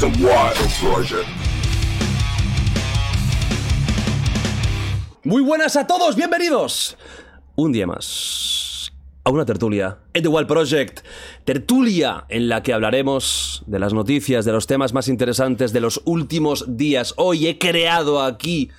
The Wild Project. Muy buenas a todos, bienvenidos un día más a una tertulia en The Wild Project. Tertulia en la que hablaremos de las noticias, de los temas más interesantes de los últimos días. Hoy he creado aquí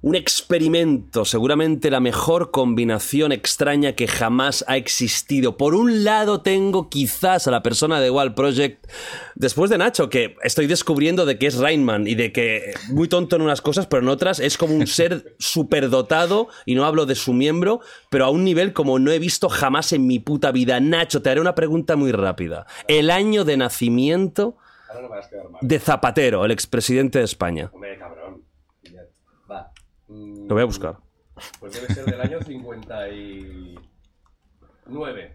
un experimento, seguramente la mejor combinación extraña que jamás ha existido. Por un lado tengo quizás a la persona de Wild Project, después de Nacho, que estoy descubriendo de que es Rainman y de que muy tonto en unas cosas, pero en otras es como un ser superdotado, y no hablo de su miembro, pero a un nivel como no he visto jamás en mi puta vida. Nacho, te haré una pregunta muy rápida. El año de nacimiento de Zapatero, el expresidente de España. Hombre, cabrón. Mm, Lo voy a buscar. Pues debe ser del año 59.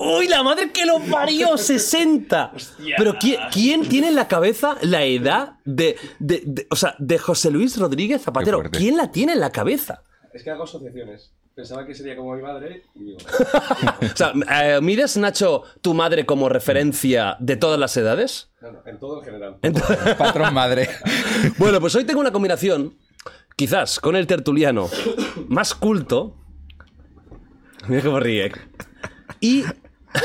¡Uy, la madre que lo parió! ¡60! Pero ¿quién, quién tiene en la cabeza la edad de, de- de- O sea, de José Luis Rodríguez Zapatero? ¿Quién la tiene en la cabeza? Es que hago asociaciones. Pensaba que sería como mi madre y digo. O sea, eh, ¿mides, Nacho, tu madre como referencia de todas las edades? No, no, en todo en general. Patrón madre. Bueno, pues hoy tengo una combinación, quizás, con el tertuliano más culto. Mira cómo ríe. Y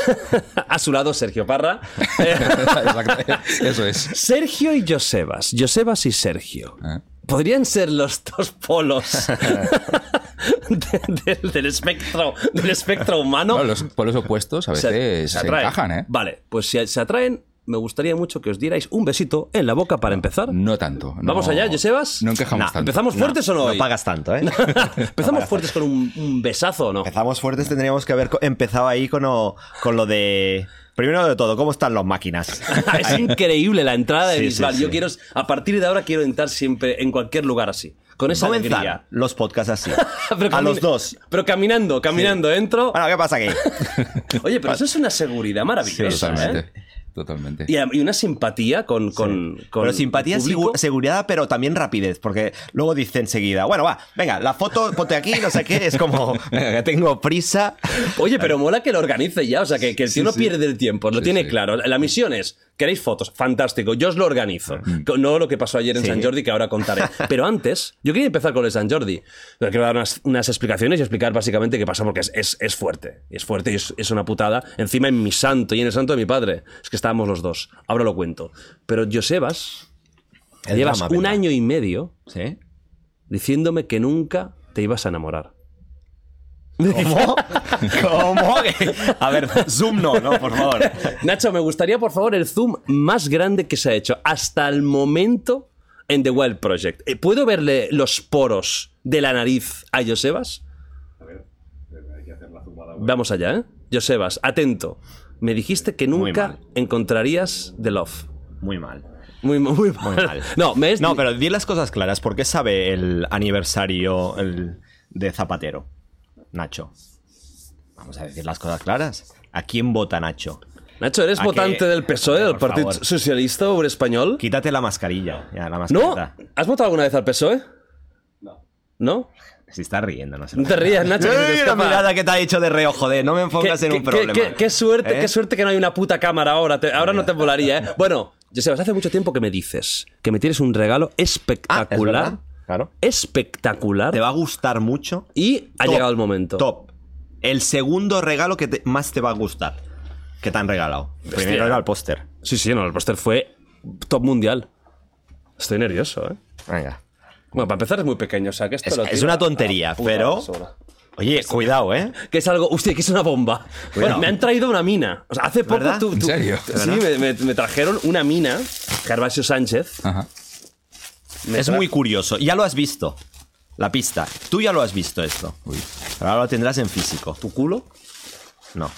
a su lado Sergio Parra. Exacto. Eso es. Sergio y Josebas. Josebas y Sergio. ¿Eh? Podrían ser los dos polos de- de- del, espectro, del espectro humano. No, los polos opuestos a Se- veces se, atraen. encajan, ¿eh? Vale, pues si se atraen, me gustaría mucho que os dierais un besito en la boca para empezar. No tanto. no- Vamos allá, Josebas. No encajamos tanto. ¿Empezamos fuertes o no? No pagas tanto, ¿eh? ¿Empezamos fuertes con un, un besazo o no? Empezamos fuertes, tendríamos que haber empezado ahí con lo, con lo de... Primero de todo, ¿cómo están las máquinas? es increíble la entrada de Sí, Bisbal. sí, Yo sí. quiero, a partir de ahora, quiero entrar siempre en cualquier lugar así. Con esa alegría. Comenzar los podcasts así. A los dos. Pero caminando, caminando, entro. Bueno, ¿qué pasa aquí? Oye, pero eso es una seguridad maravillosa. ¿eh? Totalmente. Y, y una simpatía con, con, con Pero simpatía, seguridad, pero también rapidez, porque luego dice enseguida, bueno, va, venga, la foto, ponte aquí, no sé qué, es como, venga, que tengo prisa. Oye, pero mola que lo organice ya, o sea, que, que el tío no pierde el tiempo, lo tiene claro. La misión es, ¿queréis fotos? Fantástico, yo os lo organizo. No lo que pasó ayer en Sí. San Jordi, que ahora contaré. Pero antes, yo quería empezar con el San Jordi. Pero quiero dar unas, unas explicaciones y explicar básicamente qué pasa, porque es, es, es fuerte. Es fuerte y es, es una putada. Encima en mi santo y en el santo de mi padre. Es que estábamos los dos. Ahora lo cuento. Pero Josebas, El llevas drama, un año y medio ¿Sí? diciéndome que nunca te ibas a enamorar. ¿Cómo? ¿Cómo? A ver, zoom no, no, por favor. Nacho, me gustaría, por favor, el zoom más grande que se ha hecho hasta el momento en The Wild Project. Eh, ¿Puedo verle los poros de la nariz a Josebas? A ver, hay que hacer la zumbada. Vamos allá, ¿eh? Josebas, atento. Me dijiste que nunca encontrarías The Love. Muy mal. Muy, muy mal. Muy mal. No, me es... No, pero di las cosas claras. ¿Por qué sabe el aniversario el- de Zapatero? Nacho. Vamos a decir las cosas claras. ¿A quién vota Nacho? Nacho, ¿eres ¿A votante del PSOE, del Partido favor. Socialista Obrero Español? Quítate la mascarilla. Ya, la ¿No? ¿Has votado alguna vez al PSOE? No. ¿No? Se está riendo, no sé. No te rías, Nacho. que se te Ey, la escapa. mirada que te ha dicho de reo, joder. No me pongas en Qué- un qué- problema. qué- qué suerte, ¿Eh? qué suerte que no hay una puta cámara ahora. Te- ahora no te volaría, ¿eh? Bueno, Josebas, hace mucho tiempo que me dices que me tienes un regalo Ah, ¿es espectacular. Claro. espectacular. Te va a gustar mucho. Y ha Top, llegado el momento. Top. El segundo regalo que te- más te va a gustar. Que te han regalado. Primero era el póster. Sí, sí, no, el póster fue top mundial. Estoy nervioso, ¿eh? Venga. Bueno, para empezar es muy pequeño, o sea, que esto Es- lo es una tontería, pero-. Oye, cuidado, ¿eh? Que es algo. Hostia, que es una bomba. Bueno, me han traído una mina. O sea, hace poco ¿Verdad? tú. ¿En serio? Sí, me, me- me trajeron una mina. Gervasio Sánchez. Ajá. Es muy curioso. Ya lo has visto. La pista. Tú ya lo has visto esto. Uy. Ahora lo tendrás en físico. ¿Tu culo? No,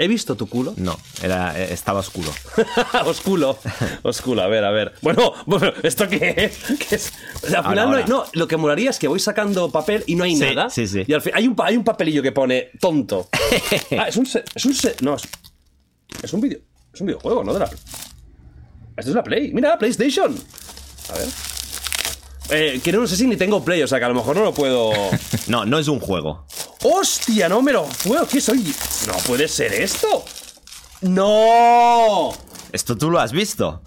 ¿He visto tu culo? no. Era, eh, estaba oscuro. osculo. Osculo, a ver, a ver. Bueno, bueno, ¿esto qué es? ¿Qué es? O sea, al final no, hay- ahora. no, lo que molaría es que voy sacando papel y no hay Sí, nada. sí, sí. Y al fin, hay un, hay un papelillo que pone tonto. ah, es un. Es un. no, es, es un video. Es un videojuego, ¿no? De la, esto es la Play. Mira, PlayStation. A ver. Eh, que no sé si ni tengo Play, o sea que a lo mejor no lo puedo. No, no es un juego. ¡Hostia! No me lo puedo. ¿Qué soy? No puede ser esto. ¡No! Esto tú lo has visto.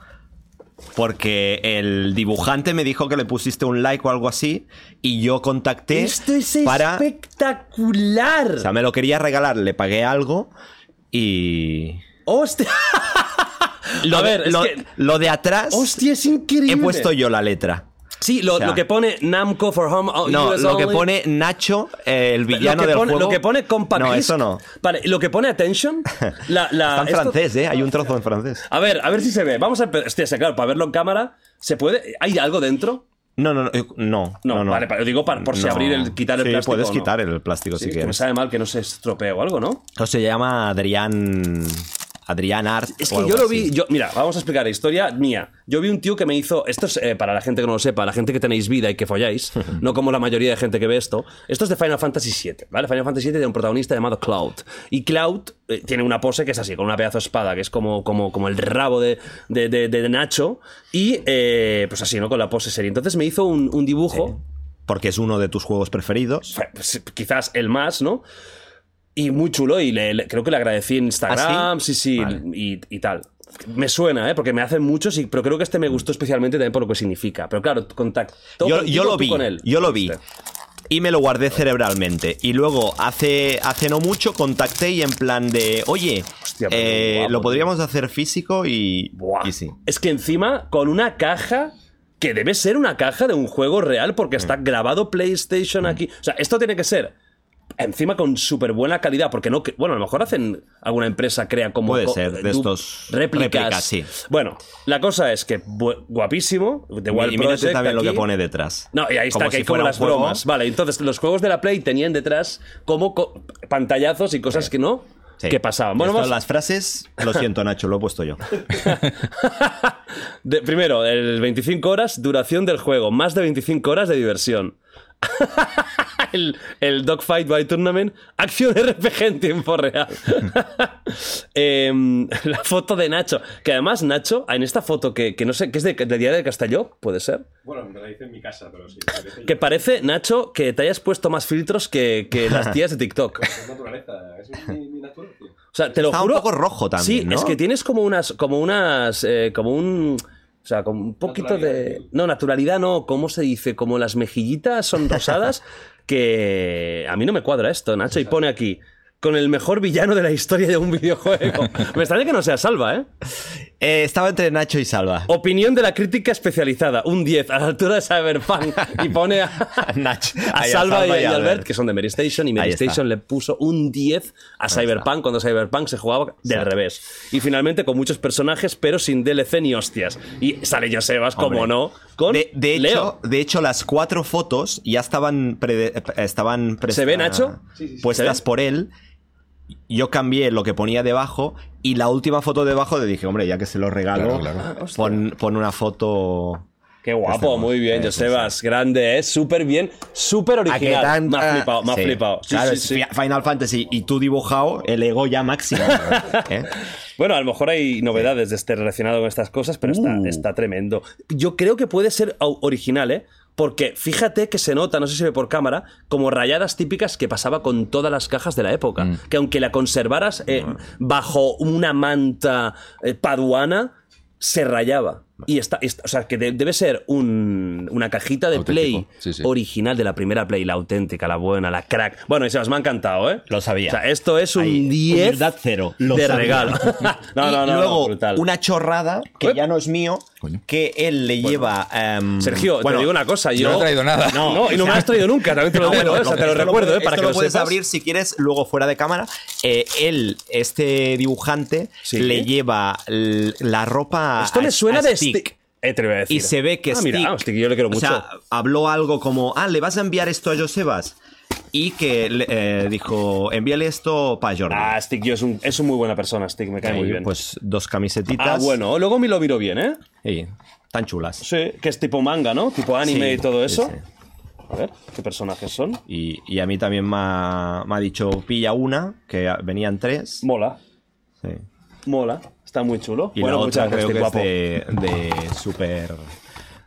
Porque el dibujante me dijo que le pusiste un like o algo así y yo contacté Esto es para... espectacular. O sea, me lo quería regalar, le pagué algo y... ¡Hostia! Lo, A ver, lo, que- lo de atrás ¡Hostia, es increíble! he puesto yo la letra. Sí, lo, O sea- lo que pone Namco for Home oh, No, US lo que pone Nacho, eh, el villano lo del pone, juego. Lo que pone Compact No, eso no. Vale, lo que pone Attention. La, la, Está en esto- francés, ¿eh? Hay un trozo en francés. A ver, a ver si se ve. Vamos a empezar. Hostia, claro, para verlo en cámara, ¿se puede? ¿Hay algo dentro? No, no, no. eh, No, No, vale, pero digo para- por si abrir el- quitar el sí, plástico puedes quitar el plástico Sí, si que me quieres. sabe mal que no se estropee o algo, ¿no? O se llama Adrián. Adrián Art. Es que yo lo así. vi, yo, mira, vamos a explicar la historia mía. Yo vi un tío que me hizo, esto es eh, para la gente que no lo sepa, la gente que tenéis vida y que folláis, no como la mayoría de gente que ve esto. Esto es de Final Fantasy VII, ¿vale? Final Fantasy VII tiene un protagonista llamado Cloud. Y Cloud eh, tiene una pose que es así, con una pedazo de espada, que es como, como, como el rabo de, de, de- de Nacho. Y eh, pues así, ¿no? Con la pose serie. Entonces me hizo un, un dibujo. Porque es uno de tus juegos preferidos. Fue, pues, quizás el más, ¿no? Y muy chulo, y le- le- creo que le agradecí en Instagram, ¿Ah, sí, sí? sí, Vale. y, y tal. Me suena, ¿eh? Porque me hacen muchos, y, pero creo que este me gustó especialmente también por lo que significa. Pero claro, contacto Yo, yo lo vi. con él. Yo lo vi. Este. Y me lo guardé cerebralmente. Y luego, hace, hace no mucho, contacté y en plan de, oye, Hostia, pero eh, guapo, lo tío. podríamos hacer físico y, Buah. y sí. Es que encima, con una caja que debe ser una caja de un juego real porque está Mm. grabado PlayStation aquí. O sea, esto tiene que ser encima con súper buena calidad, porque no, bueno, a lo mejor hacen alguna empresa crea como Puede ser, de estos réplicas. réplicas, sí. Bueno, la cosa es que guapísimo, de Y Wild Project también lo que pone detrás. No, y ahí está, Como que si hay como las juego. bromas. Vale, entonces los juegos de la Play tenían detrás como co- pantallazos y cosas que no, Sí. que pasaban. Bueno, vamos, las frases, lo siento, Nacho, lo he puesto yo. De- primero, el 25 horas duración del juego, más de 25 horas de diversión. el, el Dogfight by Tournament, acción RPG en tiempo real. Em, la foto de Nacho, que además Nacho, en esta foto que, que no sé, que es de, de Diario de Castelló, puede ser, Bueno, me la hice en mi casa, pero sí. parece que parece, Nacho, que te hayas puesto más filtros que, que las tías de TikTok. Es naturaleza, es mi, mi naturaleza, tío. O sea, te lo Está un poco rojo también, Sí, ¿no? es que tienes como unas. Como unas. eh, como un. O sea, como un poquito de. No, naturalidad no. ¿Cómo se dice? Como las mejillitas son rosadas. que. A mí no me cuadra esto, Nacho. Y pone aquí. Con el mejor villano de la historia de un videojuego. me extraña que no sea Salva, ¿eh? Eh, estaba entre Nacho y Salva. Opinión de la crítica especializada. Un 10 a la altura de Cyberpunk. Y pone a. Nacho. A Salva, y, y a Albert, que son de Mary Station, y Mary. Station le puso un 10 a Cyberpunk cuando Cyberpunk se jugaba del revés. Y finalmente con muchos personajes, pero sin DLC ni hostias. Y sale Josebas, como no, con De, de hecho, Leo. de hecho, las cuatro fotos ya estaban, prede- eh, estaban ¿Se ve, Nacho? Sí, sí, sí. puestas ¿Se ve? por él. Yo cambié lo que ponía debajo y la última foto debajo le dije, hombre, ya que se lo regalo, Claro, claro. Pon, pon una foto... Qué guapo, Este, muy bien, sí, Josebas. Grande, ¿eh? Súper bien, súper ¿A qué original. tan- me ha ah, flipado, me ha sí. flipado. Sí, claro, sí, sí. Final Fantasy y tú dibujado el ego ya máximo. ¿eh? Bueno, a lo mejor hay novedades de este relacionado con estas cosas, pero está, Uh. está tremendo. Yo creo que puede ser original, ¿eh? Porque fíjate que se nota, no sé si se ve por cámara, como rayadas típicas que pasaba con todas las cajas de la época. Mm. Que aunque la conservaras eh, bajo una manta eh, paduana, se rayaba. Y está, está- o sea, que de- debe ser un- una cajita de Auténtico, Play sí, sí. original de la primera Play, la auténtica, la buena, la crack. Bueno, y Sebas, me ha encantado, ¿eh? Lo sabía. O sea, esto es un Ahí, 10 humildad cero. Lo de sabía. regalo. no, Y no, no, luego, no, brutal. una chorrada que ya no es mío, Coño. que él le lleva... em, Sergio, bueno, te digo una cosa. Yo no he traído nada. No, no, y no me lo has traído nunca, también te lo digo, bueno, o sea, te lo recuerdo, ¿eh? Para esto que lo lo puedes sepas. abrir si quieres luego fuera de cámara. Eh, él, este dibujante, Sí. le lleva la ropa Esto a- me suena a de Stick. Eh, te lo voy a decir. Y se ve que ah, Stick, mira, Stick, yo le quiero o mucho. sea, habló algo como, ah, ¿le vas a enviar esto a Josebas? Y que eh, dijo, envíale esto para Jordi. ah, Stick, yo es un, es un muy buena persona, Stick, me cae Y, muy bien. Pues dos camisetitas. ah, bueno, luego me lo miro bien, ¿eh? Y tan chulas. Sí, que es tipo manga, ¿no? Tipo anime Sí, y todo sí, eso. sí. A ver, ¿qué personajes son? Y, y a mí también me ha, me ha dicho, pilla una, que venían tres. Mola, Sí. mola. Está muy chulo. Y bueno, la otra creo gracias, que guapo. es de, de super...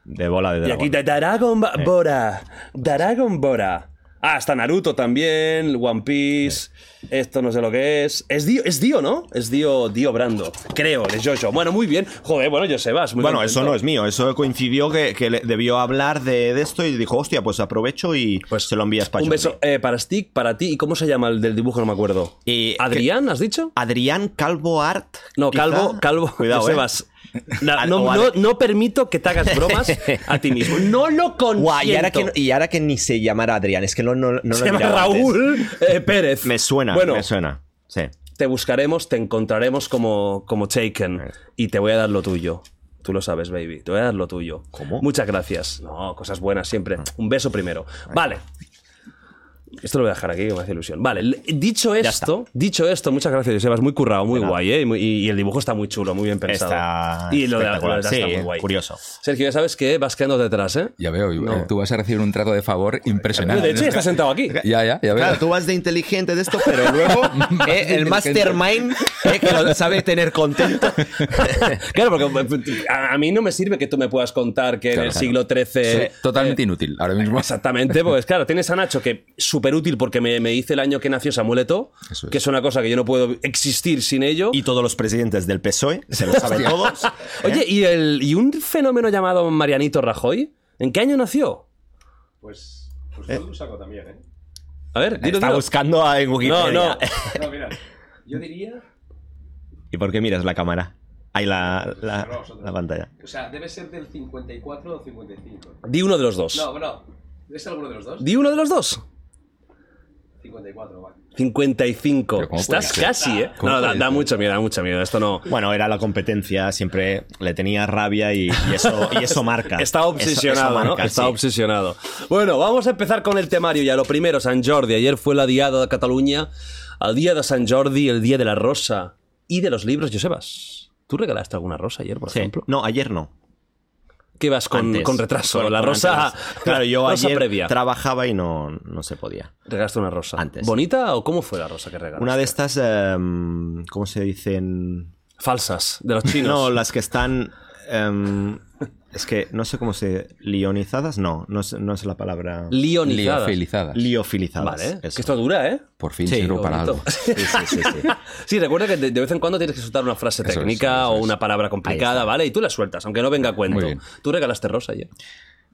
De bola de Y dragón. aquí de Dragon Ba- Bora. Dragon Bora. Ah, está Naruto también, One Piece. Esto no sé lo que es. Es Dio, es Dio ¿no? Es Dio, Dio Brando. Creo, de Jojo. Bueno, muy bien. Joder, bueno, Josebas. Muy Bueno, contento. eso no es mío, eso coincidió que, que debió hablar de, de esto y dijo, hostia, pues aprovecho y Pues se lo envías para Un beso eh, para Stick, para ti. ¿Y cómo se llama el del dibujo? No me acuerdo. Y- ¿Adrián, has dicho? Adrián Calvo Art. No, quizá. Calvo, Calvo. Cuidado, eh. Josebas. Na- No, o no- permito que te hagas bromas a ti mismo. No lo consiento. Guau, y ahora, que, y ahora que ni se llamara Adrián, es que no, no, no lo Se llama. Raúl eh, Pérez. Me suena, Bueno, me suena. Sí. te buscaremos, te encontraremos como, como Taken y te voy a dar lo tuyo. Tú lo sabes, baby. Te voy a dar lo tuyo. ¿Cómo? Muchas gracias. No, cosas buenas siempre. Un beso primero. Vale. Esto lo voy a dejar aquí, que me hace ilusión. Vale, dicho esto, dicho esto, muchas gracias, Sebas. Muy currado, muy guay, ¿eh? Y muy- Y, el dibujo está muy chulo, muy bien pensado. Está y lo de, lo de espectacular. atrás Sí, está muy guay. curioso. Sergio, ya sabes que vas quedando detrás, ¿eh? Ya veo, No. eh, tú vas a recibir un trato de favor impresionante. De hecho, ya estás sentado aquí. Ya, ya, ya veo. Claro, tú vas de inteligente de esto, pero luego eh, el mastermind eh, que lo sabe tener contento. Claro, porque a, mí no me sirve que tú me puedas contar que en Claro, el claro. siglo XIII... Totalmente inútil ahora mismo. Exactamente, pues claro, tienes a Nacho que súper útil porque me, me hice el año que nació Samuel Eto'o, Eso es. que es una cosa que yo no puedo existir sin ello. Y todos los presidentes del PSOE, se lo saben todos. Oye, ¿y, el, ¿y un fenómeno llamado Marianito Rajoy? ¿En qué año nació? Pues, pues lo saco también, ¿eh? A ver, dilo, Está dilo. buscando en Wikipedia. No, no. No, mira, yo diría... ¿Y por qué miras la cámara? Ahí la, la, pantalla. O sea, debe ser del 54 o 55. Di uno de los dos. No, no. ¿Debe ser alguno de los dos? Di uno de los dos. 54, vale. 55. Pero ¿cómo Estás casi, ¿eh? ¿Cómo No, da, mucho miedo, da mucho miedo. Esto no... Bueno, era la competencia, siempre le tenía rabia y, y eso, y eso marca. Está obsesionado, eso ¿no? marca, Está sí. obsesionado. Bueno, vamos a empezar con el temario ya. Lo primero, Sant Jordi. Ayer fue la diada de Cataluña. Al día de Sant Jordi, el día de la rosa y de los libros. Josebas, ¿tú regalaste alguna rosa ayer, por Sí. ejemplo? No, ayer no. ¿Qué vas con, Antes. con retraso? Con- la con rosa. antes. Claro, yo rosa ayer previa. trabajaba y no, no se podía. Regalaste una rosa. Antes. ¿Bonita o cómo fue la rosa que regalaste? Una de estas, em, ¿cómo se dicen? Falsas, de los chinos. No, las que están. em, es que no sé cómo se. ¿Lionizadas? No, no es, no es la palabra. Lionizadas. Liofilizadas. Liofilizadas. Vale, eso. que esto dura, ¿eh? Por fin Sí, sirvo para algo. Sí, sí, sí, sí. Sí, recuerda que de, de vez en cuando tienes que soltar una frase Eso técnica o es. una palabra complicada, ¿vale? Y tú la sueltas, aunque no venga a cuento. Muy bien. Tú regalaste rosa ayer.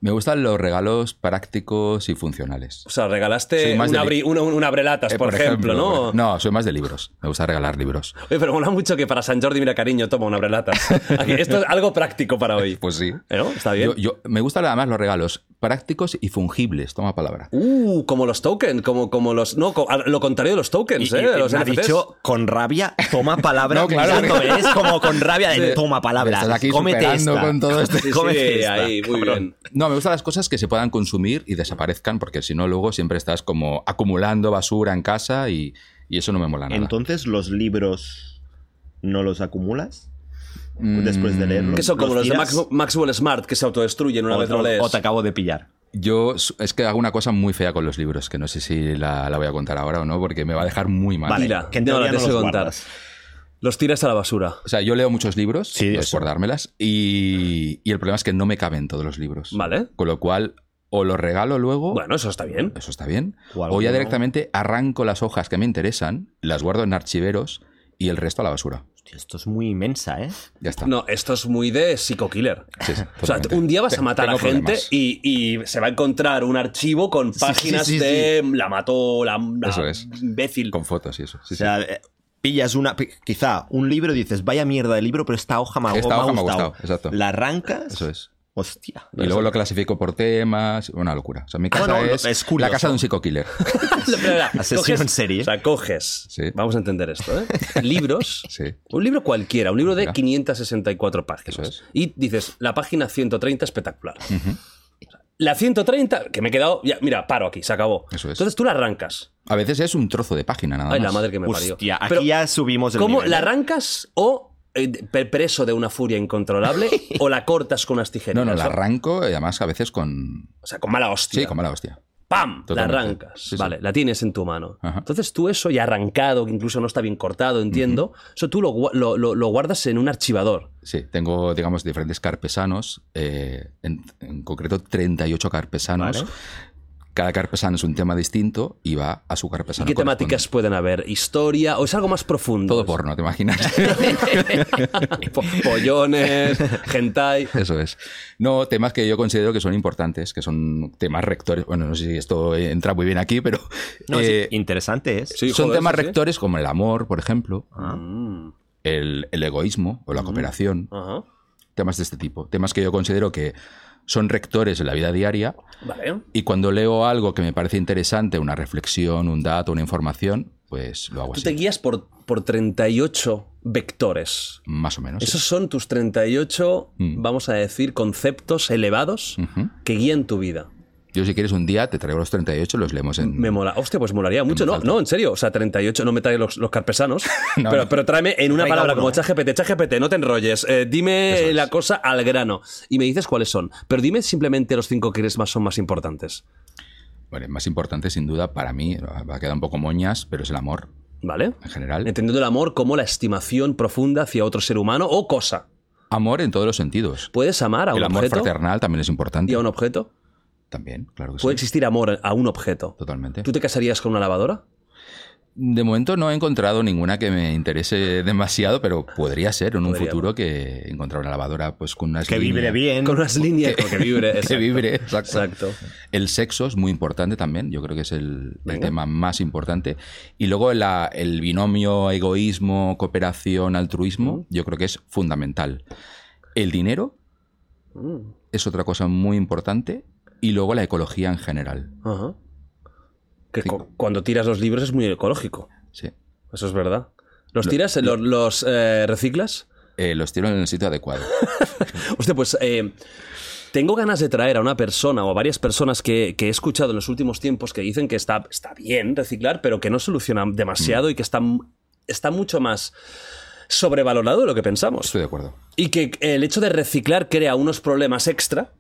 Me gustan los regalos prácticos y funcionales. O sea, regalaste Soy más un, de abri- una, un abrelatas, Eh, por, ejemplo, ¿no? No, soy más de libros. Me gusta regalar libros. Oye, pero mola mucho que para San Jordi, mira, cariño, toma un abrelatas. Aquí, esto es algo práctico para hoy. Pues sí. ¿No? Está bien. Yo, yo- me gustan además los regalos prácticos y fungibles. Toma palabra. Uh, como los tokens, como, como los. No, lo contrario de los tokens, y- ¿eh? De los me ha dicho con rabia, toma palabra. No, claro, Es como con rabia de Sí. toma palabra. Estás aquí cómete superando esta. con todo esto. Sí, sí, Cómete esta, ahí, muy cabrón. bien. No, me gustan las cosas que se puedan consumir y desaparezcan, porque si no, luego siempre estás como acumulando basura en casa y, y eso no me mola nada. Entonces, ¿los libros no los acumulas? Mm, Después de leerlos. Que son como los de? Max- Maxwell Smart que se autodestruyen una o, vez lo o- lees. o te acabo de pillar. Yo es que hago una cosa muy fea con los libros, que no sé si la, la voy a contar ahora o no, porque me va a dejar muy mal. Vale, que en no, no tienes que los contar. guardas. Los tiras a la basura. O sea, yo leo muchos libros, Sí, no es eso. por dármelas, y, y el problema es que no me caben todos los libros. Vale. Con lo cual, o los regalo luego, Bueno, eso está bien. eso está bien, O ya directamente arranco las hojas que me interesan, las guardo en archiveros y el resto a la basura. Hostia, esto es muy inmensa, ¿eh? Ya está. No, esto es muy de psico-killer. Sí, sí, O sea, un día vas a matar a gente y, y se va a encontrar un archivo con sí, páginas sí, de la mató, la, la Eso es. imbécil. Con fotos y eso. sí, O sea, eh, pillas una, quizá un libro y dices, vaya mierda de libro, pero esta hoja me ha, Esta me ha hoja me ha gustado. exacto. La arrancas. Eso es. Hostia. Y luego lo clasifico por temas, una locura. O sea, mi casa Bueno, lo- es, es curioso. la casa de un psico-killer. Asesino en serie. O sea, coges. Sí. Vamos a entender esto, ¿eh? Libros. Sí. Un libro cualquiera, un libro de Venga. 564 páginas. Eso es. Y dices, la página 130 espectacular. La 130, que me he quedado. Ya, mira, paro aquí, se acabó. Eso es. Entonces tú la arrancas. A veces es un trozo de página nada Ay, más. la madre que me parió. Hostia, aquí Pero, ya subimos el ¿Cómo nivel, la ¿eh? arrancas o eh, preso de una furia incontrolable o la cortas con unas tijeras? No, no, la arranco y además a veces con... O sea, con mala hostia. Sí, con mala hostia. ¡Pam! Totalmente. La arrancas. Sí, sí. Vale, la tienes en tu mano. Ajá. Entonces tú eso ya arrancado, que incluso no está bien cortado, entiendo, eso tú lo- lo- lo guardas en un archivador. Sí, tengo, digamos, diferentes carpesanos, eh, en, en concreto 38 carpesanos, Vale. Cada carpesano es un tema distinto y va a su ¿Y carpesano. qué temáticas pueden haber? ¿Historia o es algo más profundo? Todo porno, ¿te imaginas? Po- Pollones, hentai. Eso es. No, temas que yo considero que son importantes, que son temas rectores. Bueno, no sé si esto entra muy bien aquí, pero No, sí, eh, interesante es. Sí, son joder, temas sí, sí. rectores como el amor, por ejemplo, Mm, el, el egoísmo o la cooperación, temas de este tipo. Temas que yo considero que son rectores en la vida diaria Vale. y cuando leo algo que me parece interesante, una reflexión, un dato, una información, pues lo hago Tú te así. guías por, por 38 vectores. Más o menos. sí. Esos son tus 38, Mm. vamos a decir, conceptos elevados que guían tu vida. Yo si quieres un día te traigo los 38 y los leemos en... Me mola. Hostia, pues molaría mucho. No, no, en serio. O sea, 38, no me trae los, los carpesanos. No, pero, no. pero tráeme en una Traiga palabra uno. como ChatGPT. ChatGPT, no te enrolles. Eh, dime es. la cosa al grano. Y me dices cuáles son. Pero dime simplemente los cinco que crees más son más importantes. Bueno, más importante sin duda para mí, va a quedar un poco moñas, pero es el amor ¿Vale? en general. Entendiendo el amor como la estimación profunda hacia otro ser humano o cosa. Amor en todos los sentidos. ¿Puedes amar a un El amor objeto fraternal también es importante. y a un objeto? También, claro que ¿Puede sí. existir amor a un objeto? Totalmente. ¿Tú te casarías con una lavadora? De momento no he encontrado ninguna que me interese demasiado, pero podría ser en un Podría. futuro que encontrar una lavadora pues con unas Que vibre bien. Con unas líneas que, vibre. Que exacto. vibre, exacto. Exacto. El sexo es muy importante también, yo creo que es el, tema más importante. Y luego la- el binomio egoísmo, cooperación, altruismo, yo creo que es fundamental. El dinero Mm. es otra cosa muy importante y luego la ecología en general. Ajá. Que Sí. cu- cuando tiras los libros es muy ecológico. Sí. Eso es verdad. ¿Los tiras? ¿Los, los, eh, reciclas? Eh, los tiro en el sitio adecuado. Hostia, pues eh, tengo ganas de traer a una persona o a varias personas que, que he escuchado en los últimos tiempos que dicen que está, está bien reciclar, pero que no soluciona demasiado y que está, está mucho más sobrevalorado de lo que pensamos. Estoy de acuerdo. Y que el hecho de reciclar crea unos problemas extra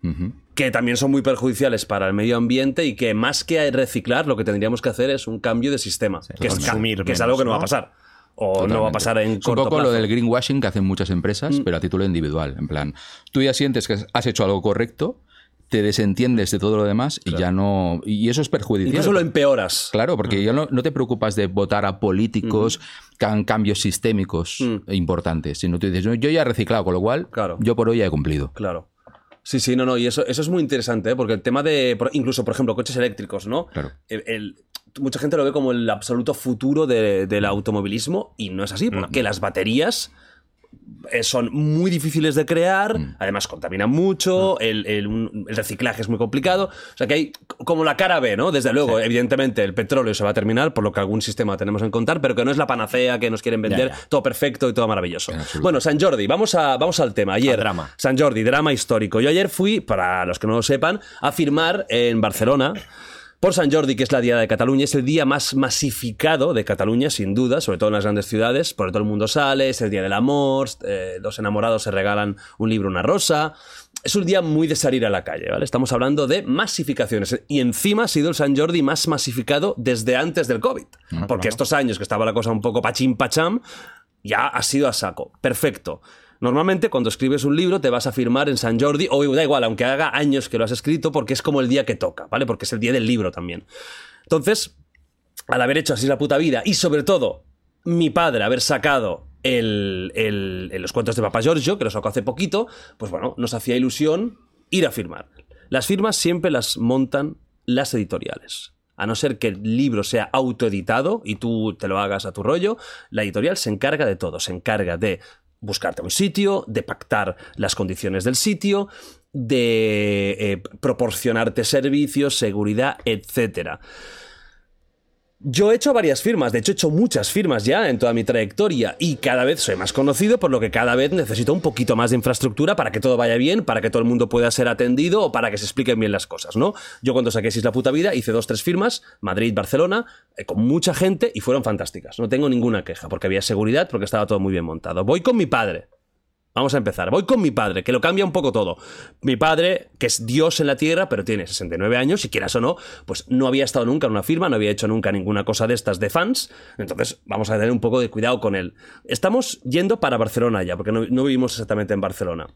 que también son muy perjudiciales para el medio ambiente y que más que reciclar lo que tendríamos que hacer es un cambio de sistema, que, es, consumir que es algo que no, va a pasar. O no va a pasar en Es un poco plazo. Mm. lo del greenwashing que hacen muchas empresas, pero a título individual. En plan, tú ya sientes que has hecho algo correcto, te desentiendes de todo lo demás y ya no. Y eso es perjudicial. Incluso lo empeoras. Claro, porque ya no, no te preocupas de votar a políticos que hagan cambios sistémicos importantes, sino tú dices, "No, yo ya he reciclado, con lo cual Claro. yo por hoy ya he cumplido. Claro. Sí, sí, no, no, y eso, eso es muy interesante, ¿eh? porque el tema de, por- incluso, por ejemplo, coches eléctricos, ¿no? Claro. El- el- mucha gente lo ve como el absoluto futuro de- del automovilismo y no es así, porque las baterías son muy difíciles de crear, además contaminan mucho, el, el- el reciclaje es muy complicado, o sea que hay como la cara B, ¿no? Desde luego, evidentemente, el petróleo se va a terminar, por lo que algún sistema tenemos en contar, pero que no es la panacea que nos quieren vender, Ya, ya. todo perfecto y todo maravilloso. Bueno, San Jordi, vamos, a, vamos al tema. Ayer, Al drama. San Jordi, drama histórico. Yo ayer fui, para los que no lo sepan, a firmar en Barcelona. Por San Jordi, que es la Diada de Cataluña, es el día más masificado de Cataluña, sin duda, sobre todo en las grandes ciudades, porque todo el mundo sale, es el día del amor, eh, los enamorados se regalan un libro, una rosa. Es un día muy de salir a la calle, ¿vale? Estamos hablando de masificaciones. Y encima ha sido el San Jordi más masificado desde antes del COVID. porque estos años que estaba la cosa un poco pachín pacham, ya ha sido a saco. Perfecto. Normalmente cuando escribes un libro te vas a firmar en San Jordi, o da igual, aunque haga años que lo has escrito, porque es como el día que toca, ¿vale? Porque es el día del libro también. Entonces, al haber hecho así la puta vida, y sobre todo, mi padre haber sacado los cuentos de Papa Giorgio, que lo sacó hace poquito, pues bueno, nos hacía ilusión ir a firmar. Las firmas siempre las montan las editoriales. A no ser que el libro sea autoeditado y tú te lo hagas a tu rollo, la editorial se encarga de todo. Se encarga de buscarte un sitio, de pactar las condiciones del sitio, de eh, proporcionarte servicios, seguridad, etcétera. Yo he hecho varias firmas, de hecho he hecho muchas firmas ya en toda mi trayectoria y cada vez soy más conocido, por lo que cada vez necesito un poquito más de infraestructura para que todo vaya bien, para que todo el mundo pueda ser atendido o para que se expliquen bien las cosas, ¿no? Yo cuando saqué Sis la puta vida hice dos, tres firmas, Madrid, Barcelona, eh, con mucha gente y fueron fantásticas. No tengo ninguna queja porque había seguridad, porque estaba todo muy bien montado. Voy con mi padre. Vamos a empezar. Voy con mi padre, que lo cambia un poco todo. Mi padre, que es Dios en la tierra, pero tiene 69 años, si quieras o no, pues no había estado nunca en una firma, no había hecho nunca ninguna cosa de estas de fans. Entonces, vamos a tener un poco de cuidado con él. Estamos yendo para Barcelona ya, porque no, vivimos exactamente en Barcelona.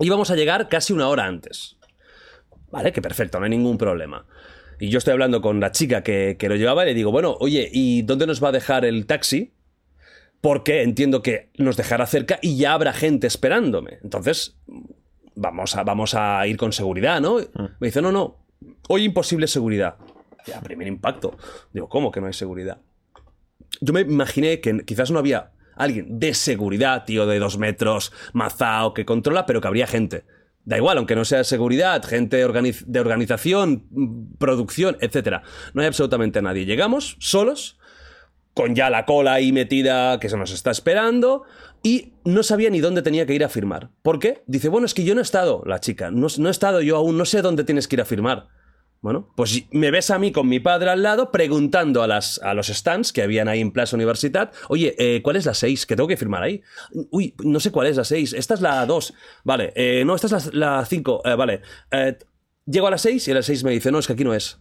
Y vamos a llegar casi una hora antes. Vale, que perfecto, no hay ningún problema. Y yo estoy hablando con la chica que, que lo llevaba y le digo, bueno, oye, ¿y dónde nos va a dejar el taxi? Porque entiendo que nos dejará cerca y ya habrá gente esperándome. Entonces, vamos a, vamos a ir con seguridad, ¿no? Me dice, no, no, hoy imposible seguridad. Ya, primer impacto. Digo, ¿cómo que no hay seguridad? Yo me imaginé que quizás no había alguien de seguridad, tío, de dos metros, mazao, que controla, pero que habría gente. Da igual, aunque no sea de seguridad, gente organiz- de organización, mm, producción, etcétera. No hay absolutamente nadie. Llegamos solos, con ya la cola ahí metida que se nos está esperando y no sabía ni dónde tenía que ir a firmar. ¿Por qué? Dice, bueno, es que yo no he estado, la chica, no, no he estado yo aún, no sé dónde tienes que ir a firmar. Bueno, pues me ves a mí con mi padre al lado preguntando a, las, a los stands que habían ahí en Plaza Universitat, oye, eh, ¿cuál es la 6? Que tengo que firmar ahí. Uy, no sé cuál es la 6. Esta es la 2. Vale, eh, no, esta es la 5. vale. Eh, llego a la 6 y a la 6 me dice, no, es que aquí no es.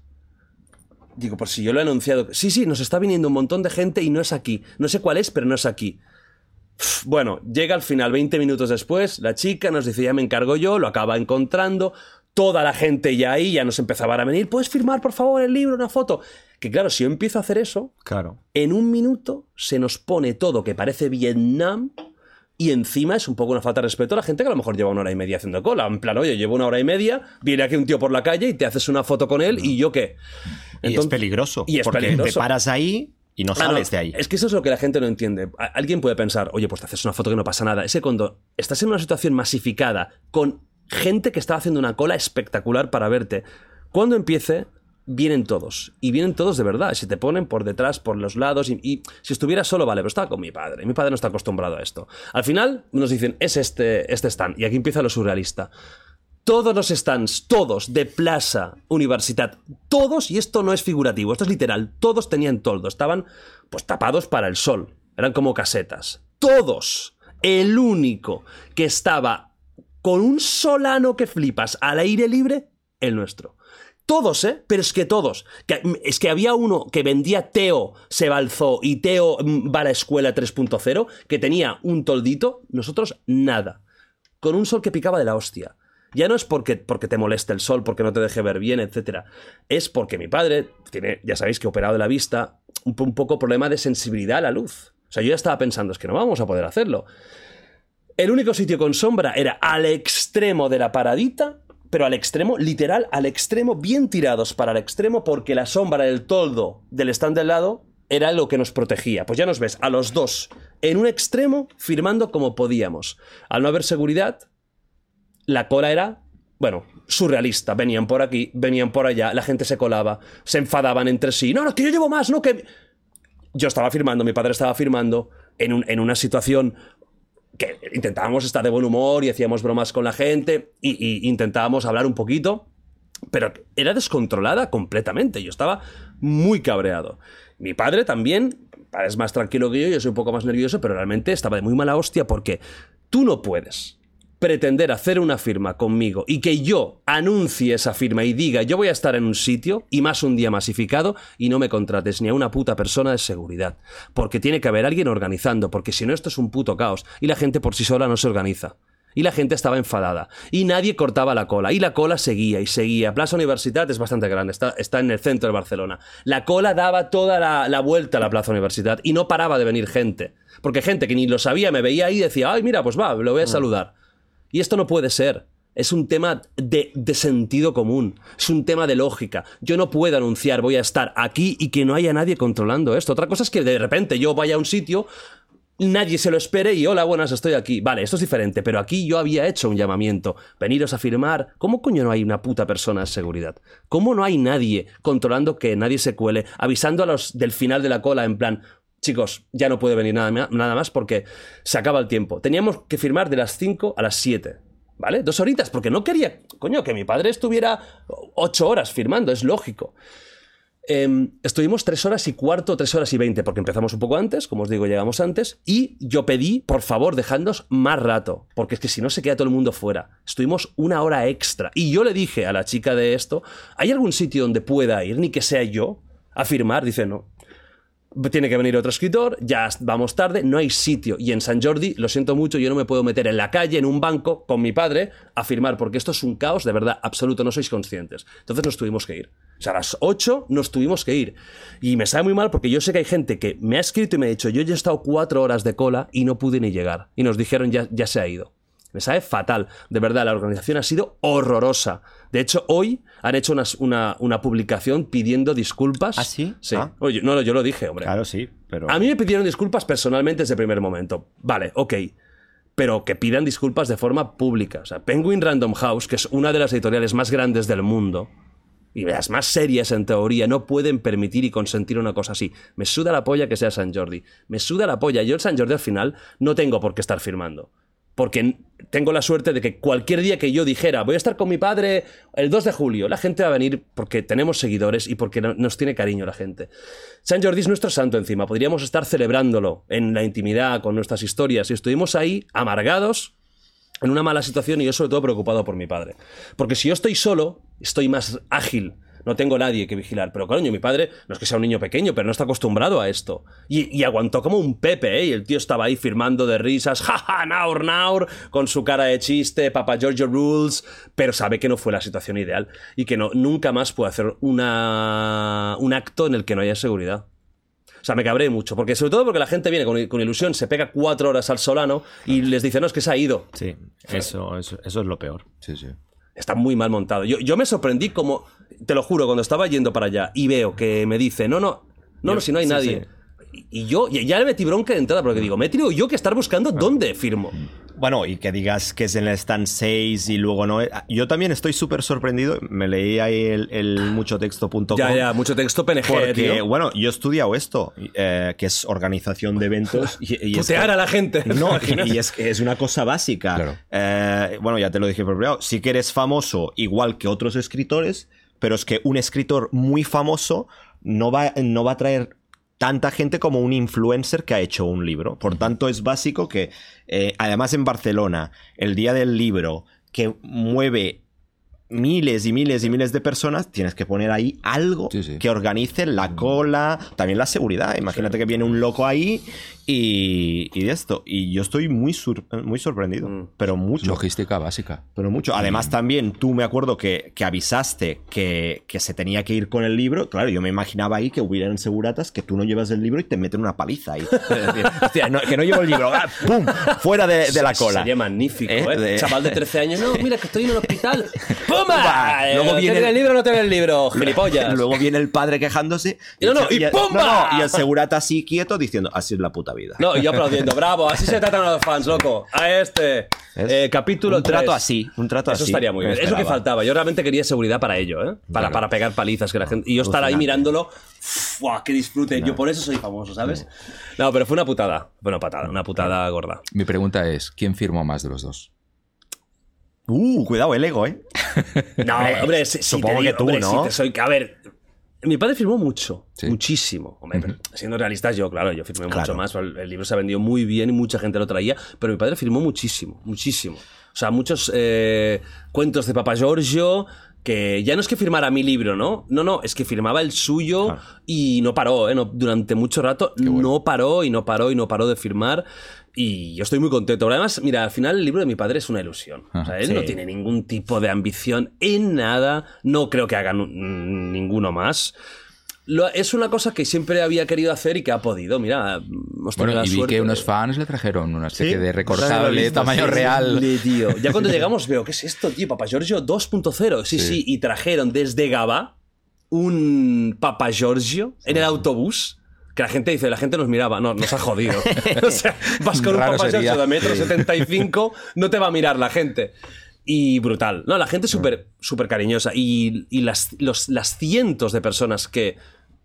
Digo, por si yo lo he anunciado. Sí, sí, nos está viniendo un montón de gente y no es aquí. No sé cuál es, pero no es aquí. Bueno, llega al final, 20 minutos después, la chica nos dice, ya me encargo yo, lo acaba encontrando, toda la gente ya ahí, ya nos empezaba a venir, ¿puedes firmar por favor el libro, una foto? Que claro, si yo empiezo a hacer eso, Claro. en un minuto se nos pone todo que parece Vietnam y encima es un poco una falta de respeto a la gente que a lo mejor lleva una hora y media haciendo cola. En plan, oye, llevo una hora y media, viene aquí un tío por la calle y te haces una foto con él y yo qué. Y es peligroso. y es porque peligroso. te paras ahí y no Ah, no, sales de ahí. Es que eso es lo que la gente no entiende. Alguien puede pensar, oye, pues te haces una foto que no pasa nada. Es que cuando estás en una situación masificada con gente que está haciendo una cola espectacular para verte, cuando empiece, vienen todos. Y vienen todos de verdad. Si te ponen por detrás, por los lados. Y, y si estuviera solo, vale, pero estaba con mi padre. Mi padre no está acostumbrado a esto. Al final nos dicen, es este, este stand. Y aquí empieza lo surrealista todos los stands, todos, de Plaza Universitat, todos, y esto no es figurativo, esto es literal, todos tenían toldo, estaban pues tapados para el sol, eran como casetas. Todos, el único que estaba con un solano que flipas al aire libre, el nuestro. Todos, ¿eh? Pero es que todos. Que- es que había uno que vendía Teo se balzó y Teo mm, va a la escuela 3.0, que tenía un toldito, nosotros nada con un sol que picaba de la hostia. Ya no es porque, porque te moleste el sol, porque no te deje ver bien, etc. Es porque mi padre tiene, ya sabéis que operado de la vista, un, un poco problema de sensibilidad a la luz. O sea, yo ya estaba pensando, es que no vamos a poder hacerlo. El único sitio con sombra era al extremo de la paradita, pero al extremo, literal, al extremo, bien tirados para el extremo, porque la sombra del toldo del stand del lado era lo que nos protegía. Pues ya nos ves a los dos en un extremo firmando como podíamos. Al no haber seguridad, la cola era, bueno, surrealista. Venían por aquí, venían por allá, la gente se colaba, se enfadaban entre sí. No, no, que yo llevo más, no, que... Yo estaba firmando, mi padre estaba firmando en, un- en una situación que intentábamos estar de buen humor y hacíamos bromas con la gente y, intentábamos hablar un poquito, pero era descontrolada completamente. Yo estaba muy cabreado. Mi padre también, es más tranquilo que yo, yo soy un poco más nervioso, pero realmente estaba de muy mala hostia porque tú no puedes pretender hacer una firma conmigo y que yo anuncie esa firma y diga yo voy a estar en un sitio y más un día masificado y no me contrates ni a una puta persona de seguridad. Porque tiene que haber alguien organizando, porque si no esto es un puto caos y la gente por sí sola no se organiza. Y la gente estaba enfadada. Y nadie cortaba la cola. Y la cola seguía y seguía. Plaza Universitat es bastante grande. Está, está en el centro de Barcelona. La cola daba toda la, la vuelta a la Plaza Universitat. Y no paraba de venir gente. Porque gente que ni lo sabía me veía ahí y decía, ay, mira, pues va, lo voy a saludar. Y esto no puede ser. Es un tema de, sentido común. Es un tema de lógica. Yo no puedo anunciar voy a estar aquí y que no haya nadie controlando esto. Otra cosa es que de repente yo vaya a un sitio, nadie se lo espere y hola, buenas, estoy aquí. Vale, esto es diferente, pero aquí yo había hecho un llamamiento. Veniros a firmar. ¿Cómo coño no hay una puta persona de seguridad? ¿Cómo no hay nadie controlando que nadie se cuele? Avisando a los del final de la cola en plan, chicos, ya no puede venir nada, nada más porque se acaba el tiempo. Teníamos que firmar de las 5 a las 7. ¿Vale? Dos horitas, porque no quería, coño, que mi padre estuviera ocho horas firmando, es lógico. Em, estuvimos tres horas y cuarto, tres horas y veinte, porque empezamos un poco antes, como os digo, llegamos antes, y yo pedí, por favor, dejadnos más rato, porque es que si no se queda todo el mundo fuera. Estuvimos una hora extra, y yo le dije a la chica de esto, ¿hay algún sitio donde pueda ir, ni que sea yo, a firmar? Dice, no. Tiene que venir otro escritor, ya vamos tarde, no hay sitio. Y en San Jordi, lo siento mucho, yo no me puedo meter en la calle, en un banco, con mi padre, a firmar, porque esto es un caos de verdad absoluto, no sois conscientes. Entonces nos tuvimos que ir. O sea, a las 8 nos tuvimos que ir. Y me sabe muy mal porque yo sé que hay gente que me ha escrito y me ha dicho, yo ya he estado cuatro horas de cola y no pude ni llegar. Y nos dijeron, ya, ya se ha ido. Me sabe fatal. De verdad, la organización ha sido horrorosa. De hecho, hoy han hecho unas- una, una publicación pidiendo disculpas. ¿Ah, sí? Sí. Ah. Oye, no, no, yo lo dije, hombre. Claro, sí, pero... A mí me pidieron disculpas personalmente desde el primer momento. Vale, ok. Pero que pidan disculpas de forma pública. O sea, Penguin Random House, que es una de las editoriales más grandes del mundo, y las más serias en teoría, no pueden permitir y consentir una cosa así. Me suda la polla que sea San Jordi. Me suda la polla. Yo el San Jordi al final no tengo por qué estar firmando. Porque tengo la suerte de que cualquier día que yo dijera voy a estar con mi padre el 2 de julio, la gente va a venir porque tenemos seguidores y porque no- nos tiene cariño la gente. San Jordi es nuestro santo encima. Podríamos estar celebrándolo en la intimidad con nuestras historias y estuvimos ahí amargados en una mala situación y yo sobre todo preocupado por mi padre. Porque si yo estoy solo, estoy más ágil. No tengo nadie que vigilar. Pero coño, mi padre no es que sea un niño pequeño, pero no está acostumbrado a esto. Y, y aguantó como un Pepe, ¿eh? Y el tío estaba ahí firmando de risas, jaja, naur, naur, con su cara de chiste, Papa Giorgio Rules, pero sabe que no fue la situación ideal y que no, nunca más puede hacer una, un acto en el que no haya seguridad. O sea, me cabré mucho, porque sobre todo porque la gente viene con, con ilusión, se pega cuatro horas al solano y les dice, no, es que se ha ido. Sí, eso, eso, eso es lo peor. Sí, sí. Está muy mal montado. Yo, yo me sorprendí como, te lo juro, cuando estaba yendo para allá y veo que me dice, no, no, no, no si no hay sí, nadie. Y y yo y ya le metí bronca de entrada porque digo, me he tenido yo que estar buscando dónde firmo. Bueno, y que digas que es en el stand 6 y luego no. Yo también estoy súper sorprendido. Me leí ahí el, el muchotexto.com. Ya, ya, mucho texto PNG, Porque, tío. bueno, yo he estudiado esto, eh, que es organización de eventos. Y, y es a la gente. No, y es que es una cosa básica. Claro. Eh, bueno, ya te lo dije por privado. Sí que eres famoso igual que otros escritores, pero es que un escritor muy famoso no va, no va a traer tanta gente como un influencer que ha hecho un libro. Por tanto, es básico que, eh, además en Barcelona, el día del libro, que mueve miles y miles y miles de personas, tienes que poner ahí algo Sí, sí. que organice la cola, también la seguridad. Imagínate que viene un loco ahí y, y de esto. Y yo estoy muy, sur- muy sorprendido, Mm. pero mucho. Logística básica. Pero mucho. Además, también tú me acuerdo que, que avisaste que, que se tenía que ir con el libro. Claro, yo me imaginaba ahí que hubieran seguratas que tú no llevas el libro y te meten una paliza ahí. Es decir, hostia, no, que no llevo el libro. ¡Ah! ¡Pum! Fuera de, de la cola. Sería magnífico, ¿Eh? ¿eh? De- Chaval de 13 años, no, mira que estoy en el hospital. ¡Pumba! Eh, Luego ¿te viene el- el libro o no te viene el libro? Gilipollas. Luego viene el padre quejándose. Y no, no, y el- ¡pumba! no, no, y el segurata así quieto diciendo, así es la puta vida. No, y yo aplaudiendo, bravo, así se tratan a los fans, loco. A este. Eh, capítulo Un trato 3. así, un trato Eso así. estaría muy bien. Es lo que faltaba. Yo realmente quería seguridad para ello, ¿eh? Para, Claro. para pegar palizas que la gente. Y yo estar ahí Alucinante. mirándolo. ¡Fua! ¡Qué disfrute! Yo por eso soy famoso, ¿sabes? No, pero fue una putada. Fue una patada, una putada gorda. Mi pregunta es, ¿quién firmó más de los dos? Uh, cuidado el ego, ¿eh? No, hombre, sí, sí, supongo te digo, que tú, hombre, ¿no? sí te soy. A ver. Mi padre firmó mucho, Sí. muchísimo. Hombre, pero siendo realistas, yo, claro, yo firmé Claro. mucho más. El, libro se ha vendido muy bien y mucha gente lo traía, pero mi padre firmó muchísimo, muchísimo. O sea, muchos eh, cuentos de Papa Giorgio que ya no es que firmara mi libro, ¿no? No, no, es que firmaba el suyo Claro. y no paró, ¿eh? No- durante mucho rato no paró y no paró y no paró de firmar. Y yo estoy muy contento. Pero además, mira, al final el libro de mi padre es una ilusión. O sea, él Sí. no tiene ningún tipo de ambición en nada. No creo que haga nu- mm, ninguno más. Lo- es una cosa que siempre había querido hacer y que ha podido. Mira, hemos tenido Bueno, la y vi suerte que unos de- fans le trajeron una especie Sí, de recortable visto, tamaño sí, real. Tío. Ya cuando llegamos veo, ¿qué es esto, tío? Papa Giorgio 2.0. Sí, sí, Sí. y trajeron desde Gaba un Papa Giorgio en el autobús. Que la gente dice, la gente nos miraba, no, nos ha jodido. o sea, vas con un Raro Papa sería. Giorgio de metro Sí. 75, no te va a mirar la gente. Y brutal. No, la gente es súper súper cariñosa. Y, y las, los- las cientos de personas que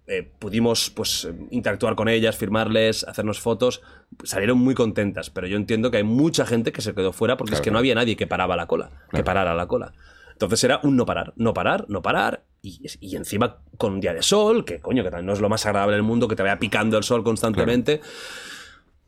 eh, pudimos pues, interactuar con ellas, firmarles, hacernos fotos, salieron muy contentas. Pero yo entiendo que hay mucha gente que se quedó fuera porque es que no había nadie que paraba la cola, que parara la cola. Entonces era un no parar, no parar, no parar. Y, y encima con un día de sol, que coño, que también no es lo más agradable del mundo, que te vaya picando el sol constantemente.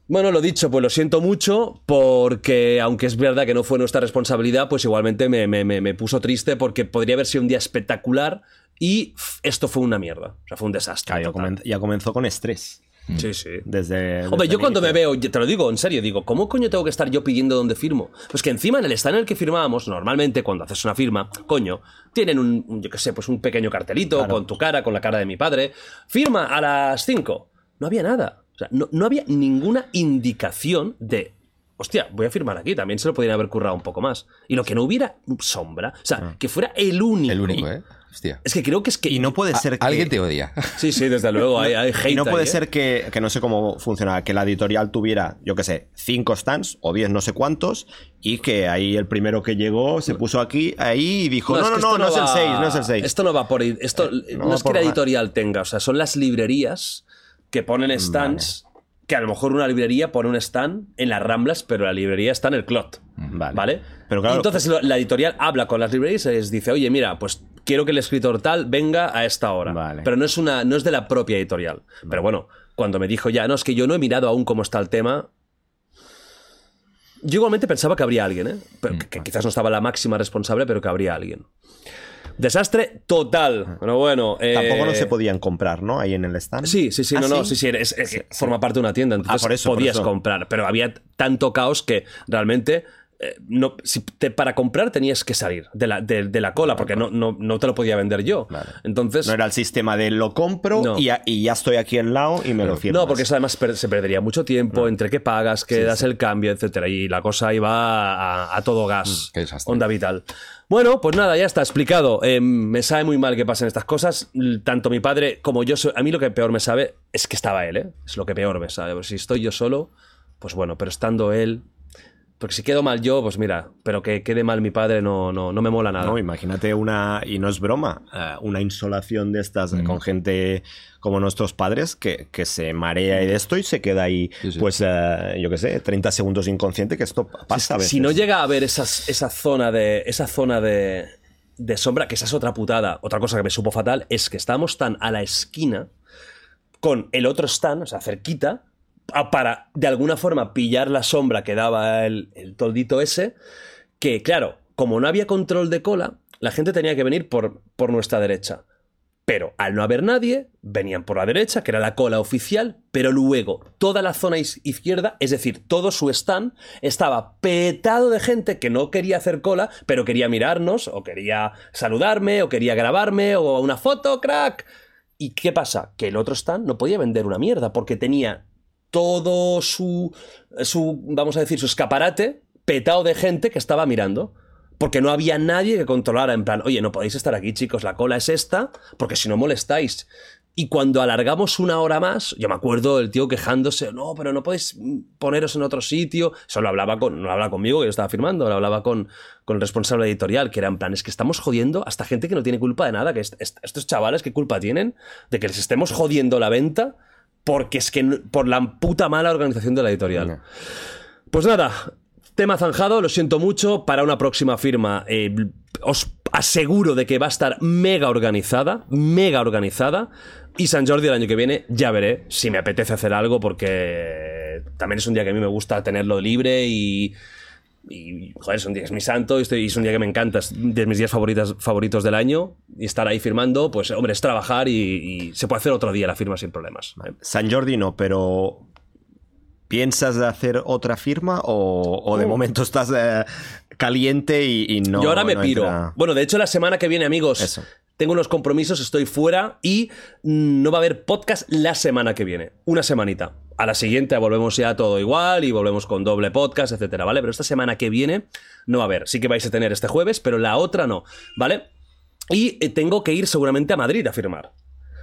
Bueno, lo dicho, pues lo siento mucho porque aunque es verdad que no fue nuestra responsabilidad, pues igualmente me, me- me- me puso triste porque podría haber sido un día espectacular y esto fue una mierda. O sea, fue un desastre. Claro, ya comenzó con estrés. Sí, sí. Desde, Hombre, desde yo cuando me veo, yo te lo digo en serio, digo, ¿cómo coño tengo que estar yo pidiendo dónde firmo? Pues que encima en el stand en el que firmábamos, normalmente cuando haces una firma, coño, tienen un, un, yo qué sé, pues un pequeño cartelito con tu cara, con la cara de mi padre. Firma a las 5. No había nada. O sea, no, no había ninguna indicación de. Hostia, voy a firmar aquí. También se lo podrían haber currado un poco más. Y lo que no hubiera sombra. O sea, que fuera el único. El único, ¿eh? Hostia. Es que creo que es que. Y no puede ser que... Alguien te odia. Sí, sí, desde luego. Hay, hay hate Y no ahí, puede ¿eh? ser que, que no sé cómo funcionaba, que la editorial tuviera, yo qué sé, cinco stands o diez no sé cuántos, y que ahí el primero que llegó se puso aquí, ahí y dijo, no, es no, no, no, es el va- 6, no es el 6. Esto no va por. Esto no no, va es que la nada. editorial tenga, o sea, son las librerías que ponen stands. Que a lo mejor una librería pone un stand en las Ramblas, pero la librería está en el Clot. Vale. ¿Vale? Pero claro- entonces lo- la editorial habla con las librerías y les dice, oye, mira, pues quiero que el escritor tal venga a esta hora. Vale. Pero no es, una, no es de la propia editorial. Pero bueno, cuando me dijo ya, no, es que yo no he mirado aún cómo está el tema. Yo igualmente pensaba que habría alguien, ¿eh? Pero que, que quizás no estaba la máxima responsable, pero que habría alguien. Desastre total. Pero bueno. eh, Tampoco no se podían comprar, ¿no? Ahí en el stand. Sí, sí, sí, ¿Ah, no, no, sí, sí, es- es que forma parte de una tienda, entonces Ah, por eso, por podías eso. comprar, pero había tanto caos que realmente eh, no, si te- para comprar tenías que salir de la, de, de la cola, porque no, no, no te lo podía vender yo. Entonces, No era el sistema de lo compro No. y, ya, y ya estoy aquí al lado y me lo firmas. no, porque eso además per- se perdería mucho tiempo entre que pagas, que das el cambio, etcétera, y la cosa iba a, a todo gas, Mm, onda vital. Bueno, pues nada, ya está explicado. Eh, me sabe muy mal que pasen estas cosas. Tanto mi padre como yo, a mí lo que peor me sabe es que estaba él, ¿eh? Es lo que peor me sabe. Si estoy yo solo, pues bueno, pero estando él, porque si quedo mal yo, pues mira, pero que quede mal mi padre no, no, no me mola nada. No, imagínate una, y no es broma, eh, una insolación de estas Mm. con gente como nuestros padres que, que se marea y de esto y se queda ahí, Sí, sí. pues, eh, yo qué sé, 30 segundos inconsciente, que esto pasa a veces. Si no llega a haber esas- esa zona de. Esa zona de. de sombra, que esa es otra putada. Otra cosa que me supo fatal es que estábamos tan a la esquina con el otro stand, o sea, cerquita, para de alguna forma pillar la sombra que daba el, el toldito ese, que claro, como no había control de cola, la gente tenía que venir por, por nuestra derecha. Pero al no haber nadie, venían por la derecha, que era la cola oficial, pero luego toda la zona izquierda, es decir, todo su stand, estaba petado de gente que no quería hacer cola, pero quería mirarnos, o quería saludarme, o quería grabarme, o una foto, crack. ¿Y qué pasa? Que el otro stand no podía vender una mierda, porque tenía todo su, su vamos a decir, su escaparate petado de gente que estaba mirando. Porque no había nadie que controlara en plan, oye, no podéis estar aquí, chicos, la cola es esta, porque si no molestáis. Y cuando alargamos una hora más, yo me acuerdo del tío quejándose, no, pero no podéis poneros en otro sitio. Eso lo hablaba con, no hablaba conmigo, que yo estaba firmando, lo hablaba con, con el responsable editorial, que era en plan, es que estamos jodiendo hasta gente que no tiene culpa de nada, que est- estos chavales, ¿qué culpa tienen de que les estemos jodiendo la venta? Porque es que por la puta mala organización de la editorial. Pues nada, tema zanjado, lo siento mucho. Para una próxima firma, eh, os aseguro de que va a estar mega organizada, mega organizada. Y San Jordi el año que viene ya veré si me apetece hacer algo porque también es un día que a mí me gusta tenerlo libre y... Y, joder, es un día, es mi santo y, estoy- y es un día que me encanta, es de mis días favoritas, favoritos del año. Y estar ahí firmando, pues, hombre, es trabajar y, y se puede hacer otro día la firma sin problemas. ¿eh? San Jordi no, pero ¿piensas de hacer otra firma o, o de momento estás eh, caliente y, y no? Yo ahora me no piro. entra- Bueno, de hecho, la semana que viene, amigos, Eso. tengo unos compromisos, estoy fuera y no va a haber podcast la semana que viene. Una semanita. A la siguiente volvemos ya todo igual y volvemos con doble podcast, etcétera, ¿vale? Pero esta semana que viene no va a haber. Sí que vais a tener este jueves, pero la otra no, ¿vale? Y eh, tengo que ir seguramente a Madrid a firmar.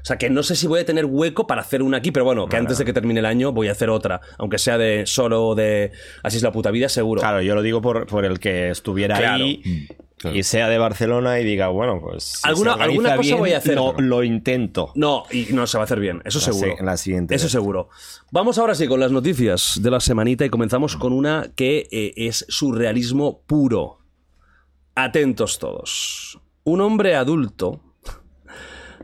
O sea, que no sé si voy a tener hueco para hacer una aquí, pero bueno, que antes de que termine el año voy a hacer otra. Aunque sea de solo de Así es la puta vida, seguro. Claro, yo lo digo por, por el que estuviera Claro. ahí claro. y sea de Barcelona y diga, bueno, pues. si Alguna- alguna cosa bien, voy a hacer. Lo, lo intento. No, y no se va a hacer bien, eso La seguro. se- la siguiente Eso vez. seguro. Vamos ahora sí con las noticias de la semanita y comenzamos con una que eh, es surrealismo puro. Atentos todos. Un hombre adulto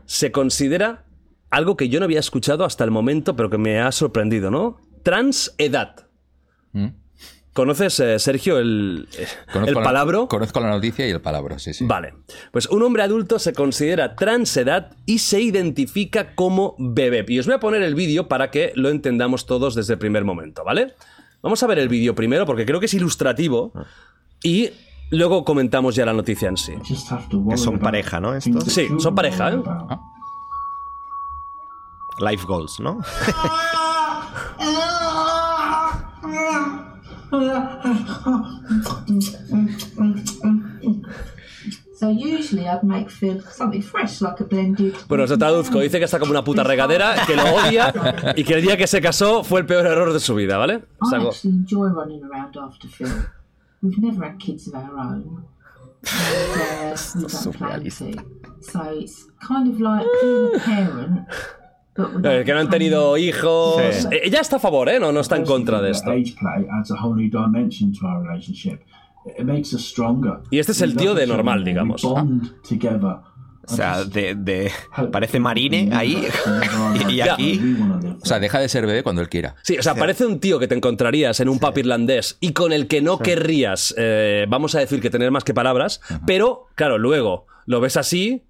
se considera algo que yo no había escuchado hasta el momento, pero que me ha sorprendido, ¿no? Transedad. ¿Mm? ¿Conoces, eh, Sergio, el, el la- palabro? conozco la noticia y el palabra, sí, sí. Vale. Pues un hombre adulto se considera transedad y se identifica como bebé. Y os voy a poner el vídeo para que lo entendamos todos desde el primer momento, ¿vale? Vamos a ver el vídeo primero porque creo que es ilustrativo y luego comentamos ya la noticia en sí. Que son pareja, ¿no? Estos. Sí, son pareja, ¿eh? Life goals, ¿no? Bueno, os lo traduzco. Dice que está como una puta regadera, que lo odia y que el día que se casó fue el peor error de su vida, ¿vale? I Saco. Eh, Que no han tenido hijos. Sí. Eh, Ella está a favor, ¿eh? No, no está en contra de esto. Y este es el tío de normal, digamos. together. O sea, de, de- parece Marine ahí y, aquí. O sea, deja de ser bebé cuando él quiera. Sí, o sea, parece un tío que te encontrarías en un pub irlandés y con el que no querrías, eh, vamos a decir que tener más que palabras, pero claro, luego lo ves así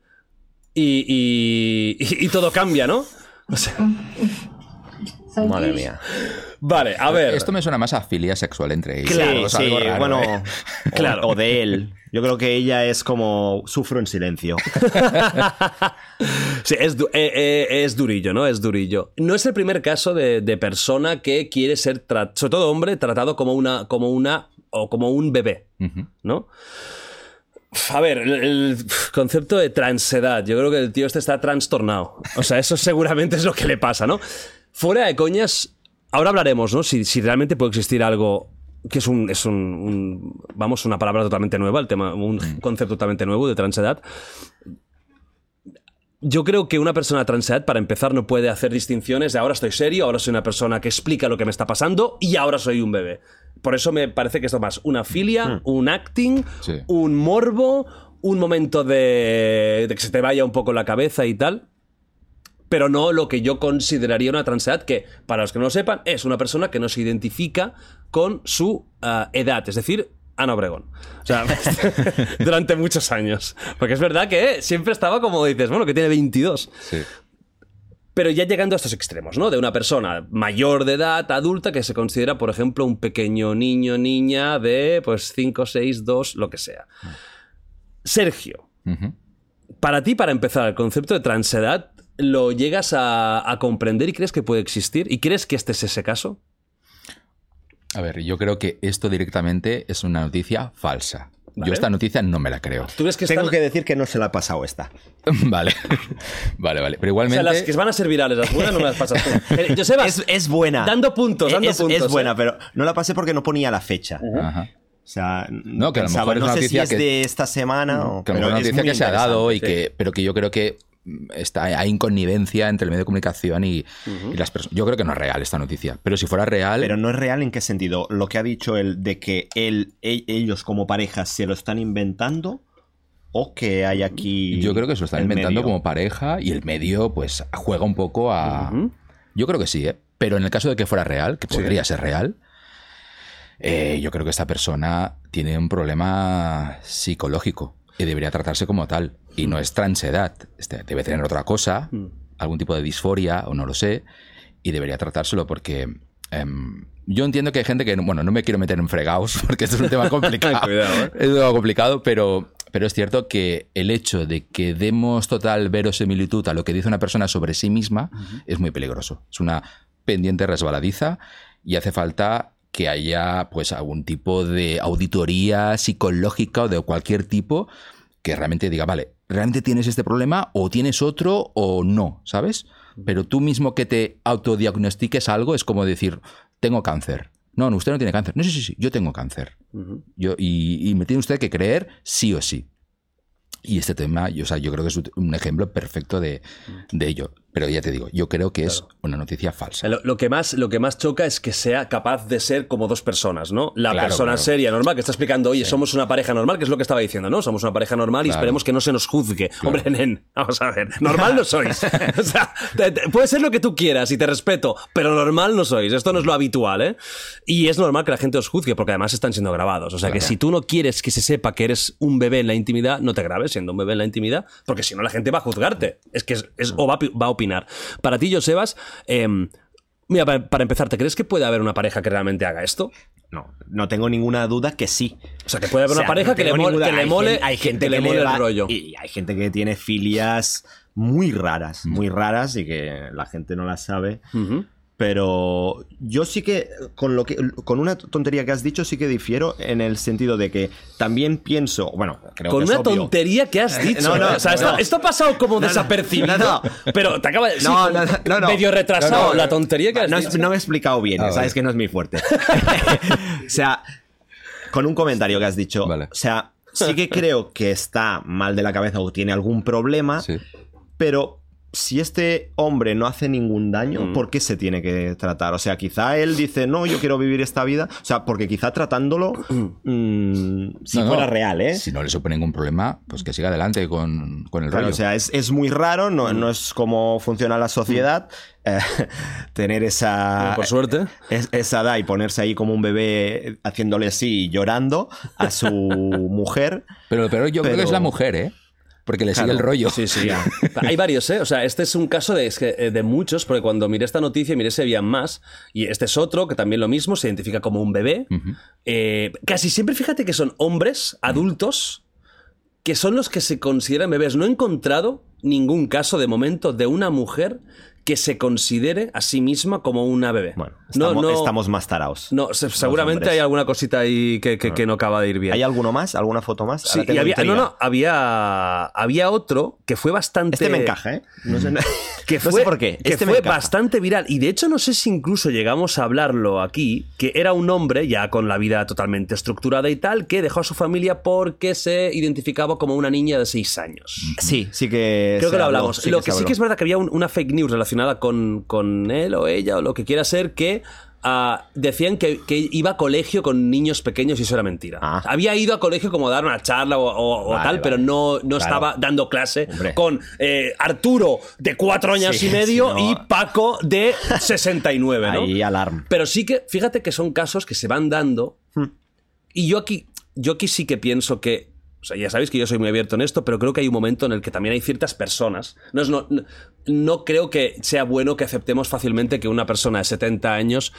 y, y- y- y todo cambia, ¿no? O sea, So Madre mía. vale, a ver. Esto me suena más a filia sexual entre ellos. Sí, Es sí, algo raro, bueno, ¿eh? o- Claro. o, de él. Yo creo que ella es como sufro en silencio. Sí, es, du- eh, eh, es durillo, ¿no? Es durillo. No es el primer caso de, de persona que quiere ser, sobre todo hombre, tratado como una, como una, o como un bebé. ¿no? A ver, el, el concepto de transedad, yo creo que el tío este está trastornado. O sea, eso seguramente es lo que le pasa, ¿no? Fuera de coñas, ahora hablaremos, ¿no? Si, si realmente puede existir algo que es un, es un, un- vamos, una palabra totalmente nueva, el tema, un concepto totalmente nuevo de transedad. Yo creo que una persona transedad, para empezar, no puede hacer distinciones de ahora estoy serio, ahora soy una persona que explica lo que me está pasando y ahora soy un bebé. Por eso me parece que esto es más una filia, un acting, Sí. un morbo, un momento de, de que se te vaya un poco la cabeza y tal. Pero no lo que yo consideraría una transedad, que, para los que no lo sepan, es una persona que no se identifica con su ah, edad, es decir, Ana Obregón. O sea, durante muchos años. Porque es verdad que siempre estaba como dices, bueno, que tiene 22. Sí. Pero ya llegando a estos extremos, ¿no? De una persona mayor de edad, adulta, que se considera, por ejemplo, un pequeño niño, niña de, pues, 5, 6, 2, lo que sea. Sergio, para ti, para empezar, el concepto de transedad, ¿lo llegas a, a comprender y crees que puede existir? ¿Y crees que este es ese caso? A ver, yo creo que esto directamente es una noticia falsa. Vale. Yo esta noticia no me la creo. ¿Tú crees que Tengo están- que decir que no se la ha pasado esta. vale. vale, vale. Pero O sea, igualmente. las que van a ser virales, las buenas no me las pasas tú. Eh, Joseba, Es, es buena. Dando puntos, dando es, puntos. Es buena, ¿eh? pero no la pasé porque no ponía la fecha. Ajá. O sea, No, que a lo pensaba, mejor es no una sé si noticia es que- de esta semana o Que a lo pero mejor una es noticia muy que se ha dado y que, pero que yo creo que está, hay inconnivencia entre el medio de comunicación y, y las personas. Yo creo que no es real esta noticia, pero si fuera real, Pero no es real en qué sentido. Lo que ha dicho él de que él, e- ellos como pareja se lo están inventando o que hay aquí. yo creo que se lo están inventando medio. como pareja y el medio pues juega un poco a... Yo creo que sí, ¿eh? Pero en el caso de que fuera real, que podría ser real, eh, yo creo que esta persona tiene un problema psicológico y debería tratarse como tal. Y no es transedad, este, debe tener otra cosa, algún tipo de disforia o no lo sé, y debería tratárselo porque... em, yo entiendo que hay gente que, bueno, no me quiero meter en fregados porque esto es un tema complicado. Cuidado, ¿eh? Es un tema complicado, pero, pero es cierto que el hecho de que demos total verosimilitud a lo que dice una persona sobre sí misma es muy peligroso. Es una pendiente resbaladiza y hace falta que haya pues algún tipo de auditoría psicológica o de cualquier tipo que realmente diga, vale, ¿realmente tienes este problema o tienes otro o no? ¿Sabes? Pero tú mismo que te autodiagnostiques algo es como decir, tengo cáncer. No, no, usted no tiene cáncer. No, sí, sí, sí, yo tengo cáncer. Yo, y, y me tiene usted que creer sí o sí. Y este tema, yo, o sea, yo creo que es un ejemplo perfecto de, de ello. Pero ya te digo, yo creo que es una noticia falsa. Lo, lo que más, lo que más choca es que sea capaz de ser como dos personas, ¿no? La Claro, persona claro. seria, normal, que está explicando, oye, somos una pareja normal, que es lo que estaba diciendo, ¿no? Somos una pareja normal y esperemos que no se nos juzgue. Hombre, nen, vamos a ver, normal no sois. o sea, te- te- puede ser lo que tú quieras y te respeto, pero normal no sois. Esto no es lo habitual, ¿eh? Y es normal que la gente os juzgue, porque además están siendo grabados. O sea, que si tú no quieres que se sepa que eres un bebé en la intimidad, no te grabes siendo un bebé en la intimidad, porque si no la gente va a juzgarte. Es que es, es- o va, va a opinar. Para ti, Josebas, em, Mira, para, para empezar, ¿te crees que puede haber una pareja que realmente haga esto? No, no tengo ninguna duda que sí. O sea, que puede haber O sea, una pareja no que le, mole, que le mole, hay gente que le mole le el rollo. Y hay gente que tiene filias muy raras, muy raras y que la gente no las sabe. Pero yo sí que con lo que con una tontería que has dicho sí que difiero en el sentido de que también pienso, bueno, creo Con que es una obvio. tontería que has dicho. no, no, ¿eh? o sea, esto, no. esto ha pasado como no. desapercibido. No, no. Pero te acaba de. sí, No, no, no, no. Medio retrasado No, no. la tontería que has no, dicho. no me he explicado bien, Ah, sabes vale. que no es muy fuerte. o sea, con un comentario que has dicho, Vale. o sea, sí que creo que está mal de la cabeza o tiene algún problema, Sí. pero si este hombre no hace ningún daño, Mm. ¿por qué se tiene que tratar? O sea, quizá él dice, no, yo quiero vivir esta vida. O sea, porque quizá tratándolo, mm, si No, no, fuera real, ¿eh? Si no le supone ningún problema, pues que siga adelante con, con el Claro, rollo. o sea, es, es muy raro, no, Mm. no es como funciona la sociedad. eh, tener esa. Por suerte. es- esa edad y ponerse ahí como un bebé haciéndole así llorando a su mujer. pero, pero yo creo que es la mujer, ¿eh? Porque le sigue el rollo. Sí, sí. Hay varios, ¿eh? O sea, este es un caso de, es que, eh, de muchos, porque cuando miré esta noticia, miré si había más. Y este es otro que también lo mismo, se identifica como un bebé. Eh, casi siempre, fíjate que son hombres adultos que son los que se consideran bebés. No he encontrado ningún caso de momento de una mujer que se considere a sí misma como una bebé. Bueno, no, estamos, no, estamos más taraos. no, se- seguramente hombres. hay alguna cosita ahí que, que- que no acaba de ir bien. ¿Hay alguno más? ¿Alguna foto más? Sí, y había, no, no, había, había otro que fue bastante. Este me encaja, ¿eh? No sé, que fue, sé por qué. Este fue encaja. bastante viral. Y de hecho, no sé si incluso llegamos a hablarlo aquí, que era un hombre ya con la vida totalmente estructurada y tal, que dejó a su familia porque se identificaba como una niña de 6 años. Sí, sí que. Creo que lo habló, hablamos. sí lo que sí que es verdad que había un- una fake news relacionada con, con él o ella o lo que quiera ser que ah, decían que, que iba a colegio con niños pequeños y eso era mentira. Ah. Había ido a colegio como a dar una charla o, o- o Vale, tal, vale. pero no, no Claro. estaba dando clase Hombre. con eh, Arturo de cuatro años Sí, y medio y Paco de 69, ¿no? Ahí alarm. Pero sí que, fíjate que son casos que se van dando. Y yo aquí, yo aquí sí que pienso que. O sea, ya sabéis que yo soy muy abierto en esto, pero creo que hay un momento en el que también hay ciertas personas. No, no, no- no creo que sea bueno que aceptemos fácilmente que una persona de 70 años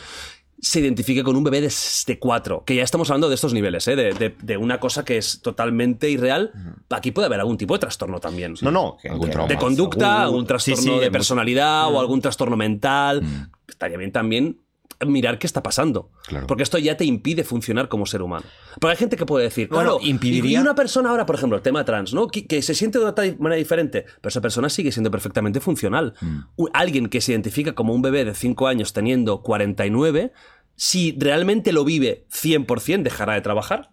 se identifique con un bebé de, de 4. Que ya estamos hablando de estos niveles, ¿eh? de, de- de una cosa que es totalmente irreal. Aquí puede haber algún tipo de trastorno también. No, no. que- Algún. De conducta, algún trastorno Sí, sí, de personalidad o algún trastorno mental. Estaría bien también mirar qué está pasando. Claro. Porque esto ya te impide funcionar como ser humano. Porque hay gente que puede decir, Bueno, claro, impediría- y una persona ahora, por ejemplo, el tema trans, ¿no? Que, que se siente de otra manera diferente, pero esa persona sigue siendo perfectamente funcional. U- Alguien que se identifica como un bebé de 5 años teniendo 49, si realmente lo vive 100%, dejará de trabajar,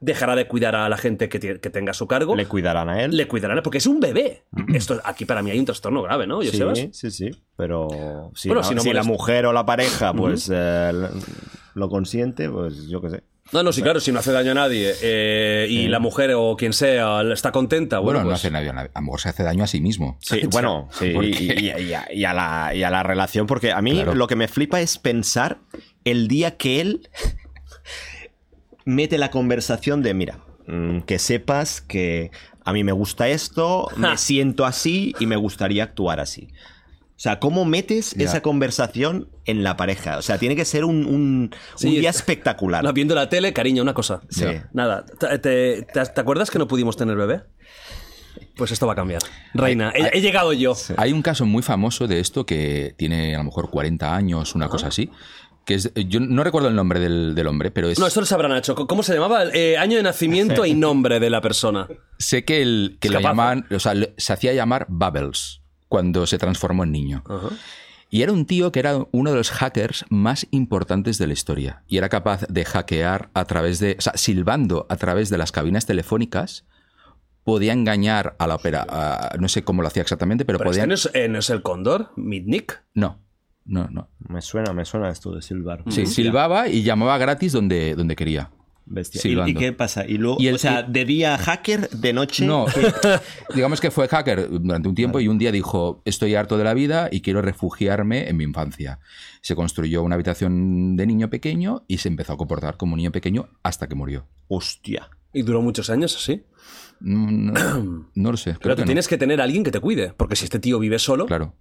dejará de cuidar a la gente que, que tenga a su cargo, Le cuidarán a él. le cudarán, porque es un bebé. Esto aquí para mí hay un trastorno grave, ¿no? Sí, Josebas? sí, sí. Pero si, Bueno, la, si no si la mujer o la pareja pues eh, lo consiente, pues yo qué sé. No, no, sí, claro, si no hace daño a nadie eh, y la mujer o quien sea está contenta, bueno, Bueno, no pues- hace daño a nadie. A lo mejor se hace daño a sí mismo. Sí, bueno, sí, ¿Por y, qué? y- y a, y a la, y a la relación, porque a mí Claro. lo que me flipa es pensar el día que él mete la conversación de, mira, mm, que sepas que a mí me gusta esto, me siento así y me gustaría actuar así. O sea, ¿cómo metes Ya. esa conversación en la pareja? O sea, tiene que ser un, un- Sí, un día es- espectacular. No, viendo la tele, cariño, una cosa. Sí. Nada, ¿te, te- te- acuerdas que no pudimos tener bebé? Pues esto va a cambiar. Reina, he, he llegado yo. Hay un caso muy famoso de esto que tiene a lo mejor 40 años, una cosa así. Que es, yo no recuerdo el nombre del, del hombre, pero es. No, esto lo sabrá Nacho. ¿Cómo se llamaba? Eh, año de nacimiento y nombre de la persona. Sé que, el, que lo llamaban, o sea, se hacía llamar Bubbles cuando se transformó en niño. Y era un tío que era uno de los hackers más importantes de la historia. Y era capaz de hackear a través de. O sea, silbando a través de las cabinas telefónicas podía engañar a la ópera. a- no sé cómo lo hacía exactamente, pero, Pero podía. este no es, eh, no es el cóndor, Mitnick. No, no, no. Me suena, me suena esto de silbar. Sí, silbaba y llamaba gratis donde, donde quería. Bestia. ¿Y, y qué pasa? ¿Y luego, Y el- o sea, de día hacker, de noche... No, digamos que fue hacker durante un tiempo y un día dijo, estoy harto de la vida y quiero refugiarme en mi infancia. Se construyó una habitación de niño pequeño y se empezó a comportar como un niño pequeño hasta que murió. Hostia. Y duró muchos años así. No, no lo sé. creo Pero que tú no. tienes que tener a alguien que te cuide. Porque si este tío vive solo, Claro.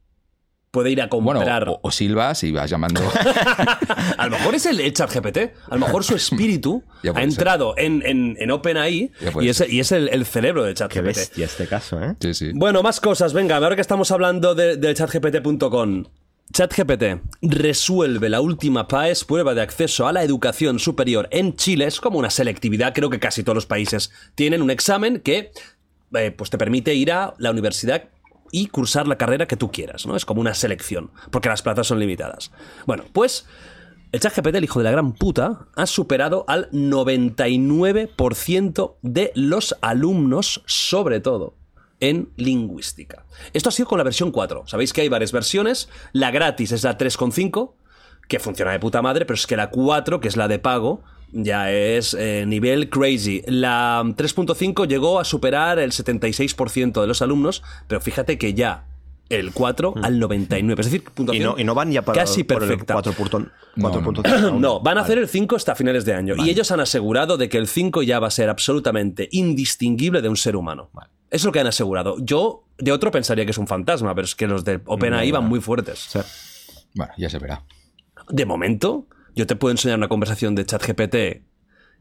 Puede ir a Bueno, comprar. o, o silbas y vas llamando... A lo mejor es el, el chat GPT. A lo mejor su espíritu ha entrado en, en, en OpenAI y es, y es el, el cerebro del chat Qué bestia este caso, ¿eh? Sí, sí. Bueno, más cosas. Venga, ahora que estamos hablando de- del chatgpt.com. ChatGPT resuelve la última PAES, prueba de acceso a la educación superior en Chile. Es como una selectividad, creo que casi todos los países tienen un examen que eh, pues te permite ir a la universidad y cursar la carrera que tú quieras, ¿no? Es como una selección, porque las plazas son limitadas. Bueno, pues el ChatGPT, el hijo de la gran puta, ha superado al 99% de los alumnos, sobre todo en lingüística. Esto ha sido con la versión 4. Sabéis que hay varias versiones. La gratis es la 3.5, que funciona de puta madre, pero es que la 4, que es la de pago, ya es eh, nivel crazy. La 3.5 llegó a superar el 76% de los alumnos, pero fíjate que ya el 4 al 99. Es decir, Y puntuación no, y no van ya para casi perfecta. 4.0. No, no, no. No, van a hacer el 5 hasta finales de año. Y ellos han asegurado de que el 5 ya va a ser absolutamente indistinguible de un ser humano. Eso es lo que han asegurado. Yo, de otro, pensaría que es un fantasma, pero es que los de OpenAI van muy fuertes. Bueno, ya se verá. De momento, yo te puedo enseñar una conversación de ChatGPT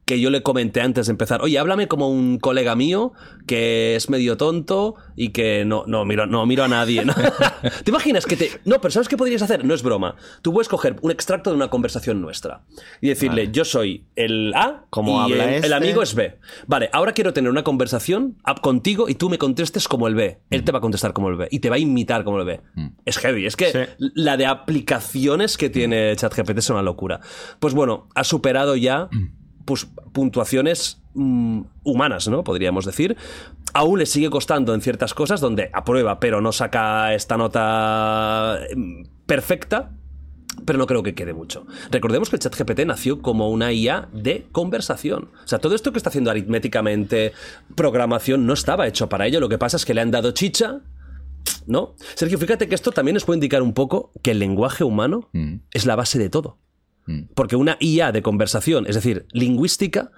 que yo le comenté antes de empezar. Oye, háblame como un colega mío que es medio tonto y que no, no miro, no miro a nadie. ¿no? ¿Te imaginas que te. No, pero ¿sabes qué podrías hacer? No es broma. Tú puedes coger un extracto de una conversación nuestra y decirle, yo soy el A ¿Cómo y habla el, el este? amigo es B. Vale, ahora quiero tener una conversación contigo y tú me contestes como el B. Él te va a contestar como el B y te va a imitar como el B. Es heavy. Es que Sí. la de aplicaciones que tiene ChatGPT es una locura. Pues bueno, ha superado ya pues, puntuaciones mm, humanas, ¿no? Podríamos decir. Aún le sigue costando en ciertas cosas donde aprueba, pero no saca esta nota mm, perfecta. Pero no creo que quede mucho. Recordemos que el ChatGPT nació como una IA de conversación. O sea, todo esto que está haciendo aritméticamente, programación, no estaba hecho para ello. Lo que pasa es que le han dado chicha, ¿no? Sergio, fíjate que esto también nos puede indicar un poco que el lenguaje humano Mm. es la base de todo. Mm. Porque una IA de conversación, es decir, lingüística,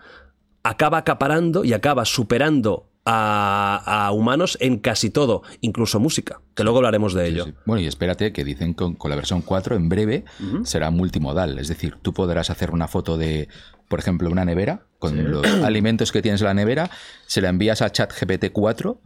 acaba acaparando y acaba superando a, a humanos en casi todo, incluso música, que luego hablaremos de ello. sí. Bueno, y espérate que dicen que con, con la versión 4 en breve será multimodal. Es decir, tú podrás hacer una foto de, por ejemplo, una nevera con los alimentos que tienes en la nevera, se la envías a ChatGPT 4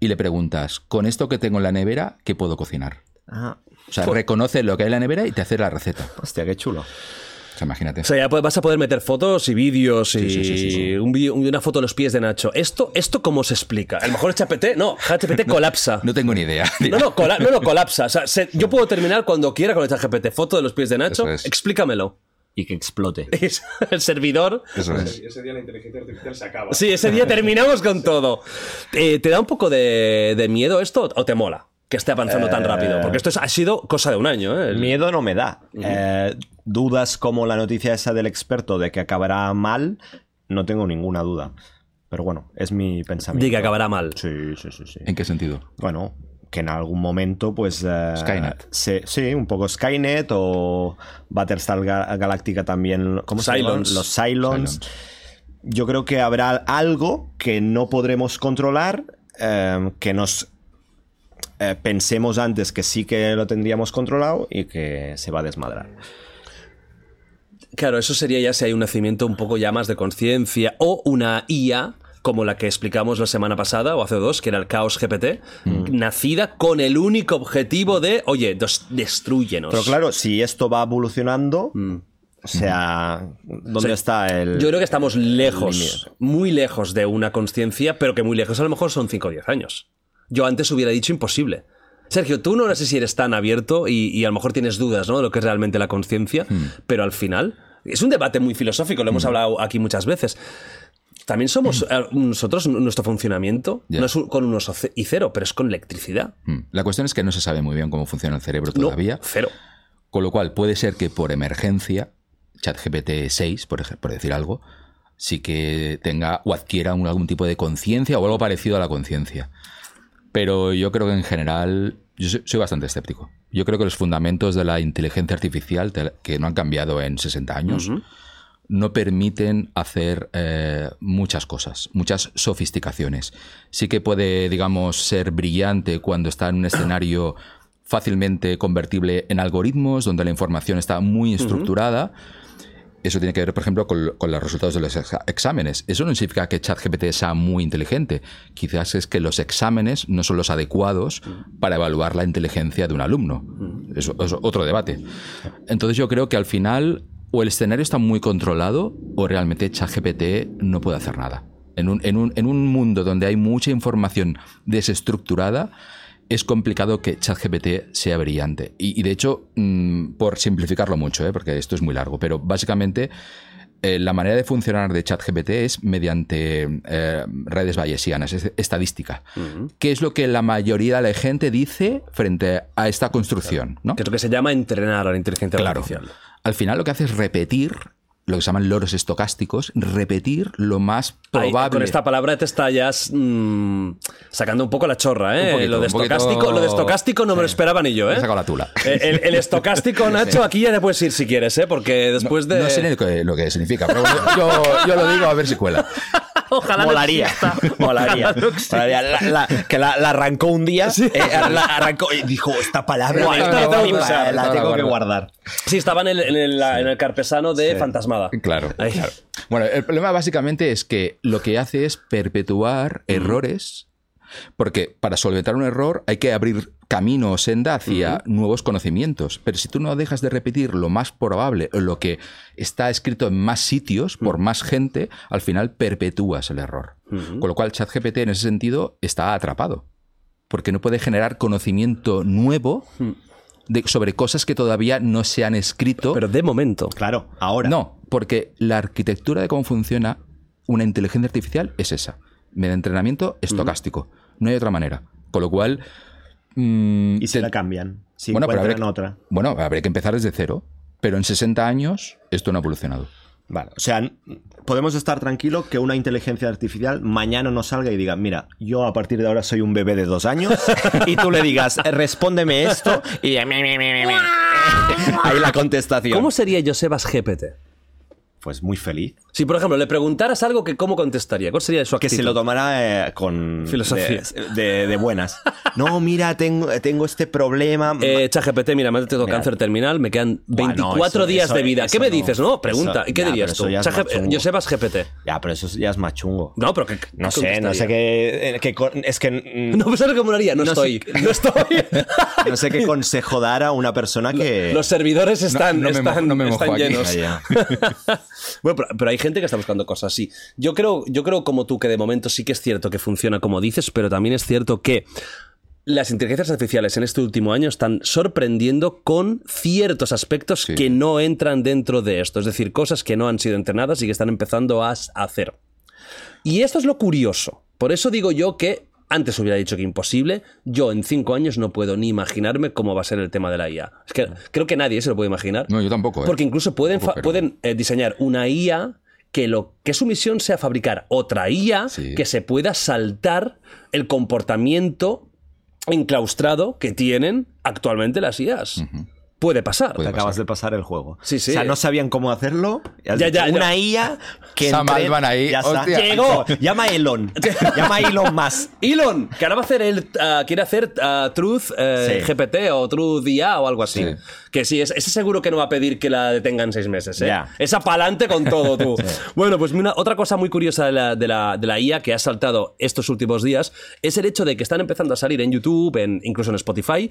y le preguntas, con esto que tengo en la nevera, ¿qué puedo cocinar? Ah, O sea, reconoce lo que hay en la nevera y te hace la receta. hostia, qué chulo. O sea, imagínate. O sea, ya vas a poder meter fotos y vídeos y Sí, sí, sí, sí, sí. Un vídeo- una foto de los pies de Nacho. ¿Esto, esto cómo se explica? A lo mejor el ChatGPT, no, ChatGPT colapsa. No tengo ni idea. No, no, cola- no, no, colapsa. O sea, se- yo puedo terminar cuando quiera con el ChatGPT. Foto de los pies de Nacho, es. explícamelo. Y que explote. El servidor. Eso es. Ese día la inteligencia artificial se acaba. Sí, ese día terminamos con todo. Eh, ¿Te da un poco de, de miedo esto o te mola que esté avanzando tan rápido? Porque esto es- ha sido cosa de un año. ¿eh? El- Miedo no me da. Eh, dudas como la noticia esa del experto de que acabará mal, no tengo ninguna duda. Pero bueno, es mi pensamiento. de que acabará mal. Sí, sí, sí, sí. ¿En qué sentido? Bueno, que en algún momento, pues. eh, Skynet. se- sí, un poco Skynet o Battlestar Ga- Galactica también. ¿Cómo se llaman? Los Cylons. Cylons. Yo creo que habrá algo que no podremos controlar, eh, que nos eh, pensemos antes que sí que lo tendríamos controlado y que se va a desmadrar. Claro, eso sería ya si hay un nacimiento un poco ya más de conciencia o una IA como la que explicamos la semana pasada o hace dos, que era el Chaos GPT, nacida con el único objetivo de, oye, dos, destruyenos. Pero claro, si esto va evolucionando, o sea, ¿dónde está el...? Yo creo que estamos lejos, muy lejos de una conciencia, pero que muy lejos a lo mejor son 5 o 10 años. Yo antes hubiera dicho imposible. Sergio, tú no sé si eres tan abierto y, y a lo mejor tienes dudas ¿no? de lo que es realmente la conciencia, pero al final es un debate muy filosófico, lo hemos hablado aquí muchas veces. También somos eh, nosotros, nuestro funcionamiento no es con un oso ce- y cero, pero es con electricidad. La cuestión es que no se sabe muy bien cómo funciona el cerebro No, todavía. cero. Con lo cual puede ser que por emergencia, ChatGPT 6, por, por decir algo, sí que tenga o adquiera un- algún tipo de conciencia o algo parecido a la conciencia. Pero yo creo que en general, yo soy, soy bastante escéptico. Yo creo que los fundamentos de la inteligencia artificial, que no han cambiado en 60 años, no permiten hacer eh, muchas cosas, muchas sofisticaciones. Sí que puede, digamos, ser brillante cuando está en un escenario fácilmente convertible en algoritmos, donde la información está muy estructurada. Eso tiene que ver, por ejemplo, con, con los resultados de los exámenes. Eso no significa que ChatGPT sea muy inteligente. Quizás es que los exámenes no son los adecuados para evaluar la inteligencia de un alumno. Eso es otro debate. Entonces yo creo que al final o el escenario está muy controlado o realmente ChatGPT no puede hacer nada. En un, en un- en un mundo donde hay mucha información desestructurada, es complicado que ChatGPT sea brillante. Y, y de hecho, mm, por simplificarlo mucho, ¿eh? porque esto es muy largo, pero básicamente eh, la manera de funcionar de ChatGPT es mediante eh, redes bayesianas, es estadística. ¿Qué es lo que la mayoría de la gente dice frente a esta construcción? ¿no? Que es lo que se llama entrenar a la inteligencia Claro. artificial. Al final lo que hace es repetir lo que se llaman loros estocásticos, repetir lo más Ahí, probable. con esta palabra te estás mm, sacando un poco la chorra, ¿eh? Poquito, lo, de poquito- estocástico, lo de estocástico no me lo esperaba ni yo, Me ¿eh? he sacado la tula. Eh, El, el estocástico, Nacho, aquí ya te puedes ir si quieres, ¿eh? Porque después de. No sé ni lo que, lo que significa, pero bueno, yo, yo lo digo a ver si cuela. Ojalá no Molaría. exista. Molaría. Ojalá no. Molaría. La- la- que la, la arrancó un día. eh, la arrancó y dijo: Esta palabra esta la tengo que usar, la tengo guardar. Sí, estaba en el, en el, en el carpesano de Fantasmada. Claro. Bueno, el problema básicamente es que lo que hace es perpetuar errores, porque para solventar un error hay que abrir camino o senda hacia nuevos conocimientos. Pero si tú no dejas de repetir lo más probable o lo que está escrito en más sitios por más gente, al final perpetúas el error. Con lo cual ChatGPT en ese sentido está atrapado, porque no puede generar conocimiento nuevo de- sobre cosas que todavía no se han escrito Pero de momento. Claro, ahora. no, porque la arquitectura de cómo funciona una inteligencia artificial es esa. Mediante entrenamiento estocástico. No hay otra manera. Con lo cual. Mm, Y si te- la cambian. Si bueno, pero otra. bueno, habría que empezar desde cero. Pero en 60 años esto no ha evolucionado. Vale, o sea, podemos estar tranquilos que una inteligencia artificial mañana nos salga y diga, mira, yo a partir de ahora soy un bebé de dos años y tú le digas, "Eh, respóndeme esto y diga, "Mi, mi, mi, mi, mi". ahí la contestación. ¿Cómo sería Josebas GPT? Pues muy feliz. Si, por ejemplo, le preguntaras algo que cómo contestaría, ¿cuál sería su Que actitud? se lo tomara eh, con... Filosofía. De, de- de buenas. No, mira, tengo, tengo este problema. Eh, ChatGPT, mira, me ha tengo Mira. cáncer terminal, me quedan Bueno, 24 eso- días eso- de vida. ¿Qué me no. dices? No, pregunta. ¿Y qué ya, dirías tú? chungo. Josebas GPT. Ya, pero eso ya es más chungo. No, pero que. No sé, no sé qué... eh, es que... mm, No, pues ¿sabes lo haría? No, No estoy. sé- No estoy. No sé qué consejo dar a una persona que... Los servidores están, no me están, mojo- no me mojo están aquí. llenos. Bueno, pero, pero hay gente que está buscando cosas así. Yo creo, yo creo como tú que de momento sí que es cierto que funciona como dices, pero también es cierto que las inteligencias artificiales en este último año están sorprendiendo con ciertos aspectos Sí. que no entran dentro de esto, es decir, cosas que no han sido entrenadas y que están empezando a hacer. Y esto es lo curioso. Por eso digo yo que antes hubiera dicho que imposible. Yo en cinco años no puedo ni imaginarme cómo va a ser el tema de la IA. Es que creo que nadie se lo puede imaginar. No, yo tampoco. ¿eh? Porque incluso pueden, Pero- pueden eh, diseñar una IA que, lo, que su misión sea fabricar otra IA Sí. que se pueda saltar el comportamiento enclaustrado que tienen actualmente las IAs. Puede pasar. Te acabas de pasar el juego. Sí, sí. O sea, no sabían cómo hacerlo. Ya, ya, ya. Una IA que Sam entre- ahí, Ya está. hostia. Llegó. Llama a Elon. Llama a Elon más. Elon, que ahora va a hacer el. ah, quiere hacer ah, Truth eh, Sí. GPT o Truth IA o algo así. Sí. Que sí, es- ese seguro que no va a pedir que la detengan seis meses. ¿eh? Ya. Esa pa'lante con todo, tú. Bueno, pues una- otra cosa muy curiosa de la, de, la, de la IA que ha saltado estos últimos días es el hecho de que están empezando a salir en YouTube, en, incluso en Spotify,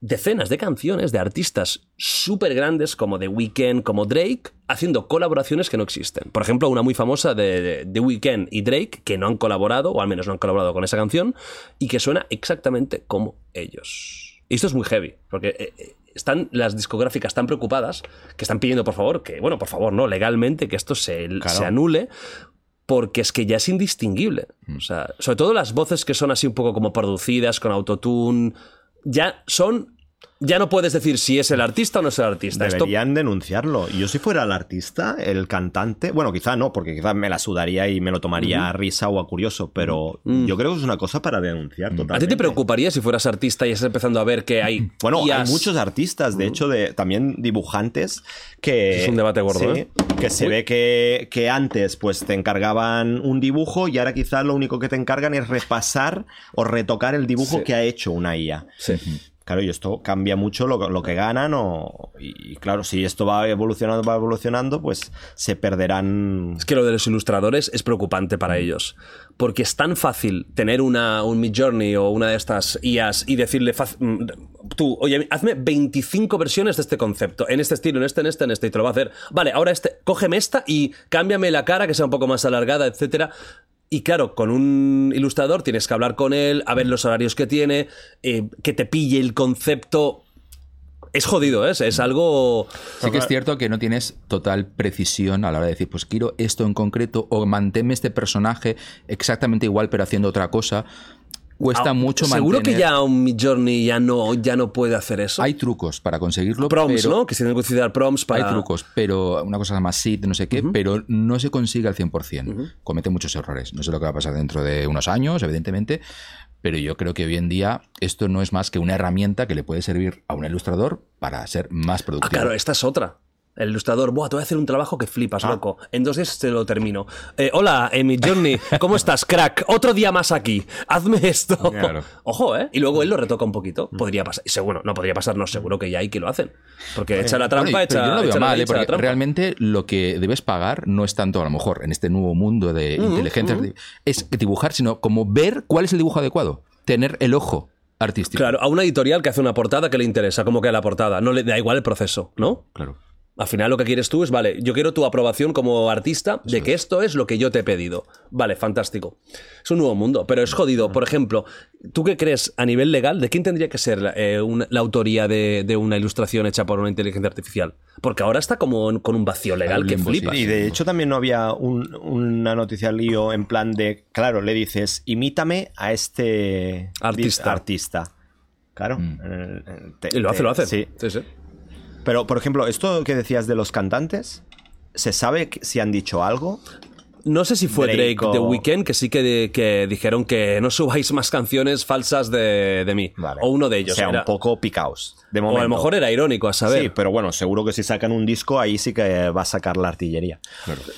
decenas de canciones de artistas súper grandes como The Weeknd, como Drake, haciendo colaboraciones que no existen. Por ejemplo, una muy famosa de, The Weeknd y Drake, que no han colaborado, o al menos no han colaborado con esa canción, y que suena exactamente como ellos. Y esto es muy heavy, porque eh, eh, están las discográficas tan preocupadas que están pidiendo, por favor, que, bueno, por favor, no, legalmente, que esto se, se anule, porque es que ya es indistinguible. O sea, sobre todo las voces que son así un poco como producidas, con autotune, ya son... Ya no puedes decir si es el artista o no es el artista. Esto Deberían denunciarlo. Yo si fuera el artista, el cantante, bueno, quizá no, porque quizá me la sudaría y me lo tomaría a risa o a curioso, pero yo creo que es una cosa para denunciar totalmente. ¿A ti te preocuparía si fueras artista y estás empezando a ver que hay... Bueno, hay muchos artistas, de hecho, de, también dibujantes, que... Es un debate gordo, sí, ¿eh? Que se Uy. ve que, que antes pues te encargaban un dibujo y ahora quizás lo único que te encargan es repasar o retocar el dibujo Sí. que ha hecho una IA. Sí. Claro, y esto cambia mucho lo, lo que ganan o... Y claro, si esto va evolucionando, va evolucionando, pues se perderán... Es que lo de los ilustradores es preocupante para ellos. Porque es tan fácil tener una, un Midjourney o una de estas IAs y decirle, mm, tú, oye, hazme 25 versiones de este concepto, en este estilo, en este, en este, en este, y te lo va a hacer. Vale, ahora este, cógeme esta y cámbiame la cara que sea un poco más alargada, etcétera. Y claro, con un ilustrador tienes que hablar con él, a ver los horarios que tiene, eh, que te pille el concepto. Es jodido, ¿eh? es algo. Sí que es cierto que no tienes total precisión a la hora de decir, pues quiero esto en concreto o manténme este personaje exactamente igual pero haciendo otra cosa. Cuesta Ah, mucho Seguro mantener... que ya un Midjourney ya no, ya no puede hacer eso. Hay trucos para conseguirlo, prompts, pero... ¿no? Que se tienen que utilizar prompts para. Hay trucos, pero una cosa llama seed, no sé qué, pero no se consigue al 100%. Comete muchos errores. No sé lo que va a pasar dentro de unos años, evidentemente, pero yo creo que hoy en día esto no es más que una herramienta que le puede servir a un ilustrador para ser más Ah, productivo. claro, esta es otra. El ilustrador, Buah, te voy a hacer un trabajo que flipas, Ah. loco. En dos días te lo termino. Eh, hola, Amy Journey, ¿cómo estás, crack? Otro día más aquí. Hazme esto. Claro. Ojo, ¿eh? Y luego él lo retoca un poquito. Podría pasar. Seguro, no podría pasar, no, seguro que ya hay que lo hacen. Porque echa la trampa, Bueno, echa, yo no lo veo echa la mal, ley, ¿eh? echa la trampa. realmente lo que debes pagar no es tanto, a lo mejor, en este nuevo mundo de inteligencia, arti- es dibujar, sino como ver cuál es el dibujo adecuado. Tener el ojo artístico. Claro, a una editorial que hace una portada que le interesa, cómo queda la portada. No le da igual el proceso, ¿no? Claro. Al final lo que quieres tú es, vale, yo quiero tu aprobación como artista de que esto es lo que yo te he pedido. Vale, fantástico. Es un nuevo mundo, pero es jodido. Por ejemplo, ¿tú qué crees a nivel legal? ¿De quién tendría que ser la, eh, una- la autoría de, de una ilustración hecha por una inteligencia artificial? Porque ahora está como en- con un vacío legal que flipas. Y de hecho también no había un- una noticia lío en plan de, claro, le dices, imítame a este Artista. artista. Claro. te- Y lo hace, te- lo hace. Sí. sí, sí. Pero, por ejemplo, esto que decías de los cantantes, ¿se sabe que- si han dicho algo? No sé si fue Drake Drake, The o- Weeknd que sí que, que dijeron que no subáis más canciones falsas de, de mí. Vale. O uno de ellos. O sea, era. un poco picaos. De o a lo mejor era irónico, a saber. Sí, pero bueno, seguro que si sacan un disco, ahí sí que va a sacar la artillería.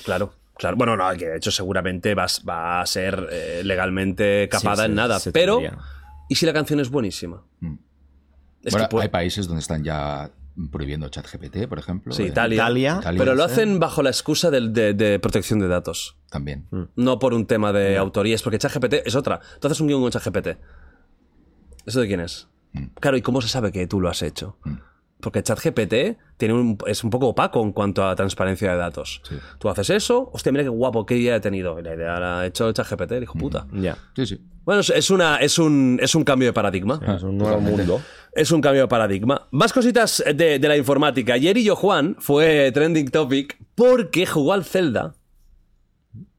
Claro, claro. Bueno, no, que de hecho seguramente va a ser eh, legalmente capada Sí, en sí, nada. Pero, tendría. ¿y si la canción es buenísima? Es bueno, que puede- hay países donde están ya prohibiendo ChatGPT, por ejemplo. Sí, Eh, Italia. Italia. Italia, Pero lo hacen bajo la excusa de, de protección de datos. También. No por un tema de autorías, porque ChatGPT es otra. Tú haces un guion con ChatGPT. ¿Eso de quién es? Claro, ¿y cómo se sabe que tú lo has hecho? Porque ChatGPT tiene un, es un poco opaco en cuanto a transparencia de datos. Sí. Tú haces eso, hostia, mira qué guapo, qué idea he tenido. Y la idea la ha hecho ChatGPT, el hijo puta. Ya. Sí, sí. Bueno, es- una, es, un, es un cambio de paradigma. Es un nuevo mundo. Es un cambio de paradigma. Más cositas de, de la informática. Ayer y yo, Juan, fue trending topic porque jugó al Zelda.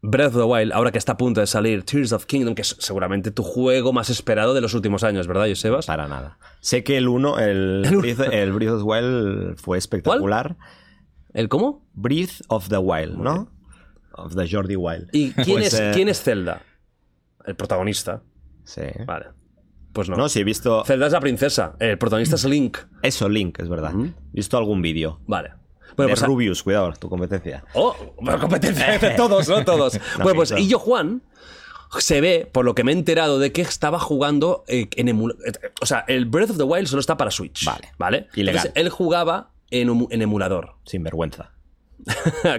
Breath of the Wild, ahora que está a punto de salir Tears of Kingdom, que es seguramente tu juego más esperado de los últimos años, ¿verdad, Josebas? Para nada. Sé que el 1, el, Breath, el Breath of the Wild fue espectacular. ¿El cómo? Breath of the Wild, ¿no? Of the Jordi Wild. ¿Y quién, Pues, es, eh, quién es Zelda? El protagonista. Sí. Vale. Pues no. No, sí, he visto. Zelda es la princesa. El protagonista es Link. Eso, Link, es verdad. He visto algún vídeo. Vale. Bueno, pues Rubius, cuidado, tu competencia. Oh, competencia de todos, ¿no? Todos. bueno, pues y yo, Juan, se ve, por lo que me he enterado, de que estaba jugando eh, en emulador. O sea, el Breath of the Wild solo está para Switch. Vale. ¿Vale? Ilegal. Entonces, él jugaba en, en emulador. Sin vergüenza.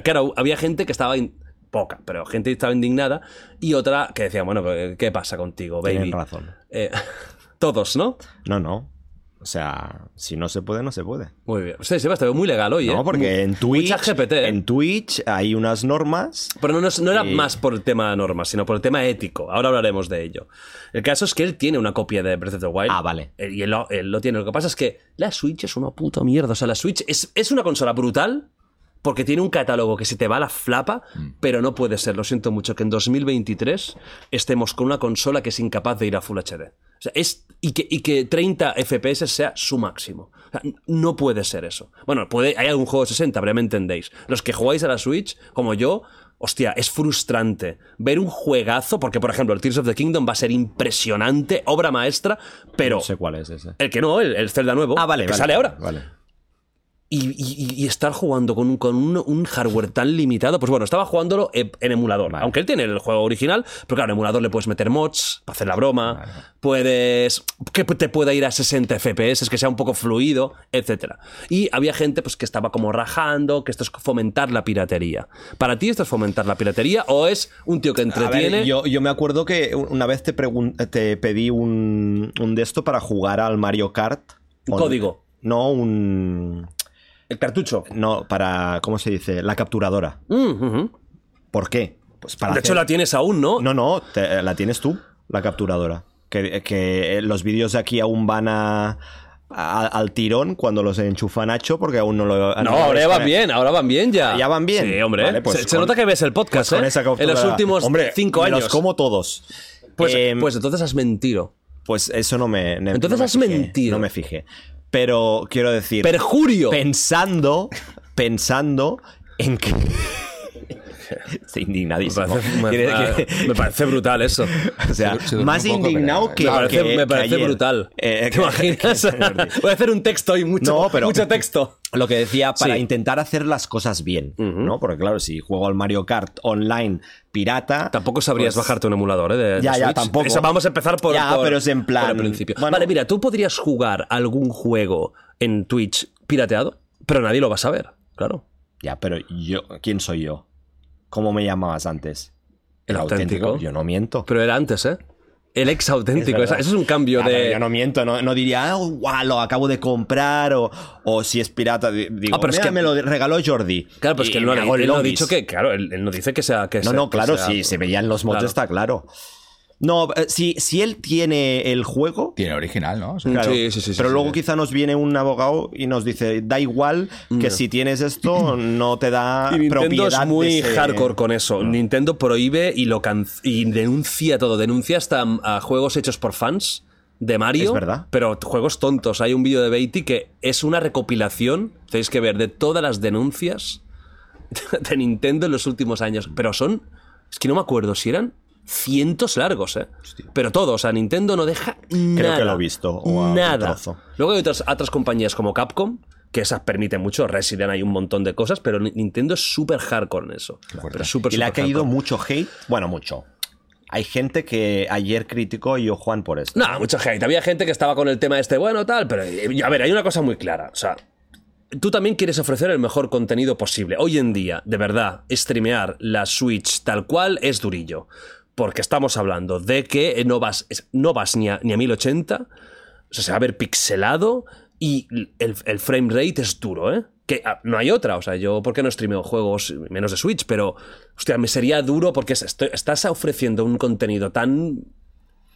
claro, había gente que estaba. in- Poca, pero gente que estaba indignada y otra que decía, bueno, ¿qué pasa contigo, baby? Tienen razón. Eh, todos, ¿no? No, no. O sea, si no se puede, no se puede. Muy bien. Sí, Sebas, te veo muy legal hoy, ¿eh? No, porque en Twitch, GPT, ¿eh? en Twitch hay unas normas. Pero no, era más por el tema de normas, sino por el tema ético. Ahora hablaremos de ello. El caso es que él tiene una copia de Breath of the Wild. Ah, vale. Eh, Y él lo, él lo tiene. Lo que pasa es que la Switch es una puta mierda. O sea, la Switch es, es una consola brutal, porque tiene un catálogo que se te va a la flapa, pero no puede ser, lo siento mucho, que en 2023 estemos con una consola que es incapaz de ir a Full HD. O sea, es, y, que, y que 30 FPS sea su máximo. O sea, no puede ser eso. Bueno, puede, hay algún juego de 60, pero ya me entendéis. Los que jugáis a la Switch, como yo, hostia, es frustrante ver un juegazo, porque por ejemplo el Tears of the Kingdom va a ser impresionante, obra maestra, pero... No sé cuál es ese. El que no, el, el Zelda nuevo, Ah, vale, que vale, sale ahora. Vale. Y, y- y estar jugando con, un, con un, un hardware tan limitado, pues bueno, estaba jugándolo en en emulador. Aunque él tiene el juego original, pero claro, en emulador le puedes meter mods para hacer la broma, puedes. que te pueda ir a 60 FPS, que sea un poco fluido, etcétera. Y había gente pues, que estaba como rajando, que esto es fomentar la piratería. ¿Para ti esto es fomentar la piratería o es un tío que ver, entretiene? yo, yo me acuerdo que una vez te, te pedí un, un de esto para jugar al Mario Kart. Un código. No, un. El cartucho. No, para. ¿Cómo se dice? La capturadora. Mm. ¿Por qué? Pues para De hecho, la tienes aún, ¿no? No, no, te- la tienes tú, la capturadora. Que, que los vídeos de aquí aún van a, al tirón cuando los enchufa Nacho, porque aún no lo. No, ahora ya van bien, ahora van bien ya. ¿Ya van bien? Sí, hombre. Vale, pues se, nota que ves el podcast, Con ¿eh? En los últimos Hombre, cinco años. los como todos. Pues, Em, pues entonces has mentido. Pues eso no me. Entonces no me has fijé, mentido. No me fijé. Pero quiero decir. Perjurio. Pensando. Pensando en que. Estoy Me indignadísimo. parece, me- parece brutal eso. o sea, Se- se durmió más indignado pero- que. me parece, que- me que parece ayer. brutal. Eh, ¿Te que- imaginas? Voy a hacer un texto y mucho, No, pero- mucho texto. Lo que decía, para Sí. intentar hacer las cosas bien, ¿no? Porque claro, si juego al Mario Kart online pirata... Tampoco sabrías pues- bajarte un emulador, ¿eh? De, de Ya, ya, Switch. tampoco. Eso vamos a empezar por, Ya, por- pero es en por plan- el principio. bueno. Vale, mira, tú podrías jugar algún juego en Twitch pirateado, pero nadie lo va a saber, claro. Ya, pero yo... ¿Quién soy yo? ¿Cómo me llamabas antes? El auténtico. Yo no miento. Pero era antes, ¿eh? El ex auténtico. Es Eso es un cambio de. Yo no miento, no, no diría, guau, lo acabo de comprar, o, o si es pirata, di- digo, Ah, pero es "Mira, que- me lo regaló Jordi. Claro, pues Y que él no, él no ha dicho que. Claro, él, él no dice que sea. Que No, sea- no, claro, sea- si se veían los mods Claro. está claro. No, eh, si, si él tiene el juego, Tiene original, ¿no? O sea, Claro. Sí, sí, sí, Pero sí, luego sí. quizá nos viene un abogado y nos dice, da igual que si tienes esto, no te da Y Nintendo propiedad es muy ese- hardcore con eso. Nintendo prohíbe y lo can- y denuncia todo. Denuncia hasta a juegos hechos por fans de Mario. Es verdad. Pero juegos tontos. Hay un vídeo de Beatty que es una recopilación, tenéis que ver, de todas las denuncias de Nintendo en los últimos años. Pero son. Es que no me acuerdo si eran cientos largos, ¿eh? Pero todo, o sea, Nintendo no deja nada. que lo he visto, o nada. Luego hay otras, otras compañías como Capcom, que esas permiten mucho, Resident hay un montón de cosas, pero Ni- Nintendo es súper hardcore en eso. Pero Y le ha caído hardcore. mucho hate. Bueno, mucho. Hay gente que ayer criticó y yo, Juan, por esto. No, mucho hate. Había gente que estaba con el tema este, bueno, tal, pero eh, a ver, hay una cosa muy clara. O sea, tú también quieres ofrecer el mejor contenido posible. Hoy en día, de verdad, streamear la Switch tal cual es durillo. Porque estamos hablando de que no vas, no vas ni a, ni a 1080, o sea, se va a ver pixelado y el, el frame rate es duro, ¿eh? Que ah, no hay otra, o sea, yo, ¿por qué no streameo juegos menos de Switch? Pero, hostia, me sería duro porque estás ofreciendo un contenido tan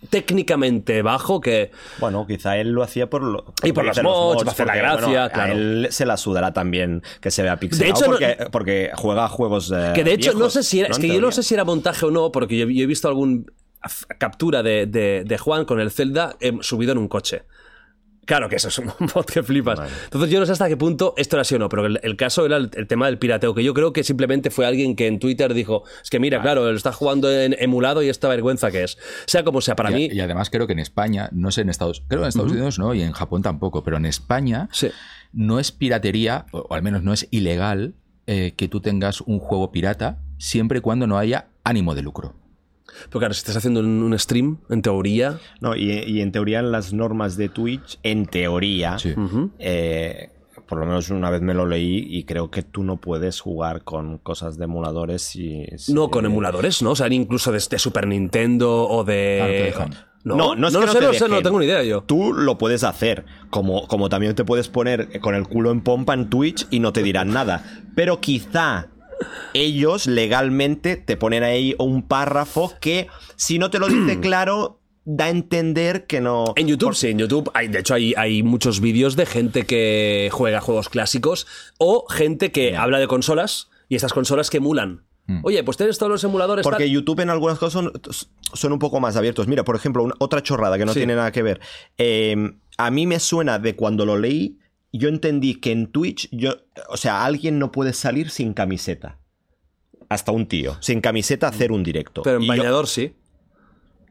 técnicamente bajo que Bueno, quizá él lo hacía por, lo, Y por lo los dicen mods, para hacer la gracia, a claro. él se la sudará también que se vea pixelado hecho, no- porque, porque juega juegos eh, Que de hecho, no sé si era. Es que yo no sé si era montaje o no, porque yo, yo he visto algún captura de, de- de Juan con el Zelda eh, subido en un coche. Claro que eso es un mod que flipas. Entonces yo no sé hasta qué punto esto era así o no, pero el, el caso era el, el tema del pirateo, que yo creo que simplemente fue alguien que en Twitter dijo, es que mira, claro, él está jugando en emulado y esta vergüenza que es. Sea como sea, para y, mí... y además creo que en España, no sé en Estados creo que en Estados Unidos no, y en Japón tampoco, pero en España Sí. no es piratería, o o al menos no es ilegal, eh, que tú tengas un juego pirata siempre y cuando no haya ánimo de lucro. Pero claro, si estás haciendo un, stream, en teoría... No, y, y en teoría en las normas de Twitch, en teoría, Sí. eh, por lo menos una vez me lo leí y creo que tú no puedes jugar con cosas de emuladores si- No con emuladores, ¿no? O sea, incluso de, de Super Nintendo o de... Ah, no. No, No, no es no que lo no sé, te no sé, no tengo ni idea yo. Tú lo puedes hacer, como, como también te puedes poner con el culo en pompa en Twitch y no te dirán nada. Pero quizá ellos legalmente te ponen ahí un párrafo que si no te lo dice claro, da a entender que no. En YouTube, sí, en YouTube. Hay, de hecho, hay, hay muchos vídeos de gente que juega juegos clásicos o gente que habla de consolas y estas consolas que emulan. Oye, pues tienes todos los emuladores. Porque tal. YouTube en algunas cosas son, son un poco más abiertos. Mira, por ejemplo, una- otra chorrada que no Sí. tiene nada que ver. Eh, a mí me suena de cuando lo leí, yo entendí que en Twitch, yo, o sea, alguien no puede salir sin camiseta. Hasta un tío. Sin camiseta hacer un directo. Pero en Y yo- bañador sí.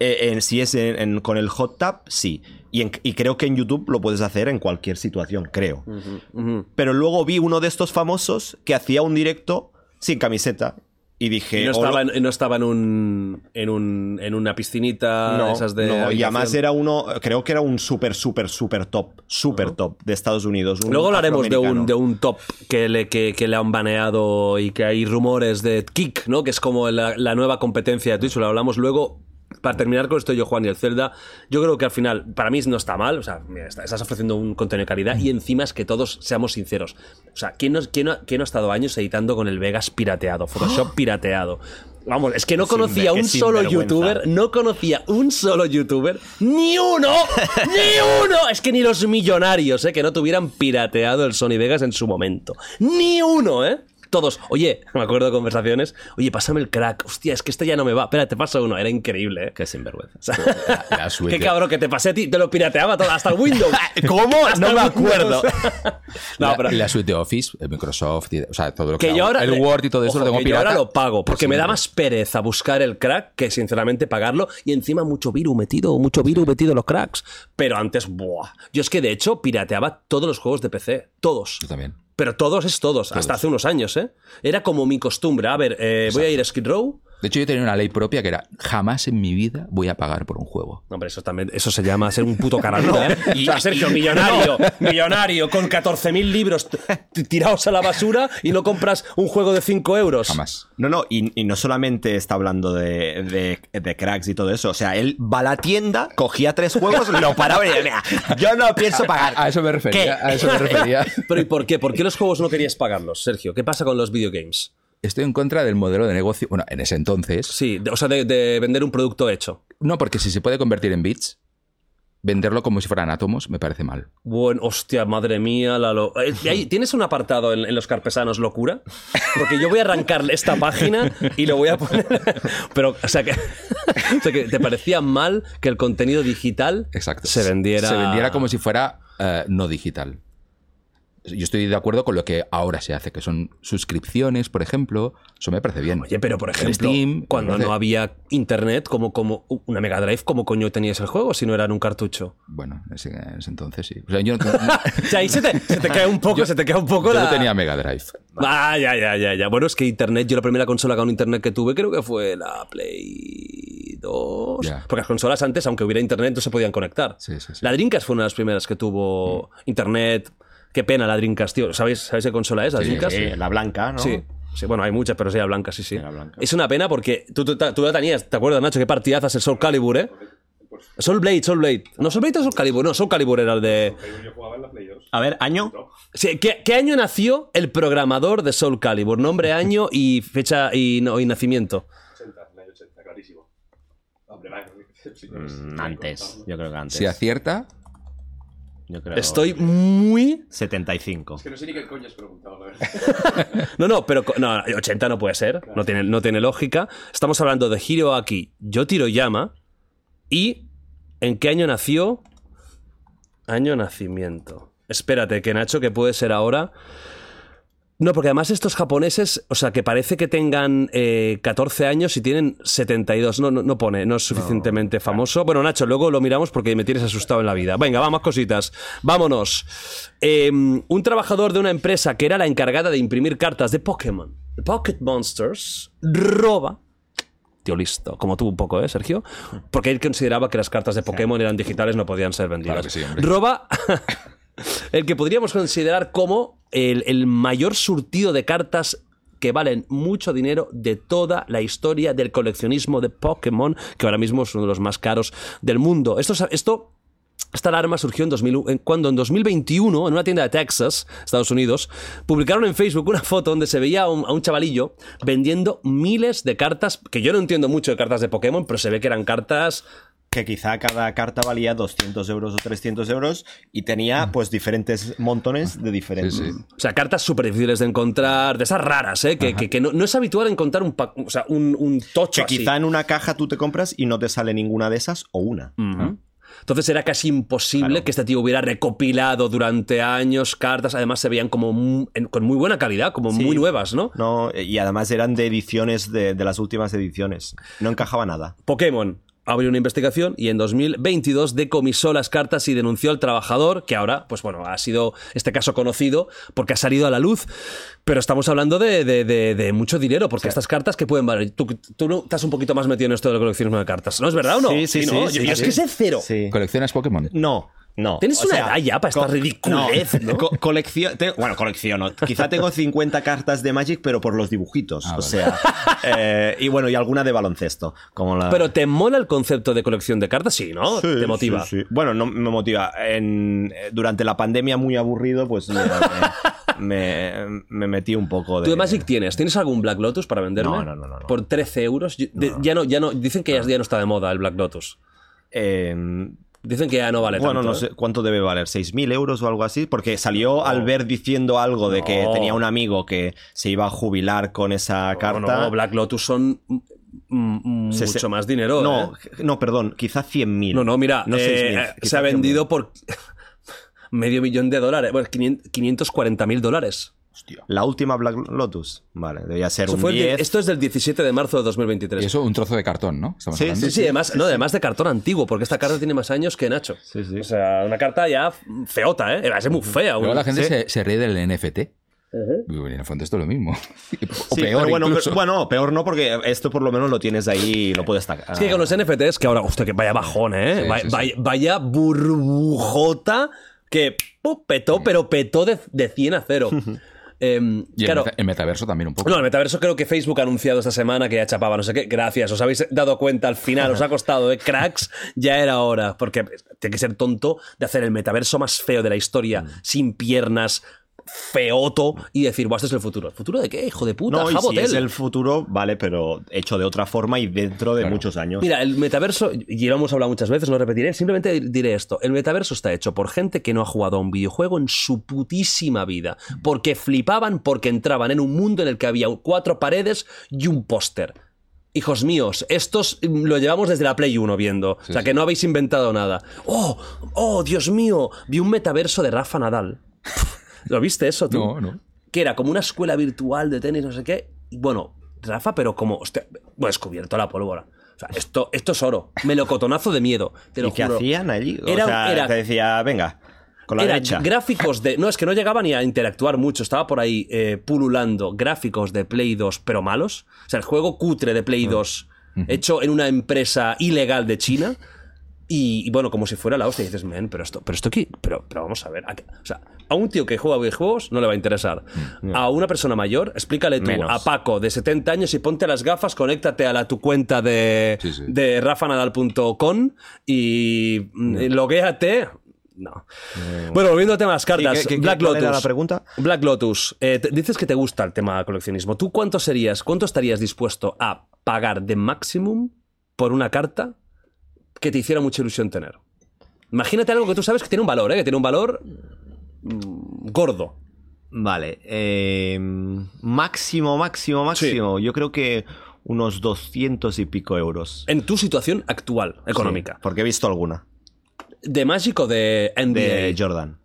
eh, en- si es en- en- con el hot tap, sí. Y, en- y creo que en YouTube lo puedes hacer en cualquier situación, creo. Pero luego vi uno de estos famosos que hacía un directo sin camiseta. Y dije. Y no estaba, lo- en, no estaba en, un, en, un, en una piscinita No, esas de. no, y además era uno, creo que era un súper, súper, súper top, súper top de Estados Unidos. un Luego hablaremos de un, de un top que le, que, que le han baneado y que hay rumores de Kick, ¿no? Que es como la, la nueva competencia de Twitch. Lo hablamos luego. Para terminar con esto, yo, Juan y el Zelda, yo creo que al final, para mí no está mal. O sea, mira, estás ofreciendo un contenido de calidad y encima es que todos seamos sinceros. O sea, ¿quién no, quién no- quién no ha estado años editando con el Vegas pirateado, Photoshop pirateado? Vamos, es que no conocía un solo youtuber, no conocía un solo youtuber, ni uno, ni uno, es que ni los millonarios, ¿eh? que no tuvieran pirateado el Sony Vegas en su momento. Ni uno, ¿eh? Todos, oye, me acuerdo de conversaciones, oye, pásame el crack, hostia, es que este ya no me va, espera, te paso uno, era increíble, ¿eh? Qué sinvergüenza. O sea, La- la suite. qué cabrón que te pasé a ti, te lo pirateaba todo, hasta el Windows. ¿Cómo? Hasta No me acuerdo. no, la, pero... la suite de Office, el Microsoft, y- o sea, todo lo que, Que yo ahora. el Word y todo eso Ojo, lo tengo que pirata. Yo ahora lo pago, porque me da más pereza buscar el crack que sinceramente pagarlo y encima mucho virus metido, mucho virus metido en los cracks. Pero antes, buah. Yo es que de hecho pirateaba todos los juegos de PC, todos. Yo también. Pero todos es todos, hasta hace unos años, ¿eh? Era como mi costumbre. A ver, eh, voy a ir a Skid Row. De hecho, yo tenía una ley propia que era jamás en mi vida voy a pagar por un juego. No, hombre, eso también, eso se llama ser un puto caranuda, ¿eh? Y, o sea, Sergio, millonario, millonario, con 14.000 libros tirados a la basura y no compras un juego de 5 euros. Jamás. No, no, y, y no solamente está hablando de, de- de cracks y todo eso. O sea, él va a la tienda, cogía tres juegos, lo paraba y decía, "Mira, yo no pienso pagar. A eso me refería. ¿Qué? A eso me refería. Pero ¿y por qué? ¿Por qué los juegos no querías pagarlos, Sergio? ¿Qué pasa con los videogames? Estoy en contra del modelo de negocio. Bueno, en ese entonces. Sí, de- o sea, de, de vender un producto hecho. No, porque si se puede convertir en bits, venderlo como si fueran átomos me parece mal. Bueno, hostia, madre mía, la lo- Eh, ¿Tienes un apartado en, en los carpesanos locura? Porque yo voy a arrancar esta página y lo voy a poner. Pero, o sea, que, o sea, que te parecía mal que el contenido digital Exacto. se vendiera. Se vendiera como si fuera eh, no digital. Yo estoy de acuerdo con lo que ahora se hace, que son suscripciones, por ejemplo. Eso me parece bien. Oye, pero por ejemplo, Steam, cuando parece- no había internet, como, como una Mega Drive, ¿cómo coño tenías el juego si no era en un cartucho? Bueno, en ese, en ese entonces sí. O sea, yo no, O sea, ahí se te, se te cae un poco, se te cae un poco yo la. no tenía Mega Drive. Ah, ya, ya, ya, ya. Bueno, es que Internet, yo la primera consola con Internet que tuve creo que fue la Play 2. Ya. Porque las consolas antes, aunque hubiera Internet, no se podían conectar. Sí, sí, sí. La Dreamcast fue una de las primeras que tuvo Internet. Qué pena la Dreamcast, tío. ¿Sabéis, ¿sabéis qué consola es la Sí, Dreamcast? Sí, la blanca, ¿no? Sí. Sí, bueno, hay muchas, pero sí, la blanca, sí, sí. Sí, la blanca. Es una pena porque tú, tú, tú la tenías, ¿te acuerdas, Nacho? Qué partidazas el Soul Calibur, ¿eh? Soul Blade, Soul Blade. No, Soul Blade o Soul Calibur. No, Soul Calibur era el de. Yo jugaba en la Play 2. A ver, año. Sí, ¿qué, qué año nació el programador de Soul Calibur? Nombre, año y fecha y, no, y nacimiento. 80, en el año 80, clarísimo. Hombre, sí, Mm, Antes, yo creo que antes. Si acierta, Yo creo Estoy muy. 75. Es que no sé ni qué coño has preguntado, la verdad. No, no, pero. No, 80 no puede ser. No tiene, no tiene lógica. Estamos hablando de Hiroaki Yotiroyama. ¿Y en qué año nació? Año nacimiento. Espérate, que Nacho, que puede ser ahora. No, porque además estos japoneses, o sea, que parece que tengan eh, 14 años y tienen 72. No, no, no pone, no es suficientemente famoso. Bueno, Nacho, luego lo miramos porque me tienes asustado en la vida. Venga, vamos cositas. Vámonos. Eh, un trabajador de una empresa que era la encargada de imprimir cartas de Pokémon, Pocket Monsters, roba. Tío, listo. Como tú un poco, ¿eh, Sergio? Porque él consideraba que las cartas de Pokémon eran digitales, no podían ser vendidas. Claro sí, roba el que podríamos considerar como el, el mayor surtido de cartas que valen mucho dinero de toda la historia del coleccionismo de Pokémon, que ahora mismo es uno de los más caros del mundo. Esto, esto esta alarma surgió en 2000, en- cuando en 2021, en una tienda de Texas, Estados Unidos, publicaron en Facebook una foto donde se veía a un, a un chavalillo vendiendo miles de cartas, que yo no entiendo mucho de cartas de Pokémon, pero se ve que eran cartas que quizá cada carta valía 200 euros o 300 euros y tenía pues diferentes montones de diferentes. Sí, sí. O sea, cartas súper difíciles de encontrar, de esas raras, ¿eh? Que, que- que no, no es habitual encontrar un, o sea, un, un tocho Que así. quizá en una caja tú te compras y no te sale ninguna de esas o una. Ujú. Entonces era casi imposible que este tío hubiera recopilado durante años cartas. Además se veían como con muy buena calidad, como Sí. muy nuevas, ¿no? No, y además eran de ediciones de, de las últimas ediciones. No encajaba nada. Pokémon abrió una investigación y en 2022 decomisó las cartas y denunció al trabajador, que ahora, pues bueno, ha sido este caso conocido porque ha salido a la luz. Pero estamos hablando de, de- de- de mucho dinero, porque estas cartas que pueden valer. Tú, tú no estás un poquito más metido en esto del coleccionismo de cartas, ¿no es verdad o no? Sí, sí, sí, ¿no? sí, Yo- yo es que sé cero. Sí. ¿Coleccionas Pokémon? No, no. Tienes O una sea, edad ya para esta ridiculez, ¿no? co- coleccio- te- bueno, colecciono. Quizá tengo 50 cartas de Magic, pero por los dibujitos. Ah, o vale. sea, eh, y bueno, y alguna de baloncesto. Como la... Pero ¿te mola el concepto de colección de cartas? Sí, ¿no? Sí, ¿Te motiva? sí, sí. Bueno, no me motiva. En, eh, durante la pandemia muy aburrido, pues me, me- me metí un poco de... ¿Tú de Magic tienes? ¿Tienes algún Black Lotus para venderme? No, no, no, no, no. Por 13 euros. Yo- de- Ya, no, ya no. Dicen que ya, ya no está de moda el Black Lotus. Eh, Dicen que ya no vale bueno, tanto. no ¿eh? sé cuánto debe valer, ¿6.000 euros o algo así? Porque salió Albert diciendo algo de que No. tenía un amigo que se iba a jubilar con esa No, carta. no, Black Lotus son mucho se- más dinero. No, ¿eh? no, perdón, quizá 100.000. No, no, mira, No eh, 6.000, quizá se ha 100.000. vendido por medio millón de dólares. Bueno, 540 mil La última Black Lotus. Vale, debía ser Eso un fue el di- 10. esto es del 17 de marzo de 2023. Y eso, un trozo de cartón, ¿no? Sí. Sí, sí, además, no, además de cartón antiguo, porque esta carta tiene más años que Nacho. Sí, sí. O sea, una carta ya feota, ¿eh? Va a ser muy fea. Luego la gente Sí. se, se ríe del NFT. Y bueno, en el fondo esto es lo mismo. O Sí, peor pero bueno, incluso. pero- bueno, peor no, porque esto por lo menos lo tienes ahí y lo puedes sacar. Es que con los NFTs, que ahora, hostia, que vaya bajón, ¿eh? Sí, Va- sí, sí. Vaya, vaya burbujota que ¡pum! petó, pero petó de, de 100 a 0. Y el claro, meta- el metaverso también un poco. no, el metaverso creo que Facebook ha anunciado esta semana que ya chapaba, no sé qué. Gracias, os habéis dado cuenta al final, os ha costado, ¿eh? Cracks, ya era hora. Porque tiene que ser tonto de hacer el metaverso más feo de la historia, Mm. sin piernas, feoto, y decir, Buah, este es el futuro. ¿El futuro de qué, hijo de puta? No, y si es el futuro, vale, pero hecho de otra forma y dentro de muchos años. Mira, el metaverso, y lo hemos hablado muchas veces, no repetiré, simplemente diré esto. El metaverso está hecho por gente que no ha jugado a un videojuego en su putísima vida. Porque flipaban, porque entraban en un mundo en el que había cuatro paredes y un póster. Hijos míos, estos mm, lo llevamos desde la Play 1 viendo. o sea, que no habéis inventado nada. ¡Oh! ¡Oh, Dios mío! Vi un metaverso de Rafa Nadal. ¿Lo viste eso tú? No, no. que era como una escuela virtual de tenis, no sé qué. Y bueno, Rafa, pero como, hostia, bueno, descubierto la pólvora. O sea, esto, esto es oro. Melocotonazo de miedo. Te lo ¿Y qué juro. hacían allí? O Era- sea, era- te decía, venga, con la Era derecha. gráficos de. No, es que no llegaba ni a interactuar mucho. Estaba por ahí eh, pululando gráficos de Play 2, pero malos. O sea, el juego cutre de Play 2, hecho en una empresa ilegal de China. Y, y bueno, como si fuera la hostia, y dices, men, pero esto, pero esto aquí, pero, pero vamos a ver. ¿a o sea, a un tío que juega videojuegos no le va a interesar. A una persona mayor, explícale tú Menos. a Paco de 70 años y ponte las gafas, conéctate a la, tu cuenta de, Sí, sí. de rafanadal.com y mm, loguéate. No. Bueno, volviendo al tema de las cartas. ¿Y qué- qué- Black Lotus. era la pregunta? Black Lotus. eh, te- dices que te gusta el tema coleccionismo. ¿Tú cuánto serías, cuánto estarías dispuesto a pagar de maximum por una carta que te hiciera mucha ilusión tener? Imagínate algo que tú sabes que tiene un valor, ¿eh? que tiene un valor mm, gordo. Vale. eh, máximo, máximo, máximo. Yo creo que unos 200 y pico euros. En tu situación actual, económica. Sí, porque he visto alguna. ¿De Magic o de NBA? De Jordan.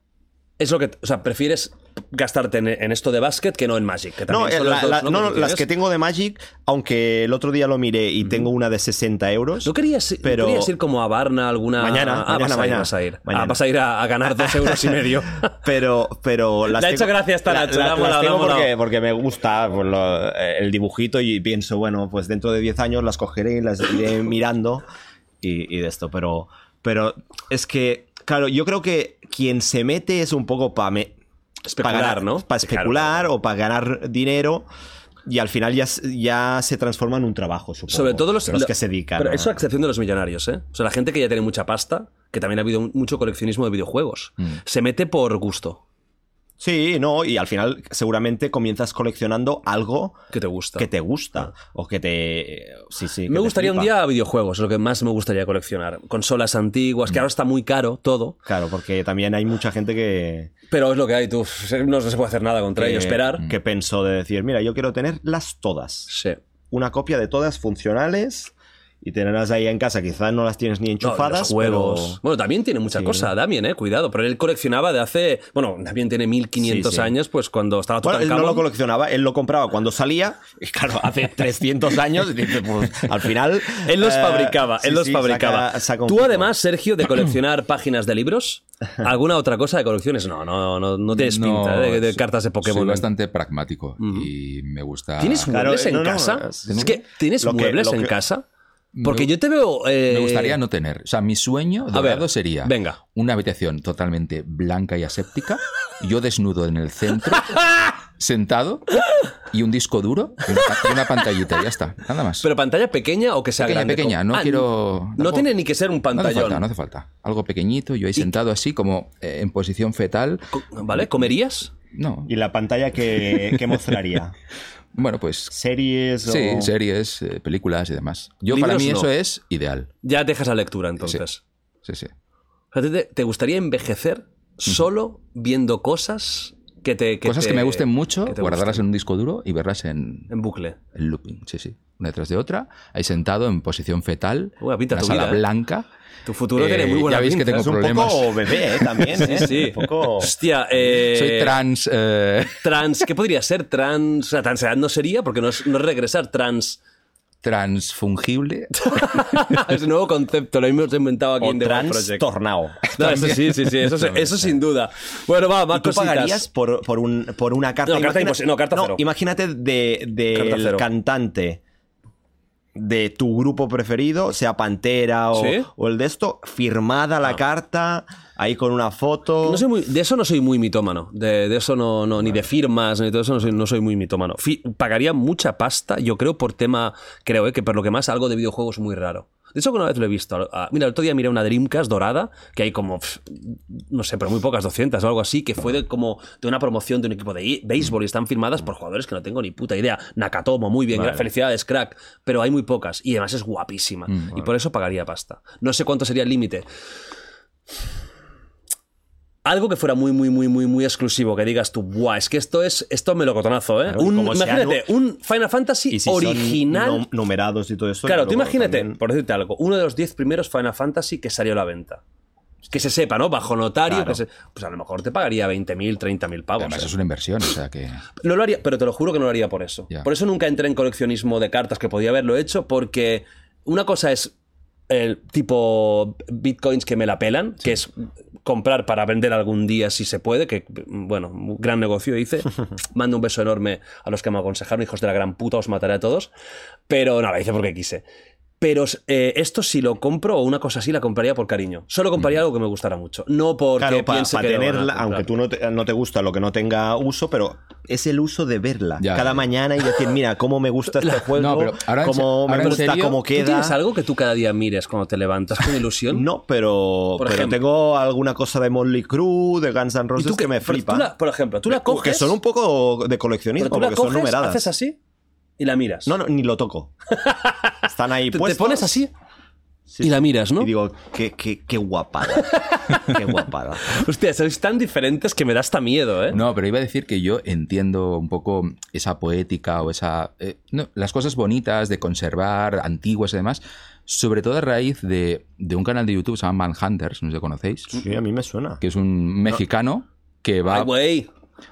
Es lo que. O sea, prefieres gastarte en, en esto de básquet que no en Magic. Que No, son eh, la- dos, la- ¿no? no, no, las que tengo de Magic, aunque el otro día lo miré y tengo una de 60 euros. ¿No querías, Pero- querías ir como a Barna alguna. Mañana, ah, mañana, vas a ir, mañana. vas a ir. Mañana. Ah, vas a ir a, a ganar dos euros y medio. Pero, pero las Le ha tengo- hecho gracia esta la- la- tengo porque, porque me gusta pues, lo- eh, el dibujito y pienso, bueno, pues dentro de 10 años las cogeré y las iré mirando y, y de esto. Pero, pero es que, claro, yo creo que quien se mete es un poco para Especular, ¿no? Para especular o para ganar dinero. Y al final ya, ya se transforma en un trabajo, supongo. Sobre todo los, de los lo- que se dedican. Pero a- eso a excepción de los millonarios, ¿eh? O sea, la gente que ya tiene mucha pasta, que también ha habido mucho coleccionismo de videojuegos, Mm. se mete por gusto. Sí, no, y al final seguramente comienzas coleccionando algo Que te gusta. que te gusta o que te sí sí me gustaría un día videojuegos, lo que más me gustaría coleccionar. Consolas antiguas, que ahora está muy caro todo, claro porque también hay mucha gente que pero es lo que hay, tú. No se puede hacer nada contra que, ello. Esperar. que pensó de decir mira yo quiero tenerlas todas Sí. una copia de todas funcionales y tenerlas ahí en casa quizás no las tienes ni No, enchufadas los juegos. pero- Bueno, también tiene mucha Sí. cosa, Damien, eh, cuidado. Pero él coleccionaba de hace. Bueno, también tiene 1500 Sí, sí. años, pues cuando estaba Bueno, él no lo coleccionaba, él lo compraba cuando salía. Y claro, hace 300 años, y dice, pues, al final. Él los eh, fabricaba, él los sí, fabricaba. saca- saca un Tú además, Sergio, de coleccionar páginas de libros, ¿alguna otra cosa de colecciones? No, no, no, no tienes No, pinta eh, de, cartas de Pokémon. Soy bastante pragmático y me gusta. ¿Tienes Claro, muebles en no, no, casa? es- Es que tienes que- muebles en que- casa. Porque yo te veo. eh, Me gustaría no tener. O sea, mi sueño dorado ver, sería venga. una habitación totalmente blanca y aséptica, yo desnudo en el centro, sentado, y un disco duro y una, y una pantallita, ya está, nada más. Pero pantalla pequeña o que sea pequeña, grande. pequeña, no Ah, quiero. No tampoco- tiene ni que ser un No hace pantallón. falta, no hace falta. Algo pequeñito, yo ahí sentado así, como eh, en posición fetal. ¿Vale? ¿Comerías? No. ¿Y la pantalla que, que mostraría? Bueno, pues. ¿Series Sí, o.? series, eh, películas y demás. Yo, para mí no. eso es ideal. Ya dejas la lectura entonces. Sí, sí. O sea, ¿te, te gustaría envejecer solo viendo cosas que te. Cosas te- que me gusten mucho, que guardarlas gusten? en un disco duro y verlas en, en bucle. en looping. Sí, sí. Una detrás de otra, ahí sentado en posición fetal, pinta una sala vida, ¿eh? Tu futuro Eh, tiene muy buena ya veis que tengo Es un problemas. poco bebé, ¿eh? También. ¿eh? Sí, sí. Un poco. Hostia, eh, Soy trans. eh, Trans, ¿qué podría ser? Trans. O sea, transedad no sería porque no es, no es regresar. Trans. transfungible. es un nuevo concepto, lo hemos inventado aquí O en The trans Project. tornao. No, eso sí, sí, sí, eso, eso sin duda. Bueno, va, más ¿Y tú cositas. pagarías por, por, un, por una carta? No, carta no, carta cero. Imagínate de- cero. cantante de tu grupo preferido, sea Pantera o, ¿Sí? o el de esto, firmada la carta, ahí con una foto. No soy muy- de eso no soy muy mitómano. De, de eso no, no, ni de firmas, ni de todo eso no soy, no soy muy mitómano. Fi- pagaría mucha pasta, yo creo, por tema, creo, eh, que por lo que más algo de videojuegos muy raro. De hecho, alguna vez lo he visto. Mira, el otro día miré una Dreamcast dorada, que hay como, no sé, pero muy pocas, 200 o algo así, que fue de como de una promoción de un equipo de béisbol y están firmadas por jugadores que no tengo ni puta idea. Nakatomo, muy bien, Vale. felicidades, crack. Pero hay muy pocas y además es guapísima. y por eso pagaría pasta. No sé cuánto sería el límite. Algo que fuera muy, muy, muy, muy, muy exclusivo, que digas tú, buah, es que esto es, esto melocotonazo, ¿eh? Claro, un, sea, imagínate, un Final Fantasy si original. num- numerados y todo eso. claro, tú imagínate, también- por decirte algo, uno de los 10 primeros Final Fantasy que salió a la venta. Que se sepa, ¿no? Bajo notario, Claro. que se- pues a lo mejor te pagaría 20.000, 30.000 pavos. Además, ¿eh? es una inversión, o sea que. No lo haría, pero te lo juro que no lo haría por eso. Por eso nunca entré en coleccionismo de cartas, que podía haberlo hecho, porque una cosa es el tipo bitcoins que me la pelan, que es comprar para vender algún día si se puede, que bueno, gran negocio hice. Mando un beso enorme a los que me aconsejaron, hijos de la gran puta, os mataré a todos. Pero no, la hice porque quise. Pero eh, esto si lo compro o una cosa así la compraría por cariño. Solo compraría algo que me gustara mucho. No porque Claro, para piense que tenerla, aunque tú no te, no te gusta lo que no tenga uso, pero es el uso de verla Ya, cada ya. mañana y decir, mira, cómo me gusta este juego, No, pero ahora en se- cómo me ahora gusta serio, cómo ¿Tú queda. tienes algo que tú cada día mires cuando te levantas con ilusión? No, pero, Por pero ejemplo. tengo alguna cosa de Motley Crue, de Guns N' ¿Y Roses tú que me flipa. tú la- por ejemplo, tú la coges. Que son un poco de coleccionismo, tú la porque son coges, numeradas. haces así y la miras. No, no, ni lo toco. Están ahí te, te puestos. pones así Sí, y la miras, ¿no? Y digo, qué, qué, qué guapada. qué guapada. Hostia, sois tan diferentes que me da hasta miedo, ¿eh? No, pero iba a decir que yo entiendo un poco esa poética o esa. eh, no, las cosas bonitas de conservar, antiguas y demás, sobre todo a raíz de, de un canal de YouTube que se llama Manhunters, no sé si lo conocéis, Sí, a mí me suena. que es un mexicano que va, Ay, güey.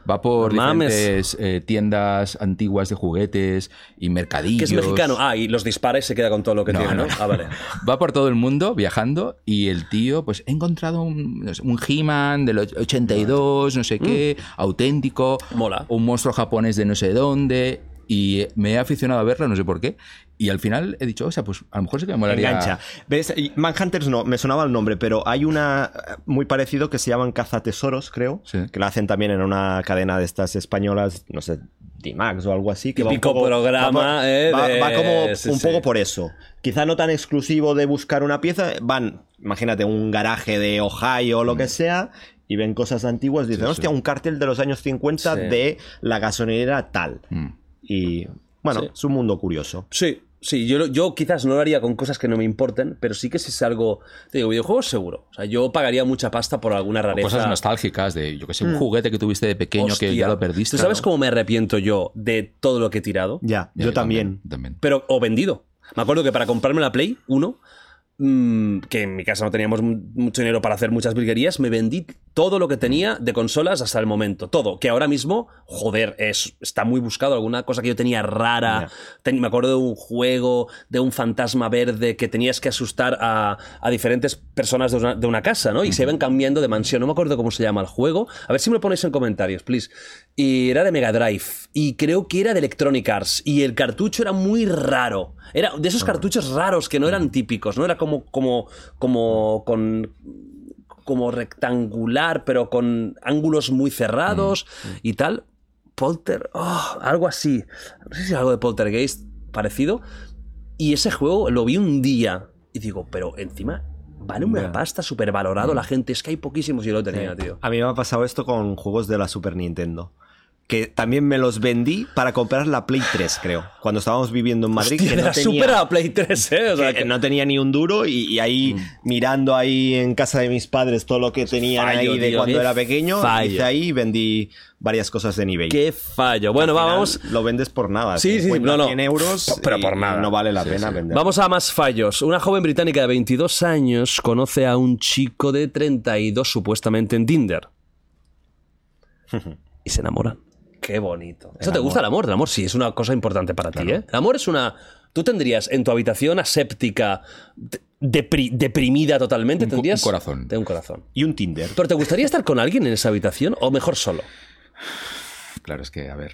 Va por mames. diferentes eh, tiendas antiguas de juguetes y mercadillos. Que es mexicano. Ah, y los dispara y se queda con todo lo que No, tiene, ¿no? no. Ah, vale. Va por todo el mundo viajando y el tío, pues he encontrado un, no sé, un He-Man del och- 82, no sé qué, auténtico. Mm. Mola. Un monstruo japonés de no sé dónde. Y me he aficionado a verlo, no sé por qué. Y al final he dicho, o sea, pues a lo mejor sí que me molaría. Engancha. ¿Ves? Manhunters no, me sonaba el nombre, pero hay una eh, muy parecido que se llaman Cazatesoros, creo, Sí. que la hacen también en una cadena de estas españolas, no sé, D-Max o algo así. Que va un Típico poco- programa, va, eh, va- de- va como sí, un sí. poco por eso. Quizá no tan exclusivo de buscar una pieza, van, imagínate, un garaje de Ohio o lo que sea, y ven cosas antiguas, dicen, hostia, un cartel de los años 50 Sí. de la gasolinera tal. Mm. Y bueno, Sí. es un mundo curioso. Sí, sí, yo, yo quizás no lo haría con cosas que no me importen, pero sí que si es algo. Te digo, videojuegos seguro. O sea, yo pagaría mucha pasta por alguna rareza. Cosas nostálgicas de, yo que sé, un juguete que tuviste de pequeño que ya lo perdiste. ¿Tú sabes ¿no? cómo me arrepiento yo de todo lo que he tirado? Ya, yo también. también. Pero, o vendido. Me acuerdo que para comprarme la Play 1, mm, que en mi casa no teníamos mu- mucho dinero para hacer muchas virguerías, me vendí todo lo que tenía de consolas hasta el momento. Todo. Que ahora mismo, joder, es, está muy buscado. Alguna cosa que yo tenía rara. Ten- me acuerdo de un juego de un fantasma verde que tenías que asustar a, a diferentes personas de una, de una casa, ¿no? Y se iban cambiando de mansión. No me acuerdo cómo se llama el juego. A ver si me lo ponéis en comentarios, please. Y era de Mega Drive. Y creo que era de Electronic Arts. Y el cartucho era muy raro. Era de esos cartuchos raros que no eran típicos, ¿no? Era como, como, como con como rectangular, pero con ángulos muy cerrados y tal. Polter, oh, algo así. No sé si es algo de Poltergeist parecido. Y ese juego lo vi un día y digo, pero encima vale una Ya. pasta súper valorado la gente. Es que hay poquísimos y lo tenía, tío. A mí me ha pasado esto con juegos de la Super Nintendo. Que también me los vendí para comprar la Play 3, creo. Cuando estábamos viviendo en Madrid. Hostia, que no tenía, Super a la Play 3, ¿eh? O sea, que que- no tenía ni un duro y, y ahí mirando ahí en casa de mis padres todo lo que tenían fallo, ahí de tío, cuando era pequeño. fallo. Hice ahí y vendí varias cosas de eBay. Qué fallo. Bueno, final vamos. Lo vendes por nada. Sí, sí, 50, no, no. 100 euros. Pero por nada. No vale la pena vender. Vamos a más fallos. Una joven británica de 22 años conoce a un chico de 32 supuestamente en Tinder. y se enamoran. Qué bonito. ¿Eso te gusta el amor? El amor sí, es una cosa importante para ti, ¿eh? El amor es una... Tú tendrías en tu habitación aséptica, de- depri- deprimida totalmente, Un tendrías... un corazón. De un corazón. Y un Tinder. ¿Pero te gustaría estar con alguien en esa habitación o mejor solo? Claro, es que, a ver.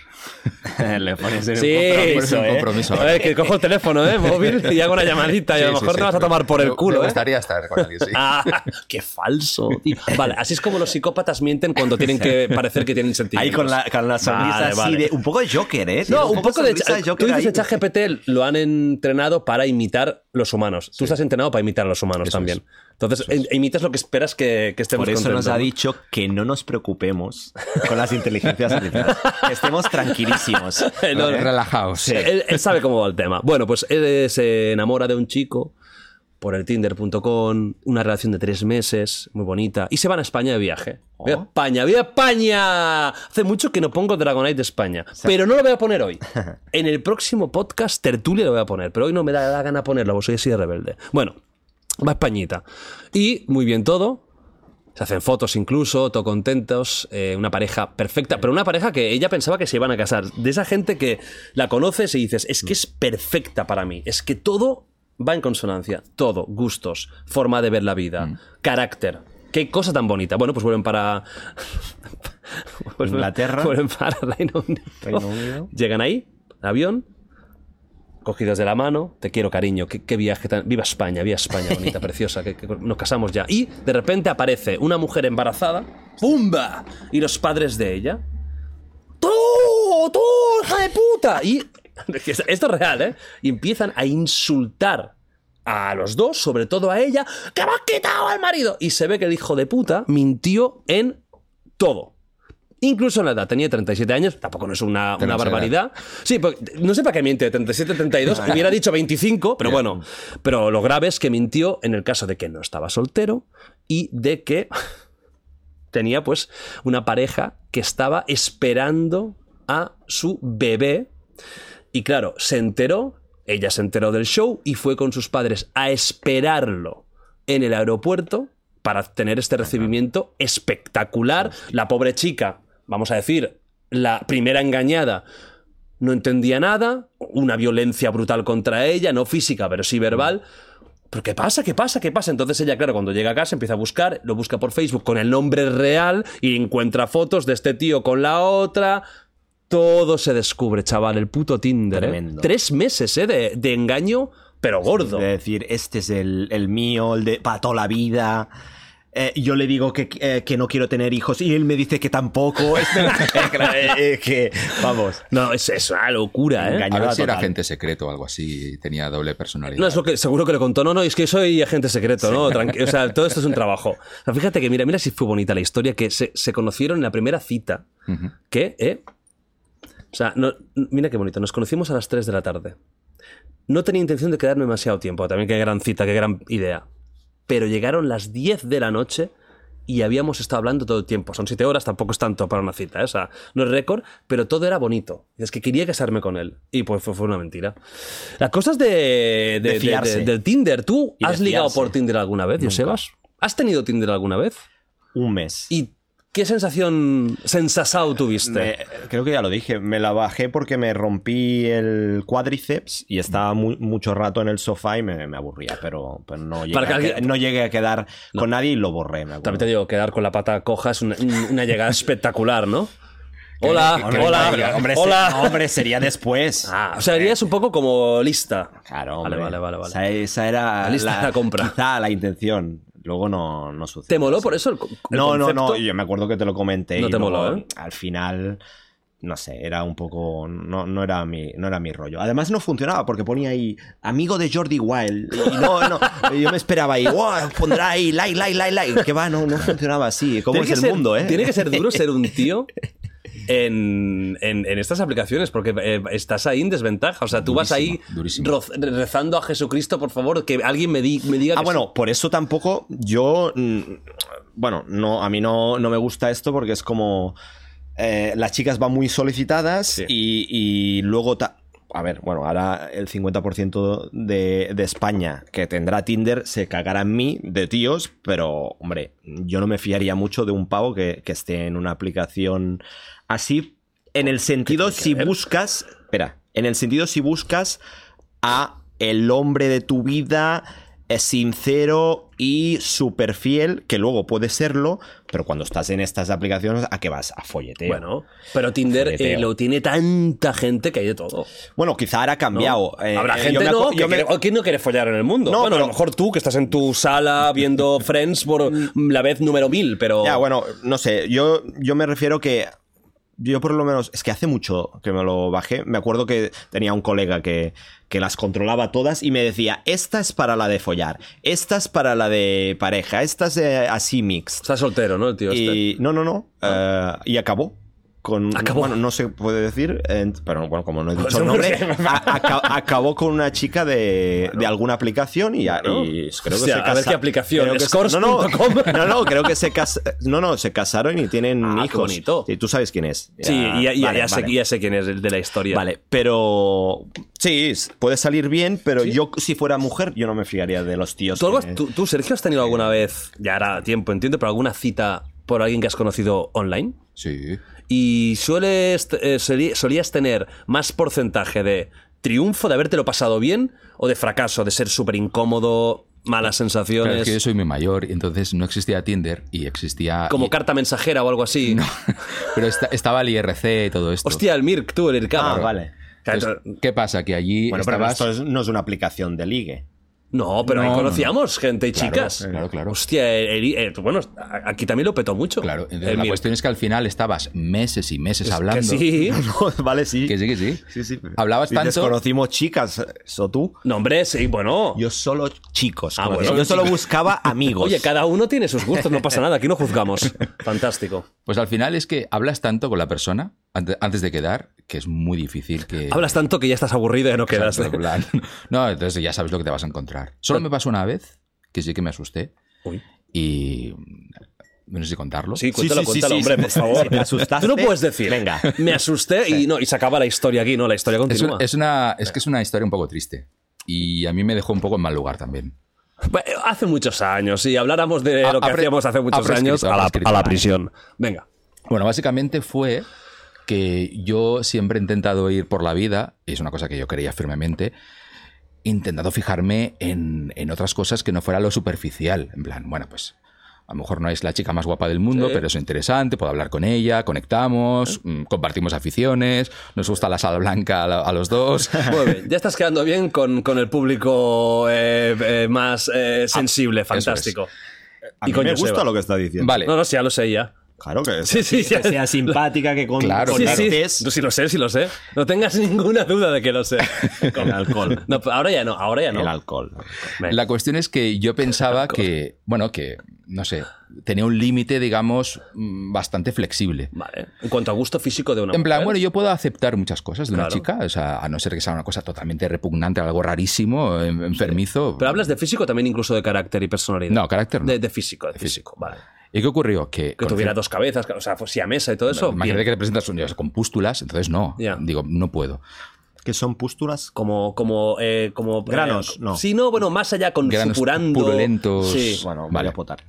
Le pones en Sí, un compromiso, es un ¿eh? compromiso. A ver, que cojo el teléfono, ¿eh? Móvil y hago una llamadita y a lo mejor sí, te vas a tomar por el culo, Me ¿eh? gustaría estar con alguien, sí. Ah, qué falso. tío. Vale, así es como los psicópatas mienten cuando tienen que parecer que tienen Ahí sentimientos. con la, con la sonrisa Vale, de. Un poco de Joker, ¿eh? No, un poco de. sonrisa Tú Joker dices ahí. que ChatGPT lo han entrenado para imitar los humanos. Tú estás entrenado para imitar a los humanos Eso también. es. Entonces, em- imitas lo que esperas que, que estemos Por eso nos ha dicho que no nos preocupemos con las inteligencias artificiales. Que estemos tranquilísimos. No. Él, él sabe cómo va el tema. Bueno, pues él se enamora de un chico por el tinder.com, una relación de tres meses, muy bonita, y se van a España de viaje. ¡Viva España! ¡Viva España! Hace mucho que no pongo Dragonite de España, pero no lo voy a poner hoy. En el próximo podcast, Tertulia lo voy a poner, pero hoy no me da la gana ponerlo, porque soy así de rebelde. Bueno, va a Españita. Y muy bien todo, se hacen fotos incluso, todo contentos, eh, una pareja perfecta, pero una pareja que ella pensaba que se iban a casar. De esa gente que la conoces y dices, es que es perfecta para mí, es que todo va en consonancia, todo, gustos, forma de ver la vida, carácter. Qué cosa tan bonita. Bueno, pues vuelven para... vuelven- Inglaterra. Vuelven para Reino Unido. Reino Unido. Llegan ahí, avión, cogidos de la mano, te quiero cariño, qué, qué viaje tan... Viva España, viva España, bonita, preciosa, que, que nos casamos ya. Y de repente aparece una mujer embarazada, ¡pumba! Y los padres de ella, ¡tú, tú, hija de puta! Y esto es real, ¿eh? Y empiezan a insultar a los dos, sobre todo a ella, ¡que me has quitado al marido! Y se ve que el hijo de puta mintió en todo. Incluso en la edad, tenía 37 años, tampoco no es una, barbaridad. Sí, pues, no sé para qué miente, 37, 32, hubiera dicho 25, pero bueno. Pero lo grave es que mintió en el caso de que no estaba soltero y de que tenía pues una pareja que estaba esperando a su bebé. Y claro, se enteró, ella se enteró del show y fue con sus padres a esperarlo en el aeropuerto para tener este recibimiento espectacular. La pobre chica, vamos a decir, la primera engañada, no entendía nada, una violencia brutal contra ella, no física, pero sí verbal. ¿Pero qué pasa? ¿Qué pasa? ¿Qué pasa? Entonces ella, claro, cuando llega a casa empieza a buscar, lo busca por Facebook con el nombre real y encuentra fotos de este tío con la otra. Todo se descubre, chaval, el puto Tinder. ¿eh? Tremendo. Tres meses ¿eh? de, de engaño, pero gordo. De decir, este es el, el mío, el de para toda la vida. eh, yo le digo que, eh, que no quiero tener hijos y él me dice que tampoco. Es, eh, que, vamos. No, es, es una locura, ¿eh? A ver si era agente secreto o algo así, tenía doble personalidad. No, es lo que seguro que le contó. No, no, es que soy agente secreto, ¿no? Tranqui- o sea, todo esto es un trabajo. O sea, fíjate que, mira, mira si fue bonita la historia, que se, se conocieron en la primera cita. ¿Qué? ¿Eh? O sea, no- mira qué bonito. Nos conocimos a las 3 de la tarde. No tenía intención de quedarme demasiado tiempo. También qué gran cita, qué gran idea. Pero llegaron las 10 de la noche y habíamos estado hablando todo el tiempo. Son 7 horas, tampoco es tanto para una cita. ¿eh? O sea, no es récord, pero todo era bonito. Es que quería casarme con él. Y pues fue, fue una mentira. Las cosas de, de- del Tinder. ¿Tú has ligado por Tinder alguna vez, Josebas? ¿Has tenido Tinder alguna vez? Un mes. ¿Y qué sensación sensasao tuviste? Me- creo que ya lo dije, me la bajé porque me rompí el cuádriceps y estaba mu- mucho rato en el sofá y me, me aburría, pero, pero no, llegué Para que a, no llegué a quedar con nadie y lo borré. Me. También te digo, quedar con la pata coja es una, una llegada espectacular, ¿no? Hola, Hombre, hola, hombre, hola. hombre, sería después. Ah, o sea, eres un poco como lista. Claro, Vale, hombre. vale, vale, vale. Esa, esa era La lista la compra. quizá la intención. Luego no, no sucede. ¿Te moló por eso el, el No, no, concepto? no. Yo me acuerdo que te lo comenté. No y te luego, moló, ¿eh? Al final, no sé, era un poco. No, no, era mi, no era mi rollo. Además, no funcionaba porque ponía ahí amigo de Jordi Wild. Y no, no. Yo me esperaba ahí, wow, pondrá ahí like, like, like, like. Que va, no, no funcionaba así. ¿Cómo Tiene es el ser- mundo, eh? Tiene que ser duro ser un tío en, en- en estas aplicaciones, porque eh, estás ahí en desventaja. O sea, tú vas ahí Durísimo, rezando a Jesucristo, por favor, que alguien me, di- me diga Ah, que bueno, por eso tampoco yo. mm, Bueno, no, a mí no, no me gusta esto porque es como. eh, las chicas van muy solicitadas Sí. y, y luego. a ver, bueno, ahora el 50% de, de España que tendrá Tinder se cagará en mí de tíos, pero, hombre, yo no me fiaría mucho de un pavo que, que esté en una aplicación así. En el sentido, si buscas. Espera, en el sentido, si buscas a el hombre de tu vida es sincero y súper fiel, que luego puede serlo, pero cuando estás en estas aplicaciones, ¿a qué vas? A folleteo. Bueno, pero Tinder eh, lo tiene tanta gente que hay de todo. Bueno, quizá ahora ha ¿no? cambiado. Eh, Habrá eh, gente no, que me- quiere- ¿quién no quiere follar en el mundo? No, bueno, a lo mejor tú que estás en tu sala viendo Friends por la vez número mil, pero... Ya, bueno, no sé, yo, yo me refiero que yo por lo menos, es que hace mucho que me lo bajé, me acuerdo que tenía un colega que, que las controlaba todas y me decía, esta es para la de follar, esta es para la de pareja, esta es eh, así mixed. Está soltero, ¿no? El tío este. Y no, no, no, eh, y acabó. Con, Acabó. Bueno, no se puede decir, eh, pero bueno, como no he dicho el nombre, a- acabó con una chica de, de alguna aplicación y, a- y creo que se a ver casa- qué aplicación, que se- no, no, no, no, creo que se cas- no, no, se casaron y tienen Ah, qué hijos. bonito. Sí, tú sabes quién es. Sí, ya, ya- vale, ya sé, vale. ya sé quién es el de la historia. Vale, pero sí, puede salir bien, pero yo si fuera mujer yo no me fiaría de los tíos. ¿Tú, que- tú- tú, Sergio, has tenido alguna vez, ya hará tiempo, entiendo, pero alguna cita por alguien que has conocido online? Sí. Y sueles, eh, solías tener más porcentaje de triunfo, de habértelo pasado bien, o de fracaso, de ser súper incómodo, malas Claro, sensaciones, es que yo soy muy mayor y entonces no existía Tinder y existía... como y- carta mensajera o algo así. Pero esta- estaba el IRC y todo esto. Hostia, el Mirk, tú, el IRCAP. Ah, vale. Entonces, ¿Qué pasa? Que allí Bueno, pero esto es- no es una aplicación de ligue. No, pero ahí No, no, conocíamos gente y Claro, chicas. claro, claro. Hostia, el- el- eh, bueno, aquí también lo petó mucho. Claro, entonces El la cuestión es que al final estabas meses y meses hablando. Que sí. vale, sí. Que sí, que sí. Sí, sí. Hablabas tanto... conocimos chicas, eso tú. No, hombre, sí, bueno. Yo solo chicos. Ah, bueno. yo solo buscaba amigos. Oye, cada uno tiene sus gustos, no pasa nada, aquí no juzgamos. Fantástico. Pues al final es que hablas tanto con la persona ante- antes de quedar que es muy difícil que... Hablas tanto que ya estás aburrido y no quedas. Exacto, en plan, No, entonces ya sabes lo que te vas a encontrar. Solo me pasó una vez que sí que me asusté Uy. y... No sé si contarlo. Sí, cuéntalo, sí, sí, cuéntalo, sí, hombre, sí. por favor. Te asustaste, Tú no puedes decir. venga. Me asusté y no, y se acaba la historia aquí, no, la historia Es, continúa. es una, es que es una historia un poco triste. Y a mí me dejó un poco en mal lugar también. Bueno, Hace muchos años, si habláramos de lo que hacíamos hace ha muchos prescrito, años, a la, a la prisión. Venga. Bueno, básicamente fue que yo siempre he intentado ir por la vida, y es una cosa que yo creía firmemente, intentado fijarme en, en otras cosas que no fuera lo superficial. En plan, bueno, pues a lo mejor no es la chica más guapa del mundo, Sí. pero es interesante, puedo hablar con ella, conectamos, mm, compartimos aficiones, nos gusta la sal blanca a, la- a los dos. Muy bien. Ya estás quedando bien con, con el público eh, eh, más eh, sensible, eso es. fantástico. A Y mí con me Joseba. gusta lo que está diciendo. Vale. No, no, sí, ya lo sé ya. Claro que, Sí, sí, que ya. sea simpática, que con, Claro, Sí, claro. No, sí lo sé, sí lo sé. No tengas ninguna duda de que lo sé. El alcohol. No, pero ahora ya no, ahora ya no. El alcohol. La cuestión es que yo pensaba que, bueno, que, no sé, tenía un límite, digamos, mm, bastante flexible. Vale. En cuanto a gusto físico de una En plan, mujer. bueno, yo puedo aceptar muchas cosas de una chica, o sea, a no ser que sea una cosa totalmente repugnante, algo rarísimo, en- enfermizo. Pero hablas de físico también incluso de carácter y personalidad. No, carácter no. De, de físico, de físico, vale. ¿Y qué ocurrió? Que, Que tuviera dos cabezas, o sea, pues, a mesa y todo eso. Imagínate bien. que te presentas un- con pústulas, entonces no. Digo, no puedo. Que son pústulas. Como, como, eh, como. Granos, eh, no. Sí, no, bueno, más allá con Granos supurando. purulentos. Sí. Bueno, Vale. vale a potar.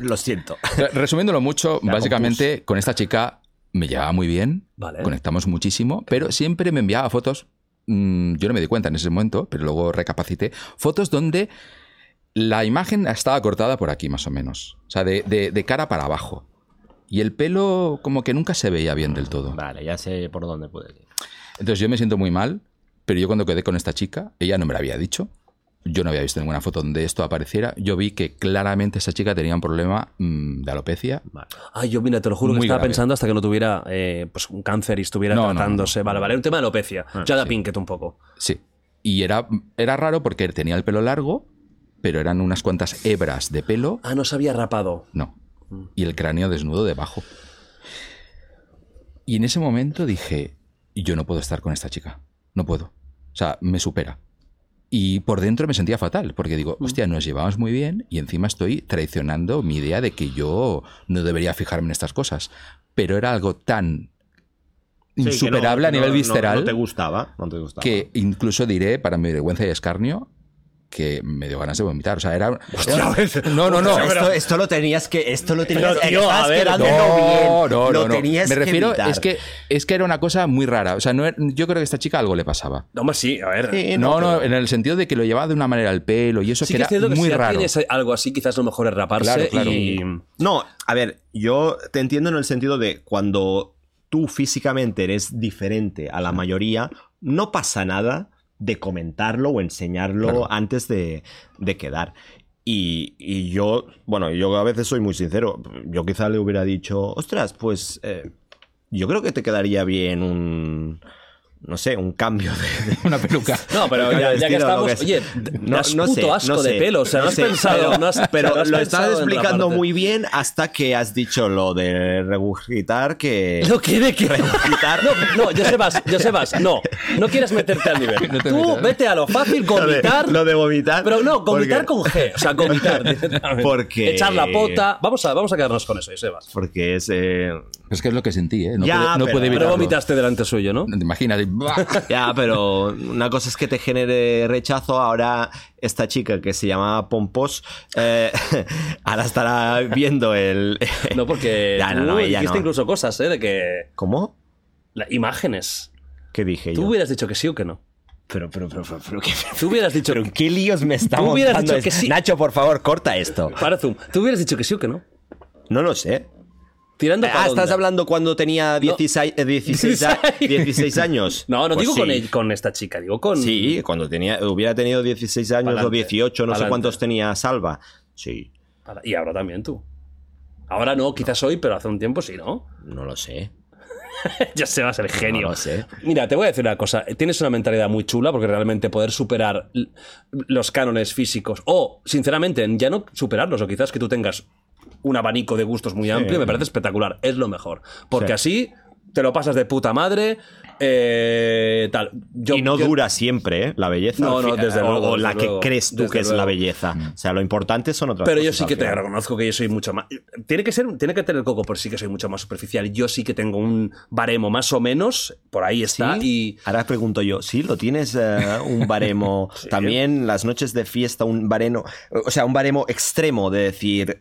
Lo siento. Re- Resumiéndolo mucho, La básicamente con esta chica me llevaba muy bien, Vale. conectamos muchísimo, pero siempre me enviaba fotos, mm, yo no me di cuenta en ese momento, pero luego recapacité, fotos donde la imagen estaba cortada por aquí más o menos, o sea, de, de- de cara para abajo. Y el pelo como que nunca se veía bien del todo. Vale, ya sé por dónde puede ir. Entonces yo me siento muy mal, pero yo cuando quedé con esta chica, ella no me lo había dicho. Yo no había visto ninguna foto donde esto apareciera. Yo vi que claramente esa chica tenía un problema mm, de alopecia. Ay, yo, mira, te lo juro que Muy estaba grave. pensando hasta que no tuviera eh, pues, un cáncer y estuviera No, tratándose. no, vale, no. vale, un tema de alopecia. Jada sí. Pinkett un poco. Sí. Y era, era raro porque tenía el pelo largo, pero eran unas cuantas hebras de pelo. Ah, no se había rapado. No. Y el cráneo desnudo debajo. Y en ese momento dije, yo no puedo estar con esta chica. No puedo. O sea, me supera. Y por dentro me sentía fatal, porque digo, hostia, nos llevamos muy bien y encima estoy traicionando mi idea de que yo no debería fijarme en estas cosas. Pero era algo tan insuperable a nivel visceral No, te gustaba. No te gustaba. que incluso diré, para mi vergüenza y escarnio, que me dio ganas de vomitar. O sea, era. era- no, no, no. Esto, esto lo tenías que. Esto lo tenías Pero, tío, a ver, No, bien. no, lo no, tenías Me refiero, es que, es que era una cosa muy rara. O sea, no, era- yo creo que a esta chica algo le pasaba. No, hombre, sí, a ver. Sí, No, no, pero- en el sentido de que lo llevaba de una manera al pelo y eso Sí que que era muy si raro. tienes algo así, quizás lo mejor es raparse Claro, claro. y... No, a ver, yo te entiendo en el sentido de cuando tú físicamente eres diferente a la mayoría, no pasa nada de comentarlo o enseñarlo Claro. antes de, de quedar. Y, y yo, bueno, yo a veces soy muy sincero. Yo quizá le hubiera dicho, ostras, pues eh, yo creo que te quedaría bien un, no sé, un cambio de, de- Una peluca. No, pero ya, que lo estamos... que Oye, sea. no, das puto asco de pelo. O sea, no, has sé, pensado... Pero, no has- pero no has lo estás explicando muy bien hasta que has dicho lo de regurgitar que... ¿Lo que de qué? Regurgitar. No, no, Josebas, Josebas, no. No quieras meterte al nivel. No Tú metas. vete a lo fácil, Lo de- vomitar... Lo de vomitar. Pero no, vomitar porque- con G. O sea, vomitar. Porque- Echar la pota. Vamos a, vamos a quedarnos con eso, Josebas. Porque es... eh, Es que es lo que sentí, ¿eh? No Ya, puede, no pero- puede Pero evitarlo. vomitaste delante suyo, ¿no? Imagínate. Ya, pero una cosa es que te genere rechazo. Ahora, esta chica que se llamaba Pompos, eh, ahora estará viendo el. No, porque Ya, no, tú no, ella dijiste no. incluso cosas, ¿eh? De que... ¿Cómo? la- imágenes. ¿Qué dije Tú yo? hubieras dicho que sí o que no. Pero, pero, pero, pero, pero, ¿qué, Tú hubieras dicho... pero ¿en qué líos me está Tú hubieras montando dicho que sí. Nacho, por favor, corta esto. Para Zoom. Tú hubieras dicho que sí o que no. No lo sé. Tirando Ah, ¿estás hablando cuando tenía 16, eh, 16, a- 16 años? No, no Pues digo con, con esta chica, digo con... Sí, cuando tenía, hubiera tenido 16 años o Pa'lante, 18, no sé cuántos tenía Salva. Sí, Y ahora también tú. Ahora no, quizás hoy, pero hace un tiempo sí, ¿no? no lo sé. ya se va a ser genio. No lo sé. Mira, te voy a decir una cosa. Tienes una mentalidad muy chula porque realmente poder superar los cánones físicos o, sinceramente, ya no superarlos o quizás que tú tengas un abanico de gustos muy amplio, me parece espectacular. Es lo mejor. Porque así te lo pasas de puta madre, eh, tal. Yo- y no yo- dura siempre, ¿eh? La belleza. No, no, desde luego, o desde la luego, que crees tú que es la belleza. O sea, lo importante son otras Pero yo sí que te reconozco que yo soy mucho más. Tiene que ser, tiene que tener coco, pero sí que soy mucho más superficial. Yo sí que tengo un baremo más o menos, por ahí está. ¿Sí? Y Ahora pregunto yo, ¿sí? ¿Lo tienes eh, un baremo? También las noches de fiesta, un baremo, o sea, un baremo extremo de decir,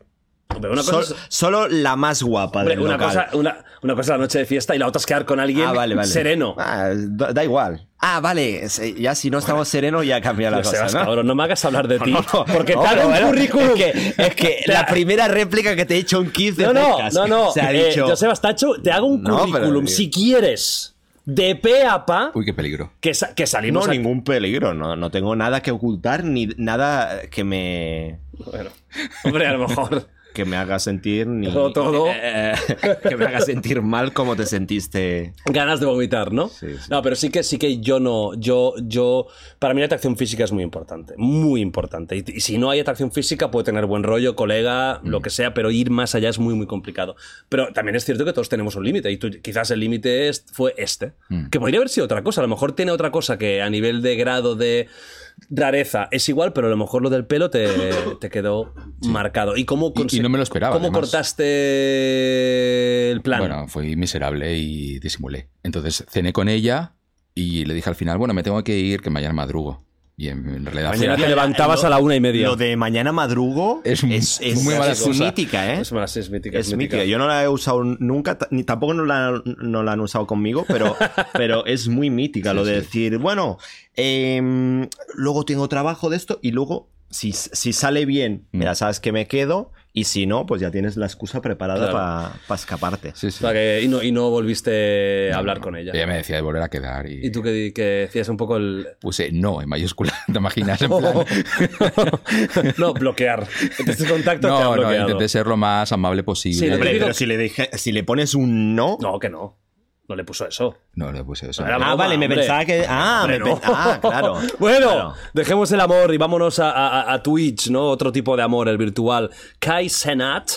Hombre, una cosa sol- es- solo la más guapa hombre, del una, local. cosa, una, una cosa es la noche de fiesta y la otra es quedar con alguien Ah, vale, vale. sereno. Ah, da, da igual. Ah, vale. Ya si no estamos serenos ya cambia la Pero cosa, Sebas, ¿no? cabrón, no me hagas hablar de ti. porque No, te hago un bueno, currículum. Es que, es que Te- la primera réplica que te he hecho un 15 No, no, podcast, no, no. Se ha Eh, dicho... Joseba Stacho, te hago un No, pero- currículum. Si quieres, de pe a pa, Uy, qué peligro. que, sa- que No, salimos a- ningún peligro. No, no tengo nada que ocultar ni nada que me... Bueno, hombre, a lo mejor. Que me haga sentir ni Todo, todo. eh, que me haga sentir mal como te sentiste. Ganas de vomitar, ¿no? Sí, sí. No, pero sí que sí que yo no, yo, yo, para mí la atracción física es muy importante, muy importante. Y, y si no hay atracción física puede tener buen rollo, colega, Mm. lo que sea, pero ir más allá es muy, muy complicado. Pero también es cierto que todos tenemos un límite y tú- quizás el límite es- fue este, Mm. que podría haber sido otra cosa. A lo mejor tiene otra cosa que a nivel de grado de rareza es igual, pero a lo mejor lo del pelo te, te quedó marcado. ¿Y cómo Y- y conse- no me lo esperaba, ¿Cómo además. cortaste el plan? Bueno, fui miserable y disimulé. Entonces cené con ella y le dije al final, bueno, me tengo que ir, que mañana madrugo. Y en, en realidad fue- Mañana te levantabas a la una y media. Lo de mañana madrugo Es es, muy es, mala es cosa. mítica, ¿eh? Es más, es mítica. Es mítica. Yo no la he usado nunca, ni tampoco no la, no la han usado conmigo, pero, pero es muy mítica lo de decir, bueno, em, luego tengo trabajo de esto y luego, si, si sale bien, Mm. ya sabes que me quedo y si no, pues ya tienes la excusa preparada Claro. para escaparte. Sí, O sí. sea, que- y, no, y no volviste a No, hablar no. con ella. Ella me decía de volver a quedar y, Y tú que, que decías un poco el. puse no en mayúscula. ¿Te imaginas? En plan... no, bloquear. Este contacto te ha no, no, bloqueado. intenté ser lo más amable posible. Sí, típico- pero si le, dije, si le pones un no... No, que no. No le puso eso. No, le puse eso. No Ah, vale, me hombre. pensaba que... Ah, Hombre, me no. pe- ah claro. Bueno, Claro. dejemos el amor y vámonos a, a- a Twitch, ¿no? Otro tipo de amor, el virtual. Kai Senat,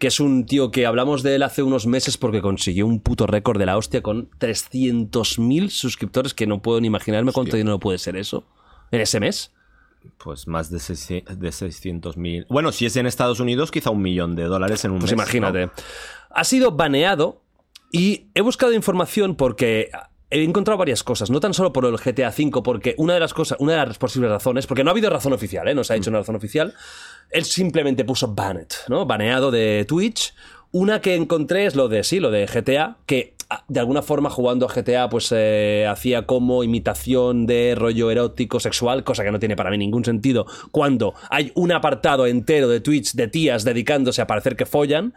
que es un tío que hablamos de él hace unos meses porque consiguió un puto récord de la hostia con 300.000 suscriptores, que no puedo ni imaginarme cuánto dinero puede ser eso. ¿En ese mes? Pues más de 600 mil. Bueno, si es en Estados Unidos, quizá un millón de dólares en un Pues mes. imagínate. ¿no? Ha sido baneado y he buscado información porque he encontrado varias cosas, no tan solo por el GTA V, porque una de las cosas, una de las posibles razones, porque no ha habido razón oficial, ¿eh? no se ha hecho una razón oficial, él simplemente puso banned, ¿no? Baneado de Twitch. Una que encontré es lo de sí, lo de GTA, que ah, de alguna forma jugando a GTA pues eh, hacía como imitación de rollo erótico sexual, cosa que no tiene para mí ningún sentido cuando hay un apartado entero de Twitch de tías dedicándose a parecer que follan.